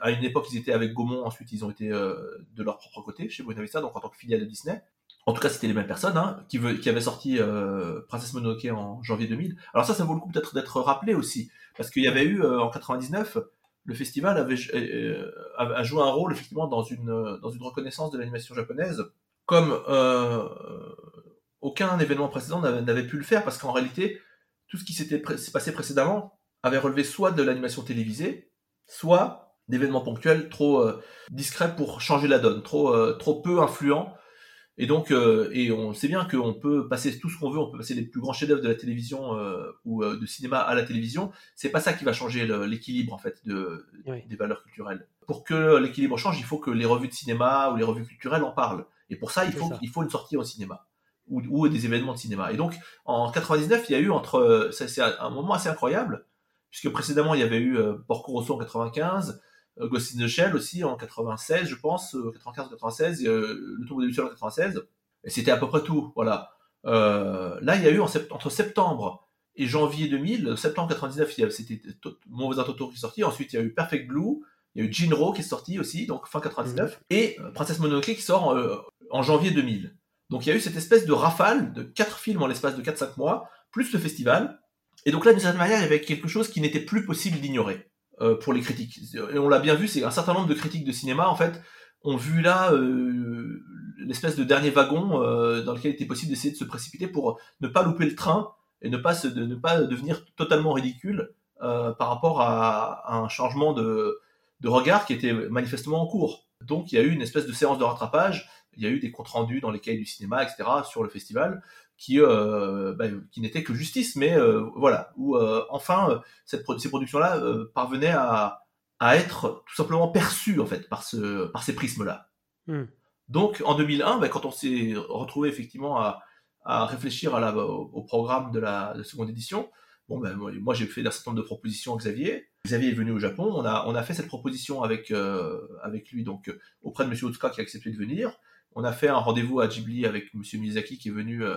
À une époque ils étaient avec Gaumont, ensuite ils ont été de leur propre côté chez Buena Vista, donc en tant que filiale de Disney en tout cas c'était les mêmes personnes, hein, qui, qui avaient sorti euh, Princess Mononoke en janvier 2000. Alors ça, ça vaut le coup peut-être d'être rappelé aussi, parce qu'il y avait eu euh, en 99, le festival avait, euh, a joué un rôle effectivement dans une, dans une reconnaissance de l'animation japonaise, comme euh, aucun événement précédent n'avait pu le faire, parce qu'en réalité, tout ce qui s'était passé précédemment avait relevé soit de l'animation télévisée, soit d'événements ponctuels trop discrets pour changer la donne, trop, trop peu influents et donc, euh, et on sait bien qu'on peut passer tout ce qu'on veut, on peut passer les plus grands chefs-d'œuvre de la télévision euh, ou euh, de cinéma à la télévision. C'est pas ça qui va changer l'équilibre en fait de, des valeurs culturelles. Pour que l'équilibre change, il faut que les revues de cinéma ou les revues culturelles en parlent. Et pour ça, il faut, il faut une sortie au cinéma ou, ou, des événements de cinéma. Et donc, en 99, il y a eu entre, c'est un moment assez incroyable puisque précédemment il y avait eu Porco Rosso en 95. Euh, Ghost in the Shell aussi en 96, je pense, 95-96, euh, euh, le Tour du en 96, et c'était à peu près tout, voilà. là, il y a eu entre septembre et janvier 2000, septembre 99, c'était Mon voisin Totoro qui est sorti, ensuite il y a eu Perfect Blue, il y a eu Jinro qui est sorti aussi, donc fin 99, mhm. et Princess Mononoke qui sort en janvier 2000. Donc il y a eu cette espèce de rafale de quatre films en l'espace de 4-5 mois, plus le festival. Et donc là, d'une certaine manière, il y avait quelque chose qui n'était plus possible d'ignorer. Euh, pour les critiques. Et on l'a bien vu, c'est un certain nombre de critiques de cinéma, en fait, ont vu là euh, l'espèce de dernier wagon euh, dans lequel il était possible d'essayer de se précipiter pour ne pas louper le train et ne pas, se, de, ne pas devenir totalement ridicule par rapport à, un changement de, de, regard qui était manifestement en cours. Donc il y a eu une espèce de séance de rattrapage, il y a eu des comptes rendus dans les cahiers du cinéma, etc., sur le festival, qui, euh, bah, qui n'était que justice, mais euh, voilà, où euh, enfin cette, ces productions-là parvenaient à, à, être tout simplement perçues en fait par, ce, par ces prismes-là. Hmm. Donc en 2001, bah, quand on s'est retrouvé effectivement à, à réfléchir à la, au, programme de la, seconde édition, bon ben moi j'ai fait un certain nombre de propositions à Xavier. Xavier est venu au Japon, on a, on a fait cette proposition avec, avec lui donc auprès de Monsieur Otsuka qui a accepté de venir. On a fait un rendez-vous à Ghibli avec Monsieur Miyazaki qui est venu euh,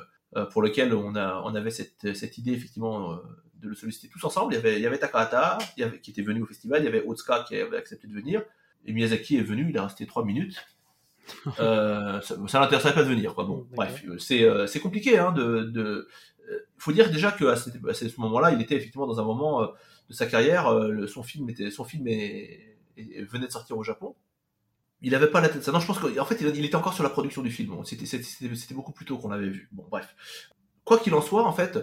pour lequel on, a, on avait cette, cette idée effectivement euh, de le solliciter tous ensemble. Il y avait, il y avait Takahata il y avait, qui était venu au festival, il y avait Otsuka qui avait accepté de venir, et Miyazaki est venu, il est resté trois minutes. euh, ça, ça l'intéressait pas de venir. Quoi. Bon, bref, c'est, euh, compliqué. Hein, de, de... faut dire déjà qu'à à ce moment-là, il était effectivement dans un moment de sa carrière. son film était, son film est, venait de sortir au Japon il avait pas la tête ça. Non, je pense qu'en fait, il, était encore sur la production du film. C'était beaucoup plus tôt qu'on l'avait vu. Bon, bref. Quoi qu'il en soit, en fait,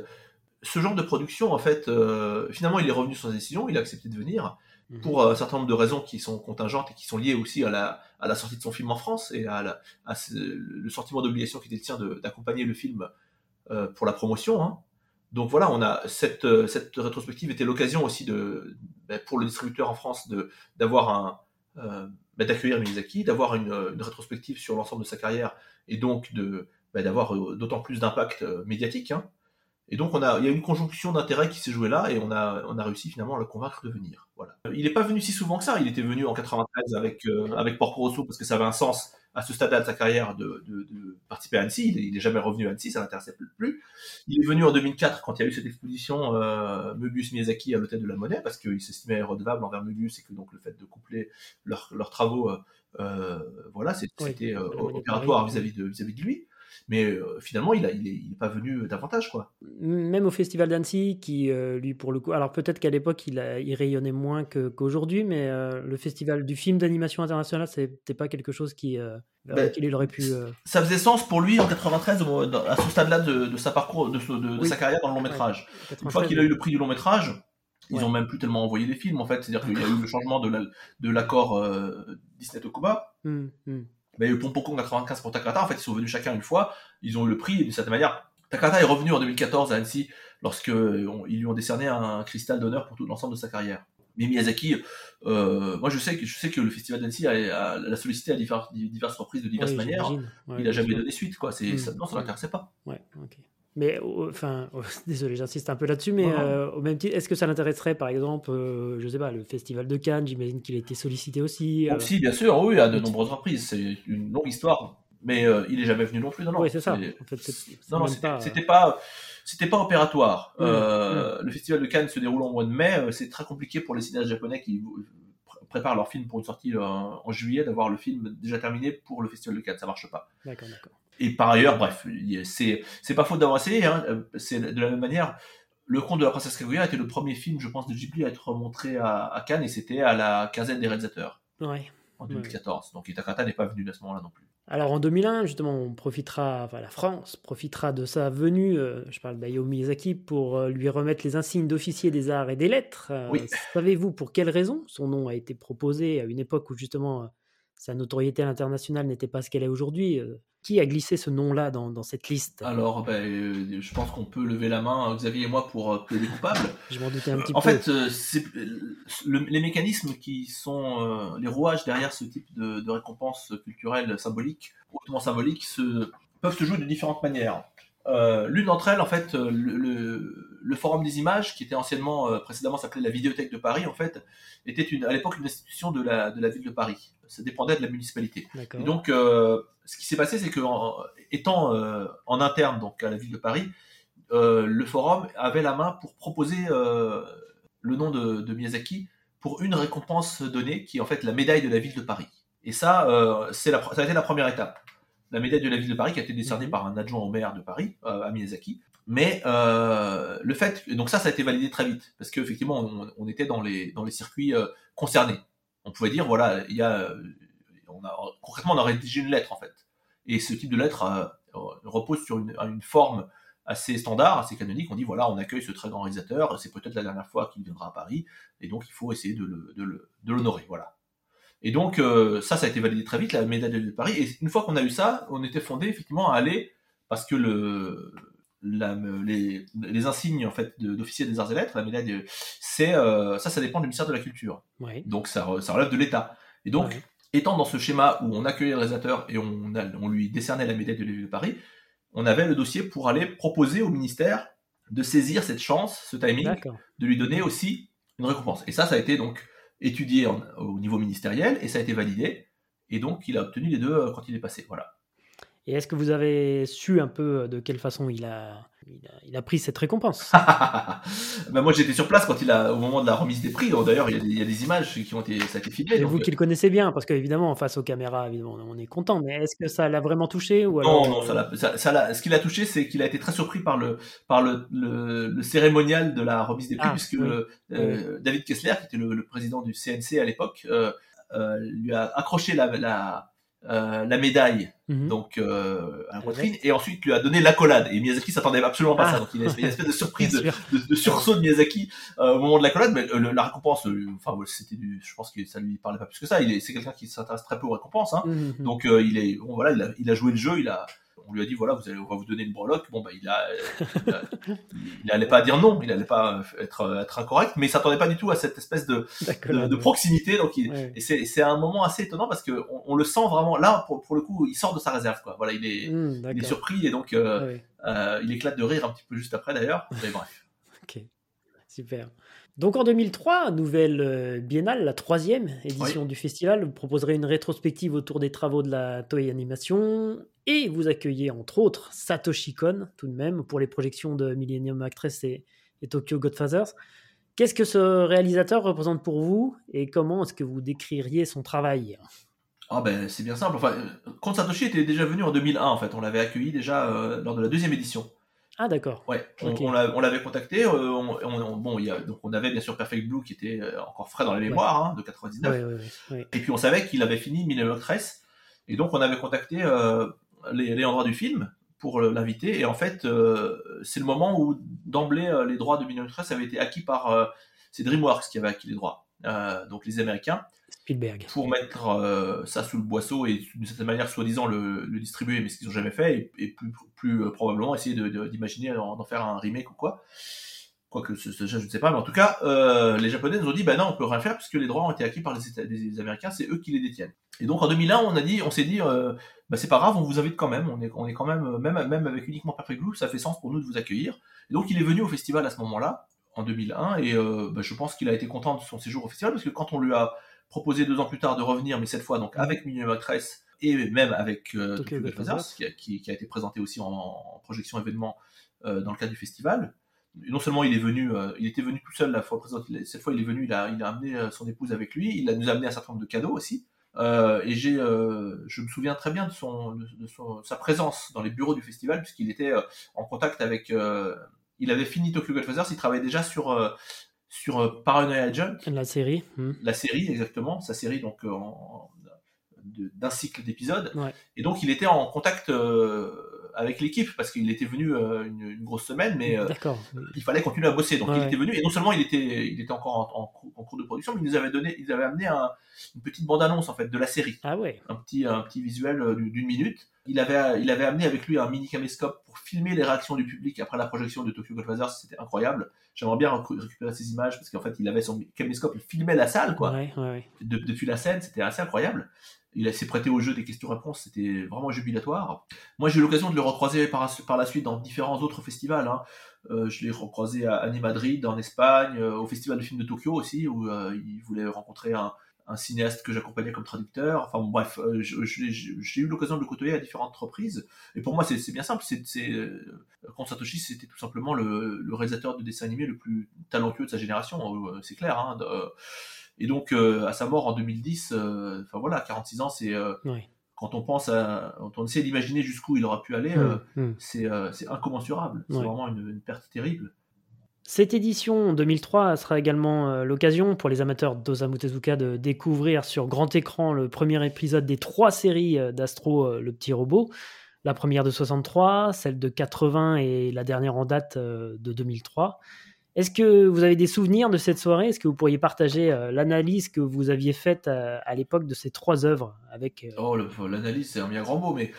ce genre de production, en fait, euh, finalement, il est revenu sur sa décision, il a accepté de venir mhm. pour un certain nombre de raisons qui sont contingentes et qui sont liées aussi à la, à la sortie de son film en France et à, la, à le sentiment d'obligation qui était le sien d'accompagner le film euh, pour la promotion. Hein. Donc voilà, on a cette, cette rétrospective était l'occasion aussi de, ben, pour le distributeur en France d'avoir un, euh, bah, d'accueillir Miyazaki, d'avoir une, rétrospective sur l'ensemble de sa carrière et donc de bah, d'avoir euh, d'autant plus d'impact euh, médiatique. Hein. Et donc on a, il y a une conjonction d'intérêts qui s'est jouée là et on a, on a réussi finalement à le convaincre de venir. Voilà. Il n'est pas venu si souvent que ça. Il était venu en 93 avec avec Porco Rosso parce que ça avait un sens à ce stade de sa carrière de, de, participer à Annecy. Il n'est jamais revenu à Annecy, ça l'intéressait plus. Il est venu en 2004 quand il y a eu cette exposition euh, Möbius Miyazaki à l'hôtel de la Monnaie parce qu'il s'estimait redevable envers Möbius et que donc le fait de coupler leurs travaux, euh, euh voilà, c'était euh, opératoire vis-à-vis de, vis -vis de lui. Mais euh, finalement, il n'est il est, pas venu davantage. quoi. Même au Festival d'Annecy, qui, euh, lui, pour le coup. Alors peut-être qu'à l'époque, il, il, rayonnait moins qu'aujourd'hui, mais euh, le Festival du film d'animation internationale, c'était pas quelque chose qui, ben, il aurait pu. Ça faisait sens pour lui en 93, à ce stade-là de, sa parcours, de, sa carrière dans le long métrage. Une fois qu'il a eu le prix du long métrage, Ils ont même plus tellement envoyé les films en fait. C'est-à-dire qu'il y a eu le changement de l'accord Disney Tokuba. Mmh, mmh. Mais eu Pompoko 95 pour Takata, en fait, ils sont venus chacun une fois, ils ont eu le prix, et d'une certaine manière, Takata est revenu en 2014 à Annecy lorsqu'ils lui ont décerné un cristal d'honneur pour tout l'ensemble de sa carrière. Mais Miyazaki, euh, moi je sais que je sais que le festival d'Annecy l'a sollicité à diverses, reprises de diverses manières. il a jamais donné suite, quoi. C'est, ça, non, ça l'intéressait pas. Ouais, ok. Mais enfin, désolé, j'insiste un peu là-dessus, mais euh, au même titre, est-ce que ça l'intéresserait, par exemple, euh, je sais pas, le festival de Cannes J'imagine qu'il a été sollicité aussi. Aussi, bien sûr, oui, à de nombreuses reprises. C'est une longue histoire, mais il est jamais venu non plus. Non, non. Oui, c'est ça. non, non, c'était pas c'était pas opératoire. Mmh, euh, mmh. Le festival de Cannes se déroule en mois de mai. Euh, c'est très compliqué pour les cinéastes japonais qui préparent leur film pour une sortie euh, en juillet d'avoir le film déjà terminé pour le festival de Cannes. Ça marche pas. D'accord, d'accord. Et par ailleurs, bref, c'est pas faute d'avoir essayé. Hein. C'est de la même manière. Le Conte de la princesse Kaguya était le premier film, je pense, de Ghibli à être montré à, Cannes et c'était à la quinzaine des réalisateurs. Ouais. En 2014. Donc Itakata n'est pas venu à ce moment-là non plus. Alors en 2001, justement, on profitera, enfin la France profitera de sa venue, euh, je parle d'Ayao Miyazaki, pour euh, lui remettre les insignes d'officier des arts et des lettres. Euh, oui. Savez-vous pour quelle raison son nom a été proposé à une époque où justement sa notoriété internationale n'était pas ce qu'elle est aujourd'hui qui a glissé ce nom-là dans, cette liste? Alors, ben, euh, je pense qu'on peut lever la main, euh, Xavier et moi, pour euh, plaider coupable. je m'en doutais un petit peu. En fait, les mécanismes qui sont les rouages derrière ce type de, de récompense culturelle symbolique, hautement symbolique, se, peuvent se jouer de différentes manières. Euh, l'une d'entre elles, en fait, euh, le, Forum des images, qui était anciennement, euh, précédemment s'appelait la Vidéothèque de Paris, en fait, était une, à l'époque une institution de la, de la ville de Paris. Ça dépendait de la municipalité. Et donc, ce qui s'est passé, c'est que, étant en interne donc à la ville de Paris, le Forum avait la main pour proposer le nom de, de, Miyazaki pour une récompense donnée, qui est en fait la médaille de la ville de Paris. Et ça, c'est ça a été la première étape la médaille de la ville de Paris qui a été décernée mhm. par un adjoint au maire de Paris, euh, à Miyazaki. Mais euh, le fait, donc ça, ça a été validé très vite parce qu'effectivement, on, on, était dans les dans les circuits euh, concernés. On pouvait dire voilà, il y a, on a concrètement on a rédigé une lettre en fait, et ce type de lettre repose sur une, forme assez standard, assez canonique. On dit voilà, on accueille ce très grand réalisateur, c'est peut-être la dernière fois qu'il viendra à Paris, et donc il faut essayer de l'honorer. Voilà. Et donc euh, ça, ça a été validé très vite, la médaille de Paris. Et une fois qu'on a eu ça, on était fondé effectivement à aller, parce que le, la, les, les, insignes en fait d'officier des arts et lettres, la médaille, c'est euh, ça, ça dépend du ministère de la Culture. Donc ça, ça relève de l'État. Et donc, étant dans ce schéma où on accueillait le réalisateur et on, on lui décernait la médaille de ville de Paris, on avait le dossier pour aller proposer au ministère de saisir cette chance, ce timing, de lui donner aussi une récompense. Et ça, ça a été donc étudié au niveau ministériel et ça a été validé. Et donc, il a obtenu les deux euh, quand il est passé. Voilà. Et est-ce que vous avez su un peu de quelle façon il a, il a, pris cette récompense? Ben Moi, j'étais sur place quand il a, au moment de la remise des prix. D'ailleurs, il, y a des images qui ont été, ça a été filmé. Et vous qui le connaissez bien, parce qu'évidemment, face aux caméras, évidemment, on est content. Mais est-ce que ça l'a vraiment touché ou alors... Non, non, ça, ça, ce qui l'a touché, c'est qu'il a été très surpris par le, par le, le, cérémonial de la remise des prix, ah, puisque euh, David Kessler, qui était le, président du CNC à l'époque, euh, euh, lui a accroché la, la euh, la médaille mhm. donc euh, à la poitrine et ensuite lui a donné l'accolade et Miyazaki s'attendait absolument pas à ça ah. donc il a une espèce de surprise de, sursaut de Miyazaki euh, au moment de l'accolade mais la récompense enfin c'était du je pense que ça lui parlait pas plus que ça il est c'est quelqu'un qui s'intéresse très peu aux récompenses hein. Mhm. donc il est bon voilà il a, il a joué le jeu il a on lui a dit voilà, vous allez, on va vous donner une breloque. Bon, bah, il a, il, allait pas dire non, il allait pas être, être incorrect, mais il s'attendait pas du tout à cette espèce de, de, proximité. Donc, et c'est un moment assez étonnant parce que on, le sent vraiment là, pour, pour, le coup, il sort de sa réserve, quoi. Voilà, il est, mmh, il est surpris et donc, euh, euh, il éclate de rire un petit peu juste après d'ailleurs. Mais bref. ok, super. Donc en 2003, nouvelle euh, biennale, la troisième édition du festival, vous proposerez une rétrospective autour des travaux de la Toei Animation et vous accueillez entre autres Satoshi Kon tout de même pour les projections de Millennium Actress et, Tokyo Godfathers. Qu'est-ce que ce réalisateur représente pour vous et comment est-ce que vous décririez son travail? Ah ben c'est bien simple. Enfin, Kon Satoshi était déjà venu en 2001 en fait. On l'avait accueilli déjà euh, lors de la deuxième édition. Ah d'accord. Ouais, on, l'avait contacté. Euh, on, bon, il y a, donc on avait bien sûr Perfect Blue qui était euh, encore frais dans la mémoire hein, de 99. et puis on savait qu'il avait fini Millennium Actress. Et donc on avait contacté euh, les, les endroits du film pour l'inviter. Et en fait, c'est le moment où d'emblée les droits de Millennium Actress avaient été acquis par c'est DreamWorks qui avait acquis les droits. donc les Américains. Pour mettre ça sous le boisseau et d'une certaine manière, soi-disant, le, distribuer, mais ce qu'ils n'ont jamais fait, et, plus, plus probablement essayer d'imaginer d'en faire un remake ou quoi. Quoique, je ne sais pas, mais en tout cas, euh, les Japonais nous ont dit, bah non, on peut rien faire puisque les droits ont été acquis par les, Américains, c'est eux qui les détiennent. Et donc en 2001, on on s'est dit, euh, bah c'est pas grave, on vous invite quand même, on est, on est quand même, même, même avec uniquement Perfect Blue, ça fait sens pour nous de vous accueillir. Et donc il est venu au festival à ce moment-là, en 2001, et euh, bah, je pense qu'il a été content de son séjour au festival parce que quand on lui a proposé deux ans plus tard de revenir, mais cette fois donc avec Minimum Actress et même avec Tokyo qui, qui, a été présenté aussi en, en projection événement dans le cadre du festival non seulement il est venu, euh, il était venu tout seul la fois présente, cette fois il est venu, il a, il a amené euh, son épouse avec lui, il a nous a amené un certain nombre de cadeaux aussi. Euh, et j'ai, je me souviens très bien de son, de, son, sa présence dans les bureaux du festival puisqu'il était en contact avec, il avait fini Tokyo Godfathers, il travaillait déjà sur sur Paranoia Agent. La série. Hmm. La série exactement, sa série donc d'un cycle d'épisodes. Et donc il était en contact avec l'équipe parce qu'il était venu euh, une, grosse semaine, mais euh, il fallait continuer à bosser. Donc il était venu et non seulement il était, il était encore en, cours de production, mais il nous avait donné, ils avaient amené une petite bande annonce en fait de la série. Ah ouais. Un petit, un petit visuel euh, d'une minute. Il avait, il avait amené avec lui un mini caméscope pour filmer les réactions du public après la projection de Tokyo Godfathers. C'était incroyable. J'aimerais bien récupérer ces images parce qu'en fait, il avait son caméscope, il filmait la salle, quoi. depuis la scène, c'était assez incroyable il s'est prêté au jeu des questions-réponses, c'était vraiment jubilatoire. Moi, j'ai eu l'occasion de le recroiser par, par, la suite dans différents autres festivals. Hein. Euh, je l'ai recroisé à Annie Madrid, en Espagne, euh, au Festival de films de Tokyo aussi, où euh, il voulait rencontrer un, cinéaste que j'accompagnais comme traducteur. Enfin bref, j'ai eu l'occasion de le côtoyer à différentes reprises. Et pour moi, c'est bien simple. C'est Kon Satoshi, c'était tout simplement le, réalisateur de dessins animés le plus talentueux de sa génération. c'est clair. Hein, et donc, euh, à sa mort en 2010, euh, enfin voilà, 46 ans, c'est. Euh, quand on pense à. Quand on essaie d'imaginer jusqu'où il aura pu aller, mmh, mmh. c'est incommensurable. C'est vraiment une, perte terrible. Cette édition 2003 sera également l'occasion pour les amateurs d'Osamu Tezuka de découvrir sur grand écran le premier épisode des trois séries d'Astro, le petit robot. La première de 63, celle de 80 et la dernière en date de 2003. Est-ce que vous avez des souvenirs de cette soirée? Est-ce que vous pourriez partager euh, l'analyse que vous aviez faite euh, à l'époque de ces trois œuvres avec, euh, Oh, l'analyse, c'est un bien grand mot, mais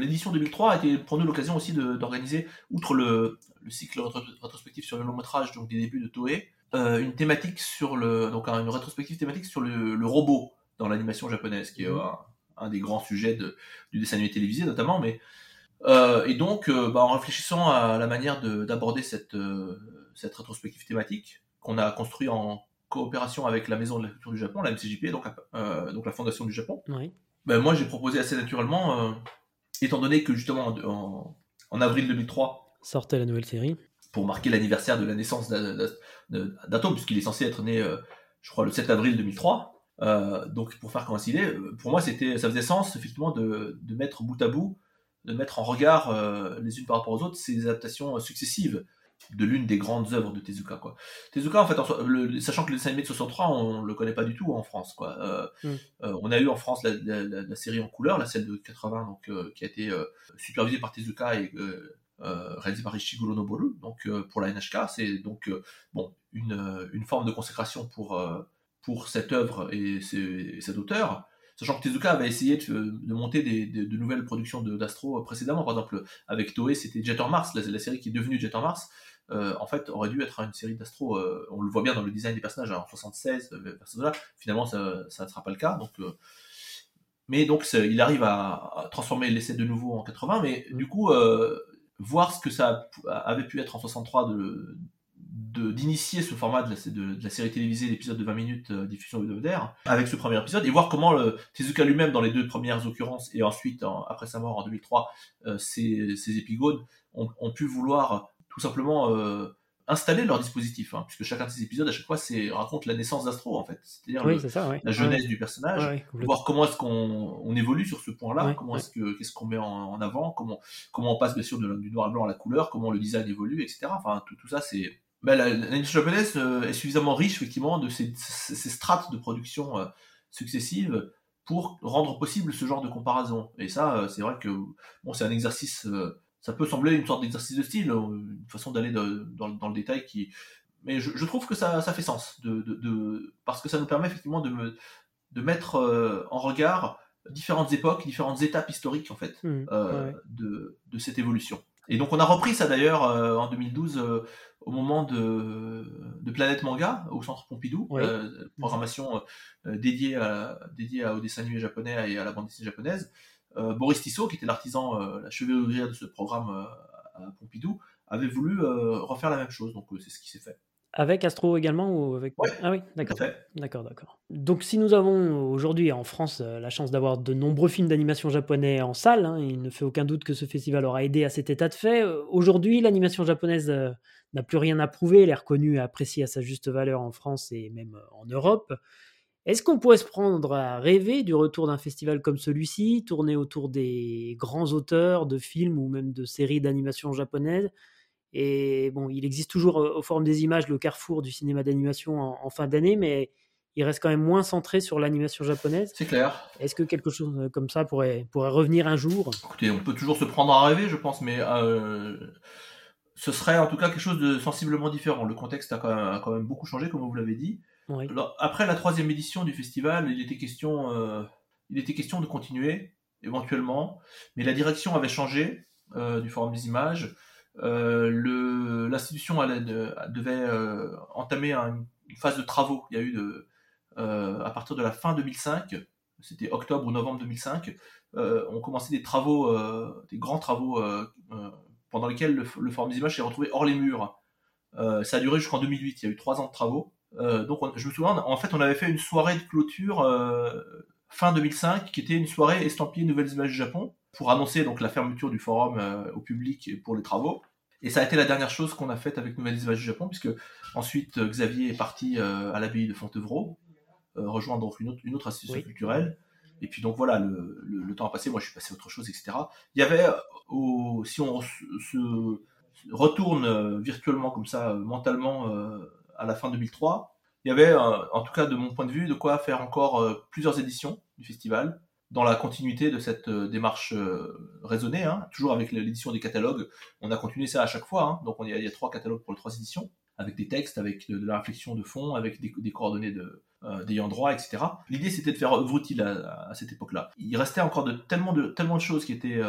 l'édition 2003 a été pour nous l'occasion aussi d'organiser, outre le, cycle rétrospectif sur le long métrage, donc des débuts de Toei, une thématique sur le, donc une rétrospective thématique sur le, robot dans l'animation japonaise, qui est mmh. un, des grands sujets du dessin animé télévisé notamment, mais euh, et donc, euh, bah, en réfléchissant à la manière d'aborder cette, euh, cette rétrospective thématique qu'on a construit en coopération avec la Maison de la Culture du Japon, la MCJP, donc, donc la Fondation du Japon, ben, moi j'ai proposé assez naturellement, étant donné que justement en, en, avril 2003 sortait la nouvelle série, pour marquer l'anniversaire de la naissance d'Atom, puisqu'il est censé être né, je crois, le 7 avril 2003. donc pour faire coïncider, pour moi c'était, ça faisait sens effectivement de, de mettre bout à bout de mettre en regard euh, les unes par rapport aux autres ces adaptations euh, successives de l'une des grandes œuvres de Tezuka quoi. Tezuka en fait sachant que le dessin animé de 63 on le connaît pas du tout en France quoi. Euh, mm. on a eu en France la, série en couleur, la celle de 80 donc qui a été supervisée par Tezuka et réalisée par Ishiguro Noboru donc pour la NHK, c'est donc bon une, une forme de consécration pour pour cette œuvre et, et cet auteur Sachant que Tezuka avait essayé de, monter des, de nouvelles productions d'Astro précédemment. Par exemple, avec Toei, c'était Jet en Mars, la, série qui est devenue Jet en Mars. Euh, en fait, aurait dû être une série d'Astro. Euh, on le voit bien dans le design des personnages hein, en 76, euh, là. Finalement, ça, ne sera pas le cas. Donc, mais donc, il arrive à, transformer l'essai de nouveau en 80. Mais du coup, voir ce que ça avait pu être en 63 de, d'initier ce format de la, de, la, série télévisée d'épisodes de 20 minutes euh, diffusion hebdomadaire avec ce premier épisode et voir comment le, Tezuka lui-même dans les deux premières occurrences et ensuite après sa mort en 2003 euh, ces, épigones ont, pu vouloir tout simplement euh, installer leur dispositif hein, puisque chacun de ces épisodes à chaque fois raconte la naissance d'Astro en fait. C'est-à-dire la jeunesse du personnage voir comment est-ce qu'on on évolue sur ce point-là comment est-ce que qu'est-ce qu'on met en, avant comment comment on passe bien sûr du noir à blanc à la couleur comment le design évolue etc enfin tout, tout ça c'est bah, l'industrie japonaise euh, est suffisamment riche effectivement de ces, strates de production euh, successives pour rendre possible ce genre de comparaison. Et ça, euh, c'est vrai que bon, c'est un exercice, ça peut sembler une sorte d'exercice de style, une façon d'aller dans, le détail qui, mais je, trouve que ça, ça fait sens, de, de, parce que ça nous permet effectivement de, me, de mettre en regard différentes époques, différentes étapes historiques en fait mmh, euh, de, de, cette évolution. Et donc on a repris ça d'ailleurs euh, en 2012 au moment de, de, Planète Manga au Centre Pompidou, programmation dédiée, à, dédiée au dessin animé japonais et à la bande dessinée japonaise. Boris Tissot, qui était l'artisan, la chevalier de ce programme à Pompidou, avait voulu refaire la même chose. Donc c'est ce qui s'est fait. Avec Astro également ou avec... Ah oui, d'accord. D'accord, d'accord. Donc si nous avons aujourd'hui en France euh, la chance d'avoir de nombreux films d'animation japonais en salle, hein, il ne fait aucun doute que ce festival aura aidé à cet état de fait. Euh, aujourd'hui, l'animation japonaise euh, n'a plus rien à prouver, elle est reconnue et appréciée à sa juste valeur en France et même en Europe. Est-ce qu'on pourrait se prendre à rêver du retour d'un festival comme celui-ci, tourné autour des grands auteurs de films ou même de séries d'animation japonaises? Et bon, il existe toujours aux formes des images le carrefour du cinéma d'animation en, fin d'année, mais il reste quand même moins centré sur l'animation japonaise. C'est clair. Est-ce que quelque chose comme ça pourrait, pourrait revenir un jour? Écoutez, on peut toujours se prendre à rêver, je pense, mais euh, ce serait en tout cas quelque chose de sensiblement différent. Le contexte a quand même, beaucoup changé, comme vous l'avez dit. après la troisième édition du festival, il était question, euh, il était question de continuer éventuellement, mais la direction avait changé euh, du forum des images. Euh, l'institution devait euh, entamer une phase de travaux. Il y a eu de, euh, à partir de la fin 2005, c'était octobre ou novembre 2005, on commençait des travaux, des grands travaux pendant lesquels le, le Forum des images s'est retrouvé hors les murs. ça a duré jusqu'en 2008, il y a eu trois ans de travaux. donc je me souviens, en fait, on avait fait une soirée de clôture fin 2005 qui était une soirée estampillée Nouvelles Images du Japon pour annoncer donc la fermeture du forum euh, au public pour les travaux. Et ça a été la dernière chose qu'on a faite avec Nouvelles Images du Japon, puisque ensuite euh, Xavier est parti euh, à l'abbaye de Fontevraud, rejoindre donc une autre, une autre institution culturelle. Et puis donc voilà, le, le, temps a passé, moi je suis passé à autre chose, etc. Il y avait, au, si on se retourne virtuellement comme ça, mentalement, à la fin 2003, il y avait, en tout cas de mon point de vue, de quoi faire encore plusieurs éditions du festival dans la continuité de cette euh, démarche euh, raisonnée, hein, toujours avec l'édition des catalogues. On a continué ça à chaque fois, hein. donc on, il, y a, trois catalogues pour les trois éditions, avec des textes, avec de, la réflexion de fond, avec des, coordonnées de, euh, d'ayant droit, etc. L'idée c'était de faire œuvre utile à, cette époque-là. Il restait encore de, tellement, de, tellement de choses qui étaient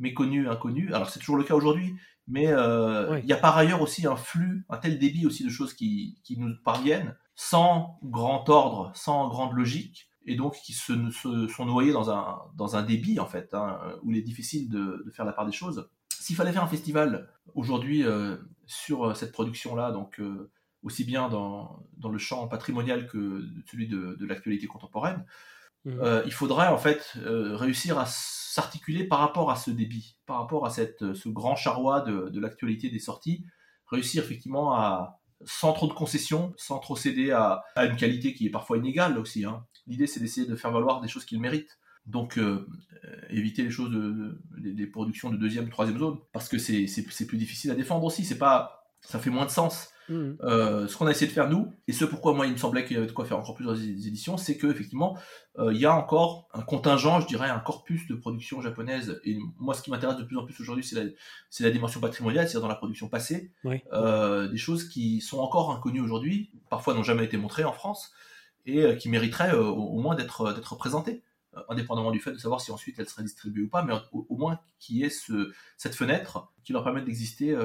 méconnues, inconnues. Alors c'est toujours le cas aujourd'hui, mais il y a par ailleurs aussi un flux, un tel débit aussi de choses qui, qui nous parviennent, sans grand ordre, sans grande logique, et donc qui se, sont noyés dans un, dans un débit en fait, hein, où il est difficile de, faire la part des choses. S'il fallait faire un festival aujourd'hui euh, sur euh, cette production-là, donc euh, aussi bien dans, dans, le champ patrimonial que celui de, de l'actualité contemporaine, mmh. il faudrait en fait réussir à s'articuler par rapport à ce débit, par rapport à cette, ce grand charroi de, de l'actualité des sorties, réussir effectivement à, sans trop de concessions, sans trop céder à, à, une qualité qui est parfois inégale aussi. Hein. L'idée, c'est d'essayer de faire valoir des choses qu'ils méritent. Donc, euh, euh, éviter les choses, de, les, productions de deuxième, troisième zone, parce que c'est plus difficile à défendre aussi. C'est pas, ça fait moins de sens. Mmh. Euh, ce qu'on a essayé de faire nous, et ce pourquoi moi il me semblait qu'il y avait de quoi faire encore plusieurs éditions, c'est que effectivement il y a encore un contingent, je dirais, un corpus de production japonaise. Et moi, ce qui m'intéresse de plus en plus aujourd'hui, c'est la, la, dimension patrimoniale, c'est-à-dire dans la production passée, des choses qui sont encore inconnues aujourd'hui, parfois n'ont jamais été montrées en France, et euh, qui mériterait euh, au, moins d'être euh, d'être présentée indépendamment du fait de savoir si ensuite elle serait distribuée ou pas, mais au, moins qu'il y ait ce, cette fenêtre qui leur permette d'exister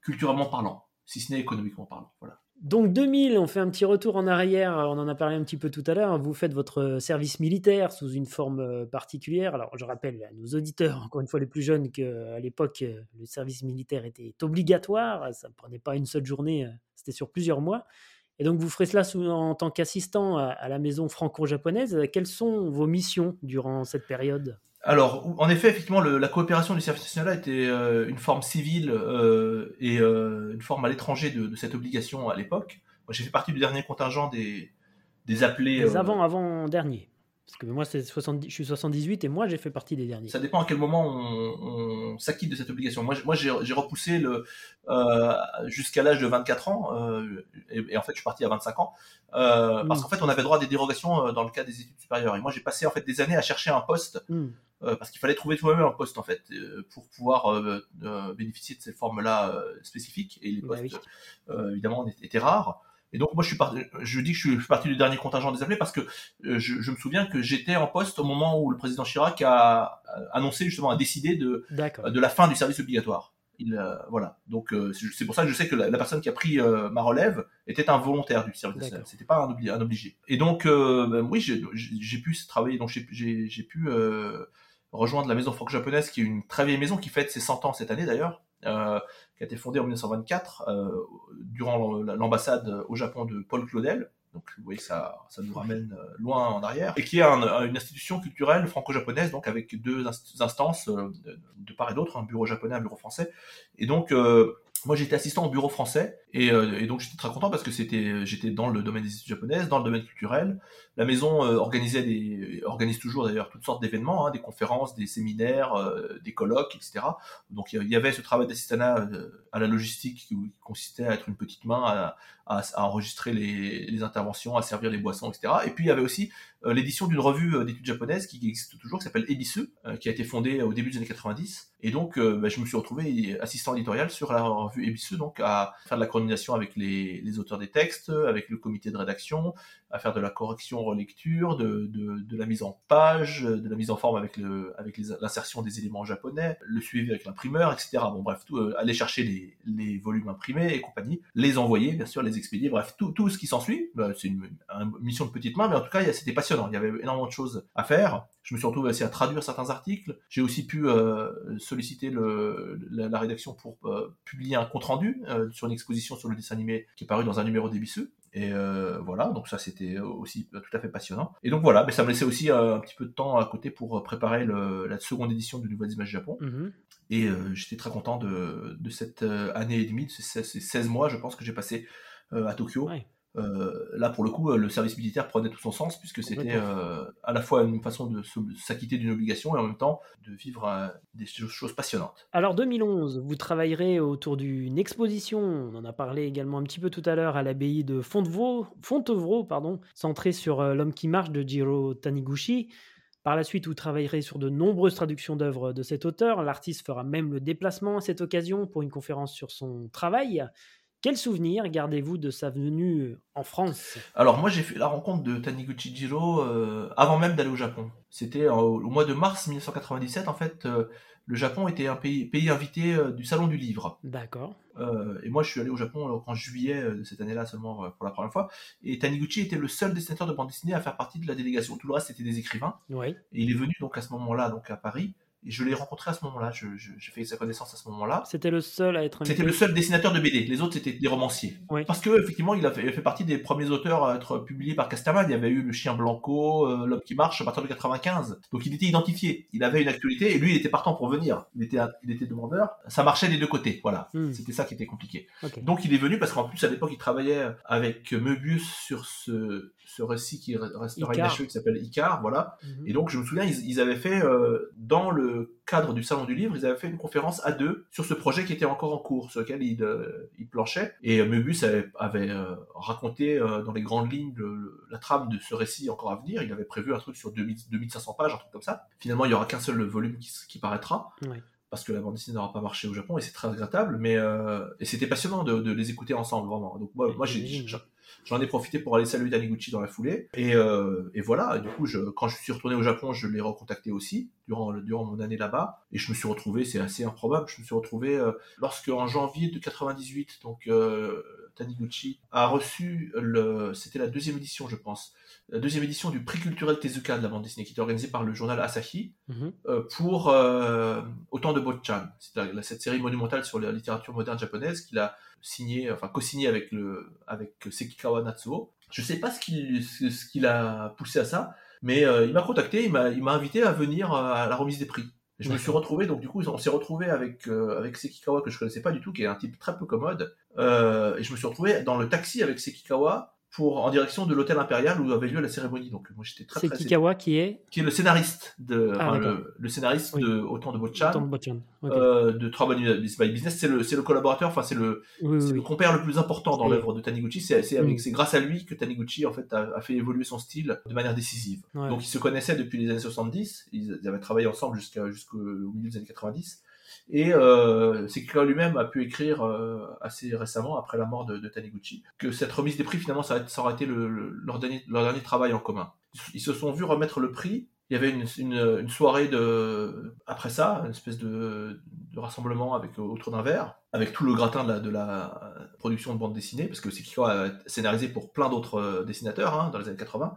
culturellement parlant, si ce n'est économiquement parlant. Voilà. Donc 2000, on fait un petit retour en arrière, on en a parlé un petit peu tout à l'heure, vous faites votre service militaire sous une forme particulière. Alors je rappelle à nos auditeurs, encore une fois les plus jeunes, qu'à l'époque le service militaire était obligatoire, ça ne prenait pas une seule journée, c'était sur plusieurs mois. Et donc, vous ferez cela en tant qu'assistant à, la maison franco-japonaise. Quelles sont vos missions durant cette période? Alors, en effet, effectivement, la coopération du service national était euh, une forme civile euh, et euh, une forme à l'étranger de, cette obligation à l'époque. J'ai fait partie du dernier contingent des, des appelés. Les avant-avant-derniers. Parce que moi, c'est 70, je suis 78 et moi, j'ai fait partie des derniers. Ça dépend à quel moment on, s'acquitte de cette obligation. Moi, moi j'ai repoussé le euh, jusqu'à l'âge de 24 ans euh, et, en fait, je suis parti à 25 ans euh, parce mm. qu'en fait, on avait droit à des dérogations dans le cas des études supérieures. Et moi, j'ai passé en fait des années à chercher un poste mm. parce qu'il fallait trouver toi-même un poste en fait pour pouvoir bénéficier de ces formes-là spécifiques et les Bah postes oui. évidemment étaient rares. Et donc moi je suis parti, je dis que je suis parti du dernier contingent des appelés parce que euh, je, je me souviens que j'étais en poste au moment où le président Chirac a annoncé justement a décidé de de la fin du service obligatoire. Il, euh, voilà. Donc euh, c'est pour ça que je sais que la, la personne qui a pris euh, ma relève était un volontaire du service national. C'était pas un, obli- un obligé. Et donc euh, ben, oui, j'ai pu travailler. Donc j'ai j'ai- j'ai pu euh, rejoindre la maison franco-japonaise, qui est une très vieille maison qui fête ses 100 ans cette année d'ailleurs, euh, qui a été fondée en 1924 euh, durant l'ambassade au Japon de Paul Claudel. Donc vous voyez, ça, ça nous ramène euh, loin en arrière. Et qui est un- une institution culturelle franco-japonaise, donc avec deux inst- instances euh, de part et d'autre, un bureau japonais, un bureau français. Et donc, euh, moi j'étais assistant au bureau français, et, euh, et donc j'étais très content parce que c'était, j'étais dans le domaine des études japonaises, dans le domaine culturel. La maison euh, organisait des, organise toujours d'ailleurs toutes sortes d'événements, hein, des conférences, des séminaires, euh, des colloques, etc. Donc il y avait ce travail d'assistanat euh, à la logistique qui consistait à être une petite main, à, à, enregistrer les, interventions, à servir les boissons, etc. Et puis il y avait aussi euh, l'édition d'une revue euh, d'études japonaises qui existe toujours, qui s'appelle Ebisu, euh, qui a été fondée au début des années 90. Et donc bah, je me suis retrouvé assistant éditorial sur la revue Ebisu, donc à faire de la coordination avec les, les auteurs des textes, avec le comité de rédaction, à faire de la correction relecture, de, de, de la mise en page, de la mise en forme avec le avec l'insertion des éléments japonais, le suivi avec l'imprimeur, etc. Bon bref, tout, euh, aller chercher les, les volumes imprimés et compagnie, les envoyer, bien sûr, les expédier, bref, tout, tout ce qui s'ensuit. Bah, c'est une, mission de petite main, mais en tout cas, c'était passionnant. Il y avait énormément de choses à faire. Je me suis retrouvé aussi à traduire certains articles. J'ai aussi pu euh, solliciter la, rédaction pour euh, publier un compte rendu sur une exposition sur le dessin animé qui est paru dans un numéro d'Ebisu. Et euh, voilà, donc ça c'était aussi tout à fait passionnant. Et donc voilà, mais ça me laissait aussi euh, un petit peu de temps à côté pour préparer le, la seconde édition de Nouvelles Images Japon. Mhm. Et euh, j'étais très content de, de cette euh, année et demie, de ces, ces 16 mois, je pense, que j'ai passé euh, à Tokyo. Ouais. Euh, là, pour le coup, euh, le service militaire prenait tout son sens, puisque c'était euh, à la fois une façon de s'acquitter d'une obligation et en même temps de vivre euh, des choses passionnantes. Alors 2011, vous travaillerez autour d'une exposition, on en a parlé également un petit peu tout à l'heure, à l'abbaye de Fontevraud, Fontevraud pardon, centrée sur L'homme qui marche de Jiro Taniguchi. Par la suite, vous travaillerez sur de nombreuses traductions d'œuvres de cet auteur. L'artiste fera même le déplacement à cette occasion pour une conférence sur son travail. Quel souvenir gardez-vous de sa venue en France? Alors moi j'ai fait la rencontre de Taniguchi Jiro euh, avant même d'aller au Japon. C'était euh, au mois de mars 1997 en fait. euh, le Japon était un pays, pays invité euh, du Salon du Livre. D'accord. Euh, et moi je suis allé au Japon euh, en juillet euh, de cette année-là seulement euh, pour la première fois. Et Taniguchi était le seul dessinateur de bande dessinée à faire partie de la délégation. Tout le reste c'était des écrivains. Oui. Et il est venu donc à ce moment-là donc à Paris. Et je l'ai rencontré à ce moment-là. J'ai fait sa connaissance à ce moment-là. C'était le seul à être. C'était le seul dessinateur de BD. Les autres, c'était des romanciers. Oui. Parce que effectivement, il a, fait, il a fait partie des premiers auteurs à être publiés par Casterman. Il y avait eu Le Chien Blanco, euh, L'Homme qui marche à partir de 95. Donc il était identifié. Il avait une actualité et lui, il était partant pour venir. Il était, il était demandeur. Ça marchait des deux côtés. Voilà. Hmm. C'était ça qui était compliqué. Donc il est venu parce qu'en plus à l'époque il travaillait avec Möbius sur ce, ce récit qui restera inachevé qui s'appelle Icar, voilà. Mhm. Et donc, je me souviens, ils, ils avaient fait, euh, dans le cadre du Salon du Livre, ils avaient fait une conférence à deux sur ce projet qui était encore en cours, sur lequel ils, euh, ils planchaient. Et euh, Möbius avait, avait, euh, raconté dans les grandes lignes le- le- la trame de ce récit encore à venir. Il avait prévu un truc sur 2000 2500 pages, un truc comme ça. Finalement, il y aura qu'un seul volume qui, paraîtra. Parce que la bande dessinée n'aura pas marché au Japon et c'est très regrettable, mais euh, et c'était passionnant de, de les écouter ensemble vraiment. Donc moi, j'ai- J'en ai profité pour aller saluer Taniguchi dans la foulée. Et, euh, et voilà, et du coup, je, quand je suis retourné au Japon, je l'ai recontacté aussi durant, durant mon année là-bas. Et je me suis retrouvé, c'est assez improbable, je me suis retrouvé euh, lorsque en janvier de 98, donc euh, Taniguchi a reçu, le, c'était la deuxième édition, je pense, la deuxième édition du prix culturel Tezuka de la bande dessinée qui était organisée par le journal Asahi Mhm. euh, pour euh, Autant de Botchan. C'est cette série monumentale sur la littérature moderne japonaise qu'il a signé, enfin co-signé avec le avec Sekikawa Natsuo. Je sais pas ce qui ce, ce qui l'a poussé à ça, mais euh, il m'a contacté, il m'a il m'a invité à venir euh, à la remise des prix. Et je me suis retrouvé, donc du coup, on s'est retrouvé avec euh, avec Sekikawa que je connaissais pas du tout, qui est un type très peu commode. Euh, et je me suis retrouvé dans le taxi avec Sekikawa pour, en direction de l'hôtel impérial où avait lieu la cérémonie. Donc moi j'étais très C'est très Kikawa qui est qui est le scénariste de Ah, enfin, le, le scénariste Oui. de autant de Bochan Tom Botchan. Ok. euh, de Trouble by Business c'est le c'est le collaborateur enfin c'est le oui, oui, c'est le compère le plus important dans l'œuvre de Taniguchi c'est c'est avec- Mm. c'est grâce à lui que Taniguchi en fait a, a fait évoluer son style de manière décisive Ouais. donc ils se connaissaient depuis les années 70 ils avaient travaillé ensemble jusqu'à jusqu'au milieu des années 90 et euh, que lui-même a pu écrire euh, assez récemment, après la mort de, de Taniguchi, que cette remise des prix, finalement, ça, ça aurait été le- le- leur, dernier, leur dernier travail en commun. Ils se sont vus remettre le prix. Il y avait une, une- une soirée de, après ça, une espèce de, de rassemblement avec, autour d'un verre, avec tout le gratin de la, de la production de bande dessinée, parce que qui a scénarisé pour plein d'autres euh, dessinateurs hein, dans les années 80,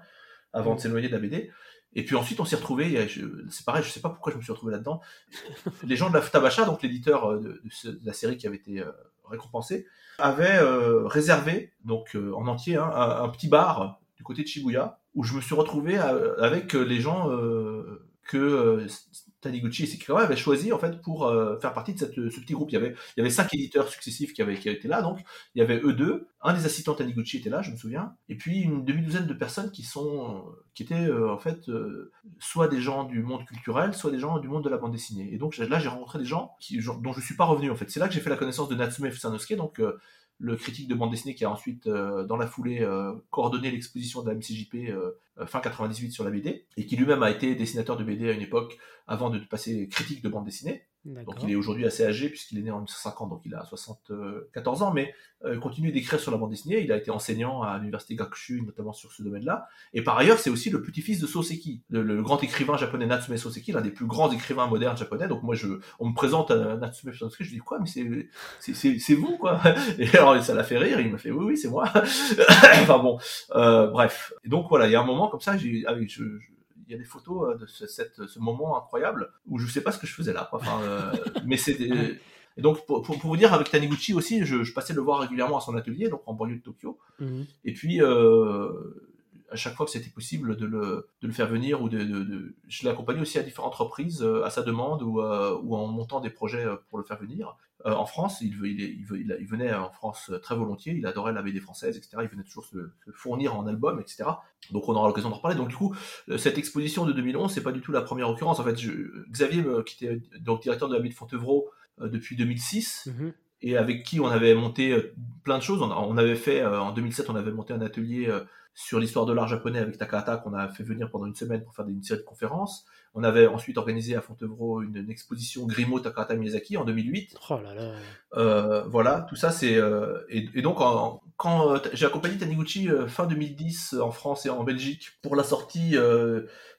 avant de s'éloigner de la BD. Et puis ensuite, on s'est retrouvés, c'est pareil, je sais pas pourquoi je me suis retrouvé là-dedans. Les gens de la Tabacha, donc l'éditeur euh, de, la série qui avait été euh, récompensé, avaient euh, réservé, donc en entier, hein, un, petit bar du côté de Shibuya, où je me suis retrouvé avec les gens que Taniguchi et Sekikawa avaient choisi en fait pour euh, faire partie de ce petit groupe. Il y avait, il y avait cinq éditeurs successifs qui avaient, qui avaient été là, donc il y avait eux deux, un des assistants Taniguchi était là, je me souviens, et puis une demi-douzaine de personnes qui sont, qui étaient euh, en fait euh, soit des gens du monde culturel, soit des gens du monde de la bande dessinée. Et donc là j'ai rencontré des gens qui, dont je suis pas revenu en fait. C'est là que j'ai fait la connaissance de Natsume Fusanosuke, donc euh, le critique de bande dessinée qui a ensuite, euh, dans la foulée, euh, coordonné l'exposition de la MCJP euh, fin 98 sur la BD, et qui lui-même a été dessinateur de BD à une époque avant de passer critique de bande dessinée. Donc il est aujourd'hui assez âgé puisqu'il est né en 1950, donc il a 74 ans, mais euh, continue d'écrire sur la bande dessinée. Il a été enseignant à l'université Gakushu, notamment sur ce domaine-là. Et par ailleurs, c'est aussi le petit-fils de Soseki, le, le grand écrivain japonais Natsume Soseki, l'un des plus grands écrivains modernes japonais. Donc moi, je, on me présente à Natsume Soseki, je dis quoi, mais c'est- vous, quoi. Et alors ça l'a fait rire, il m'a fait oui, oui, c'est moi. enfin bon, euh, bref. Et donc voilà, il y a un moment comme ça, j'ai, je, je- il y a des photos euh, de ce, cette- ce moment incroyable où je sais pas ce que je faisais là. quoi. Enfin, euh, mais c'est des- et donc pour, pour- pour vous dire, avec Taniguchi aussi, je, je passais le voir régulièrement à son atelier, donc en banlieue de Tokyo. Mhm. Et puis euh, à chaque fois que c'était possible de le, de le faire venir ou de, de- de- je l'ai accompagné aussi à différentes reprises euh, à sa demande ou, euh, ou en montant des projets euh, pour le faire venir. Euh, en France, il, il, il venait en France très volontiers, il adorait la BD française, etc. Il venait toujours se, se fournir en album, etc. Donc on aura l'occasion d'en reparler. Donc du coup, cette exposition de 2011, c'est pas du tout la première occurrence. En fait, je- Xavier, qui était donc directeur de la BD de Fontevraud depuis 2006, Mhm. et avec qui on avait monté plein de choses. On, avait fait, en 2007, on avait monté un atelier sur l'histoire de l'art japonais avec Takahata qu'on a fait venir pendant une semaine pour faire une série de conférences. On avait ensuite organisé à Fontevraud une, une exposition Grimaud Takahata Miyazaki en 2008. Oh là là. Euh, voilà, tout ça c'est euh, et, et donc en- quand euh, j'ai accompagné Taniguchi fin 2010 euh, en France et en Belgique pour la sortie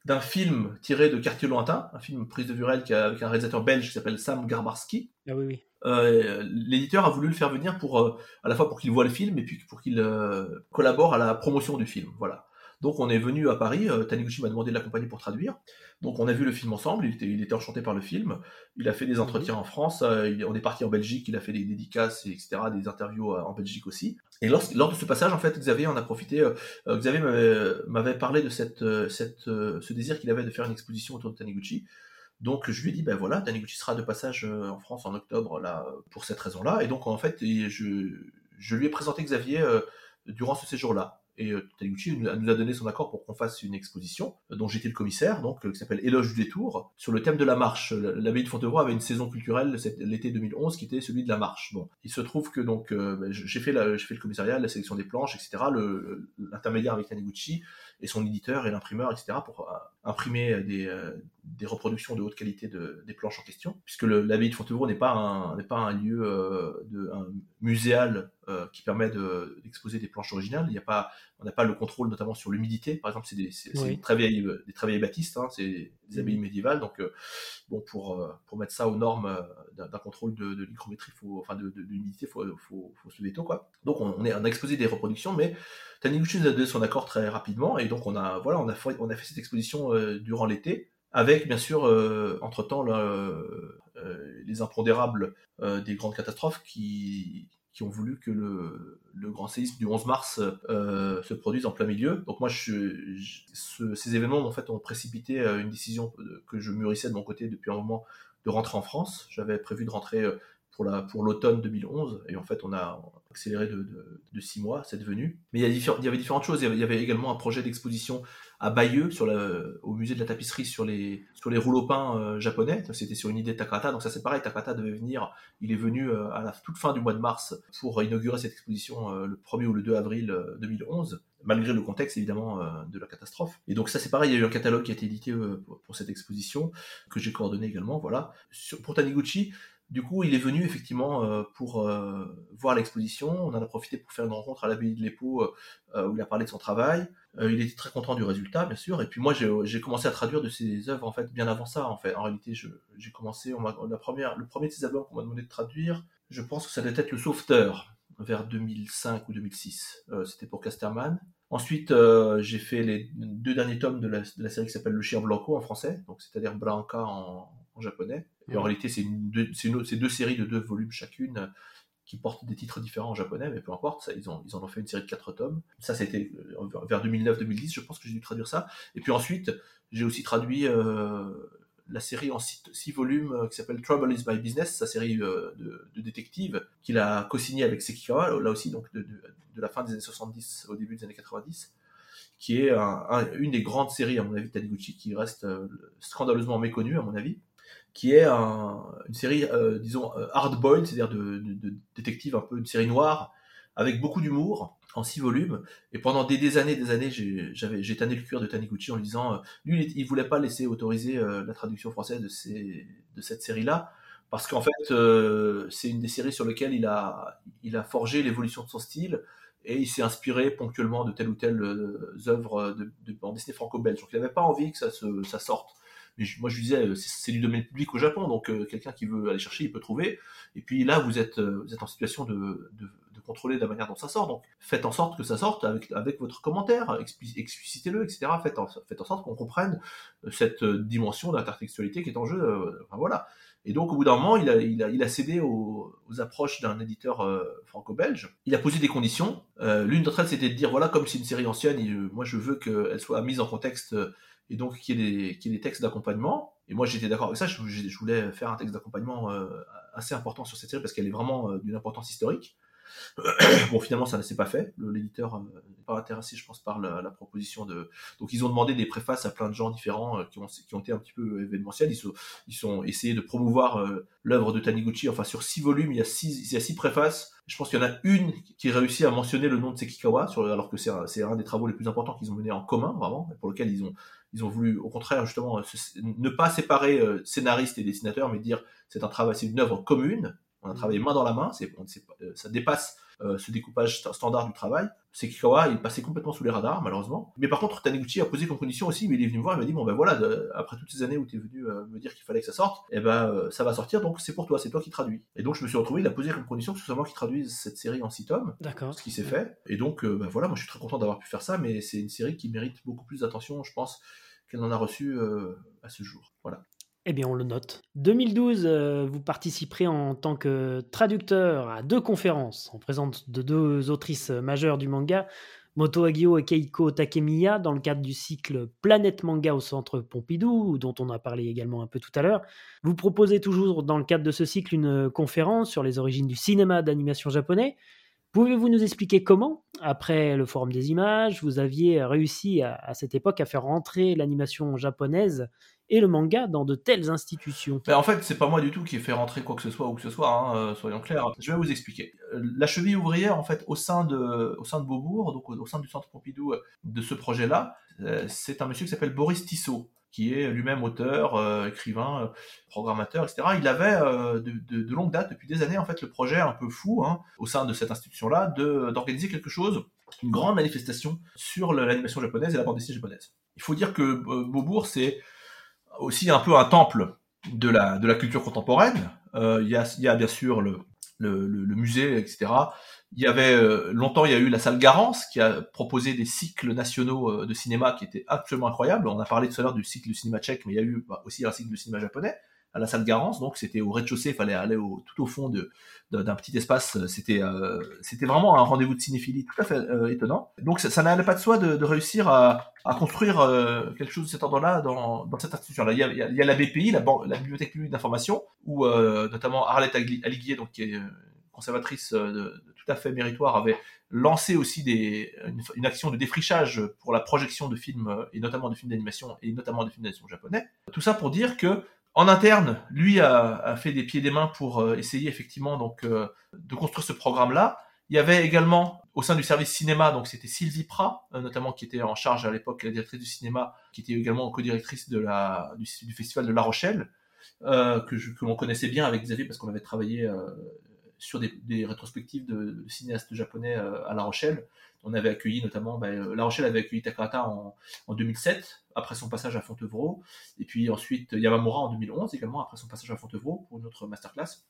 d'un film tiré de Quartier lointain, un film prise de Vurel avec un réalisateur belge qui s'appelle Sam Garbarski. Ah oui, oui. Euh, l'éditeur a voulu le faire venir pour euh, à la fois pour qu'il voit le film et puis pour qu'il euh, collabore à la promotion du film. Voilà. Donc on est venu à Paris. Taniguchi m'a demandé de l'accompagner pour traduire. Donc on a vu le film ensemble. Il était, il était enchanté par le film. Il a fait des entretiens en France. il- on est parti en Belgique. Il a fait des dédicaces, et etc. Des interviews en Belgique aussi. Et lors, lors de ce passage, en fait, Xavier en a profité. euh, Xavier m'avait- parlé de cette, cette, euh, ce désir qu'il avait de faire une exposition autour de Taniguchi. Donc je lui ai dit, ben voilà, Taniguchi sera de passage euh, en France en octobre là pour cette raison-là. Et donc en fait, je, lui ai présenté Xavier euh, durant ce séjour-là. Et euh, Taniguchi nous a donné son accord pour qu'on fasse une exposition euh, dont j'étais le commissaire, donc euh, qui s'appelle Éloge du détour, sur le thème de la marche. L'abbaye de Fontevraud avait une saison culturelle l'été 2011 qui était celui de la marche. Bon, il se trouve que donc euh, ben, j'ai fait, fait le commissariat, la sélection des planches, etc. L'intermédiaire avec Taniguchi et son éditeur et l'imprimeur, etc. pour euh, imprimer des, euh, des reproductions de haute qualité de- des planches en question, puisque l'abbaye de Fontevraud n'est pas un, n'est pas un lieu euh, de, un muséal euh, qui permet de- d'exposer des planches originales. Il n'y a pas, on n'a pas le contrôle notamment sur l'humidité. Par exemple, c'est des, Oui. des très vieilles, des très vieilles baptistes, hein, c'est des abbayes médiévales. Donc, euh, bon, pour, euh, pour mettre ça aux normes euh, d'un contrôle de, de l'hygrométrie, enfin de, l'humidité, il faut, faut, faut se lever tôt, quoi. Donc, on, est, on a exposé des reproductions, mais Taniguchi nous a donné son accord très rapidement, et donc on a, voilà, on a, fait, on a fait cette exposition durant l'été, avec bien sûr, entre-temps, les impondérables des grandes catastrophes qui, qui ont voulu que le, grand séisme du 11 mars euh, se produise en plein milieu. Donc moi, ces événements ont précipité euh, une décision que je mûrissais de mon côté depuis un moment de rentrer en France. J'avais prévu de rentrer euh, pour la pour l'automne 2011 et en fait on a accéléré de, six mois cette venue. Mais il y avait différentes choses. Il y avait, également un projet d'exposition à Bayeux au musée de la tapisserie sur les sur les rouleaux peints euh, japonais. C'était sur une idée de Takata. Donc ça c'est pareil. Takata devait venir. Il est venu euh, à la toute fin du mois de mars pour inaugurer cette exposition euh, le 1er ou le 2 avril 2011 malgré le contexte évidemment de la catastrophe. Et donc ça c'est pareil, il y a eu un catalogue qui a été édité pour, cette exposition, que j'ai coordonné également, voilà. Pour Taniguchi, du coup, il est venu effectivement euh, pour euh, voir l'exposition. On en a profité pour faire une rencontre à l'abbaye de l'Épau euh, où il a parlé de son travail. il était très content du résultat, bien sûr. Et puis moi, j'ai commencé à traduire de ses œuvres en fait bien avant ça. En fait, en réalité, j'ai commencé. La première, le premier de ses albums qu'on m'a demandé de traduire, je pense que ça devait être Le Sauveteur vers 2005 ou 2006. C'était pour Casterman. Ensuite, j'ai fait les deux derniers tomes de la, série qui s'appelle Le Chien Blanco en français, donc c'est-à-dire Blanca en japonais. Et en réalité, c'est deux, deux, séries de deux volumes chacune euh, qui portent des titres différents en japonais, mais peu importe, ça, ils, ont, ils en ont fait une série de quatre tomes. Ça, c'était euh, vers 2009-2010, je pense que j'ai dû traduire ça. Et puis ensuite, j'ai aussi traduit euh, la série en six, volumes qui s'appelle Trouble is my Business, sa série de, de détectives, qu'il a co-signé avec Sekikawa, là aussi, donc de, de, la fin des années 70 au début des années 90 qui est une des grandes séries, à mon avis, de Taniguchi, qui reste scandaleusement méconnue, à mon avis qui est une série, euh, disons, euh, hard-boiled, c'est-à-dire de, détective, un peu une série noire, avec beaucoup d'humour, en six volumes. Et pendant des, années, des années, j'ai tanné le cuir de Taniguchi en lui disant, euh, lui, il, voulait pas laisser autoriser la traduction française de, cette série-là, parce qu'en fait, c'est une des séries sur lesquelles il a, il forgé l'évolution de son style, et il s'est inspiré ponctuellement de telle ou telle œuvre de, de bande dessinée franco-belge. Donc il n'avait pas envie que ça sorte mais moi, je disais, c'est du domaine public au Japon, donc euh, quelqu'un qui veut aller chercher, il peut trouver. Et puis là, vous êtes, euh, vous êtes en situation de, de, de, contrôler la manière dont ça sort. Donc, faites en sorte que ça sorte avec, votre commentaire, explicitez-le, etc. Faites en, sorte qu'on comprenne euh, cette dimension d'intertextualité qui est en jeu. voilà. Et donc, au bout d'un moment, il a, cédé aux approches d'un éditeur franco-belge. Il a posé des conditions. L'une d'entre elles, c'était de dire, voilà, comme c'est une série ancienne, moi, je veux qu'elle soit mise en contexte et donc qu'il y, ait des, des textes d'accompagnement. Et moi j'étais d'accord avec ça, je, voulais faire un texte d'accompagnement euh, assez important sur cette série parce qu'elle est vraiment euh, d'une importance historique. bon, finalement, ça ne s'est pas fait. L'éditeur n'est pas intéressé, je pense, par la, proposition de. Donc, ils ont demandé des préfaces à plein de gens différents euh, qui, ont, qui ont été un petit peu événementiels. Ils, sont, ils sont essayé de promouvoir l'œuvre de Taniguchi. Enfin, sur six volumes, il y a six, il y a six préfaces. Je pense qu'il y en a une qui réussit à mentionner le nom de Sekikawa, sur, alors que c'est un, un, des travaux les plus importants qu'ils ont menés en commun, vraiment, pour lequel ils ont, ils ont voulu, au contraire, justement, ne pas séparer euh, scénariste et dessinateur, mais dire c'est un travail, c'est une œuvre commune. On a travaillé main dans la main. C'est, euh, ça dépasse euh, ce découpage standard du travail. C'est Kikawa, il passait complètement sous les radars, malheureusement. Mais par contre, Taniguchi a posé comme condition aussi, mais il est venu me voir, il m'a dit, bon ben voilà, après toutes ces années où tu es venu me dire qu'il fallait que ça sorte, eh ben ça va sortir, donc c'est pour toi, c'est toi qui traduis. Et donc je me suis retrouvé, il a posé comme condition que ce soit moi qui traduise cette série en six tomes, D'accord. ce qui s'est fait. Et donc, ben voilà, moi je suis très content d'avoir pu faire ça, mais c'est une série qui mérite beaucoup plus d'attention, je pense, qu'elle en a reçu euh, à ce jour. Voilà. Eh bien, on le note. 2012, euh, vous participerez en tant que traducteur à deux conférences en présence de deux autrices majeures du manga, Moto Agio et Keiko Takemiya, dans le cadre du cycle Planète Manga au Centre Pompidou, dont on a parlé également un peu tout à l'heure. Vous proposez toujours, dans le cadre de ce cycle, une conférence sur les origines du cinéma d'animation japonais. Pouvez-vous nous expliquer comment, après le Forum des images, vous aviez réussi à, cette époque à faire rentrer l'animation japonaise et le manga dans de telles institutions? En fait, c'est pas moi du tout qui ai fait rentrer quoi que ce soit ou que ce soit, hein, euh, soyons clairs. Je vais vous expliquer. Euh, la cheville ouvrière, en fait, au sein de, au sein de Beaubourg, donc au, sein du Centre Pompidou euh, de ce projet-là, c'est un monsieur qui s'appelle Boris Tissot qui est lui-même auteur, euh, écrivain, euh, programmateur, etc. Il avait euh, de, longue date, depuis des années, en fait, le projet un peu fou, hein, au sein de cette institution-là, d'organiser quelque chose, une grande manifestation sur l'animation japonaise et la bande dessinée japonaise. Il faut dire que Beaubourg, c'est aussi un peu un temple de la, de la culture contemporaine. Il y, a, bien sûr le, le, musée, etc. Il y avait euh, longtemps, il y a eu la salle Garance qui a proposé des cycles nationaux euh, de cinéma qui étaient absolument incroyables. On a parlé tout à l'heure du cycle du cinéma tchèque, mais il y a eu bah, aussi un cycle de cinéma japonais à la salle Garance, donc c'était au rez-de-chaussée, il fallait aller au, tout au fond de, d'un petit espace. C'était, euh, c'était vraiment un rendez-vous de cinéphilie tout à fait euh, étonnant. Donc ça, n'allait pas de soi de, de réussir à, à construire euh, quelque chose de cet ordre-là dans, dans cette institution-là. Il y a, il y a la BPI, la, la Bibliothèque publique d'information, où notamment Arlette Aliguier, donc qui est conservatrice de, tout à fait méritoire, avait lancé aussi des, une, action de défrichage pour la projection de films, et notamment de films d'animation, et notamment de films d'animation japonais. Tout ça pour dire que en interne, lui a, fait des pieds des mains pour euh, essayer effectivement donc euh, de construire ce programme-là. Il y avait également au sein du service cinéma, donc c'était Sylvie Prat, euh, notamment qui était en charge à l'époque, la directrice du cinéma, qui était également co-directrice de la, du, festival de La Rochelle, que, je, que l'on connaissait bien avec Xavier parce qu'on avait travaillé sur des, rétrospectives de, cinéastes japonais à La Rochelle. On avait accueilli notamment, ben, La Rochelle avait accueilli Takahata en, en 2007, après son passage à Fontevraud, et puis ensuite Yamamura en 2011 également, après son passage à Fontevraud pour une autre masterclass.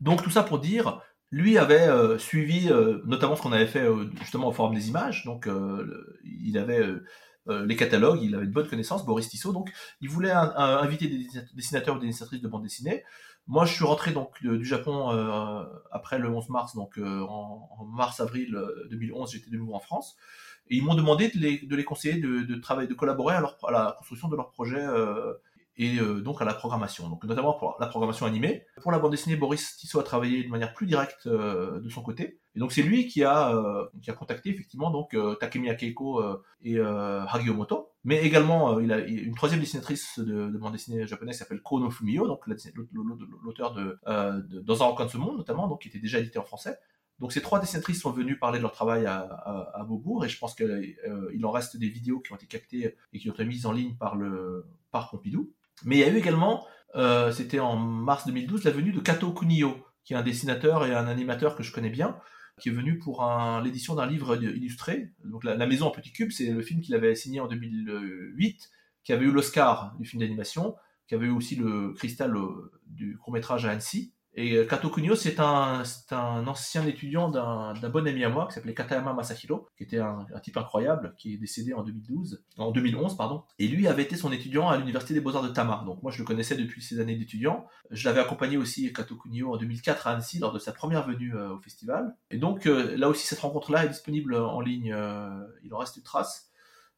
Donc tout ça pour dire, lui avait euh, suivi euh, notamment ce qu'on avait fait euh, justement en forme des images, donc il avait les catalogues, il avait de bonnes connaissances, Boris Tissot, donc il voulait inviter des dessinateurs ou des dessinatrices de bande dessinée. Moi, je suis rentré donc du Japon après le 11 mars, donc en, en mars-avril 2011, j'étais de nouveau en France. Et ils m'ont demandé de les, de les conseiller de, de, travailler, de collaborer à, leur, à, la construction de leur projet euh, et euh, donc à la programmation. Donc notamment pour la programmation animée. Pour la bande dessinée, Boris Tissot a travaillé de manière plus directe euh, de son côté. Et donc c'est lui qui a euh, qui a contacté effectivement donc euh, Takemi Akeiko et Hagi Omoto, mais également il a une troisième dessinatrice de, de bande dessinée japonaise qui s'appelle Kono Fumio, donc l'auteur de, de Dans un recoin de ce monde notamment, donc qui était déjà édité en français. Donc ces trois dessinatrices sont venues parler de leur travail à, à, à Beaubourg et je pense qu'il euh, en reste des vidéos qui ont été captées et qui ont été mises en ligne par le par Pompidou. Mais il y a eu également, euh, c'était en mars 2012, la venue de Kato Kunio, qui est un dessinateur et un animateur que je connais bien, qui est venu pour l'édition d'un livre illustré. Donc la, la, Maison en petit cube, c'est le film qu'il avait signé en 2008, qui avait eu l'Oscar du film d'animation, qui avait eu aussi le cristal euh, du court métrage à Annecy. Et euh, Kato Kunio, c'est un, un, ancien étudiant d'un bon ami à moi qui s'appelait Katayama Masahiro, qui était un, un, type incroyable, qui est décédé en 2012, en 2011, pardon. Et lui avait été son étudiant à l'université des Beaux-Arts de Tama. Donc moi, je le connaissais depuis ses années d'étudiant. Je l'avais accompagné aussi, Kato Kunio, en 2004 à Annecy, lors de sa première venue euh, au festival. Et donc euh, là aussi, cette rencontre-là est disponible en ligne. Il en reste une trace.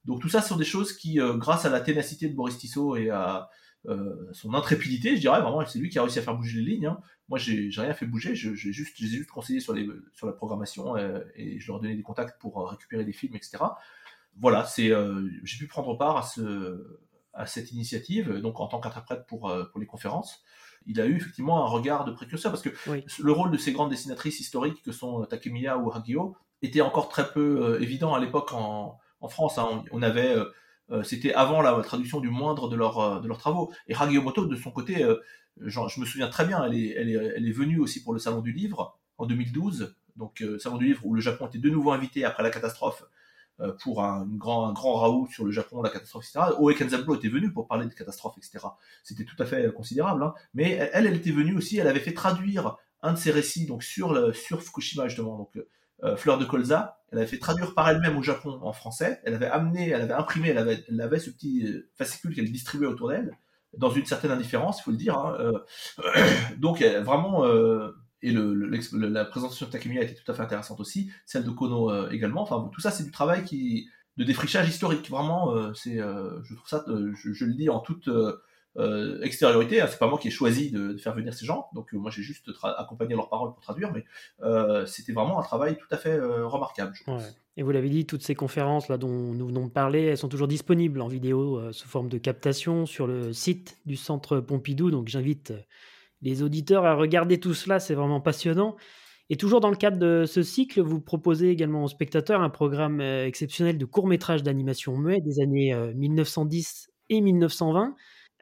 Donc tout ça ce sont des choses qui, grâce à la ténacité de Boris Tissot et à euh, son intrépidité, je dirais vraiment, c'est lui qui a réussi à faire bouger les lignes. Hein. Moi, j'ai rien fait bouger, j'ai juste, juste conseillé sur, les, sur la programmation euh, et je leur donnais des contacts pour euh, récupérer des films, etc. Voilà, c'est, euh, j'ai pu prendre part à, ce, à cette initiative, donc en tant qu'interprète pour, pour les conférences. Il a eu effectivement un regard de précurseur parce que oui. le rôle de ces grandes dessinatrices historiques que sont Takemiya ou Hagio était encore très peu évident à l'époque en, en France. Hein. On, on, avait c'était avant la traduction du moindre de, leur, euh, de leurs travaux. Et Hagiomoto, de son côté, euh, genre, je me souviens très bien, elle est, elle, est, elle est venue aussi pour le Salon du Livre en 2012, donc euh, Salon du Livre où le Japon était de nouveau invité après la catastrophe euh, pour un, grand, un grand raout sur le Japon, la catastrophe, etc. Oe Kenzaburo était venu pour parler de catastrophe, etc. C'était tout à fait considérable. Hein. Mais elle, elle était venue aussi, elle avait fait traduire un de ses récits donc sur, le, sur Fukushima justement, donc euh, Fleur de colza. Elle avait fait traduire par elle-même au Japon en français. Elle avait amené, elle avait imprimé, elle avait, elle avait ce petit euh, fascicule qu'elle distribuait autour d'elle, dans une certaine indifférence, il faut le dire. Hein. Euh, donc vraiment, euh, et le, le, la présentation de Takemiya était tout à fait intéressante aussi, celle de Kono euh, également. Enfin, tout ça, c'est du travail qui de défrichage historique. Vraiment, euh, c'est, je trouve ça, je, je, le dis en toute euh, extériorité. Hein, c'est pas moi qui ai choisi de, faire venir ces gens, donc euh, moi j'ai juste accompagné leurs paroles pour traduire, mais euh, c'était vraiment un travail tout à fait euh, remarquable. Et vous l'avez dit, toutes ces conférences là dont nous venons de parler, elles sont toujours disponibles en vidéo sous forme de captation sur le site du Centre Pompidou. Donc j'invite les auditeurs à regarder tout cela, c'est vraiment passionnant. Et toujours dans le cadre de ce cycle, vous proposez également aux spectateurs un programme exceptionnel de courts métrages d'animation muet des années 1910 et 1920.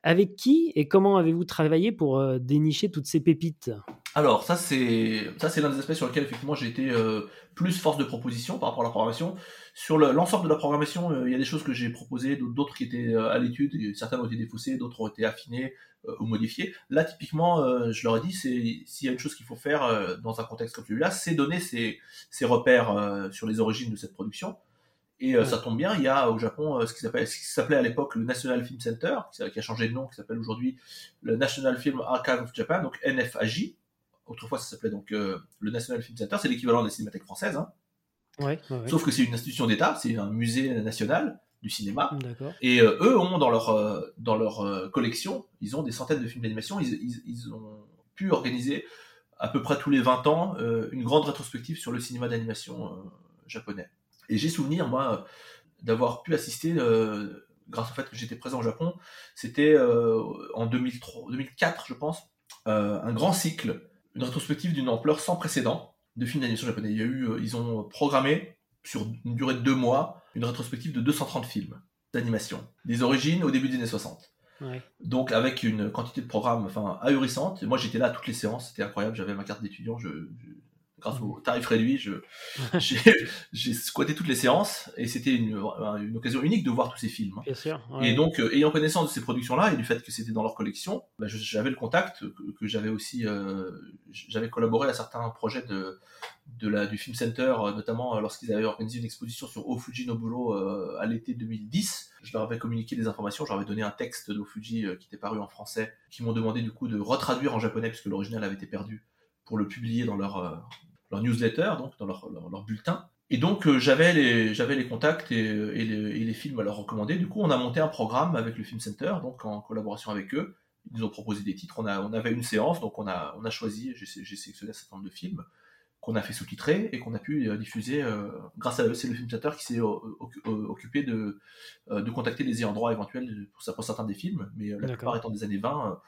Avec qui et comment avez-vous travaillé pour euh, dénicher toutes ces pépites? Alors, ça c'est ça c'est l'un des aspects sur lesquels effectivement j'ai été euh, plus force de proposition par rapport à la programmation. Sur l'ensemble de la programmation, euh, il y a des choses que j'ai proposées, d'autres qui étaient à l'étude, certaines ont été défaussées, d'autres ont été affinées ou modifiées. Là, typiquement, je leur ai dit, s'il y a une chose qu'il faut faire dans un contexte comme celui-là, c'est donner ces repères sur les origines de cette production Et ça tombe bien, il y a au Japon ce qui s'appelait à l'époque le National Film Center, qui a changé de nom, qui s'appelle aujourd'hui le National Film Archive of Japan, donc NFAJ. Autrefois, ça s'appelait donc le National Film Center, c'est l'équivalent de la Cinémathèque française. Hein. Sauf que c'est une institution d'État, c'est un musée national du cinéma. Et eux ont dans leur, dans leur collection, ils ont des centaines de films d'animation. Ils, ils, ont pu organiser à peu près tous les 20 ans une grande rétrospective sur le cinéma d'animation japonais. Et j'ai souvenir, moi, d'avoir pu assister, euh, grâce au fait que j'étais présent au Japon, c'était euh, en 2003, 2004, je pense, euh, un grand cycle, une rétrospective d'une ampleur sans précédent de films d'animation japonais. Il y a eu, ils ont programmé sur une durée de deux mois une rétrospective de 230 films d'animation, des origines au début des années 60. Donc avec une quantité de programmes enfin ahurissante. moi j'étais là à toutes les séances, c'était incroyable. J'avais ma carte d'étudiant, je, grâce au tarif réduit, j'ai squatté toutes les séances et c'était une, une, occasion unique de voir tous ces films. Bien sûr. Et donc, euh, ayant connaissance de ces productions-là et du fait que c'était dans leur collection, bah, j'avais le contact, que, j'avais aussi, euh, j'avais collaboré à certains projets de, de la, du Film Center, euh, notamment lorsqu'ils avaient organisé une exposition sur Ofuji Noburo à l'été 2010. Je leur avais communiqué des informations, je leur avais donné un texte d'Ofuji qui était paru en français, qui m'ont demandé du coup de retraduire en japonais puisque l'original avait été perdu pour le publier dans leur, leur newsletter, donc dans leur, leur, bulletin. Et donc euh, j'avais les j'avais les contacts et, et, les, et, les, films à leur recommander. Du coup, on a monté un programme avec le Film Center, donc en collaboration avec eux. Ils nous ont proposé des titres. On a on avait une séance, donc on a on a choisi. J'ai sélectionné un certain nombre de films qu'on a fait sous-titrer et qu'on a pu euh, diffuser euh, grâce à eux. C'est le Film Center qui s'est occupé de de contacter les ayants droit éventuels pour, pour certains des films, mais la plupart étant des années 20,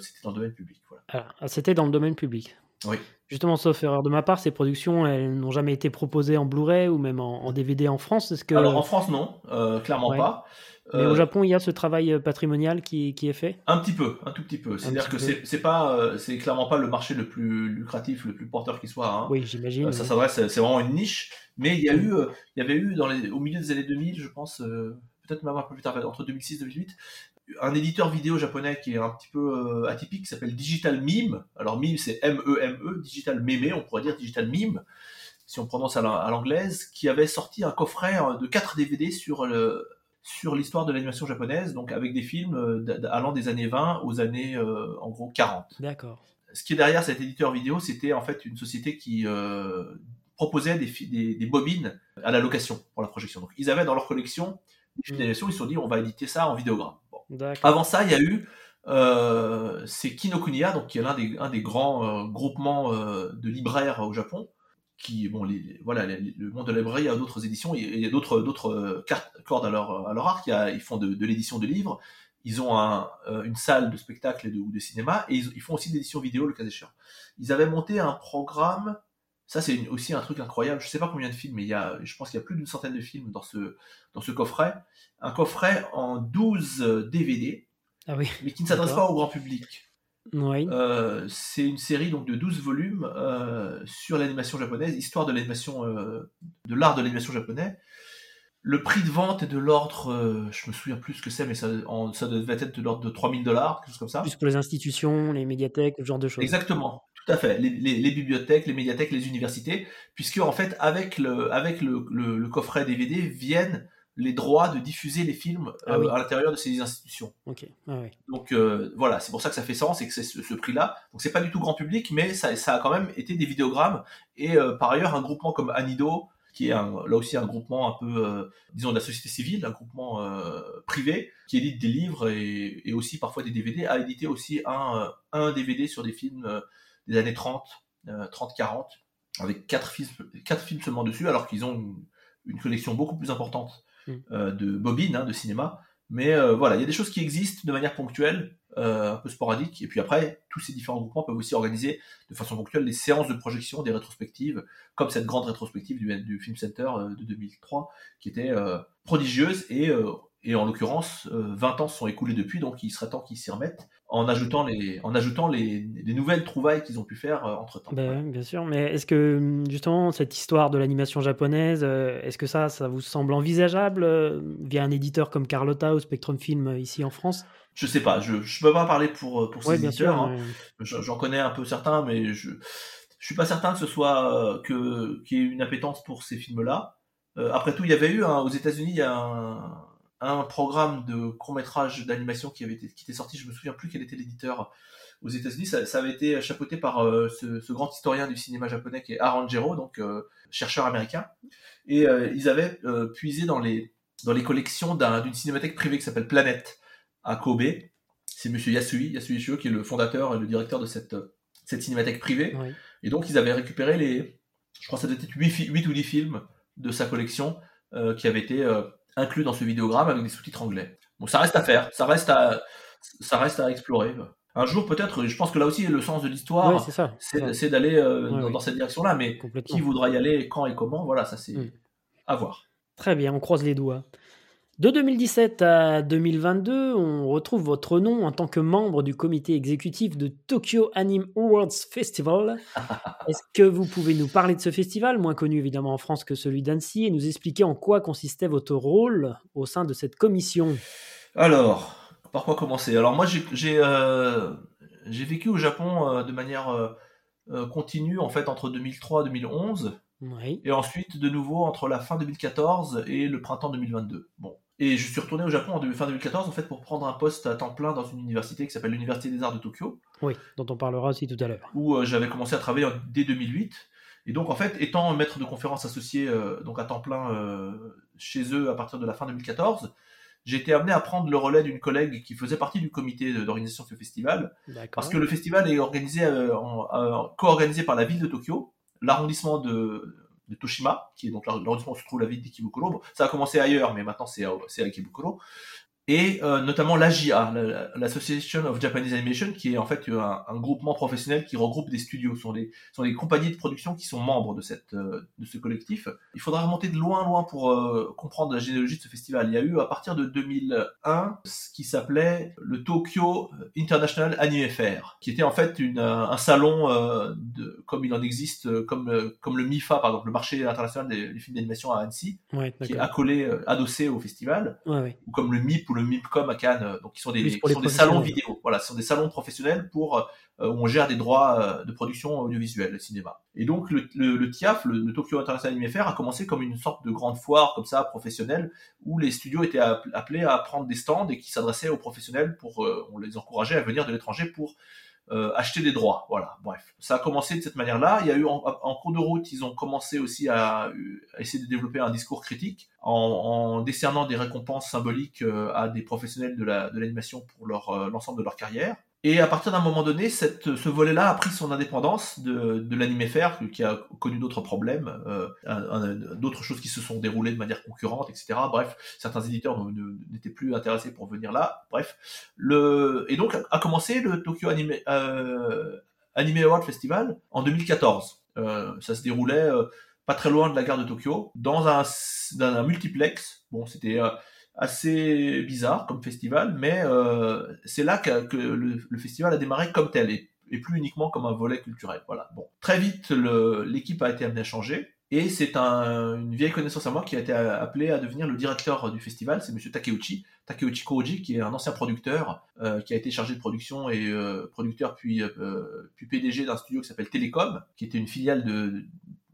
c'était dans le domaine public. Voilà. Ah, c'était dans le domaine public. Oui. Justement, sauf erreur de ma part, ces productions, elles n'ont jamais été proposées en Blu-ray ou même en, DVD en France. Est-ce que... Alors en France, non, euh, clairement pas. Mais au euh, Japon, il y a ce travail euh, patrimonial qui, qui est fait Un petit peu, un tout petit peu. C'est-à-dire que c'est pas, c'est clairement pas le marché le plus lucratif, le plus porteur qui soit. Hein. Oui, j'imagine. ça s'adresse, c'est vraiment une niche. Mais il y a eu, il y avait eu dans les, au milieu des années 2000, je pense, peut-être même un peu plus tard, entre 2006 et 2008, un éditeur vidéo japonais qui est un petit peu euh, atypique, qui s'appelle Digital Meme. Alors Meme, c'est M-E-M-E, Digital Meme, on pourrait dire Digital Meme, si on prononce à l'anglaise, qui avait sorti un coffret euh, de 4 DVD sur le sur l'histoire de l'animation japonaise, donc avec des films euh, allant des années 20 aux années, en gros, 40. D'accord. Ce qui est derrière cet éditeur vidéo, c'était en fait une société qui proposait des, des, des, bobines à la location pour la projection. Donc ils avaient dans leur collection des films d'animation, ils se sont dit on va éditer ça en vidéogramme. Avant ça, il y a eu euh, c'est Kinokuniya, donc qui est l'un des, un des grands euh, groupements euh, de libraires au Japon, qui bon, les, voilà, le monde de la librairie a d'autres éditions, il y a d'autres d'autres cordes à leur à leur arc, ils font de, de l'édition de livres, ils ont un, une salle de spectacle ou de, cinéma et ils, font aussi de l'édition vidéo le cas échéant. Ils avaient monté un programme, ça c'est aussi un truc incroyable, je sais pas combien de films, mais il y a, je pense qu'il y a plus d'une centaine de films dans ce dans ce coffret un coffret en 12 DVD, ah oui. mais qui ne s'adresse pas au grand public. Oui. Euh, c'est une série donc de 12 volumes euh, sur l'animation japonaise, histoire de l'animation, euh, de l'art de l'animation japonais. Le prix de vente est de l'ordre, je me souviens plus ce que c'est, mais ça, ça devait être de l'ordre de 3000 dollars, quelque chose comme ça. Plus pour les institutions, les médiathèques, ce genre de choses. Exactement, tout à fait. Les, bibliothèques, les médiathèques, les universités, puisque en fait, avec le, avec le, le coffret DVD viennent les droits de diffuser les films ah euh, à l'intérieur de ces institutions. Ah Donc euh, voilà, c'est pour ça que ça fait sens et que c'est ce, prix-là. Donc c'est pas du tout grand public, mais ça, ça a quand même été des vidéogrammes. Et euh, par ailleurs, un groupement comme Anido, qui est là aussi un groupement un peu, disons, de la société civile, un groupement privé, qui édite des livres et, aussi parfois des DVD, a édité aussi un, un DVD sur des films des années 30, 30-40, avec quatre films, quatre films seulement dessus, alors qu'ils ont une, une collection beaucoup plus importante Mm. Euh, de bobines hein, de cinéma. Mais euh, voilà, il y a des choses qui existent de manière ponctuelle, euh, un peu sporadique. Et puis après, tous ces différents groupements peuvent aussi organiser de façon ponctuelle des séances de projection, des rétrospectives, comme cette grande rétrospective du, du Film Center de 2003, qui était prodigieuse et et en l'occurrence, 20 ans se sont écoulés depuis, donc il serait temps qu'ils s'y remettent en ajoutant les, en ajoutant les, les nouvelles trouvailles qu'ils ont pu faire euh, entre temps. Ben, bien sûr, mais est-ce que hum, justement cette histoire de l'animation japonaise, euh, est-ce que ça, ça vous semble envisageable euh, via un éditeur comme Carlotta ou Spectrum Film ici en France? Je sais pas, je ne peux pas parler pour, pour ces éditeurs. Hein. J'en connais un peu certains, mais je je suis pas certain que ce soit que qu'il y ait une appétence pour ces films-là. après tout, il y avait eu aux États-Unis, il y a un, programme de court métrage d'animation qui avait été, qui était sorti. Je me souviens plus quel était l'éditeur aux États-Unis. Ça, avait été chapeauté par ce, grand historien du cinéma japonais qui est Arangero, donc chercheur américain. Et ils avaient puisé dans les dans les collections d'une cinémathèque privée qui s'appelle Planète à Kobe. C'est Monsieur Yasui, Yasui Ishio, qui est le fondateur et le directeur de cette, cette cinémathèque privée. Et donc, ils avaient récupéré les, je crois que ça devait être 8, ou 10 films de sa collection euh, qui avaient été euh, inclus dans ce vidéogramme avec des sous-titres anglais. Bon, ça reste à faire, ça reste à, ça reste à explorer. Un jour, peut-être, je pense que là aussi, le sens de l'histoire, c'est d'aller euh, dans, cette direction-là, mais qui voudra y aller, quand et comment, voilà, ça c'est mm. à voir. Très bien, on croise les doigts. De 2017 à 2022, on retrouve votre nom en tant que membre du comité exécutif de Tokyo Anime Awards Festival. Est-ce que vous pouvez nous parler de ce festival, moins connu évidemment en France que celui d'Annecy, et nous expliquer en quoi consistait votre rôle au sein de cette commission? Alors, par quoi commencer? Alors moi, j'ai euh, vécu au Japon euh, de manière euh, continue en fait entre 2003 et 2011. Et ensuite, de nouveau, entre la fin 2014 et le printemps 2022. Bon, et je suis retourné au Japon en fin 2014 en fait pour prendre un poste à temps plein dans une université qui s'appelle l'Université des Arts de Tokyo. Oui, dont on parlera aussi tout à l'heure. Où euh, j'avais commencé à travailler dès 2008. Et donc en fait, étant maître de conférences associé euh, donc à temps plein euh, chez eux à partir de la fin 2014, j'ai été amené à prendre le relais d'une collègue qui faisait partie du comité d'organisation de ce festival. Parce que le festival est organisé, co-organisé par la ville de Tokyo, l'arrondissement de, de Toshima, qui est donc l'arrondissement où se trouve la ville d'Ikebukuro. ça a commencé ailleurs, mais maintenant c'est à Ikebukuro et euh, notamment l'AJA, l'Association of Japanese Animation, qui est en fait un, un, groupement professionnel qui regroupe des studios, ce sont des, sont des compagnies de production qui sont membres de, cette, euh, de ce collectif. Il faudra remonter de loin, loin pour euh, comprendre la généalogie de ce festival. Il y a eu à partir de 2001 ce qui s'appelait le Tokyo International Anime Fair, qui était en fait une, un salon de, comme il en existe, comme, comme le MIFA, par exemple, le marché international des, films d'animation à Annecy, qui est accolé, adossé au festival, ouais, ou comme le MIP le MIPCOM à Cannes, euh, donc qui sont des, sont des salons vidéo. Voilà, ce sont des salons professionnels pour euh, où on gère des droits euh, de production audiovisuelle, cinéma. Et donc le, le, TIAF, le, Tokyo International Anime Fair, a commencé comme une sorte de grande foire comme ça professionnelle où les studios étaient appelés à prendre des stands et qui s'adressaient aux professionnels pour on les encourageait à venir de l'étranger pour euh, acheter des droits. Voilà, bref. Ça a commencé de cette manière-là. Il y a eu en, cours de route, ils ont commencé aussi à, essayer de développer un discours critique en, en décernant des récompenses symboliques euh, à des professionnels de l'animation la, de pour euh, l'ensemble de leur carrière. Et à partir d'un moment donné, ce volet-là a pris son indépendance de, de l'anime faire, qui a connu d'autres problèmes, euh, d'autres choses qui se sont déroulées de manière concurrente, etc. Bref, certains éditeurs n'étaient plus intéressés pour venir là. Bref, et donc a commencé le Tokyo Anime euh, Award Festival en 2014. Euh, ça se déroulait euh, pas très loin de la gare de Tokyo, dans un, dans un multiplex. Bon, c'était assez bizarre comme festival, mais euh, c'est là que, que le, festival a démarré comme tel et, plus uniquement comme un volet culturel. Voilà. Bon, très vite, l'équipe a été amenée à changer. Et c'est un, une vieille connaissance à moi qui a été appelé à devenir le directeur du festival, c'est Monsieur Takeuchi, Takeuchi Koji, qui est un ancien producteur, euh, qui a été chargé de production et euh, producteur puis, euh, puis PDG d'un studio qui s'appelle Telecom, qui était une filiale de,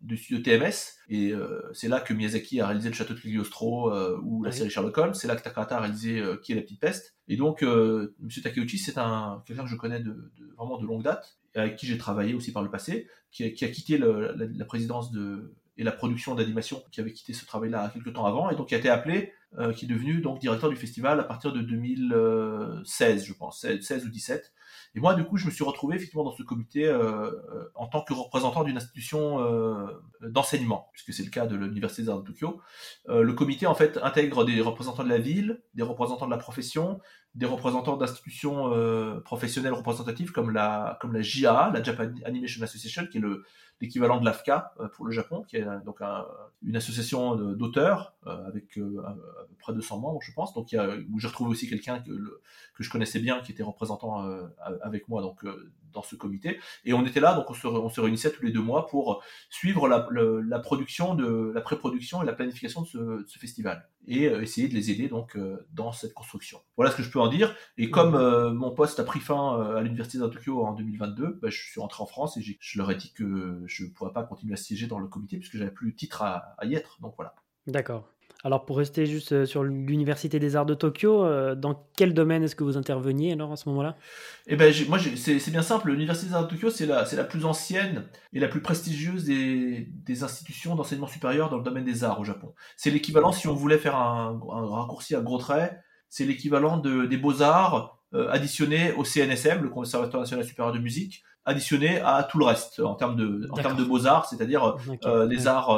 du studio TMS. Et euh, c'est là que Miyazaki a réalisé le château de Cagliostro euh, ou la série Sherlock Holmes. C'est là que Takahata a réalisé euh, Qui est la petite peste. Et donc, Monsieur Takeuchi, c'est un quelqu'un que je connais de, de, vraiment de longue date, avec qui j'ai travaillé aussi par le passé, qui a, qui a quitté le, la, la, présidence de et la production d'animation, qui avait quitté ce travail-là quelques temps avant, et donc qui a été appelé, qui est devenu donc directeur du festival à partir de 2016, je pense, 16 ou 17. Et moi, du coup, je me suis retrouvé effectivement dans ce comité euh, euh, en tant que représentant d'une institution euh, d'enseignement, puisque c'est le cas de l'Université des Arts de Tokyo. Euh, le comité, en fait, intègre des représentants de la ville, des représentants de la profession, des représentants d'institutions euh, professionnelles représentatives comme la, comme la JA, la Japan Animation Association, qui est le, l'équivalent de l'AFCA euh, pour le Japon, qui est donc un, une association d'auteurs euh, avec euh, près de 100 membres, je pense. Donc, il y a, où j'ai retrouvé aussi quelqu'un que, que je connaissais bien, qui était représentant avec moi donc dans ce comité. Et on était là, donc on se, on se réunissait tous les deux mois pour suivre la, la production de la pré-production et la planification de ce, de ce festival et essayer de les aider donc dans cette construction. Voilà ce que je peux en dire. Et comme mon poste a pris fin à l'université de Tokyo en 2022, bah, je suis rentré en France et je leur ai dit que je ne pourrais pas continuer à siéger dans le comité puisque j'avais plus le titre à, y être. Donc voilà. D'accord. Alors pour rester juste euh, sur l'Université des Arts de Tokyo, euh, dans quel domaine est-ce que vous interveniez alors à ce moment-là? Eh ben moi c'est bien simple, l'Université des Arts de Tokyo c'est la, la plus ancienne et la plus prestigieuse des, des institutions d'enseignement supérieur dans le domaine des arts au Japon. C'est l'équivalent, si on voulait faire un, raccourci à gros traits, c'est l'équivalent de, des beaux-arts euh, additionnés au CNSM, le Conservatoire national supérieur de musique, additionné à tout le reste en termes de, en termes de beaux-arts, c'est-à-dire les arts,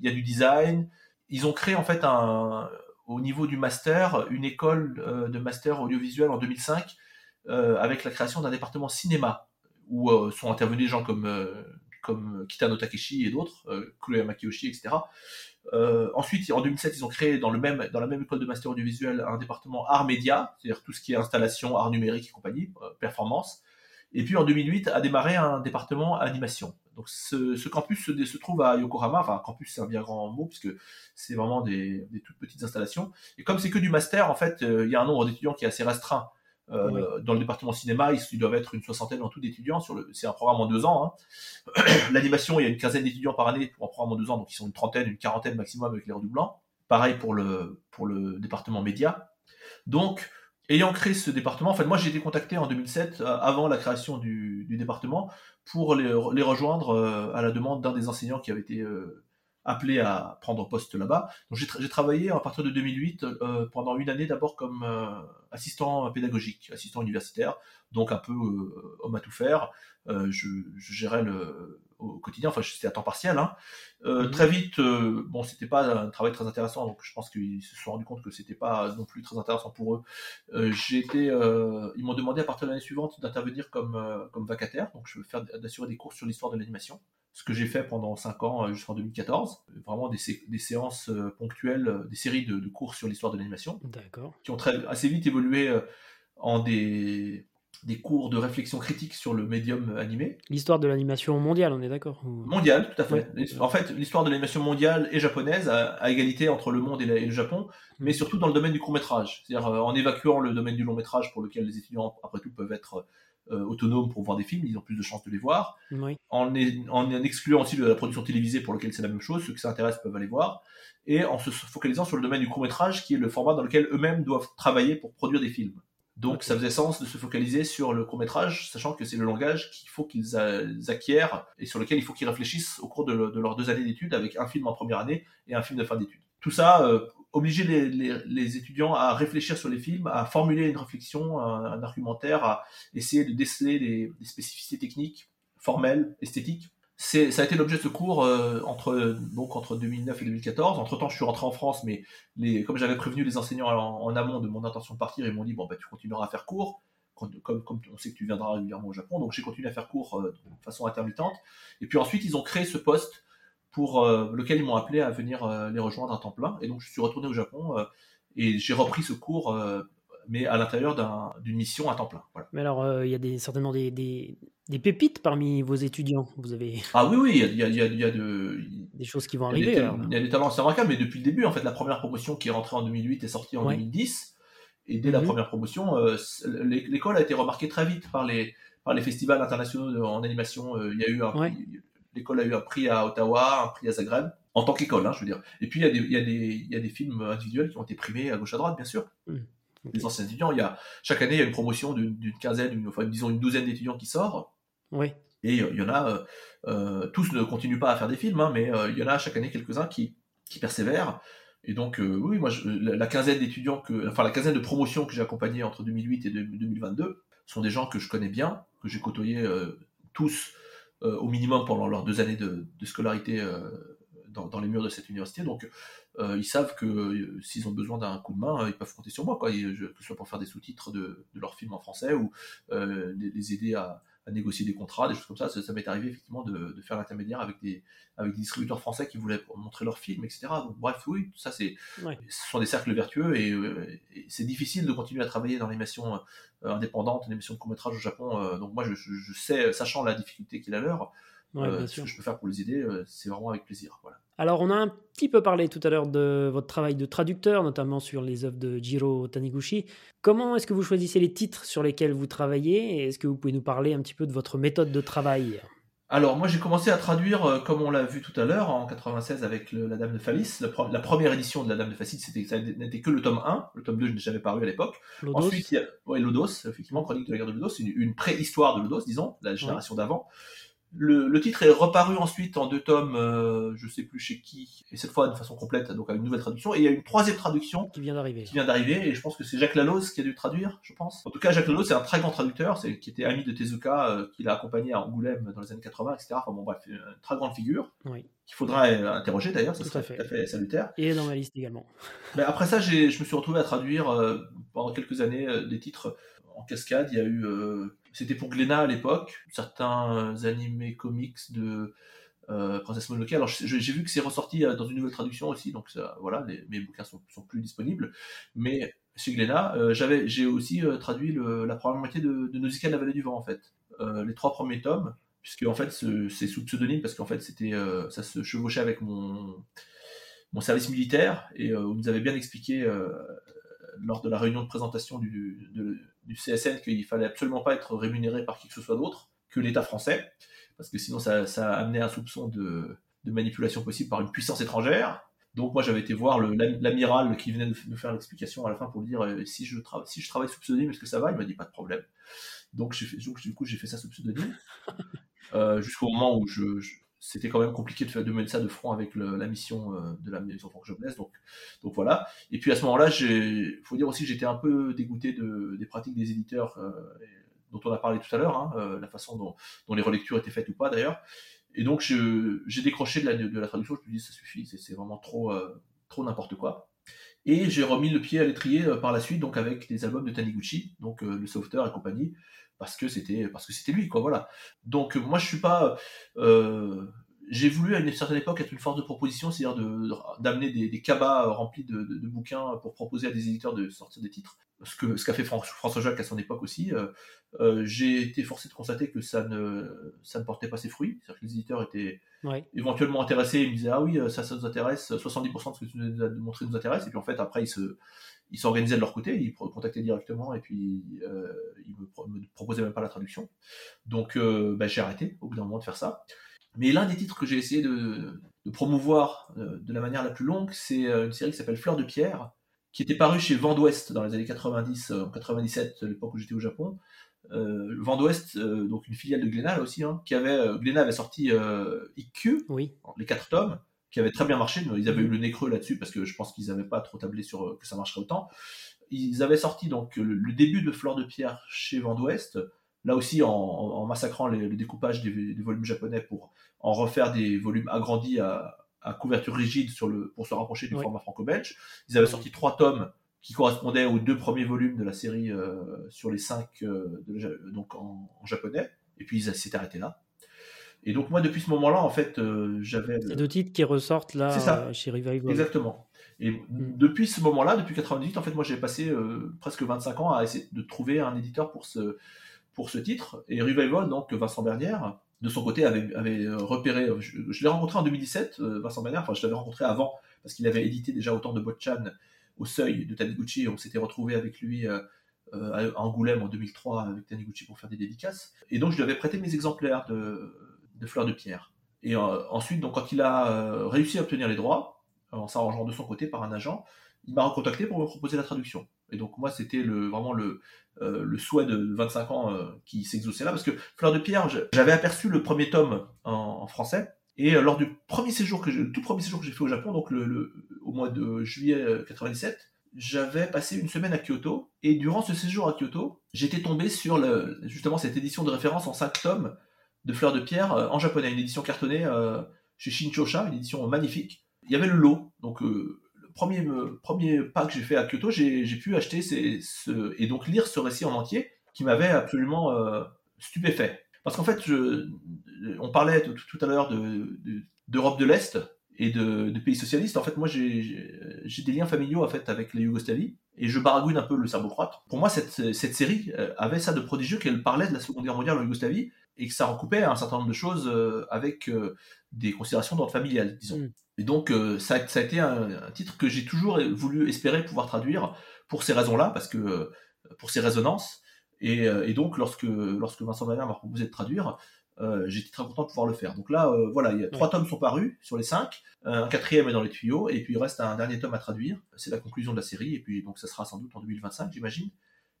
il y a du design, ils ont créé en fait un, au niveau du master une école euh, de master audiovisuel en 2005 euh, avec la création d'un département cinéma où euh, sont intervenus des gens comme comme Kitano Takeshi et d'autres, Kuriyama Kiyoshi, etc. ensuite, en 2007, ils ont créé dans, le même, dans la même école de master audiovisuel un département art média, c'est-à-dire tout ce qui est installation, art numérique et compagnie, performance. Et puis en 2008 a démarré un département animation. Donc ce, campus se, trouve à Yokohama, enfin campus c'est un bien grand mot puisque c'est vraiment des, toutes petites installations. Et comme c'est que du master, en fait, euh, il y a un nombre d'étudiants qui est assez restreint. Euh, dans le département cinéma, ils doivent être une soixantaine en tout d'étudiants. C'est un programme en deux ans. Hein. L'animation, il y a une quinzaine d'étudiants par année pour un programme en deux ans, donc ils sont une trentaine, une quarantaine maximum avec les redoublants. Pareil pour le, pour le département média. Donc, ayant créé ce département, en fait, moi j'ai été contacté en 2007, euh, avant la création du, département, pour les, rejoindre euh, à la demande d'un des enseignants qui avait été euh, appelé à prendre poste là-bas. Donc j'ai travaillé à partir de 2008 pendant une année d'abord comme assistant pédagogique, assistant universitaire, donc un peu homme à tout faire. je, gérais le, au quotidien, enfin c'était à temps partiel. Hein. Euh, mhm. Très vite, euh, bon, c'était pas un travail très intéressant, donc je pense qu'ils se sont rendus compte que c'était pas non plus très intéressant pour eux. Euh, j'ai été, ils m'ont demandé à partir de l'année suivante d'intervenir comme comme vacataire, donc je veux faire d'assurer des cours sur l'histoire de l'animation, ce que j'ai fait pendant 5 ans jusqu'en 2014, vraiment des, des séances ponctuelles, des séries de, de cours sur l'histoire de l'animation, qui ont très assez vite évolué en des des cours de réflexion critique sur le médium animé. L'histoire de l'animation mondiale, on est d'accord Mondiale, tout à fait. En fait, l'histoire de l'animation mondiale et japonaise à, égalité entre le monde et, le Japon, mais surtout dans le domaine du court métrage. C'est-à-dire euh, en évacuant le domaine du long métrage pour lequel les étudiants, après tout, peuvent être euh, autonomes pour voir des films, ils ont plus de chances de les voir. En, en, excluant aussi de la production télévisée pour lequel c'est la même chose, ceux qui s'intéressent peuvent aller voir. Et en se focalisant sur le domaine du court métrage, qui est le format dans lequel eux-mêmes doivent travailler pour produire des films. Donc ça faisait sens de se focaliser sur le court métrage, sachant que c'est le langage qu'il faut qu'ils acquièrent et sur lequel il faut qu'ils réfléchissent au cours de, leurs deux années d'études avec un film en première année et un film de fin d'études. Tout ça euh, obligeait les, étudiants à réfléchir sur les films, à formuler une réflexion, un, argumentaire, à essayer de déceler des spécificités techniques, formelles, esthétiques ça a été l'objet de ce cours euh, entre, donc, entre 2009 et 2014. Entre temps, je suis rentré en France, mais les, comme j'avais prévenu les enseignants en, amont de mon intention de partir, ils m'ont dit bon, bah, tu continueras à faire cours, comme, comme, on sait que tu viendras régulièrement au Japon. Donc j'ai continué à faire cours euh, de façon intermittente. Et puis ensuite, ils ont créé ce poste pour euh, lequel ils m'ont appelé à venir les rejoindre à temps plein. Et donc je suis retourné au Japon et j'ai repris ce cours mais à l'intérieur d'une mission à temps plein. Mais alors, il y a des, certainement des, des pépites parmi vos étudiants. Vous avez ah oui oui, il y a, y, a, y a, de des choses qui vont arriver. Il y a des talents assez remarquables, mais depuis le début, en fait, la première promotion qui est rentrée en 2008 est sortie en 2010, et dès la mhm. première promotion, euh, l'école a été remarquée très vite par les par les festivals internationaux en animation. Euh, il y a eu un l'école a eu un prix à Ottawa, un prix à Zagreb en tant qu'école, hein, je veux dire. Et puis il y a des il y a des il y a des films individuels qui ont été primés à gauche à droite, bien sûr. Mhm. Les anciens étudiants, il y a chaque année il y a une promotion d'une quinzaine, enfin disons une douzaine d'étudiants qui sort oui. Et il y en a, euh, euh, tous ne continuent pas à faire des films, hein, mais euh, il y en a chaque année quelques-uns qui, qui persévèrent. Et donc, oui, moi, la, quinzaine d'étudiants, que, enfin la quinzaine de promotions que j'ai accompagnées entre 2008 et 2022 sont des gens que je connais bien, que j'ai côtoyés tous au minimum pendant leurs deux années de, scolarité dans, les murs de cette université. Donc, ils savent que s'ils ont besoin d'un coup de main, ils peuvent compter sur moi, quoi, que ce soit pour faire des sous-titres de, de leurs films en français ou les, aider à, à négocier des contrats, des choses comme ça. Ça, m'est arrivé effectivement de, faire l'intermédiaire avec des, avec des distributeurs français qui voulaient montrer leurs films, etc. Donc, bref, oui, ça c'est, ce sont des cercles vertueux et, euh, c'est difficile de continuer à travailler dans l'animation euh, indépendante, l'animation de court métrage au Japon. Euh, donc moi, je, je, sais, sachant la difficulté qu'il a leur, ce que je peux faire pour les aider, c'est vraiment avec plaisir. Voilà. Alors, on a un petit peu parlé tout à l'heure de votre travail de traducteur, notamment sur les œuvres de Jiro Taniguchi. Comment est-ce que vous choisissez les titres sur lesquels vous travaillez et est-ce que vous pouvez nous parler un petit peu de votre méthode de travail? Alors moi j'ai commencé à traduire, euh, comme on l'a vu tout à l'heure, en 96 avec La Dame de Phalis. La, première édition de La Dame de Phalis, c'était, ça n'était que le tome 1. Le tome 2 je n'ai jamais paru à l'époque. Ensuite, il y a ouais, Lodos, effectivement, Chronique de la guerre de Lodos, une, une préhistoire de Lodos, disons, la génération d'avant. Le, titre est reparu ensuite en deux tomes, euh, je sais plus chez qui, et cette fois de façon complète, donc avec une nouvelle traduction. Et il y a une troisième traduction qui vient d'arriver. Qui vient d'arriver, et je pense que c'est Jacques Laloz qui a dû traduire, je pense. En tout cas, Jacques Laloz, c'est un très grand traducteur, c'est qui était ami de Tezuka, euh, qui l'a accompagné à Angoulême dans les années 80, etc. Enfin bon, bref, une très grande figure. Oui. Qu'il faudra euh, interroger d'ailleurs, ça serait tout à fait salutaire. Et dans ma liste également. Mais après ça, je me suis retrouvé à traduire pendant quelques années des titres en cascade. Il y a eu c'était pour Glénat à l'époque, certains animés comics de euh, Princesse Mononoke. Alors j'ai vu que c'est ressorti euh, dans une nouvelle traduction aussi, donc voilà, mes bouquins sont, sont, plus disponibles. Mais chez Glénat, euh, j'avais, j'ai aussi euh, traduit la première moitié de, de de la vallée du vent en fait, les trois premiers tomes, puisque en fait c'est sous pseudonyme parce qu'en fait c'était ça se chevauchait avec mon mon service militaire et on nous avait bien expliqué lors de la réunion de présentation du, du CSN qu'il fallait absolument pas être rémunéré par qui que ce soit d'autre que l'État français, parce que sinon ça, ça amenait un soupçon de, de, manipulation possible par une puissance étrangère. Donc moi j'avais été voir l'amiral qui venait de me faire l'explication à la fin pour dire euh, si, je si je travaille sous pseudonyme est-ce que ça va? Il m'a dit pas de problème. Donc, fait, donc du coup j'ai fait ça sous pseudonyme euh, jusqu'au moment où je c'était quand même compliqué de, faire, de mettre ça de front avec la mission euh, de la maison Franck Jobless. Donc, donc voilà. Et puis à ce moment-là, il faut dire aussi que j'étais un peu dégoûté de, des pratiques des éditeurs euh, dont on a parlé tout à l'heure, hein, euh, la façon dont, dont, les relectures étaient faites ou pas d'ailleurs. Et donc j'ai décroché de la, de la traduction, je me dis ça suffit, c'est vraiment trop, trop n'importe quoi. Et j'ai remis le pied à l'étrier par la suite, donc avec des albums de Taniguchi, donc le sauveteur et compagnie, parce que c'était parce que c'était lui quoi voilà. Donc moi je suis pas euh, j'ai voulu à une certaine époque être une force de proposition, c'est-à-dire d'amener des, des, cabas remplis de, bouquins pour proposer à des éditeurs de sortir des titres. Ce que ce qu'a fait François Jacques à son époque aussi. Euh, euh, j'ai été forcé de constater que ça ne ça ne portait pas ses fruits. C'est-à-dire que les éditeurs étaient éventuellement intéressés. Ils me disaient ah oui ça ça nous intéresse, 70% de ce que tu nous as montré nous intéresse. Et puis en fait après ils se ils s'organisaient de leur côté, ils contactaient directement et puis euh, ils me, me, proposaient même pas la traduction. Donc euh, bah, j'ai arrêté au bout d'un moment de faire ça. Mais l'un des titres que j'ai essayé de, de promouvoir euh, de la manière la plus longue, c'est euh, une série qui s'appelle Fleur de pierre, qui était parue chez Vent d'Ouest dans les années 90, en 97, l'époque où j'étais au Japon. Euh, Vent d'Ouest, donc une filiale de Glénat aussi, hein, qui avait Glénat avait sorti IQ, oui. les quatre tomes, qui avait très bien marché. Ils avaient eu le nez creux là-dessus parce que je pense qu'ils n'avaient pas trop tablé sur que ça marcherait autant. Ils avaient sorti donc le, début de Fleur de pierre chez Vent d'Ouest, là aussi en, massacrant le découpage des, volumes japonais pour en refaire des volumes agrandis à, couverture rigide sur le, pour se rapprocher du format franco-belge. Ils avaient sorti trois tomes qui correspondaient aux deux premiers volumes de la série euh, sur les cinq euh, donc en, japonais, et puis ils s'étaient arrêtés là. Et donc moi depuis ce moment-là en fait euh, j'avais ces deux titres qui ressortent là chez Revival. Exactement. Et mm. depuis ce moment-là, depuis 98, en fait moi j'ai passé presque 25 ans à essayer de trouver un éditeur pour ce pour ce titre. Et Revival, donc Vincent Bernière, de son côté, avait, avait repéré. Je, l'ai rencontré en 2017, euh, Vincent Bernière, enfin je l'avais rencontré avant, parce qu'il avait édité déjà autant de Botchan au seuil de Taniguchi. On s'était retrouvé avec lui euh, euh, à Angoulême en 2003 avec Taniguchi pour faire des dédicaces. Et donc je lui avais prêté mes exemplaires de, de Fleurs de Pierre. Et ensuite, donc, quand il a réussi à obtenir les droits, en s'arrangeant de son côté par un agent, il m'a recontacté pour me proposer la traduction. Et donc moi, c'était vraiment le, euh, le souhait de 25 ans euh, qui s'exauçait là, parce que Fleur de Pierre, j'avais aperçu le premier tome en, français, et euh, lors du premier séjour que le tout premier séjour que j'ai fait au Japon, donc au mois de juillet 97, j'avais passé une semaine à Kyoto, et durant ce séjour à Kyoto, j'étais tombé sur justement cette édition de référence en 5 tomes de Fleur de Pierre en japonais, une édition cartonnée chez Shinchosha, une édition magnifique. Il y avait le lot, donc premier, premier pas que j'ai fait à Kyoto, j'ai pu acheter ce, et donc lire ce récit en entier qui m'avait absolument euh, stupéfait. Parce qu'en fait, je, on parlait tout, à l'heure d'Europe de, de l'Est et de, pays socialistes. En fait, moi, j'ai des liens familiaux en fait avec la Yougoslavie et je baragouine un peu le cerveau croate. Pour moi, cette, cette série euh, avait ça de prodigieux qu'elle parlait de la Seconde Guerre mondiale en Yougoslavie et que ça recoupait un certain nombre de choses euh, avec des considérations d'ordre familial, disons. Mm. Et donc, euh, ça, ça, a été un, titre que j'ai toujours voulu espérer pouvoir traduire pour ces raisons-là, parce que euh, pour ces résonances. Et, euh, et, donc, lorsque, lorsque Vincent Valère m'a proposé de traduire, j'étais très content de pouvoir le faire. Donc là, voilà, il y a trois tomes sont parus sur les cinq, un quatrième est dans les tuyaux, et puis il reste un dernier tome à traduire. C'est la conclusion de la série, et puis donc ça sera sans doute en 2025, j'imagine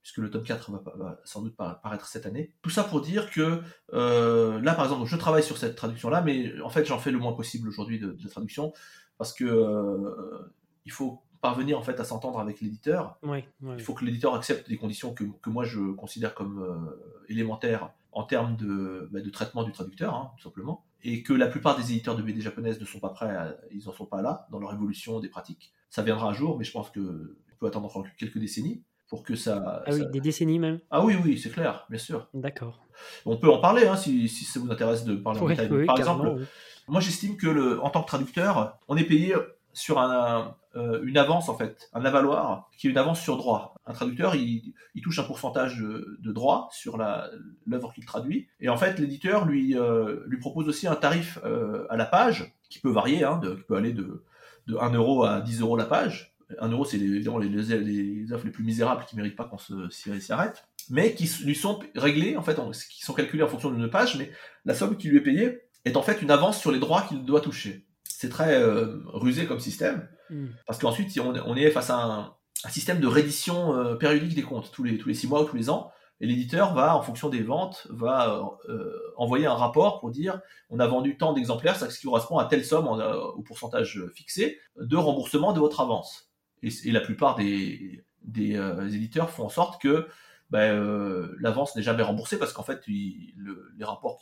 puisque le tome 4 va, sans doute paraître cette année. Tout ça pour dire que euh, là, par exemple, je travaille sur cette traduction-là, mais en fait, j'en fais le moins possible aujourd'hui de, traduction, parce que euh, il faut parvenir en fait à s'entendre avec l'éditeur. Il faut que l'éditeur accepte des conditions que, moi je considère comme euh, élémentaires en termes de, bah, de, traitement du traducteur, hein, tout simplement, et que la plupart des éditeurs de BD japonaises ne sont pas prêts, ils n'en sont pas là dans leur évolution des pratiques. Ça viendra un jour, mais je pense que peut attendre encore quelques décennies pour que ça. Ah oui, des décennies même. Ah oui, oui, c'est clair, bien sûr. D'accord. On peut en parler hein, si, si, ça vous intéresse de parler en détail. Par exemple, moi j'estime que le, en tant que traducteur, on est payé sur un, euh, une avance en fait, un avaloir qui est une avance sur droit. Un traducteur, il, il touche un pourcentage de, de droit sur l'œuvre qu'il traduit, et en fait l'éditeur lui, euh, lui propose aussi un tarif euh, à la page qui peut varier, hein, de, qui peut aller de, de 1 euro à 10 euros la page 1 euro, c'est évidemment les, les, offres les plus misérables qui ne méritent pas qu'on s'y arrête, mais qui lui sont réglées, en fait, qui sont calculées en fonction d'une page, mais la somme qui lui est payée est en fait une avance sur les droits qu'il doit toucher. C'est très euh, rusé comme système, hmm. parce qu'ensuite, on, on, est face à un, système de reddition euh, périodique des comptes, tous les, tous les six mois ou tous les ans, et l'éditeur va, en fonction des ventes, va euh, envoyer un rapport pour dire on a vendu tant d'exemplaires, ça ce qui correspond à telle somme au pourcentage fixé de remboursement de votre avance et, la plupart des, des euh, éditeurs font en sorte que ben, euh, l'avance n'est jamais remboursée parce qu'en fait les rapports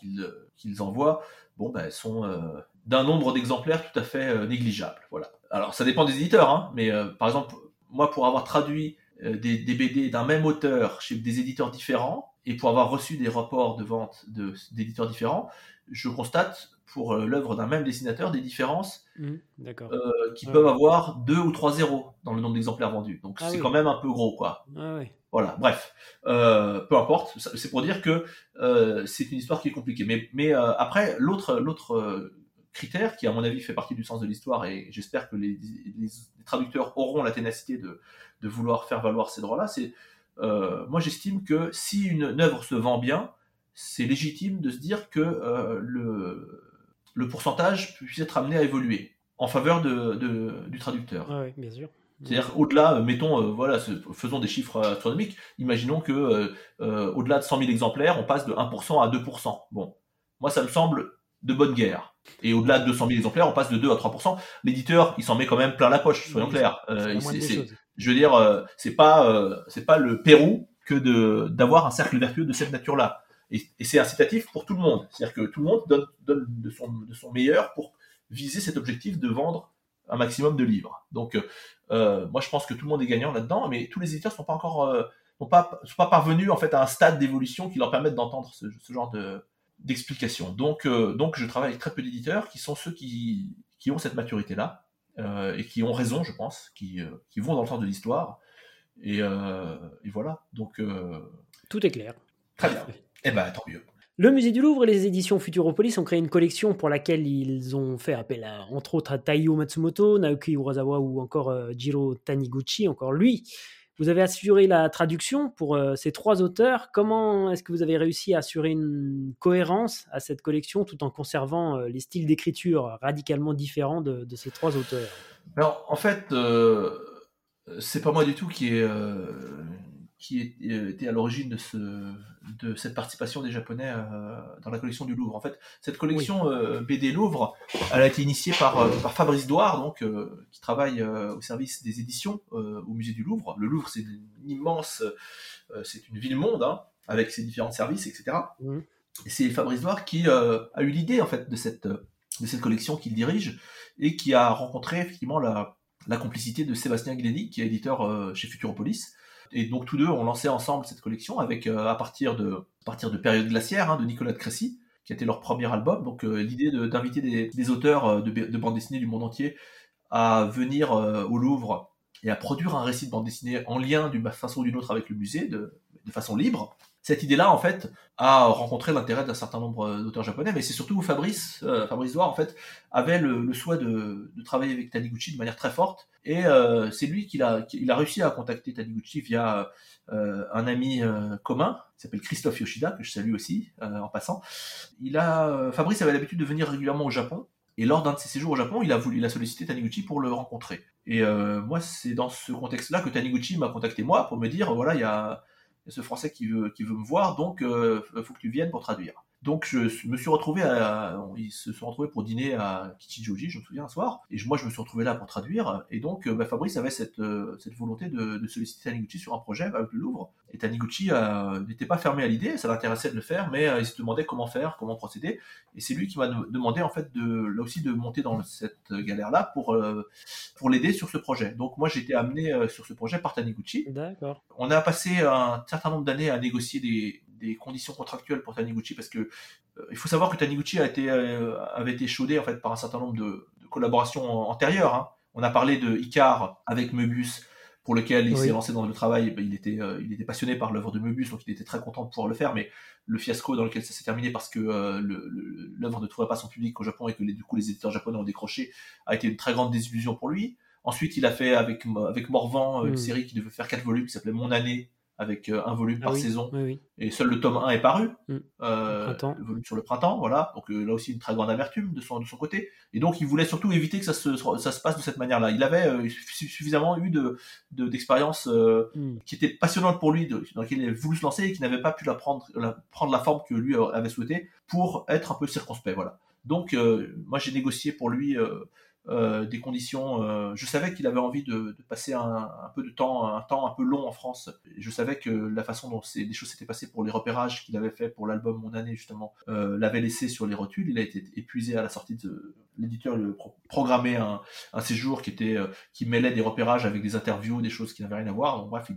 qu'ils envoient ben, sont euh, d'un nombre d'exemplaires tout à fait négligeable. Voilà. Alors ça dépend des éditeurs, hein, mais par exemple moi pour avoir traduit des BD d'un même auteur chez des éditeurs différents et pour avoir reçu des rapports de vente d'éditeurs différents, je constate pour euh, l'œuvre d'un même dessinateur des différences mmh, euh, qui peuvent avoir deux ou trois zéros dans le nombre d'exemplaires vendus. Donc ah c'est quand même un peu gros, quoi. Ah voilà, bref, euh, peu importe. C'est pour dire que c'est une histoire qui est compliquée. Mais, mais après, l'autre l'autre critère qui, à mon avis, fait partie du sens de l'histoire, et j'espère que les, traducteurs auront la ténacité de, de vouloir faire valoir ces droits-là, c'est moi j'estime que si une œuvre se vend bien, c'est légitime de se dire que le le pourcentage puisse être amené à évoluer en faveur de, du traducteur. Ah oui, bien sûr. C'est-à-dire au-delà, euh, mettons, euh, voilà, faisons des chiffres astronomiques. Imaginons que euh, au-delà de 100 000 exemplaires, on passe de 1% à 2%. Bon, moi ça me semble de bonne guerre. Et au-delà de 200 000 exemplaires, on passe de 2 à 3%. L'éditeur, il s'en met quand même plein la poche, soyons clairs. je veux dire, c'est pas, c'est pas le Pérou que de d'avoir un cercle vertueux de cette nature-là. Et, c'est incitatif pour tout le monde. C'est-à-dire que tout le monde donne, donne de, son, de, son, meilleur pour viser cet objectif de vendre un maximum de livres. Donc, euh, moi, je pense que tout le monde est gagnant là-dedans, mais tous les éditeurs sont pas encore, euh, sont pas, sont pas parvenus en fait à un stade d'évolution qui leur permette d'entendre ce, ce, genre de d'explication. Donc, euh, donc, je travaille avec très peu d'éditeurs qui sont ceux qui, qui ont cette maturité-là euh, et qui ont raison, je pense, qui, euh, qui vont dans le sens de l'histoire. Et, et, voilà. Donc, tout est clair. Très bien. Eh ben, tant mieux. Le musée du Louvre et les éditions Futuropolis ont créé une collection pour laquelle ils ont fait appel à, entre autres à Taiyo Matsumoto, Naoki Urasawa ou encore euh, Jiro Taniguchi, encore lui. Vous avez assuré la traduction pour euh, ces trois auteurs. Comment est-ce que vous avez réussi à assurer une cohérence à cette collection tout en conservant euh, les styles d'écriture radicalement différents de, ces trois auteurs? Alors, en fait, c'est pas moi du tout qui ai qui euh, était à l'origine de, ce, de cette participation des Japonais euh, dans la collection du Louvre. En fait, cette collection euh, BD Louvre, elle a été initiée par, par Fabrice Douard, donc, qui travaille au service des éditions au musée du Louvre. Le Louvre, c'est une immense, c'est une ville-monde, hein, avec ses différents services, etc. Et c'est Fabrice Douard qui a eu l'idée, en fait, de cette, de cette collection qu'il dirige et qui a rencontré, effectivement, la, la complicité de Sébastien Guileni, qui est éditeur chez Futuropolis, et donc tous deux ont lancé ensemble cette collection avec euh, à partir de à partir de période glaciaire hein, de Nicolas de Crécy, qui été leur premier album. Donc euh, l'idée d'inviter des, auteurs euh, de, de bande dessinée du monde entier à venir au Louvre et à produire un récit de bande dessinée en lien d'une façon ou d'une autre avec le musée, de façon libre, cette idée-là, en fait, a rencontré l'intérêt d'un certain nombre d'auteurs japonais, mais c'est surtout Fabrice, euh, Fabrice Doir, en fait, avait le, souhait de, travailler avec Taniguchi de manière très forte, et euh, c'est lui qui a, réussi à contacter Taniguchi via euh, un ami commun, qui s'appelle Christophe Yoshida, que je salue aussi, en passant. Il a, Fabrice avait l'habitude de venir régulièrement au Japon, et lors d'un de ses séjours au Japon, il a, voulu, il a sollicité Taniguchi pour le rencontrer. Et moi, c'est dans ce contexte-là que Taniguchi m'a contacté moi pour me dire, voilà, il y a ce Français qui veut, qui veut me voir, donc il euh, faut que tu viennes pour traduire. Donc je me suis retrouvé à, ils se sont retrouvés pour dîner à Kichijoji, je me souviens un soir, et moi je me suis retrouvé là pour traduire, et donc euh, bah, Fabrice avait cette, euh, cette volonté de, de, solliciter Taniguchi sur un projet avec le Louvre, et Taniguchi euh, n'était pas fermé à l'idée, ça l'intéressait de le faire, mais il se demandait comment faire, comment procéder, et c'est lui qui m'a demandé en fait de là aussi de monter dans cette galère-là pour pour l'aider sur ce projet. Donc moi j'ai été amené sur ce projet par Taniguchi. D'accord. On a passé un certain nombre d'années à négocier des des conditions contractuelles pour Taniguchi parce que euh, il faut savoir que Taniguchi a été, euh, avait été chaudé en fait par un certain nombre de, collaborations antérieures. Hein. On a parlé de Icar avec Möbius pour lequel il s'est lancé dans le travail. Ben, il, était, euh, il était passionné par l'œuvre de Möbius, donc il était très content de pouvoir le faire, mais le fiasco dans lequel ça s'est terminé parce que l'œuvre ne trouvait pas son public au Japon et que les, du coup les éditeurs japonais ont décroché a été une très grande désillusion pour lui. Ensuite, il a fait avec, avec Morvan une hmm. série qui devait faire quatre volumes qui s'appelait Mon année, avec euh, un volume ah par saison. Et seul le tome 1 est paru, mm. euh, le, volume sur le printemps, voilà. Donc euh, là aussi une très grande amertume de son, de son côté. Et donc il voulait surtout éviter que ça se, ça se passe de cette manière-là. Il avait suffisamment eu de d'expériences mm. qui étaient passionnantes pour lui, dans lesquelles il avait voulu se lancer et qui n'avait pas pu la prendre, la, prendre la forme que lui avait souhaité pour être un peu circonspect, voilà. Donc moi j'ai négocié pour lui euh, des conditions. Euh, je savais qu'il avait envie de, passer un, peu de temps, un temps un peu long en France. je savais que la façon dont des choses s'étaient passées pour les repérages qu'il avait fait pour l'album Mon année justement euh, l'avait laissé sur les rotules. Il a été épuisé à la sortie de l'éditeur lui programmait un, un, séjour qui était qui mêlait des repérages avec des interviews, des choses qui n'avaient rien à voir. Donc bref,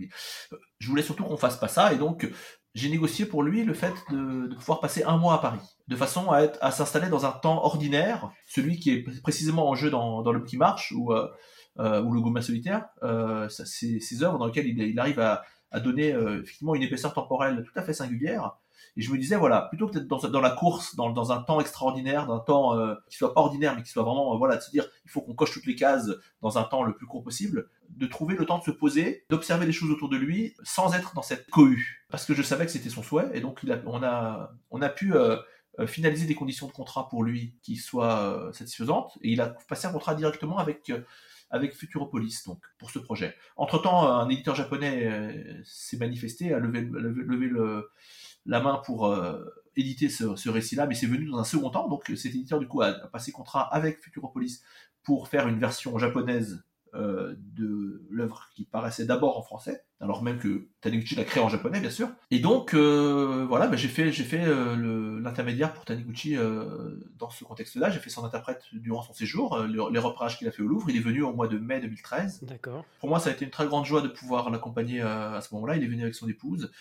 je voulais surtout qu'on fasse pas ça et donc j'ai négocié pour lui le fait de, de, pouvoir passer un mois à Paris, de façon à, être, à s'installer dans un temps ordinaire, celui qui est précisément en jeu dans, dans L'homme qui marche ou, euh, euh ou Le Goma solitaire, euh, ces œuvres dans lesquelles il, il arrive à, à donner euh, effectivement une épaisseur temporelle tout à fait singulière, et je me disais, voilà, plutôt que d'être dans, la course, dans, un temps extraordinaire, d'un temps euh, qui soit ordinaire, mais qui soit vraiment, euh, voilà, de se dire, il faut qu'on coche toutes les cases dans un temps le plus court possible, de trouver le temps de se poser, d'observer les choses autour de lui, sans être dans cette cohue. Parce que je savais que c'était son souhait, et donc on, a, on a pu euh, euh, finaliser des conditions de contrat pour lui qui soient satisfaisantes, et il a passé un contrat directement avec avec Futuropolis, donc, pour ce projet. Entre-temps, un éditeur japonais s'est manifesté, a levé le, la main pour euh, éditer ce, récit-là, mais c'est venu dans un second temps. Donc cet éditeur du coup a, passé contrat avec Futuropolis pour faire une version japonaise euh, de l'œuvre qui paraissait d'abord en français, alors même que Taniguchi l'a créé en japonais bien sûr. Et donc euh, voilà, bah, j'ai fait j'ai fait l'intermédiaire pour Taniguchi dans ce contexte-là. J'ai fait son interprète durant son séjour, les repérages qu'il a fait au Louvre. Il est venu au mois de mai 2013. D'accord. Pour moi, ça a été une très grande joie de pouvoir l'accompagner à ce moment-là. Il est venu avec son épouse.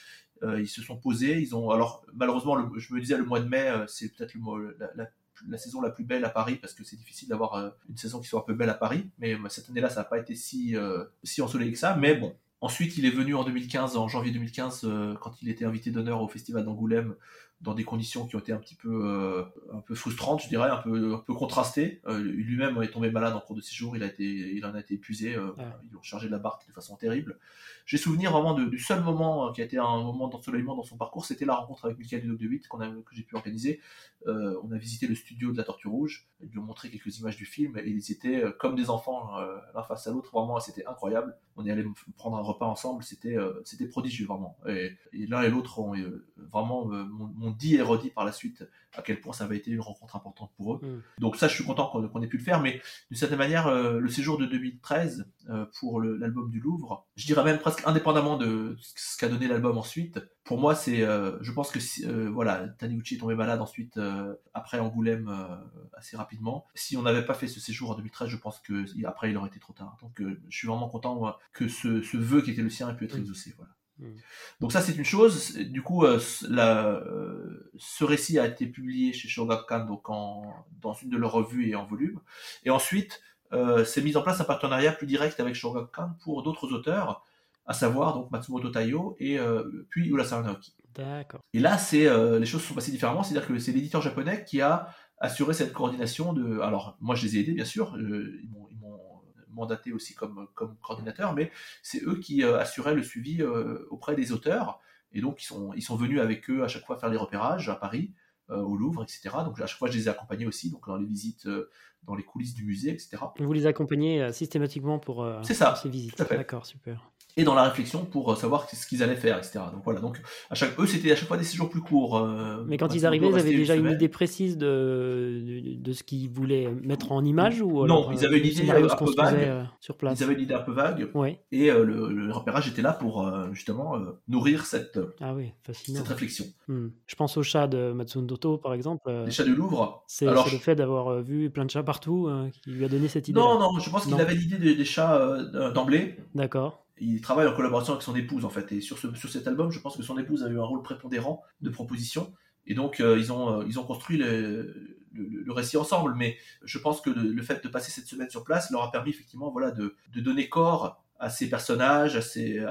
Euh, ils se sont posés. Ils ont alors malheureusement, je me disais le mois de mai, euh, c'est peut-être la, la, saison la plus belle à Paris parce que c'est difficile d'avoir euh, une saison qui soit un peu belle à Paris. Mais cette année-là, ça n'a pas été si si ensoleillé que ça. Mais bon, Ensuite, il est venu en 2015, en janvier 2015, quand il était invité d'honneur au Festival d'Angoulême, dans des conditions qui ont été un petit peu, euh, un peu frustrantes, je dirais, un peu, un peu contrastées. Euh, lui-même est tombé malade en cours de séjour, il, a été, il en a été épuisé, euh, ils ont chargé de la barque de façon terrible. J'ai souvenir vraiment du seul moment qui a été un moment d'ensoleillement dans son parcours, c'était la rencontre avec Michael de 8 qu'on a, que j'ai pu organiser. on a visité le studio de la Tortue Rouge, ils lui ont montré quelques images du film, et ils étaient comme des enfants l'un face à l'autre, vraiment, c'était incroyable. On est allé prendre un repas ensemble, c'était c'était prodigieux, vraiment. Et, l'un et l'autre ont vraiment mon dit et redit par la suite à quel point ça avait été une rencontre importante pour eux. Mm. Donc ça, je suis content qu'on ait pu le faire, mais d'une certaine manière, euh, le séjour de 2013 euh, pour l'album du Louvre, je dirais même presque indépendamment de ce qu'a donné l'album ensuite, pour moi, c'est, euh, je pense que voilà, Taniguchi est tombé malade ensuite après Angoulême assez rapidement. Si on n'avait pas fait ce séjour en 2013, je pense que après il aurait été trop tard. Donc je suis vraiment content que ce, ce, vœu qui était le sien ait pu être mm. exaucé. Voilà. Mm. Donc ça c'est une chose. Du coup, euh, euh, ce récit a été publié chez Shogakukan donc dans une de leurs revues et en volume. Et ensuite, euh, s'est mis en place un partenariat plus direct avec Shogakukan pour d'autres auteurs, à savoir donc Matsumoto Taiyo et puis Urasara Naoki. D'accord. Et là, c'est les choses sont passées différemment, c'est-à-dire que c'est l'éditeur japonais qui a assuré cette coordination de. Alors, moi, je les ai aidés, bien sûr. ils m'ont mandaté aussi comme, comme coordinateur, mais c'est eux qui assuraient le suivi auprès des auteurs. Et donc, ils sont, ils sont venus avec eux à chaque fois faire les repérages à Paris. Euh, au Louvre, etc. Donc à chaque fois, je les ai accompagnés aussi, donc dans les visites, euh, dans les coulisses du musée, etc. Vous les accompagnez euh, systématiquement pour, ça, ces visites. D'accord, super et dans la réflexion pour savoir ce qu'ils allaient faire, etc. Donc voilà, donc à chaque eux c'était à chaque fois des séjours plus courts. Mais quand ils arrivaient, ils avaient déjà une idée précise de, de, ce qu'ils voulaient mettre en image ou Non, ils avaient une idée un peu vague sur place. Ils avaient une idée un peu vague. Et le, repérage était là pour justement nourrir cette, ah oui, cette réflexion. Hmm. Je pense au chat de Matsundoto par exemple. Les chats du Louvre. C'est le fait d'avoir vu plein de chats partout qui lui a donné cette idée. Non, non, je pense qu'il avait l'idée des, chats d'emblée. D'accord il travaille en collaboration avec son épouse en fait. Et sur, ce, sur cet album, je pense que son épouse a eu un rôle prépondérant de proposition. Et donc euh, ils, ont, euh, ils ont construit le, le, récit ensemble. Mais je pense que le, fait de passer cette semaine sur place leur a permis effectivement voilà, de, de donner corps à ces personnages, à ces,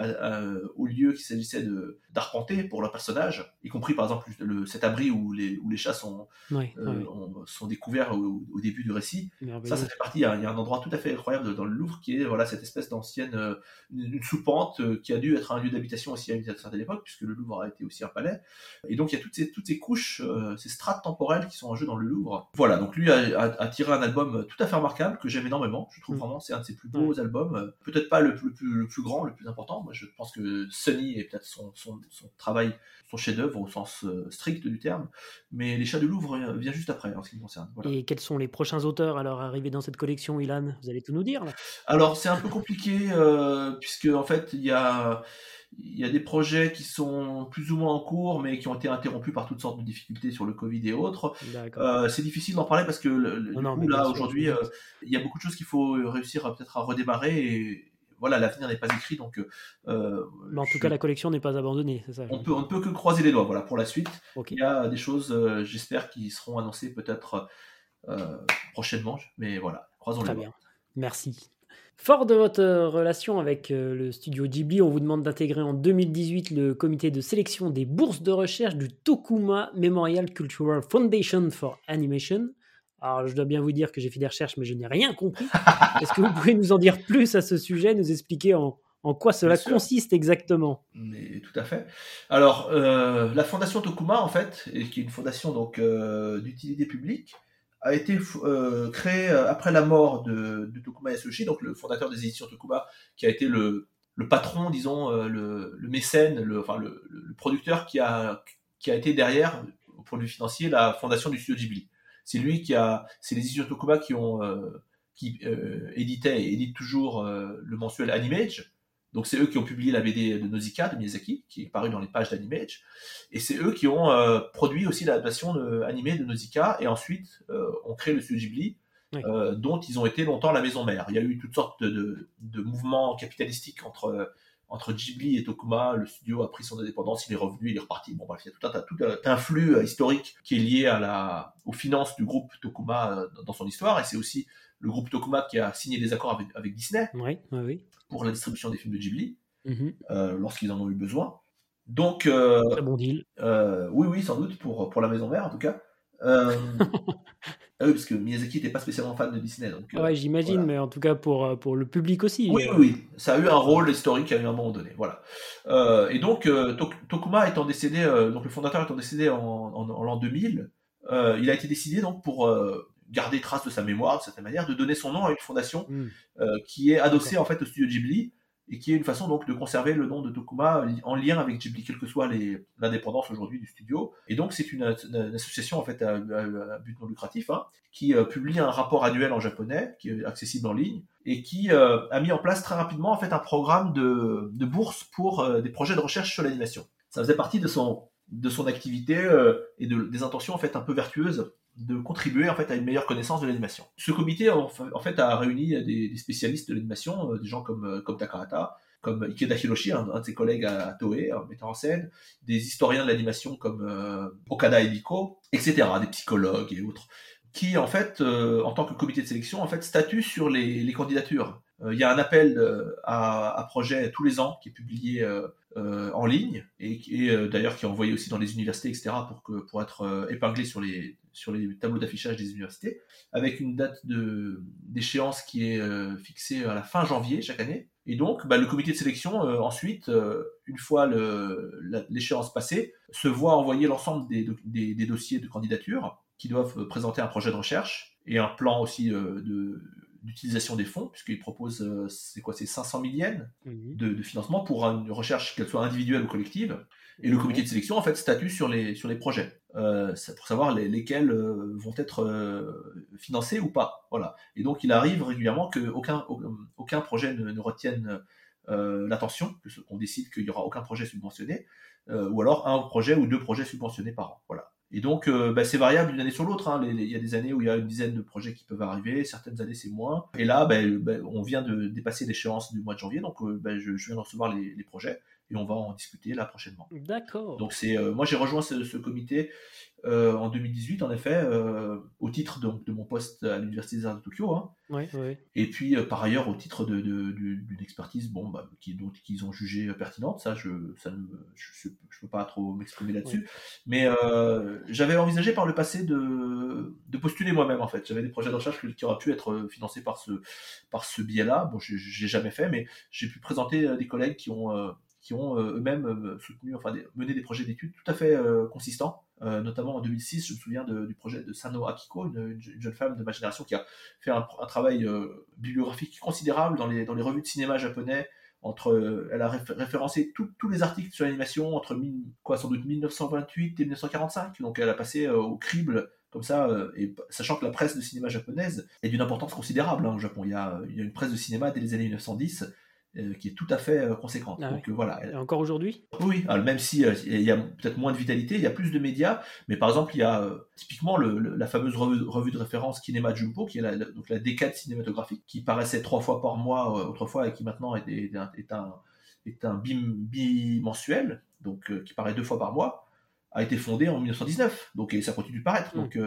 aux lieux qu'il s'agissait de d'arpenter pour leurs personnages, y compris par exemple le, cet abri où les, où les chats sont, euh, sont découverts au, début du récit. Ça, ça fait partie. Il y, a, un endroit tout à fait incroyable dans le Louvre qui est voilà cette espèce d'ancienne euh, une, sous-pente euh, qui a dû être un lieu d'habitation aussi à une certaine époque, puisque le Louvre a été aussi un palais. Et donc il y a toutes ces toutes ces couches, ces strates temporelles qui sont en jeu dans le Louvre. Voilà. Donc lui a, a, tiré un album tout à fait remarquable que j'aime énormément. Je trouve mm. vraiment c'est un de ses plus beaux albums. Peut-être pas le le plus, le plus grand, le plus important. Moi, je pense que Sunny est peut-être son, son, son, travail, son chef-d'œuvre au sens euh, strict du terme, mais Les Chats de Louvre vient juste après en ce qui me concerne. Et quels sont les prochains auteurs alors arrivés dans cette collection, Ilan? Vous allez tout nous dire Alors, c'est un peu compliqué, euh, puisque en fait, il y a il y a des projets qui sont plus ou moins en cours, mais qui ont été interrompus par toutes sortes de difficultés sur le Covid et autres. Euh, c'est difficile d'en parler parce que là, aujourd'hui, il y a beaucoup de choses qu'il faut réussir peut-être à redémarrer. Et, voilà, l'avenir n'est pas écrit, donc. Euh, Mais en tout cas, la collection n'est pas abandonnée, c'est ça. On peut, on ne peut que croiser les doigts, voilà, pour la suite. Il y a des choses, euh, j'espère, qui seront annoncées peut-être euh, prochainement, mais voilà, croisons les doigts. bien, merci. Fort de votre relation avec le studio Ghibli, on vous demande d'intégrer en 2018 le comité de sélection des bourses de recherche du Tokuma Memorial Cultural Foundation for Animation. Alors, je dois bien vous dire que j'ai fait des recherches, mais je n'ai rien compris. Est-ce que vous pouvez nous en dire plus à ce sujet, nous expliquer en, quoi cela consiste exactement? Mais tout à fait. Alors, euh, la fondation Tokuma, en fait, qui est une fondation donc euh, d'utilité publique, a été euh, créée après la mort de, Tokuma Yasushi, donc le fondateur des éditions Tokuma, qui a été le, patron, disons, le, mécène, le, enfin le, producteur qui a, qui a été derrière, au point de vue financier, la fondation du studio Ghibli. C'est lui qui a, c'est les éditions Tokuba qui ont, euh, qui euh, éditaient et éditent toujours euh, le mensuel Animage. Donc c'est eux qui ont publié la BD de Nausicaa de Miyazaki, qui est paru dans les pages d'Animage, et c'est eux qui ont produit aussi l'adaptation de, animée de Nausicaa, et ensuite ont créé le studio Ghibli, dont ils ont été longtemps la maison mère. Il y a eu toutes sortes de, de mouvements capitalistiques entre entre Ghibli et Tokuma, le studio a pris son indépendance, il est revenu, il est reparti. Bon, bref, il y a tout un, tout un, flux euh, historique qui est lié à la, aux finances du groupe Tokuma euh, dans son histoire, et c'est aussi le groupe Tokuma qui a signé des accords avec, avec Disney pour la distribution des films de Ghibli, mm-hmm. euh, lorsqu'ils en ont eu besoin. Donc, Très bon deal. oui, oui, sans doute, pour, pour la maison mère en tout cas. Euh, ah oui, parce que Miyazaki n'était pas spécialement fan de Disney. Donc, ouais, j'imagine, mais en tout cas pour, euh, pour le public aussi. Oui, oui, oui, ça a eu un rôle historique à un moment donné. Voilà. Euh, et donc, Tokuma étant décédé, donc le fondateur étant décédé en, en, l'an 2000, il a été décidé donc pour garder trace de sa mémoire de cette manière, de donner son nom à une fondation hmm. qui est adossée en fait au studio Ghibli et qui est une façon donc de conserver le nom de Tokuma en lien avec Ghibli, quelle que soit l'indépendance aujourd'hui du studio. Et donc c'est une, association en fait à, but non lucratif hein, qui euh, publie un rapport annuel en japonais qui est accessible en ligne et qui euh, a mis en place très rapidement en fait un programme de, bourse pour euh, des projets de recherche sur l'animation. Ça faisait partie de son de son activité et de, des intentions en fait un peu vertueuses de contribuer en fait à une meilleure connaissance de l'animation. Ce comité en fait a réuni des, spécialistes de l'animation, euh, des gens comme euh, comme Takahata, comme Ikeda Hiroshi, un, de ses collègues à, Toei, un metteur en scène, des historiens de l'animation comme euh, Okada Ebiko, etc., des psychologues et autres, qui en fait, en tant que comité de sélection, en fait, statuent sur les, candidatures. Il y a un appel à, à, projet tous les ans qui est publié en ligne et, et d'ailleurs qui est envoyé aussi dans les universités, etc., pour, que, pour être épinglé sur les, sur les tableaux d'affichage des universités, avec une date d'échéance qui est fixée à la fin janvier chaque année. Et donc, bah, le comité de sélection, ensuite, une fois l'échéance passée, se voit envoyer l'ensemble des, des, des, dossiers de candidature qui doivent présenter un projet de recherche et un plan aussi de d'utilisation des fonds, puisqu'il propose, euh, c'est quoi, c'est 500 000 yens mhm. de, financement pour une recherche, qu'elle soit individuelle ou collective. Et le comité de sélection, en fait, statue sur les, sur les projets, euh, pour savoir lesquels euh, vont être financés ou pas. Voilà. Et donc, il arrive régulièrement qu'aucun aucun projet ne, ne retienne l'attention, qu'on décide qu'il n'y aura aucun projet subventionné, ou alors un projet ou deux projets subventionnés par an. Voilà. Et donc, euh, bah, c'est variable d'une année sur l'autre. Hein. Il y a des années où il y a une dizaine de projets qui peuvent arriver, certaines années c'est moins. Et là, bah, bah, on vient de dépasser l'échéance du mois de janvier, donc euh, je, viens de recevoir les, projets et on va en discuter là prochainement. D'accord. Donc c'est, euh, moi j'ai rejoint ce, ce comité euh, en 2018, en effet, euh, au titre de, de, mon poste à l'Université des Arts de Tokyo. Hein. Et puis, par ailleurs, au titre d'une de, de, expertise bon, bah, qui, qu'ils ont jugé pertinente. Ça, je ne je, je, peux pas trop m'exprimer là-dessus. Mais j'avais envisagé par le passé de, de postuler moi-même, en fait. J'avais des projets de recherche qui auraient pu être financés par ce, par ce biais-là. Bon, je n'ai jamais fait, mais j'ai pu présenter des collègues qui ont qui ont eux-mêmes soutenu, enfin mené des projets d'études tout à fait consistants euh, notamment en 2006, je me souviens du projet de Sano Akiko, une, jeune femme de ma génération qui a fait un, travail euh, bibliographique considérable dans les, revues de cinéma japonais. Entre, euh, elle a référencé tous les articles sur l'animation entre quoi, sans doute 1928 et 1945. Donc elle a passé au crible comme ça, sachant que la presse de cinéma japonaise est d'une importance considérable hein, au Japon. Il y, a, une presse de cinéma dès les années 1910 euh, qui est tout à fait euh, conséquente. Ah Donc euh, voilà. Et encore aujourd'hui? Oui, même si il y a peut-être moins de vitalité, il y a plus de médias, mais par exemple il y a typiquement le, la fameuse revue, de référence Kinema Jumpo, qui est la, donc la décade cinématographique, qui paraissait trois fois par mois autrefois et qui maintenant est, est, est un est un bimensuel, donc qui paraît deux fois par mois, a été fondée en 1919, donc et ça continue de paraître. Hmm. Donc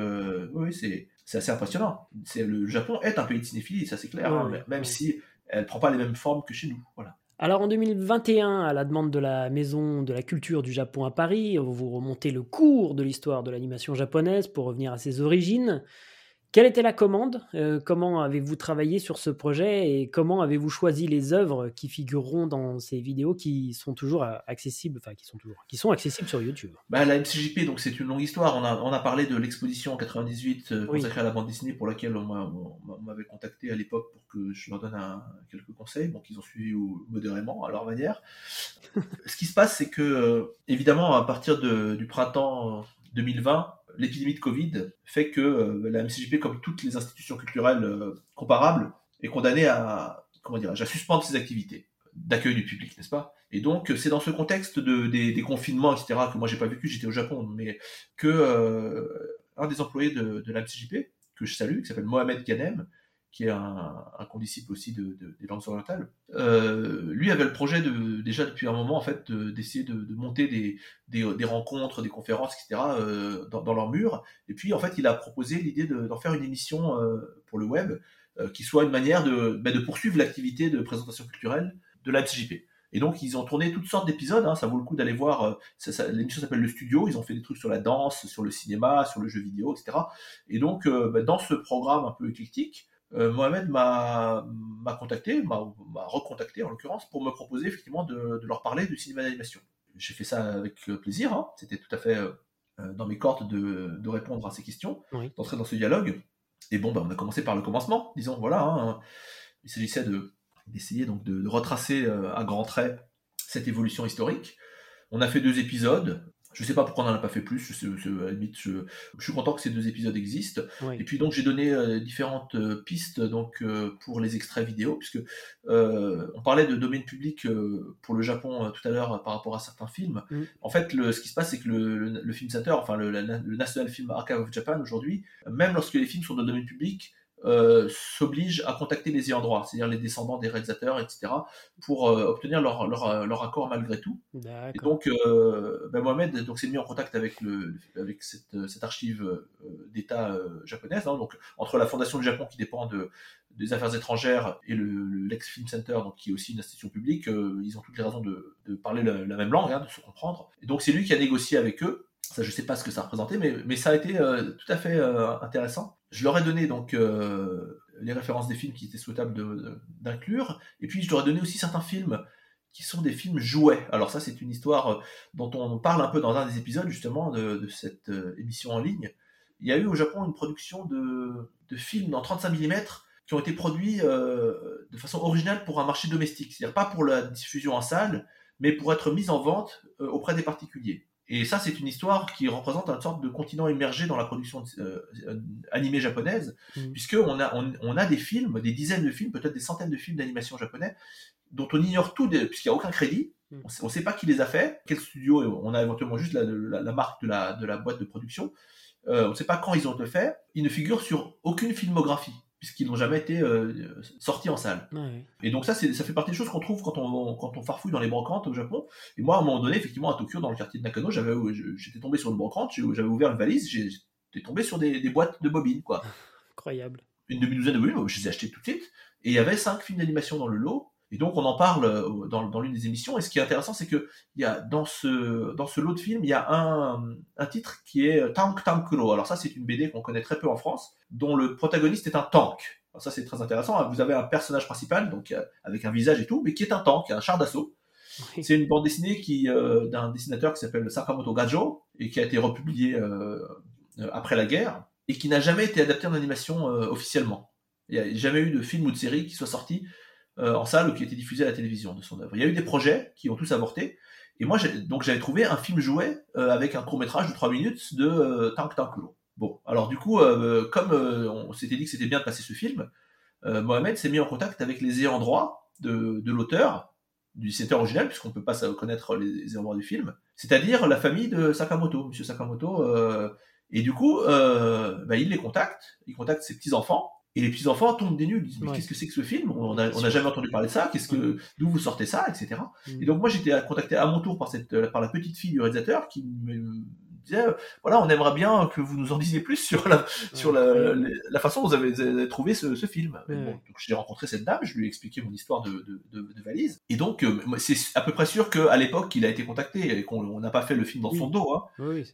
oui, c'est assez impressionnant. Le Japon est un pays de cinéphilie, ça c'est clair, hein, même si elle prend pas les mêmes formes que chez nous. Voilà. Alors en 2021, à la demande de la Maison de la Culture du Japon à Paris, vous remontez le cours de l'histoire de l'animation japonaise pour revenir à ses origines. Quelle était la commande euh, Comment avez-vous travaillé sur ce projet et comment avez-vous choisi les œuvres qui figureront dans ces vidéos qui sont toujours euh, accessibles, enfin qui sont toujours, qui sont accessibles sur YouTube? Bah, La MCJP, donc c'est une longue histoire. On a, on a parlé de l'exposition en 98 euh, consacrée à la bande dessinée pour laquelle on, m'avait contacté à l'époque pour que je leur donne quelques conseils. Donc ils ont suivi modérément à leur manière. Ce qui se passe, c'est que évidemment à partir de, du printemps 2020 l'épidémie de Covid fait que euh, la MCJP, comme toutes les institutions culturelles euh, comparables, est condamnée à, comment à suspendre ses activités d'accueil du public, n'est-ce pas? Et donc, c'est dans ce contexte de, des, confinements, etc., que moi j'ai pas vécu, j'étais au Japon, mais que euh, un des employés de, de la MCJP, que je salue, qui s'appelle Mohamed Ganem, qui est un, condisciple aussi de, de, des langues orientales, euh, lui avait le projet de, déjà depuis un moment en fait d'essayer de, monter des, des, rencontres, des conférences, etc. Euh, dans, dans, leur mur. Et puis en fait, il a proposé l'idée d'en faire une émission euh, pour le web qui soit une manière de, bah, de poursuivre l'activité de présentation culturelle de la FCJP. Et donc ils ont tourné toutes sortes d'épisodes, hein, ça vaut le coup d'aller voir, l'émission s'appelle Le Studio, ils ont fait des trucs sur la danse, sur le cinéma, sur le jeu vidéo, etc. Et donc bah, dans ce programme un peu éclectique, Mohamed m'a contacté, m'a recontacté en l'occurrence, pour me proposer effectivement de, de leur parler du cinéma d'animation. J'ai fait ça avec plaisir, hein. c'était tout à fait euh, dans mes cordes de, de, répondre à ces questions, oui. d'entrer dans ce dialogue. Et bon, bah, on a commencé par le commencement, disons, voilà. Hein, il s'agissait d'essayer donc de, de, retracer euh, à grands traits cette évolution historique. On a fait deux épisodes, je sais pas pourquoi on n'en a pas fait plus. Je, je, à la limite, je, je, suis content que ces deux épisodes existent. Oui. Et puis donc j'ai donné euh, différentes euh, pistes donc euh, pour les extraits vidéo, puisque on parlait de domaine public pour le Japon tout à l'heure par rapport à certains films. Mm. En fait, le, ce qui se passe, c'est que le, le, le, Film Center, enfin le, le, National Film Archive of Japan aujourd'hui, même lorsque les films sont de domaine public, euh, s'obligent à contacter les ayants droit, c'est-à-dire les descendants des réalisateurs, etc., pour euh, obtenir leur, leur, leur, accord malgré tout. Et donc, euh, ben Mohamed donc, s'est mis en contact avec, le, avec cette, cette archive d'État japonaise, hein, donc entre la Fondation du Japon qui dépend de, des affaires étrangères et le, l'ex Film Center, donc qui est aussi une institution publique, ils ont toutes les raisons de, de parler la, même langue, hein, de se comprendre. Et donc c'est lui qui a négocié avec eux. Ça, je sais pas ce que ça représentait, mais, mais ça a été tout à fait intéressant. Je leur ai donné donc euh, les références des films qui étaient souhaitables d'inclure, et puis je leur ai donné aussi certains films qui sont des films jouets. Alors ça, c'est une histoire euh, dont on parle un peu dans un des épisodes justement de, cette euh, émission en ligne. Il y a eu au Japon une production de, films en 35 mm qui ont été produits de façon originale pour un marché domestique, c'est-à-dire pas pour la diffusion en salle, mais pour être mis en vente auprès des particuliers. Et ça, c'est une histoire qui représente une sorte de continent immergé dans la production euh, animée japonaise, mm. puisqu'on a, on, a des films, des dizaines de films, peut-être des centaines de films d'animation japonais, dont on ignore tout, puisqu'il n'y a aucun crédit. Mm. On ne sait pas qui les a faits, quel studio, on a éventuellement juste la, la, marque de la, de la boîte de production. Euh, on ne sait pas quand ils ont été faits. Ils ne figurent sur aucune filmographie puisqu'ils n'ont jamais été euh, sortis en salle. Et donc ça, ça fait partie des choses qu'on trouve quand on, quand on farfouille dans les brocantes au Japon. Et moi, à un moment donné, effectivement, à Tokyo, dans le quartier de Nakano, j'avais, j'étais tombé sur une brocante, j'avais ouvert une valise, j'étais tombé sur des, boîtes de bobines, quoi. Incroyable. Une demi-douzaine de bobines, je les ai achetées tout de suite. Et il y avait cinq films d'animation dans le lot. Et donc on en parle euh, dans, dans l'une des émissions. Et ce qui est intéressant, c'est que il y a dans ce dans ce lot de films, il y a un, un titre qui est Tank Tankuro. Alors ça, c'est une BD qu'on connaît très peu en France, dont le protagoniste est un tank. Alors ça c'est très intéressant. Vous avez un personnage principal, donc euh, avec un visage et tout, mais qui est un tank, un char d'assaut. C'est une bande dessinée qui euh, d'un dessinateur qui s'appelle Sakamoto Gajo et qui a été republié après la guerre et qui n'a jamais été adapté en animation officiellement. Il n'y a jamais eu de film ou de série qui soit sorti euh, en salle ou qui était diffusé à la télévision de son œuvre. Il y a eu des projets qui ont tous avorté. Et moi, donc j'avais trouvé un film jouet euh, avec un court métrage de 3 minutes de euh, Tank Tankulo. Bon, alors du coup, comme on s'était dit que c'était bien de passer ce film, Mohamed s'est mis en contact avec les ayants droit de, de l'auteur, du dessinateur original, puisqu'on ne peut pas connaître les ayants droit du film, c'est-à-dire la famille de Sakamoto, Monsieur Sakamoto. et du coup, bah, il les contacte, il contacte ses petits-enfants, et les petits enfants tombent des nues, ils disent mais qu'est-ce que c'est que ce film? On n'a on a jamais entendu parler de ça. Qu'est-ce que d'où vous sortez ça, etc. Mm. Et donc moi j'étais contacté à mon tour par cette par la petite fille du réalisateur qui me disait euh, voilà on aimerait bien que vous nous en disiez plus sur la sur la, la, façon dont vous avez, trouvé ce, ce film. donc j'ai rencontré cette dame, je lui ai expliqué mon histoire de, de, de, valise. Et donc euh, c'est à peu près sûr qu'à l'époque il a été contacté et qu'on n'a pas fait le film dans son dos. Hein.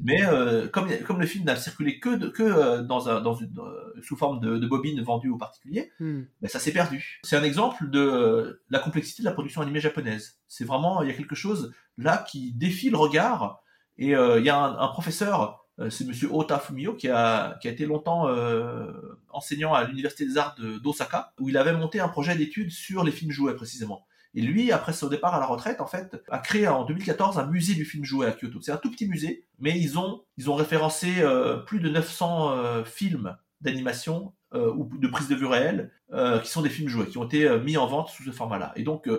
Mais euh, comme comme le film n'a circulé que que dans un dans une sous forme de, de bobine vendue aux particuliers, hmm. ben ça s'est perdu. C'est un exemple de la complexité de la production animée japonaise. C'est vraiment il y a quelque chose là qui défie le regard et euh, il y a un, professeur, euh, c'est Monsieur Ota Fumio, qui a, qui a été longtemps euh, enseignant à l'université des arts d'Osaka, où il avait monté un projet d'études sur les films joués précisément. Et lui, après son départ à la retraite, en fait, a créé en 2014 un musée du film joué à Kyoto. C'est un tout petit musée, mais ils ont, ils ont référencé plus de 900 films d'animation euh, ou de prise de vue réelle, euh, qui sont des films joués, qui ont été euh, mis en vente sous ce format-là. Et donc,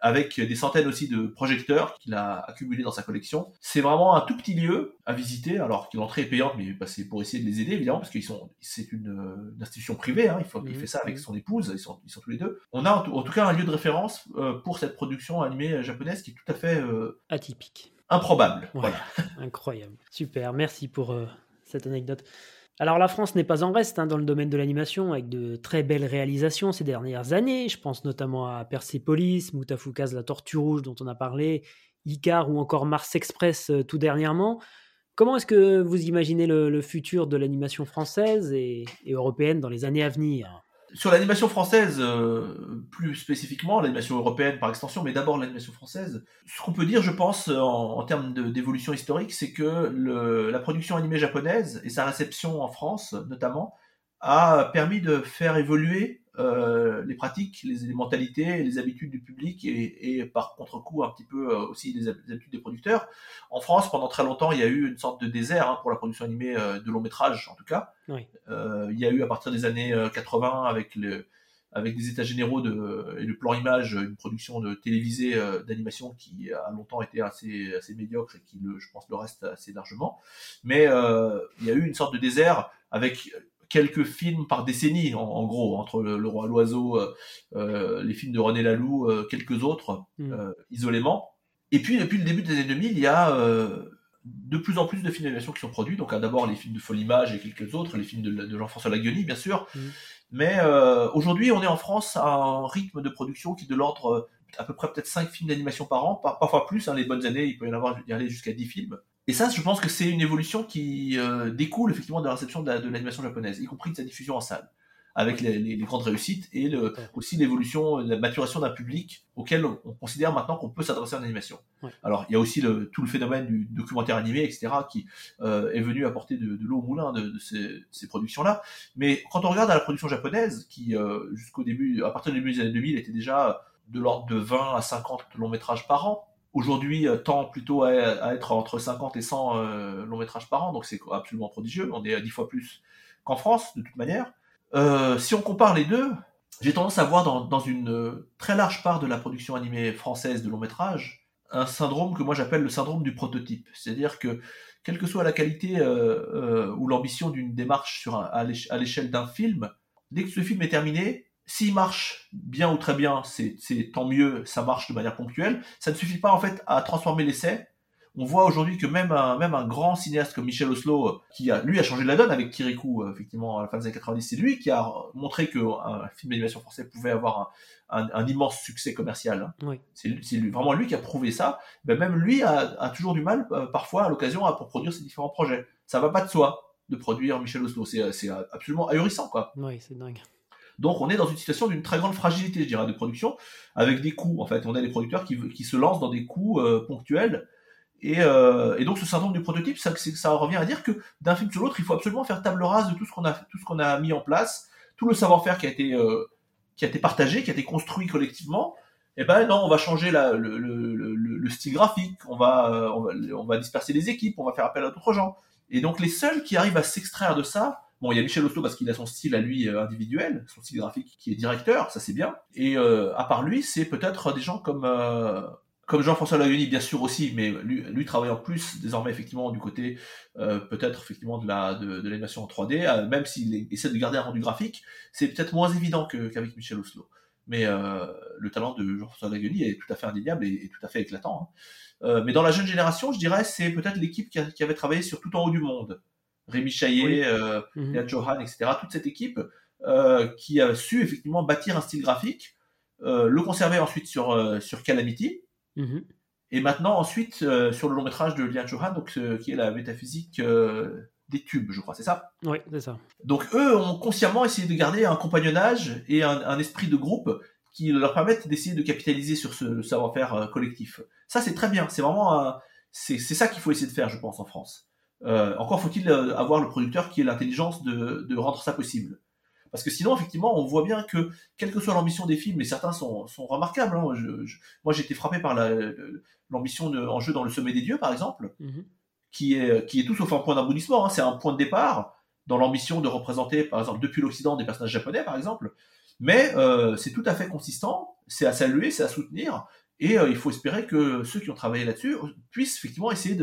avec des centaines aussi de projecteurs qu'il a accumulés dans sa collection, c'est vraiment un tout petit lieu à visiter, alors que l'entrée est payante, mais bah, c'est pour essayer de les aider, évidemment, parce qu'ils sont, c'est une, institution privée, hein, il, faut, il mmh, fait ça avec mmh. son épouse, ils sont, ils sont tous les deux. On a en tout, cas un lieu de référence pour cette production animée japonaise qui est tout à fait... Atypique. Improbable. voilà. Incroyable. Super, merci pour cette anecdote. Alors la France n'est pas en reste hein, dans le domaine de l'animation avec de très belles réalisations ces dernières années. Je pense notamment à Persepolis, Moutafoukaz La Tortue Rouge dont on a parlé, Icar ou encore Mars Express euh, tout dernièrement. Comment est-ce que vous imaginez le, futur de l'animation française et européenne dans les années à venir? Sur l'animation française, euh, plus spécifiquement, l'animation européenne par extension, mais d'abord l'animation française, ce qu'on peut dire, je pense, en, termes d'évolution historique, c'est que le, la production animée japonaise et sa réception en France, notamment, a permis de faire évoluer euh, les pratiques, les, mentalités, les habitudes du public et, et par contre-coup un petit peu euh, aussi les, habitudes des producteurs. En France, pendant très longtemps, il y a eu une sorte de désert hein, pour la production animée euh, de long métrage, en tout cas. Il y a eu à partir des années 80 avec le avec des états généraux de, et le plan image, une production de télévisée d'animation qui a longtemps été assez, assez médiocre et qui, le, je pense, le reste assez largement. Mais il y a eu une sorte de désert avec quelques films par décennie, en, gros, entre le, Roi l'Oiseau, les films de René Laloux, quelques autres, mm. isolément. Et puis, depuis le début des années 2000, il y a de plus en plus de films d'animation qui sont produits. Donc, d'abord les films de Folimage et quelques autres, les films de, Jean-François Lagueny, bien sûr. Mm. Mais aujourd'hui, on est en France à un rythme de production qui est de l'ordre à peu près peut-être 5 films d'animation par an, parfois plus, hein, les bonnes années, il peut y en avoir y aller jusqu'à 10 films. Et ça, je pense que c'est une évolution qui euh, découle effectivement de la réception de l'animation japonaise, y compris de sa diffusion en salle, avec les, grandes réussites et le, aussi l'évolution, la maturation d'un public auquel on, considère maintenant qu'on peut s'adresser en animation. Alors, il y a aussi le, tout le phénomène du documentaire animé, etc., qui euh, est venu apporter de, l'eau au moulin de, ces, productions-là. Mais quand on regarde à la production japonaise, qui euh, jusqu'au début, à partir du début des années 2000, était déjà de l'ordre de 20 à 50 longs métrages par an, aujourd'hui euh, tend plutôt à, être entre 50 et 100 euh, longs métrages par an, donc c'est absolument prodigieux. On est à 10 fois plus qu'en France, de toute manière. Euh, si on compare les deux, j'ai tendance à voir dans, une très large part de la production animée française de longs métrages un syndrome que moi j'appelle le syndrome du prototype. C'est-à-dire que, quelle que soit la qualité ou l'ambition d'une démarche sur à l'échelle d'un film, dès que ce film est terminé, s'il marche bien ou très bien, c'est tant mieux, ça marche de manière ponctuelle. Ça ne suffit pas en fait à transformer l'essai. On voit aujourd'hui que même un, même un grand cinéaste comme Michel Oslo, qui a, lui a changé la donne avec Kirikou, euh, effectivement, à la fin des années 90, c'est lui qui a montré qu'un film d'animation français pouvait avoir un, immense succès commercial. C'est vraiment lui qui a prouvé ça. Ben, même lui a, toujours du mal, euh, parfois, à l'occasion, pour produire ses différents projets. Ça va pas de soi de produire Michel Oslo. C'est absolument ahurissant, quoi. Oui, c'est dingue. Donc on est dans une situation d'une très grande fragilité, je dirais, de production, avec des coûts. En fait, on a des producteurs qui, qui se lancent dans des coûts euh, ponctuels. Et, euh, et, donc ce syndrome du prototype, ça, ça revient à dire que d'un film sur l'autre, il faut absolument faire table rase de tout ce qu'on a, tout ce qu'on a mis en place, tout le savoir-faire qui a été, euh, qui a été partagé, qui a été construit collectivement. Et eh ben non, on va changer la, le, le, le, le, style graphique, on va, on va, on va disperser les équipes, on va faire appel à d'autres gens. Et donc les seuls qui arrivent à s'extraire de ça, Bon, il y a Michel Oslo parce qu'il a son style à lui euh, individuel, son style graphique qui est directeur, ça c'est bien. Et euh, à part lui, c'est peut-être des gens comme euh, comme Jean-François Lagueny, bien sûr aussi, mais lui, lui travaille en plus désormais effectivement du côté peut-être effectivement de la de, de l'animation en 3D, même s'il essaie de garder un rendu graphique, c'est peut-être moins évident qu'avec Michel Oslo. Mais le talent de Jean-François Lagueny est tout à fait indéniable et, tout à fait éclatant. Hein. mais dans la jeune génération, je dirais, c'est peut-être l'équipe qui, qui, avait travaillé sur Tout en haut du monde. Rémi Chaillet, euh, mhm. Johan, etc. Toute cette équipe euh, qui a su effectivement bâtir un style graphique, euh, le conserver ensuite sur, sur Calamity, mhm. et maintenant ensuite sur le long métrage de Lian Johan, donc, qui est la métaphysique des tubes, je crois, c'est ça? Oui, c'est ça. Donc eux ont consciemment essayé de garder un compagnonnage et un, esprit de groupe qui leur permettent d'essayer de capitaliser sur ce savoir-faire collectif. Ça, c'est très bien. C'est vraiment c'est ça qu'il faut essayer de faire, je pense, en France. Euh, encore faut-il euh, avoir le producteur qui ait l'intelligence de, de, rendre ça possible. Parce que sinon, effectivement, on voit bien que, quelle que soit l'ambition des films, et certains sont, sont remarquables. Hein, moi, j'ai été frappé par l'ambition en jeu dans Le Sommet des Dieux, par exemple, mhm. qui, est, qui est tout sauf un point d'aboutissement. Hein, c'est un point de départ dans l'ambition de représenter, par exemple, depuis l'Occident, des personnages japonais, par exemple. Mais euh, c'est tout à fait consistant, c'est à saluer, c'est à soutenir, et euh, il faut espérer que ceux qui ont travaillé là-dessus puissent effectivement essayer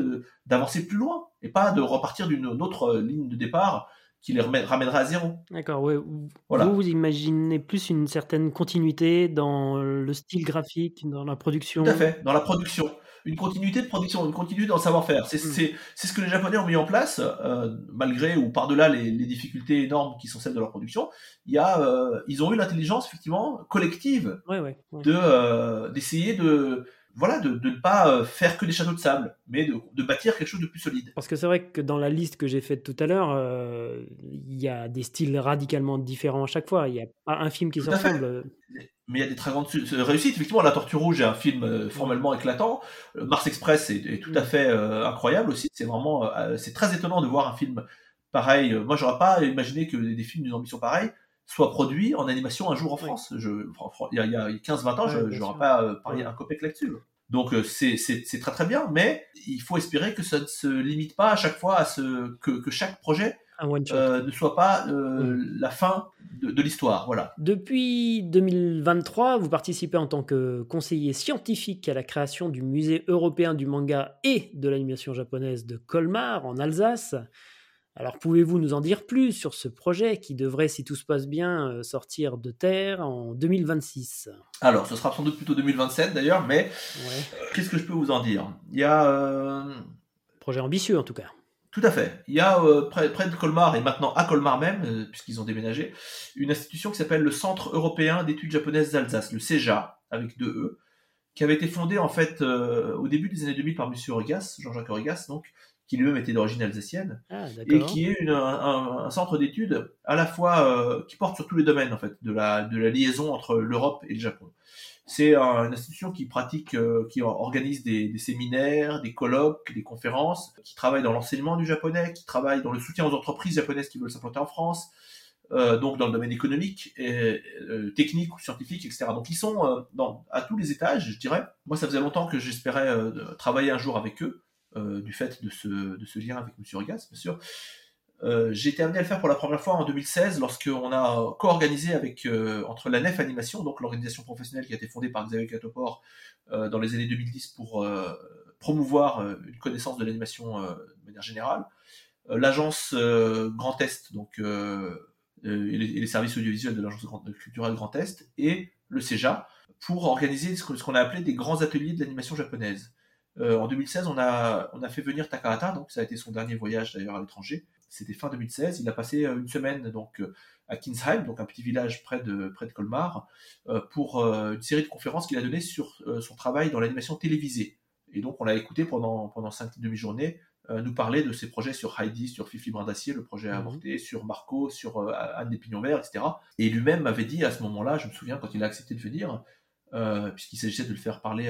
d'avancer plus loin et pas de repartir d'une autre euh, ligne de départ qui les ramènerait à zéro. D'accord, ouais. Vous, vous imaginez plus une certaine continuité dans le style graphique, dans la production? Tout à fait, dans la production une continuité de production, une continuité dans le savoir-faire. C'est ce que les Japonais ont mis en place, euh, malgré ou par-delà les, les, difficultés énormes qui sont celles de leur production. Il y a, euh, ils ont eu l'intelligence effectivement collective de euh, d'essayer de voilà, de, de, ne pas faire que des châteaux de sable, mais de, de bâtir quelque chose de plus solide. Parce que c'est vrai que dans la liste que j'ai faite tout à l'heure, il y a des styles radicalement différents à chaque fois. Il n'y a pas un film qui se ressemble mais il y a des très grandes réussites. Effectivement, La Tortue Rouge est un film euh, formellement éclatant. Euh, Mars Express est, tout à mm. fait euh, incroyable aussi. C'est vraiment, c'est très étonnant de voir un film pareil. Moi, j'aurais pas imaginé que des films d'une ambition pareille soient produits en animation un jour en France. Je, il y a, a 15-20 ans, je n'aurais pas parié un copec là-dessus. Donc c'est très très bien, mais il faut espérer que ça ne se limite pas à chaque fois à ce que, que chaque projet euh, ne soit pas euh, la fin de, l'histoire. Voilà. Depuis 2023, vous participez en tant que conseiller scientifique à la création du musée européen du manga et de l'animation japonaise de Colmar en Alsace. Alors pouvez-vous nous en dire plus sur ce projet qui devrait, si tout se passe bien, euh, sortir de terre en 2026 Alors, ce sera sans doute plutôt 2027 d'ailleurs, mais qu'est-ce que je peux vous en dire? Il y a... Projet ambitieux en tout cas. Tout à fait. Il y a près, près, de Colmar et maintenant à Colmar même, puisqu'ils ont déménagé, une institution qui s'appelle le Centre européen d'études japonaises d'Alsace, le CEJA, avec deux E, qui avait été fondé en fait euh, au début des années 2000 par Monsieur Regas, Jean-Jacques Regas, donc, qui lui-même était d'origine alsacienne, ah, et qui est une, un, centre d'études à la fois euh, qui porte sur tous les domaines en fait de la, de la liaison entre l'Europe et le Japon. C'est une institution qui pratique, euh, qui organise des, des, séminaires, des colloques, des conférences, qui travaille dans l'enseignement du japonais, qui travaille dans le soutien aux entreprises japonaises qui veulent s'implanter en France, euh, donc dans le domaine économique, et, euh, technique ou scientifique, etc. Donc ils sont euh, dans, à tous les étages, je dirais. Moi, ça faisait longtemps que j'espérais travailler un jour avec eux, du fait de ce, lien avec M. Regas, bien sûr. j'ai été amené à le faire pour la première fois en 2016 lorsqu'on a co-organisé avec entre la NEF Animation, donc l'organisation professionnelle qui a été fondée par Xavier Catoport dans les années 2010 pour promouvoir une connaissance de l'animation de manière générale, l'agence Grand Est, donc euh, et les, services audiovisuels de l'Agence culturelle Grand Est et le CEJA pour organiser ce qu'on a appelé des grands ateliers de l'animation japonaise. Euh, en 2016, on a, on a fait venir Takahata, donc ça a été son dernier voyage d'ailleurs à l'étranger. C'était fin 2016. Il a passé euh, une semaine donc à Kinsheim, donc un petit village près de, près de Colmar, pour une série de conférences qu'il a données sur son travail dans l'animation télévisée. Et donc on l'a écouté pendant, pendant cinq demi-journées euh, nous parler de ses projets sur Heidi, sur Fifi Brin d'Acier, le projet mhm. avorté, sur Marco, sur euh, Anne des Pignons Verts, etc. Et lui-même m'avait dit à ce moment-là, je me souviens quand il a accepté de venir, euh, puisqu'il s'agissait de le faire parler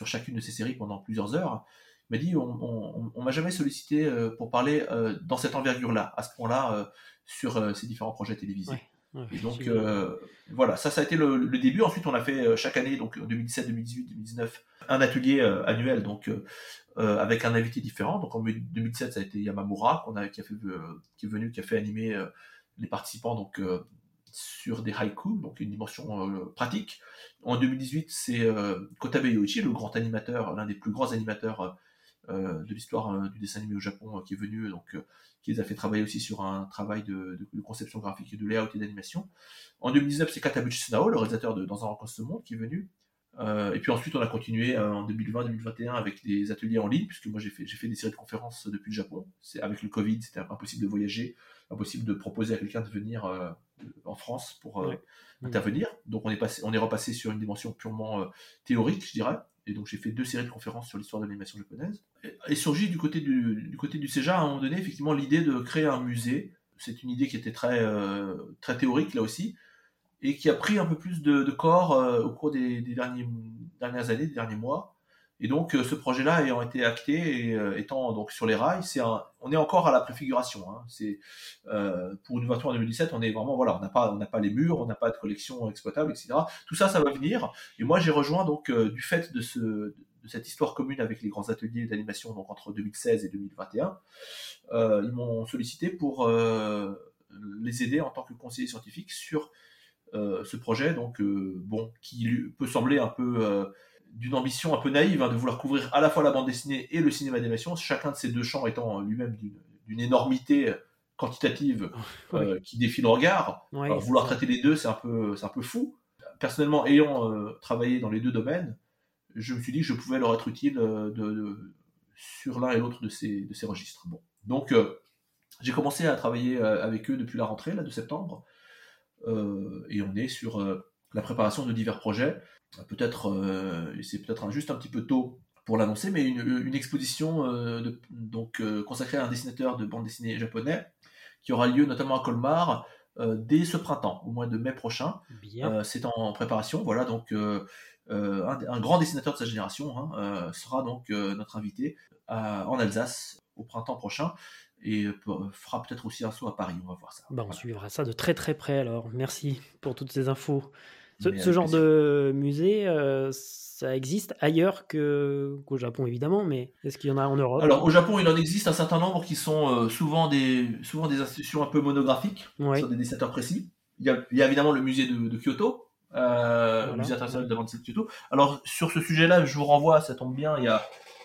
sur chacune de ses séries pendant plusieurs heures, m'a dit on, m'a jamais sollicité pour parler dans cette envergure-là, à ce point-là, sur ces différents projets télévisés. et donc voilà, ça, ça a été le, début. Ensuite, on a fait chaque année, donc 2017, 2018, 2019, un atelier annuel, donc euh, avec un invité différent. Donc en 2007, ça a été Yamamura qu'on a, qui, a fait, euh, qui est venu, qui a fait animer euh, les participants donc sur des haïkus, donc une dimension pratique. En 2018, c'est Kotabe Yoichi, le grand animateur, l'un des plus grands animateurs de l'histoire du dessin animé au Japon, qui est venu, donc qui les a fait travailler aussi sur un travail de, conception graphique et de layout et d'animation. En 2019, c'est Katabuchi Sunao, le réalisateur de Dans un rencontre ce monde, qui est venu, euh, et puis ensuite, on a continué euh, en 2020-2021 avec des ateliers en ligne, puisque moi j'ai fait, fait des séries de conférences depuis le Japon. Avec le Covid, c'était impossible de voyager, impossible de proposer à quelqu'un de venir euh, en France pour intervenir. Donc on est, passé, on est repassé sur une dimension purement théorique, je dirais. Et donc j'ai fait deux séries de conférences sur l'histoire de l'animation japonaise. Et, surgit du côté du, du côté du CEJA à un moment donné effectivement l'idée de créer un musée. C'est une idée qui était très, très théorique là aussi, et qui a pris un peu plus de, corps euh, au cours des, derniers, dernières années, des derniers mois. Et donc euh, ce projet-là ayant été acté et euh, étant donc sur les rails, c'est on est encore à la préfiguration. Hein. C'est pour une voiture en 2017, on est vraiment voilà, on n'a pas on n'a pas les murs, on n'a pas de collection exploitable, etc. Tout ça, ça va venir. Et moi, j'ai rejoint donc du fait de de cette histoire commune avec les grands ateliers d'animation donc entre 2016 et 2021, ils m'ont sollicité pour les aider en tant que conseiller scientifique sur euh, ce projet, donc euh, bon, qui peut sembler un peu euh, d'une ambition un peu naïve hein, de vouloir couvrir à la fois la bande dessinée et le cinéma d'animation, chacun de ces deux champs étant lui-même d'une énormité quantitative qui défie le regard. vouloir traiter les deux, c'est un peu, c'est un peu fou. Personnellement, ayant travaillé dans les deux domaines, je me suis dit que je pouvais leur être utile de, sur l'un et l'autre de ces, de ces registres. Bon. Donc, j'ai commencé à travailler avec eux depuis la rentrée là, de septembre. Euh, et on est sur euh, la préparation de divers projets. Peut-être, euh, c'est peut-être juste un petit peu tôt pour l'annoncer, mais une, exposition donc consacrée à un dessinateur de bande dessinée japonais qui aura lieu notamment à Colmar dès ce printemps, au mois de mai prochain. c'est en préparation, voilà donc un, grand dessinateur de sa génération hein, sera donc notre invité en Alsace au printemps prochain et fera peut-être aussi un saut à Paris. On va voir ça. Bah, on suivra ça de très très près alors. Merci pour toutes ces infos. Ce, genre de musée, euh, ça existe ailleurs qu'au Japon évidemment, mais est-ce qu'il y en a en Europe? Alors au Japon, il en existe un certain nombre qui sont euh, souvent, des, souvent des institutions un peu monographiques sur des dessinateurs précis. Il y, a, il y a, évidemment le musée de, Kyoto, euh, le musée international de de Kyoto. Alors sur ce sujet-là, je vous renvoie, ça tombe bien, il y a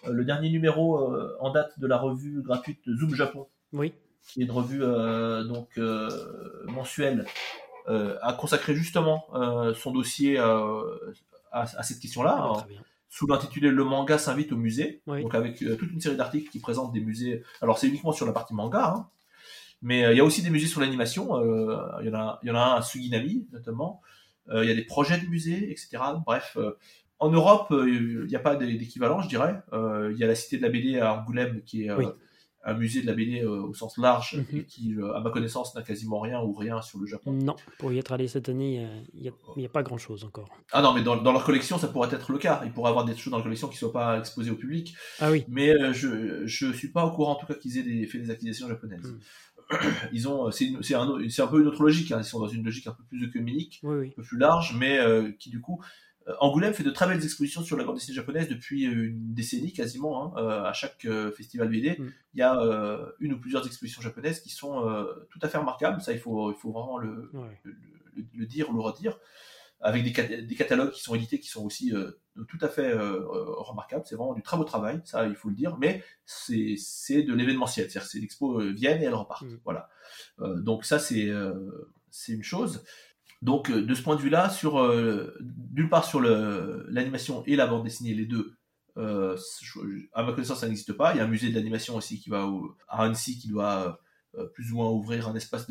le dernier numéro en date de la revue gratuite Zoom Japon oui. qui est une revue donc mensuelle, a consacré justement son dossier à, cette question-là. Ah, sous l'intitulé Le manga s'invite au musée, donc avec toute une série d'articles qui présentent des musées. Alors c'est uniquement sur la partie manga, hein, mais il y a aussi des musées sur l'animation. Il y, en a, il y en a un à Suginami notamment. Il y a des projets de musées, etc. Bref, en Europe, il n'y a pas d'équivalent, je dirais. Il y a la Cité de la BD à Angoulême, qui est un musée de la BD euh, au sens large, mhm. qui, euh, à ma connaissance, n'a quasiment rien ou rien sur le Japon. Non, pour y être allé cette année, il n'y a, pas grand-chose encore. Ah non, mais dans, leur collection, ça pourrait être le cas. Ils pourraient avoir des choses dans la collection qui ne soient pas exposées au public. Ah oui. Mais euh, je ne suis pas au courant, en tout cas, qu'ils aient des, fait des acquisitions japonaises. Hmm. Ils ont, c'est un, un, peu une autre logique. Hein. Ils sont dans une logique un peu plus œcuménique, un peu plus large, mais qui du coup Angoulême fait de très belles expositions sur la bande dessinée japonaise depuis euh, une décennie quasiment. Hein. Euh, à chaque festival BD, mm. il y a une ou plusieurs expositions japonaises qui sont tout à fait remarquables. Ça, il faut, il faut vraiment le, le, dire, le redire. Avec des, des, catalogues qui sont édités qui sont aussi tout à fait remarquables. C'est vraiment du très beau travail, ça, il faut le dire. Mais c'est de l'événementiel. C'est-à-dire, c'est l'expo viennent et elles repartent. Mm. Voilà. donc ça, c'est c'est une chose. Donc, euh, de ce point de vue-là, sur euh, d'une part sur l'animation et la bande dessinée, les deux, euh, à ma connaissance, ça n'existe pas. Il y a un musée de l'animation aussi qui va à Annecy qui doit plus ou moins ouvrir un espace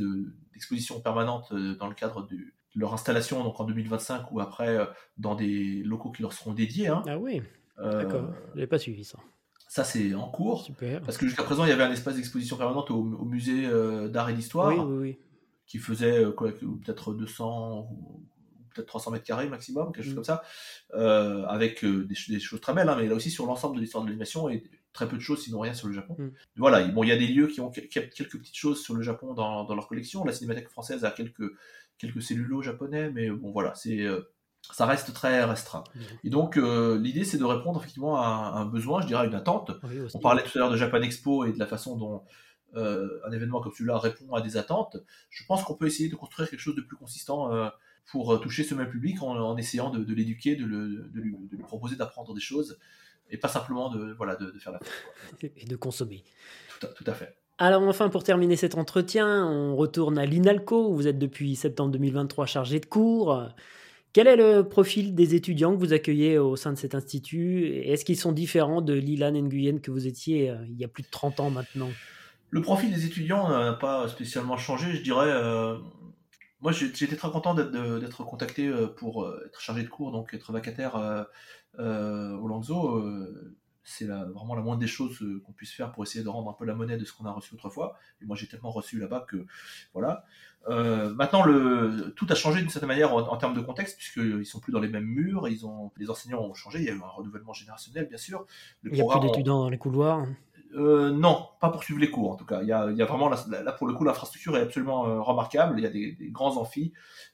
d'exposition permanente dans le cadre de, leur installation donc en 2025 ou après dans des locaux qui leur seront dédiés. Hein. Ah oui, d'accord. Je n'avais pas suivi ça. Ça, c'est en cours. Super. Parce que jusqu'à présent, il y avait un espace d'exposition permanente au, musée d'art et d'histoire. Oui, oui, oui qui faisait euh, peut-être 200 ou peut-être 300 mètres carrés maximum, quelque chose mm. comme ça, euh, avec euh, des, choses très belles, hein, mais là aussi sur l'ensemble de l'histoire de l'animation et très peu de choses, sinon rien sur le Japon. Mm. Voilà, bon, il y a des lieux qui ont quelques petites choses sur le Japon dans, leur collection. La Cinémathèque française a quelques, quelques cellulos japonais, mais bon, voilà, c'est ça reste très restreint. Mm. Et donc, l'idée, c'est de répondre effectivement à un, besoin, je dirais à une attente. On parlait tout à l'heure de Japan Expo et de la façon dont euh, un événement comme celui-là répond à des attentes, je pense qu'on peut essayer de construire quelque chose de plus consistant euh, pour toucher ce même public en, essayant de, l'éduquer, de, lui, proposer d'apprendre des choses et pas simplement de, voilà, de, faire la fête. Et de consommer. Tout à, fait. Alors enfin, pour terminer cet entretien, on retourne à l'INALCO, où vous êtes depuis septembre 2023 chargé de cours. Quel est le profil des étudiants que vous accueillez au sein de cet institut? Est-ce qu'ils sont différents de l'Ilan Nguyen que vous étiez euh, il y a plus de 30 ans maintenant? Le profil des étudiants n'a pas spécialement changé, je dirais. Euh, moi, j'étais très content d'être contacté euh, pour euh, être chargé de cours, donc être vacataire au Langzo. c'est vraiment la moindre des choses qu'on puisse faire pour essayer de rendre un peu la monnaie de ce qu'on a reçu autrefois. Et moi, j'ai tellement reçu là-bas que voilà. maintenant, le, tout a changé d'une certaine manière en, termes de contexte, puisqu'ils sont plus dans les mêmes murs, ils ont, les enseignants ont changé, il y a eu un renouvellement générationnel, bien sûr. il n'y a plus d'étudiants dans les couloirs. Euh, non, pas pour suivre les cours en tout cas. Il y a, vraiment là, pour le coup l'infrastructure est absolument euh, remarquable. Il y a des, grands amphis.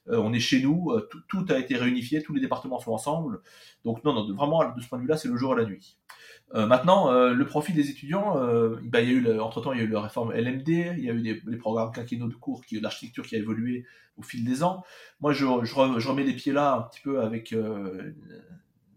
Euh, on est chez nous. Tout, a été réunifié. Tous les départements sont ensemble. Donc non, non vraiment de ce point de vue-là, c'est le jour et la nuit. maintenant, le profil des étudiants, bah, il y a eu entre temps il y a eu la réforme LMD. Il y a eu des, programmes quinquennaux de cours, qui l'architecture qui a évolué au fil des ans. Moi, je, je, remets les pieds là un petit peu avec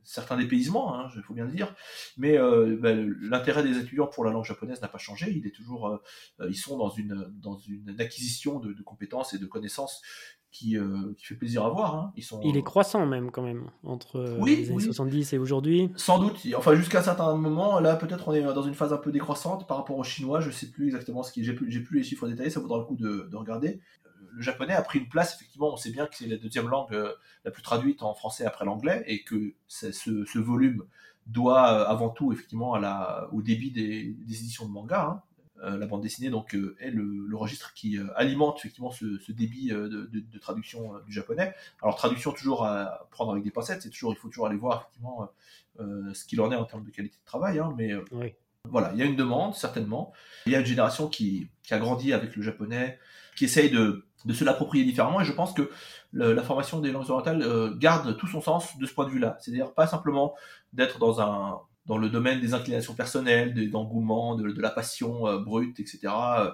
certains dépaysements, il hein, faut bien le dire, mais euh, ben, l'intérêt des étudiants pour la langue japonaise n'a pas changé. Il est toujours, euh, ils sont dans une dans une acquisition de, compétences et de connaissances qui, euh, qui fait plaisir à voir. Hein. Ils sont, il est croissant même quand même entre les années 70 et aujourd'hui. Sans doute. Enfin jusqu'à un certain moment, là peut-être on est dans une phase un peu décroissante par rapport aux Chinois. Je sais plus exactement ce qui. J'ai plus, plus les chiffres détaillés. Ça vaudra le coup de, de regarder le japonais a pris une place, effectivement, on sait bien que c'est la deuxième langue euh, la plus traduite en français après l'anglais, et que ce, volume doit euh, avant tout, effectivement, à la, au débit des, éditions de manga. Hein. Euh, la bande dessinée donc est le, registre qui alimente effectivement ce, débit de, traduction du japonais. Alors traduction toujours à prendre avec des pincettes, c'est toujours il faut toujours aller voir effectivement ce qu'il en est en termes de qualité de travail, hein, mais voilà, il y a une demande certainement. Il y a une génération qui, qui a grandi avec le japonais, qui essaye de de se l'approprier différemment. Et je pense que la formation des langues orientales euh, garde tout son sens de ce point de vue-là. C'est-à-dire pas simplement d'être dans un dans le domaine des inclinations personnelles, des engouements, de, la passion euh, brute, etc. Euh,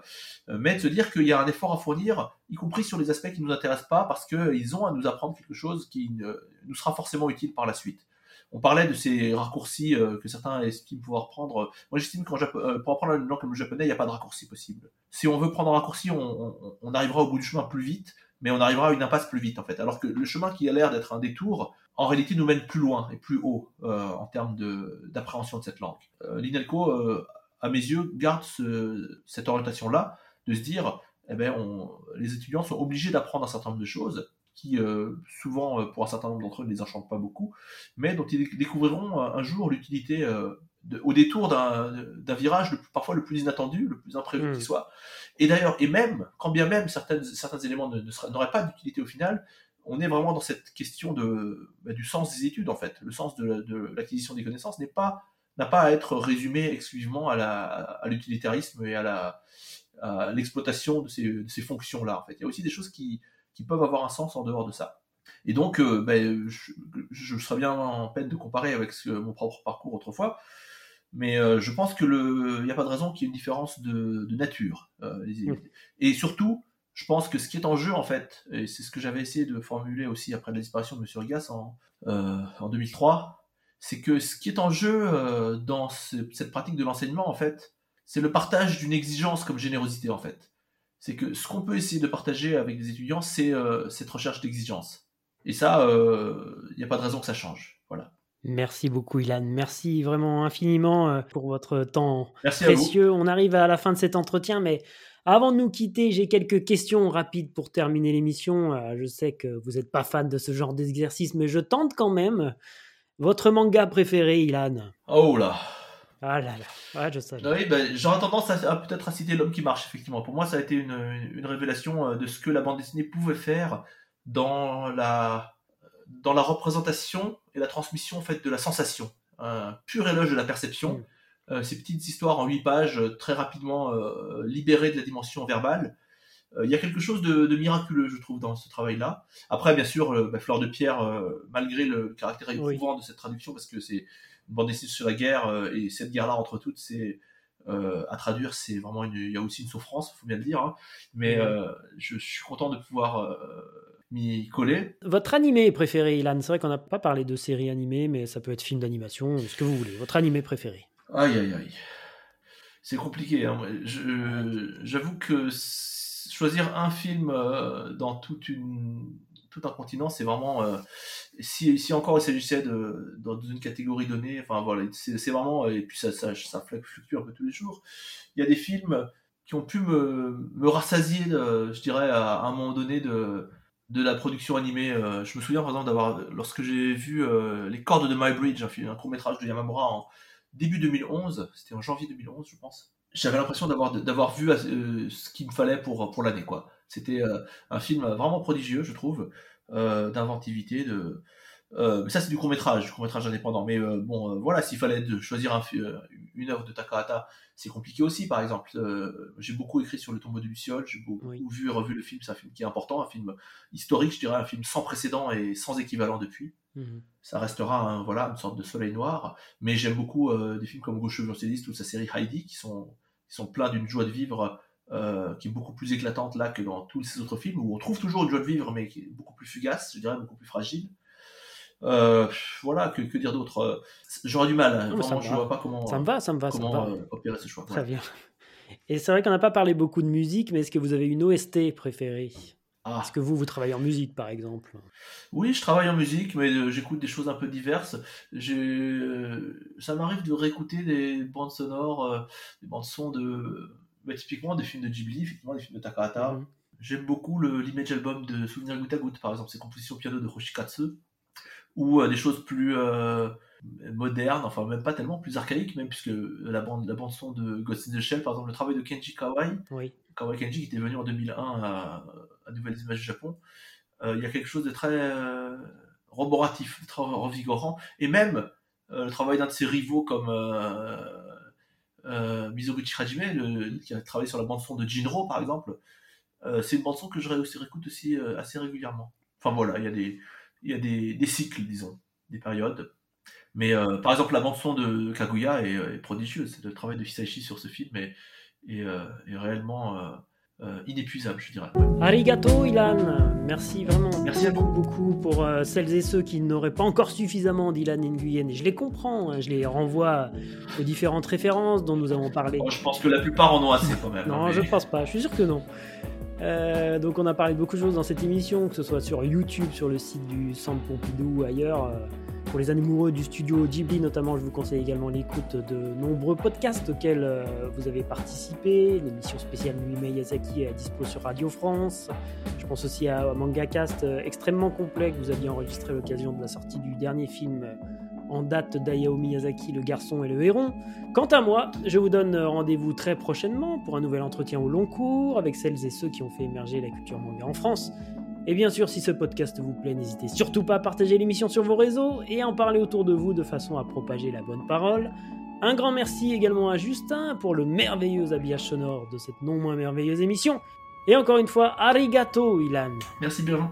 mais de se dire qu'il y a un effort à fournir, y compris sur les aspects qui ne nous intéressent pas, parce qu'ils ont à nous apprendre quelque chose qui nous sera forcément utile par la suite. On parlait de ces raccourcis que certains estiment pouvoir prendre. Moi, j'estime que pour apprendre une langue comme le japonais, il n'y a pas de raccourci possible. Si on veut prendre un raccourci, on, on, arrivera au bout du chemin plus vite, mais on arrivera à une impasse plus vite en fait. Alors que le chemin qui a l'air d'être un détour, en réalité, nous mène plus loin et plus haut en termes d'appréhension de, cette langue. L'INELCO, à mes yeux, garde cette orientation-là de se dire, eh ben, les étudiants sont obligés d'apprendre un certain nombre de choses qui, euh, souvent, euh, pour un certain nombre d'entre eux, ne les enchantent pas beaucoup, mais dont ils découvriront un jour l'utilité euh, au détour d'un virage parfois le plus inattendu, le plus imprévu qui hmm. soit. Et d'ailleurs, et même, quand bien même certains, certains éléments n'auraient pas d'utilité au final, on est vraiment dans cette question de, bah, du sens des études, en fait. Le sens de, l'acquisition des connaissances n'est pas n'a pas à être résumé exclusivement à l'utilitarisme et à la, l'exploitation de ces, fonctions-là. En fait. Il y a aussi des choses qui, peuvent avoir un sens en dehors de ça. Et donc, euh, ben, je, serais bien en peine de comparer avec mon propre parcours autrefois, mais euh, je pense qu'il n'y a pas de raison qu'il y ait une différence de, nature. Euh, et surtout, je pense que ce qui est en jeu, en fait, et c'est ce que j'avais essayé de formuler aussi après la disparition de M. Rigas en, en 2003, c'est que ce qui est en jeu dans cette pratique de l'enseignement, en fait, c'est le partage d'une exigence comme générosité en fait. C'est que ce qu'on peut essayer de partager avec les étudiants, c'est euh, cette recherche d'exigence. Et ça, il euh, n'y a pas de raison que ça change. Voilà. Merci beaucoup, Ilan. Merci vraiment infiniment euh, pour votre temps précieux. On arrive à la fin de cet entretien, mais avant de nous quitter, j'ai quelques questions rapides pour terminer l'émission. Je sais que vous n'êtes pas fan de ce genre d'exercice, mais je tente quand même. Votre manga préféré, Ilan? Oh là ah là là, je sais. Oui, ben, j'aurais tendance à, peut-être à citer L'homme qui marche, effectivement. Pour moi, ça a été une, une, révélation euh, de ce que la bande dessinée pouvait faire dans la, dans la représentation et la transmission en fait, de la sensation. Un pur éloge de la perception. Mm. Euh, ces petites histoires en huit pages, euh, très rapidement libérées de la dimension verbale. Il y a quelque chose de, de, miraculeux, je trouve, dans ce travail-là. Après, bien sûr, ben, Fleur de Pierre, malgré le caractère éprouvant de cette traduction, parce que c'est bande dessinée sur la guerre euh, et cette guerre-là entre toutes, c'est euh, à traduire, c'est vraiment une, il y a aussi une souffrance, faut bien le dire. Hein. mais euh, je, suis content de pouvoir m'y coller. Votre animé préféré, Ilan C'est vrai qu'on n'a pas parlé de série animée, mais ça peut être film d'animation, ce que vous voulez. Votre animé préféré Aïe, aïe, aïe. C'est compliqué. Hein. J'avoue que choisir un film dans toute une tout un continent, c'est vraiment. Euh, si, encore il s'agissait de, dans une catégorie donnée, enfin voilà, c'est vraiment. Et puis ça, ça, fluctue un peu tous les jours. Il y a des films qui ont pu me, me rassasier, je dirais, à, un moment donné de, de la production animée. Euh, je me souviens par exemple d'avoir, lorsque j'ai vu euh, Les cordes de My Bridge, un, film, un court métrage de Yamamura en début 2011, c'était en janvier 2011, je pense. J'avais l'impression d'avoir d'avoir vu ce qu'il me fallait pour pour l'année quoi. C'était euh, un film vraiment prodigieux, je trouve, euh, d'inventivité, de, euh, ça, c'est du court-métrage, du court-métrage indépendant. Mais bon, voilà, s'il fallait choisir un, une œuvre de Takahata, c'est compliqué aussi, par exemple. j'ai beaucoup écrit sur le tombeau de Luciole, j'ai beaucoup vu et revu le film, c'est un film qui est important, un film historique, je dirais, un film sans précédent et sans équivalent depuis. Mhm. Ça restera voilà, une sorte de soleil noir. Mais j'aime beaucoup des films comme Gauche Céliste ou sa série Heidi, qui sont, qui sont pleins d'une joie de vivre euh, qui est beaucoup plus éclatante là que dans tous ces autres films, où on trouve toujours une joie de vivre, mais qui est beaucoup plus fugace, je dirais, beaucoup plus fragile. Euh, voilà, que, que dire d'autre J'aurais du mal, hein. vraiment, je vois pas comment, ça me va, ça me va, comment euh, opérer ce choix. Très bien. Et c'est vrai qu'on n'a pas parlé beaucoup de musique, mais est-ce que vous avez une OST préférée? Ah. Est-ce que vous, vous travaillez en musique, par exemple? Oui, je travaille en musique, mais j'écoute des choses un peu diverses. ça m'arrive de réécouter des bandes sonores, des bandes sons de, bah, typiquement des films de Ghibli, effectivement des films de Takahata. Mhm. J'aime beaucoup l'image album de Souvenir Goutte à Goutte, par exemple, ses compositions piano de Hoshikatsu, ou euh, des choses plus euh, modernes, enfin même pas tellement, plus archaïques, même puisque la bande, la bande son de Ghost in the Shell, par exemple, le travail de Kenji Kawai, Kawai Kenji qui était venu en 2001 à, à Nouvelles Images du Japon, euh, il y a quelque chose de très roboratif, très revigorant, et même le travail d'un de ses rivaux comme euh, Mizoguchi Hajime, qui a travaillé sur la bande son de Jinro par exemple, euh, c'est une bande son que je réécoute aussi euh, assez régulièrement. Enfin voilà, il y a des, cycles, disons, des périodes. Mais par exemple, la bande son de Kaguya est, prodigieuse. Le travail de Hisaishi sur ce film est, est, réellement inépuisable, je dirais. Arigato, Ilan. Merci vraiment Merci à vous. beaucoup pour celles et ceux qui n'auraient pas encore suffisamment d'Ilan Nguyen. Et je les comprends, hein, je les renvoie aux différentes références dont nous avons parlé. Je pense que la plupart en ont assez quand même. non, hein, je mais- pense pas, je suis sûr que non. Euh, donc on a parlé de beaucoup de choses dans cette émission, que ce soit sur YouTube, sur le site du Centre Pompidou ou ailleurs. Euh, Pour les amoureux du studio Ghibli notamment, je vous conseille également l'écoute de nombreux podcasts auxquels euh, vous avez participé. L'émission spéciale Nuit Miyazaki est à dispo sur Radio France. Je pense aussi à MangaCast euh, extrêmement complet que vous aviez enregistré à l'occasion de la sortie du dernier film en date d'Ayao Miyazaki, Le Garçon et le Héron. Quant à moi, je vous donne rendez-vous très prochainement pour un nouvel entretien au long cours avec celles et ceux qui ont fait émerger la culture manga en France. Et bien sûr, si ce podcast vous plaît, n'hésitez surtout pas à partager l'émission sur vos réseaux et à en parler autour de vous de façon à propager la bonne parole. Un grand merci également à Justin pour le merveilleux habillage sonore de cette non moins merveilleuse émission. Et encore une fois, arigato, Ilan. Merci Birgin.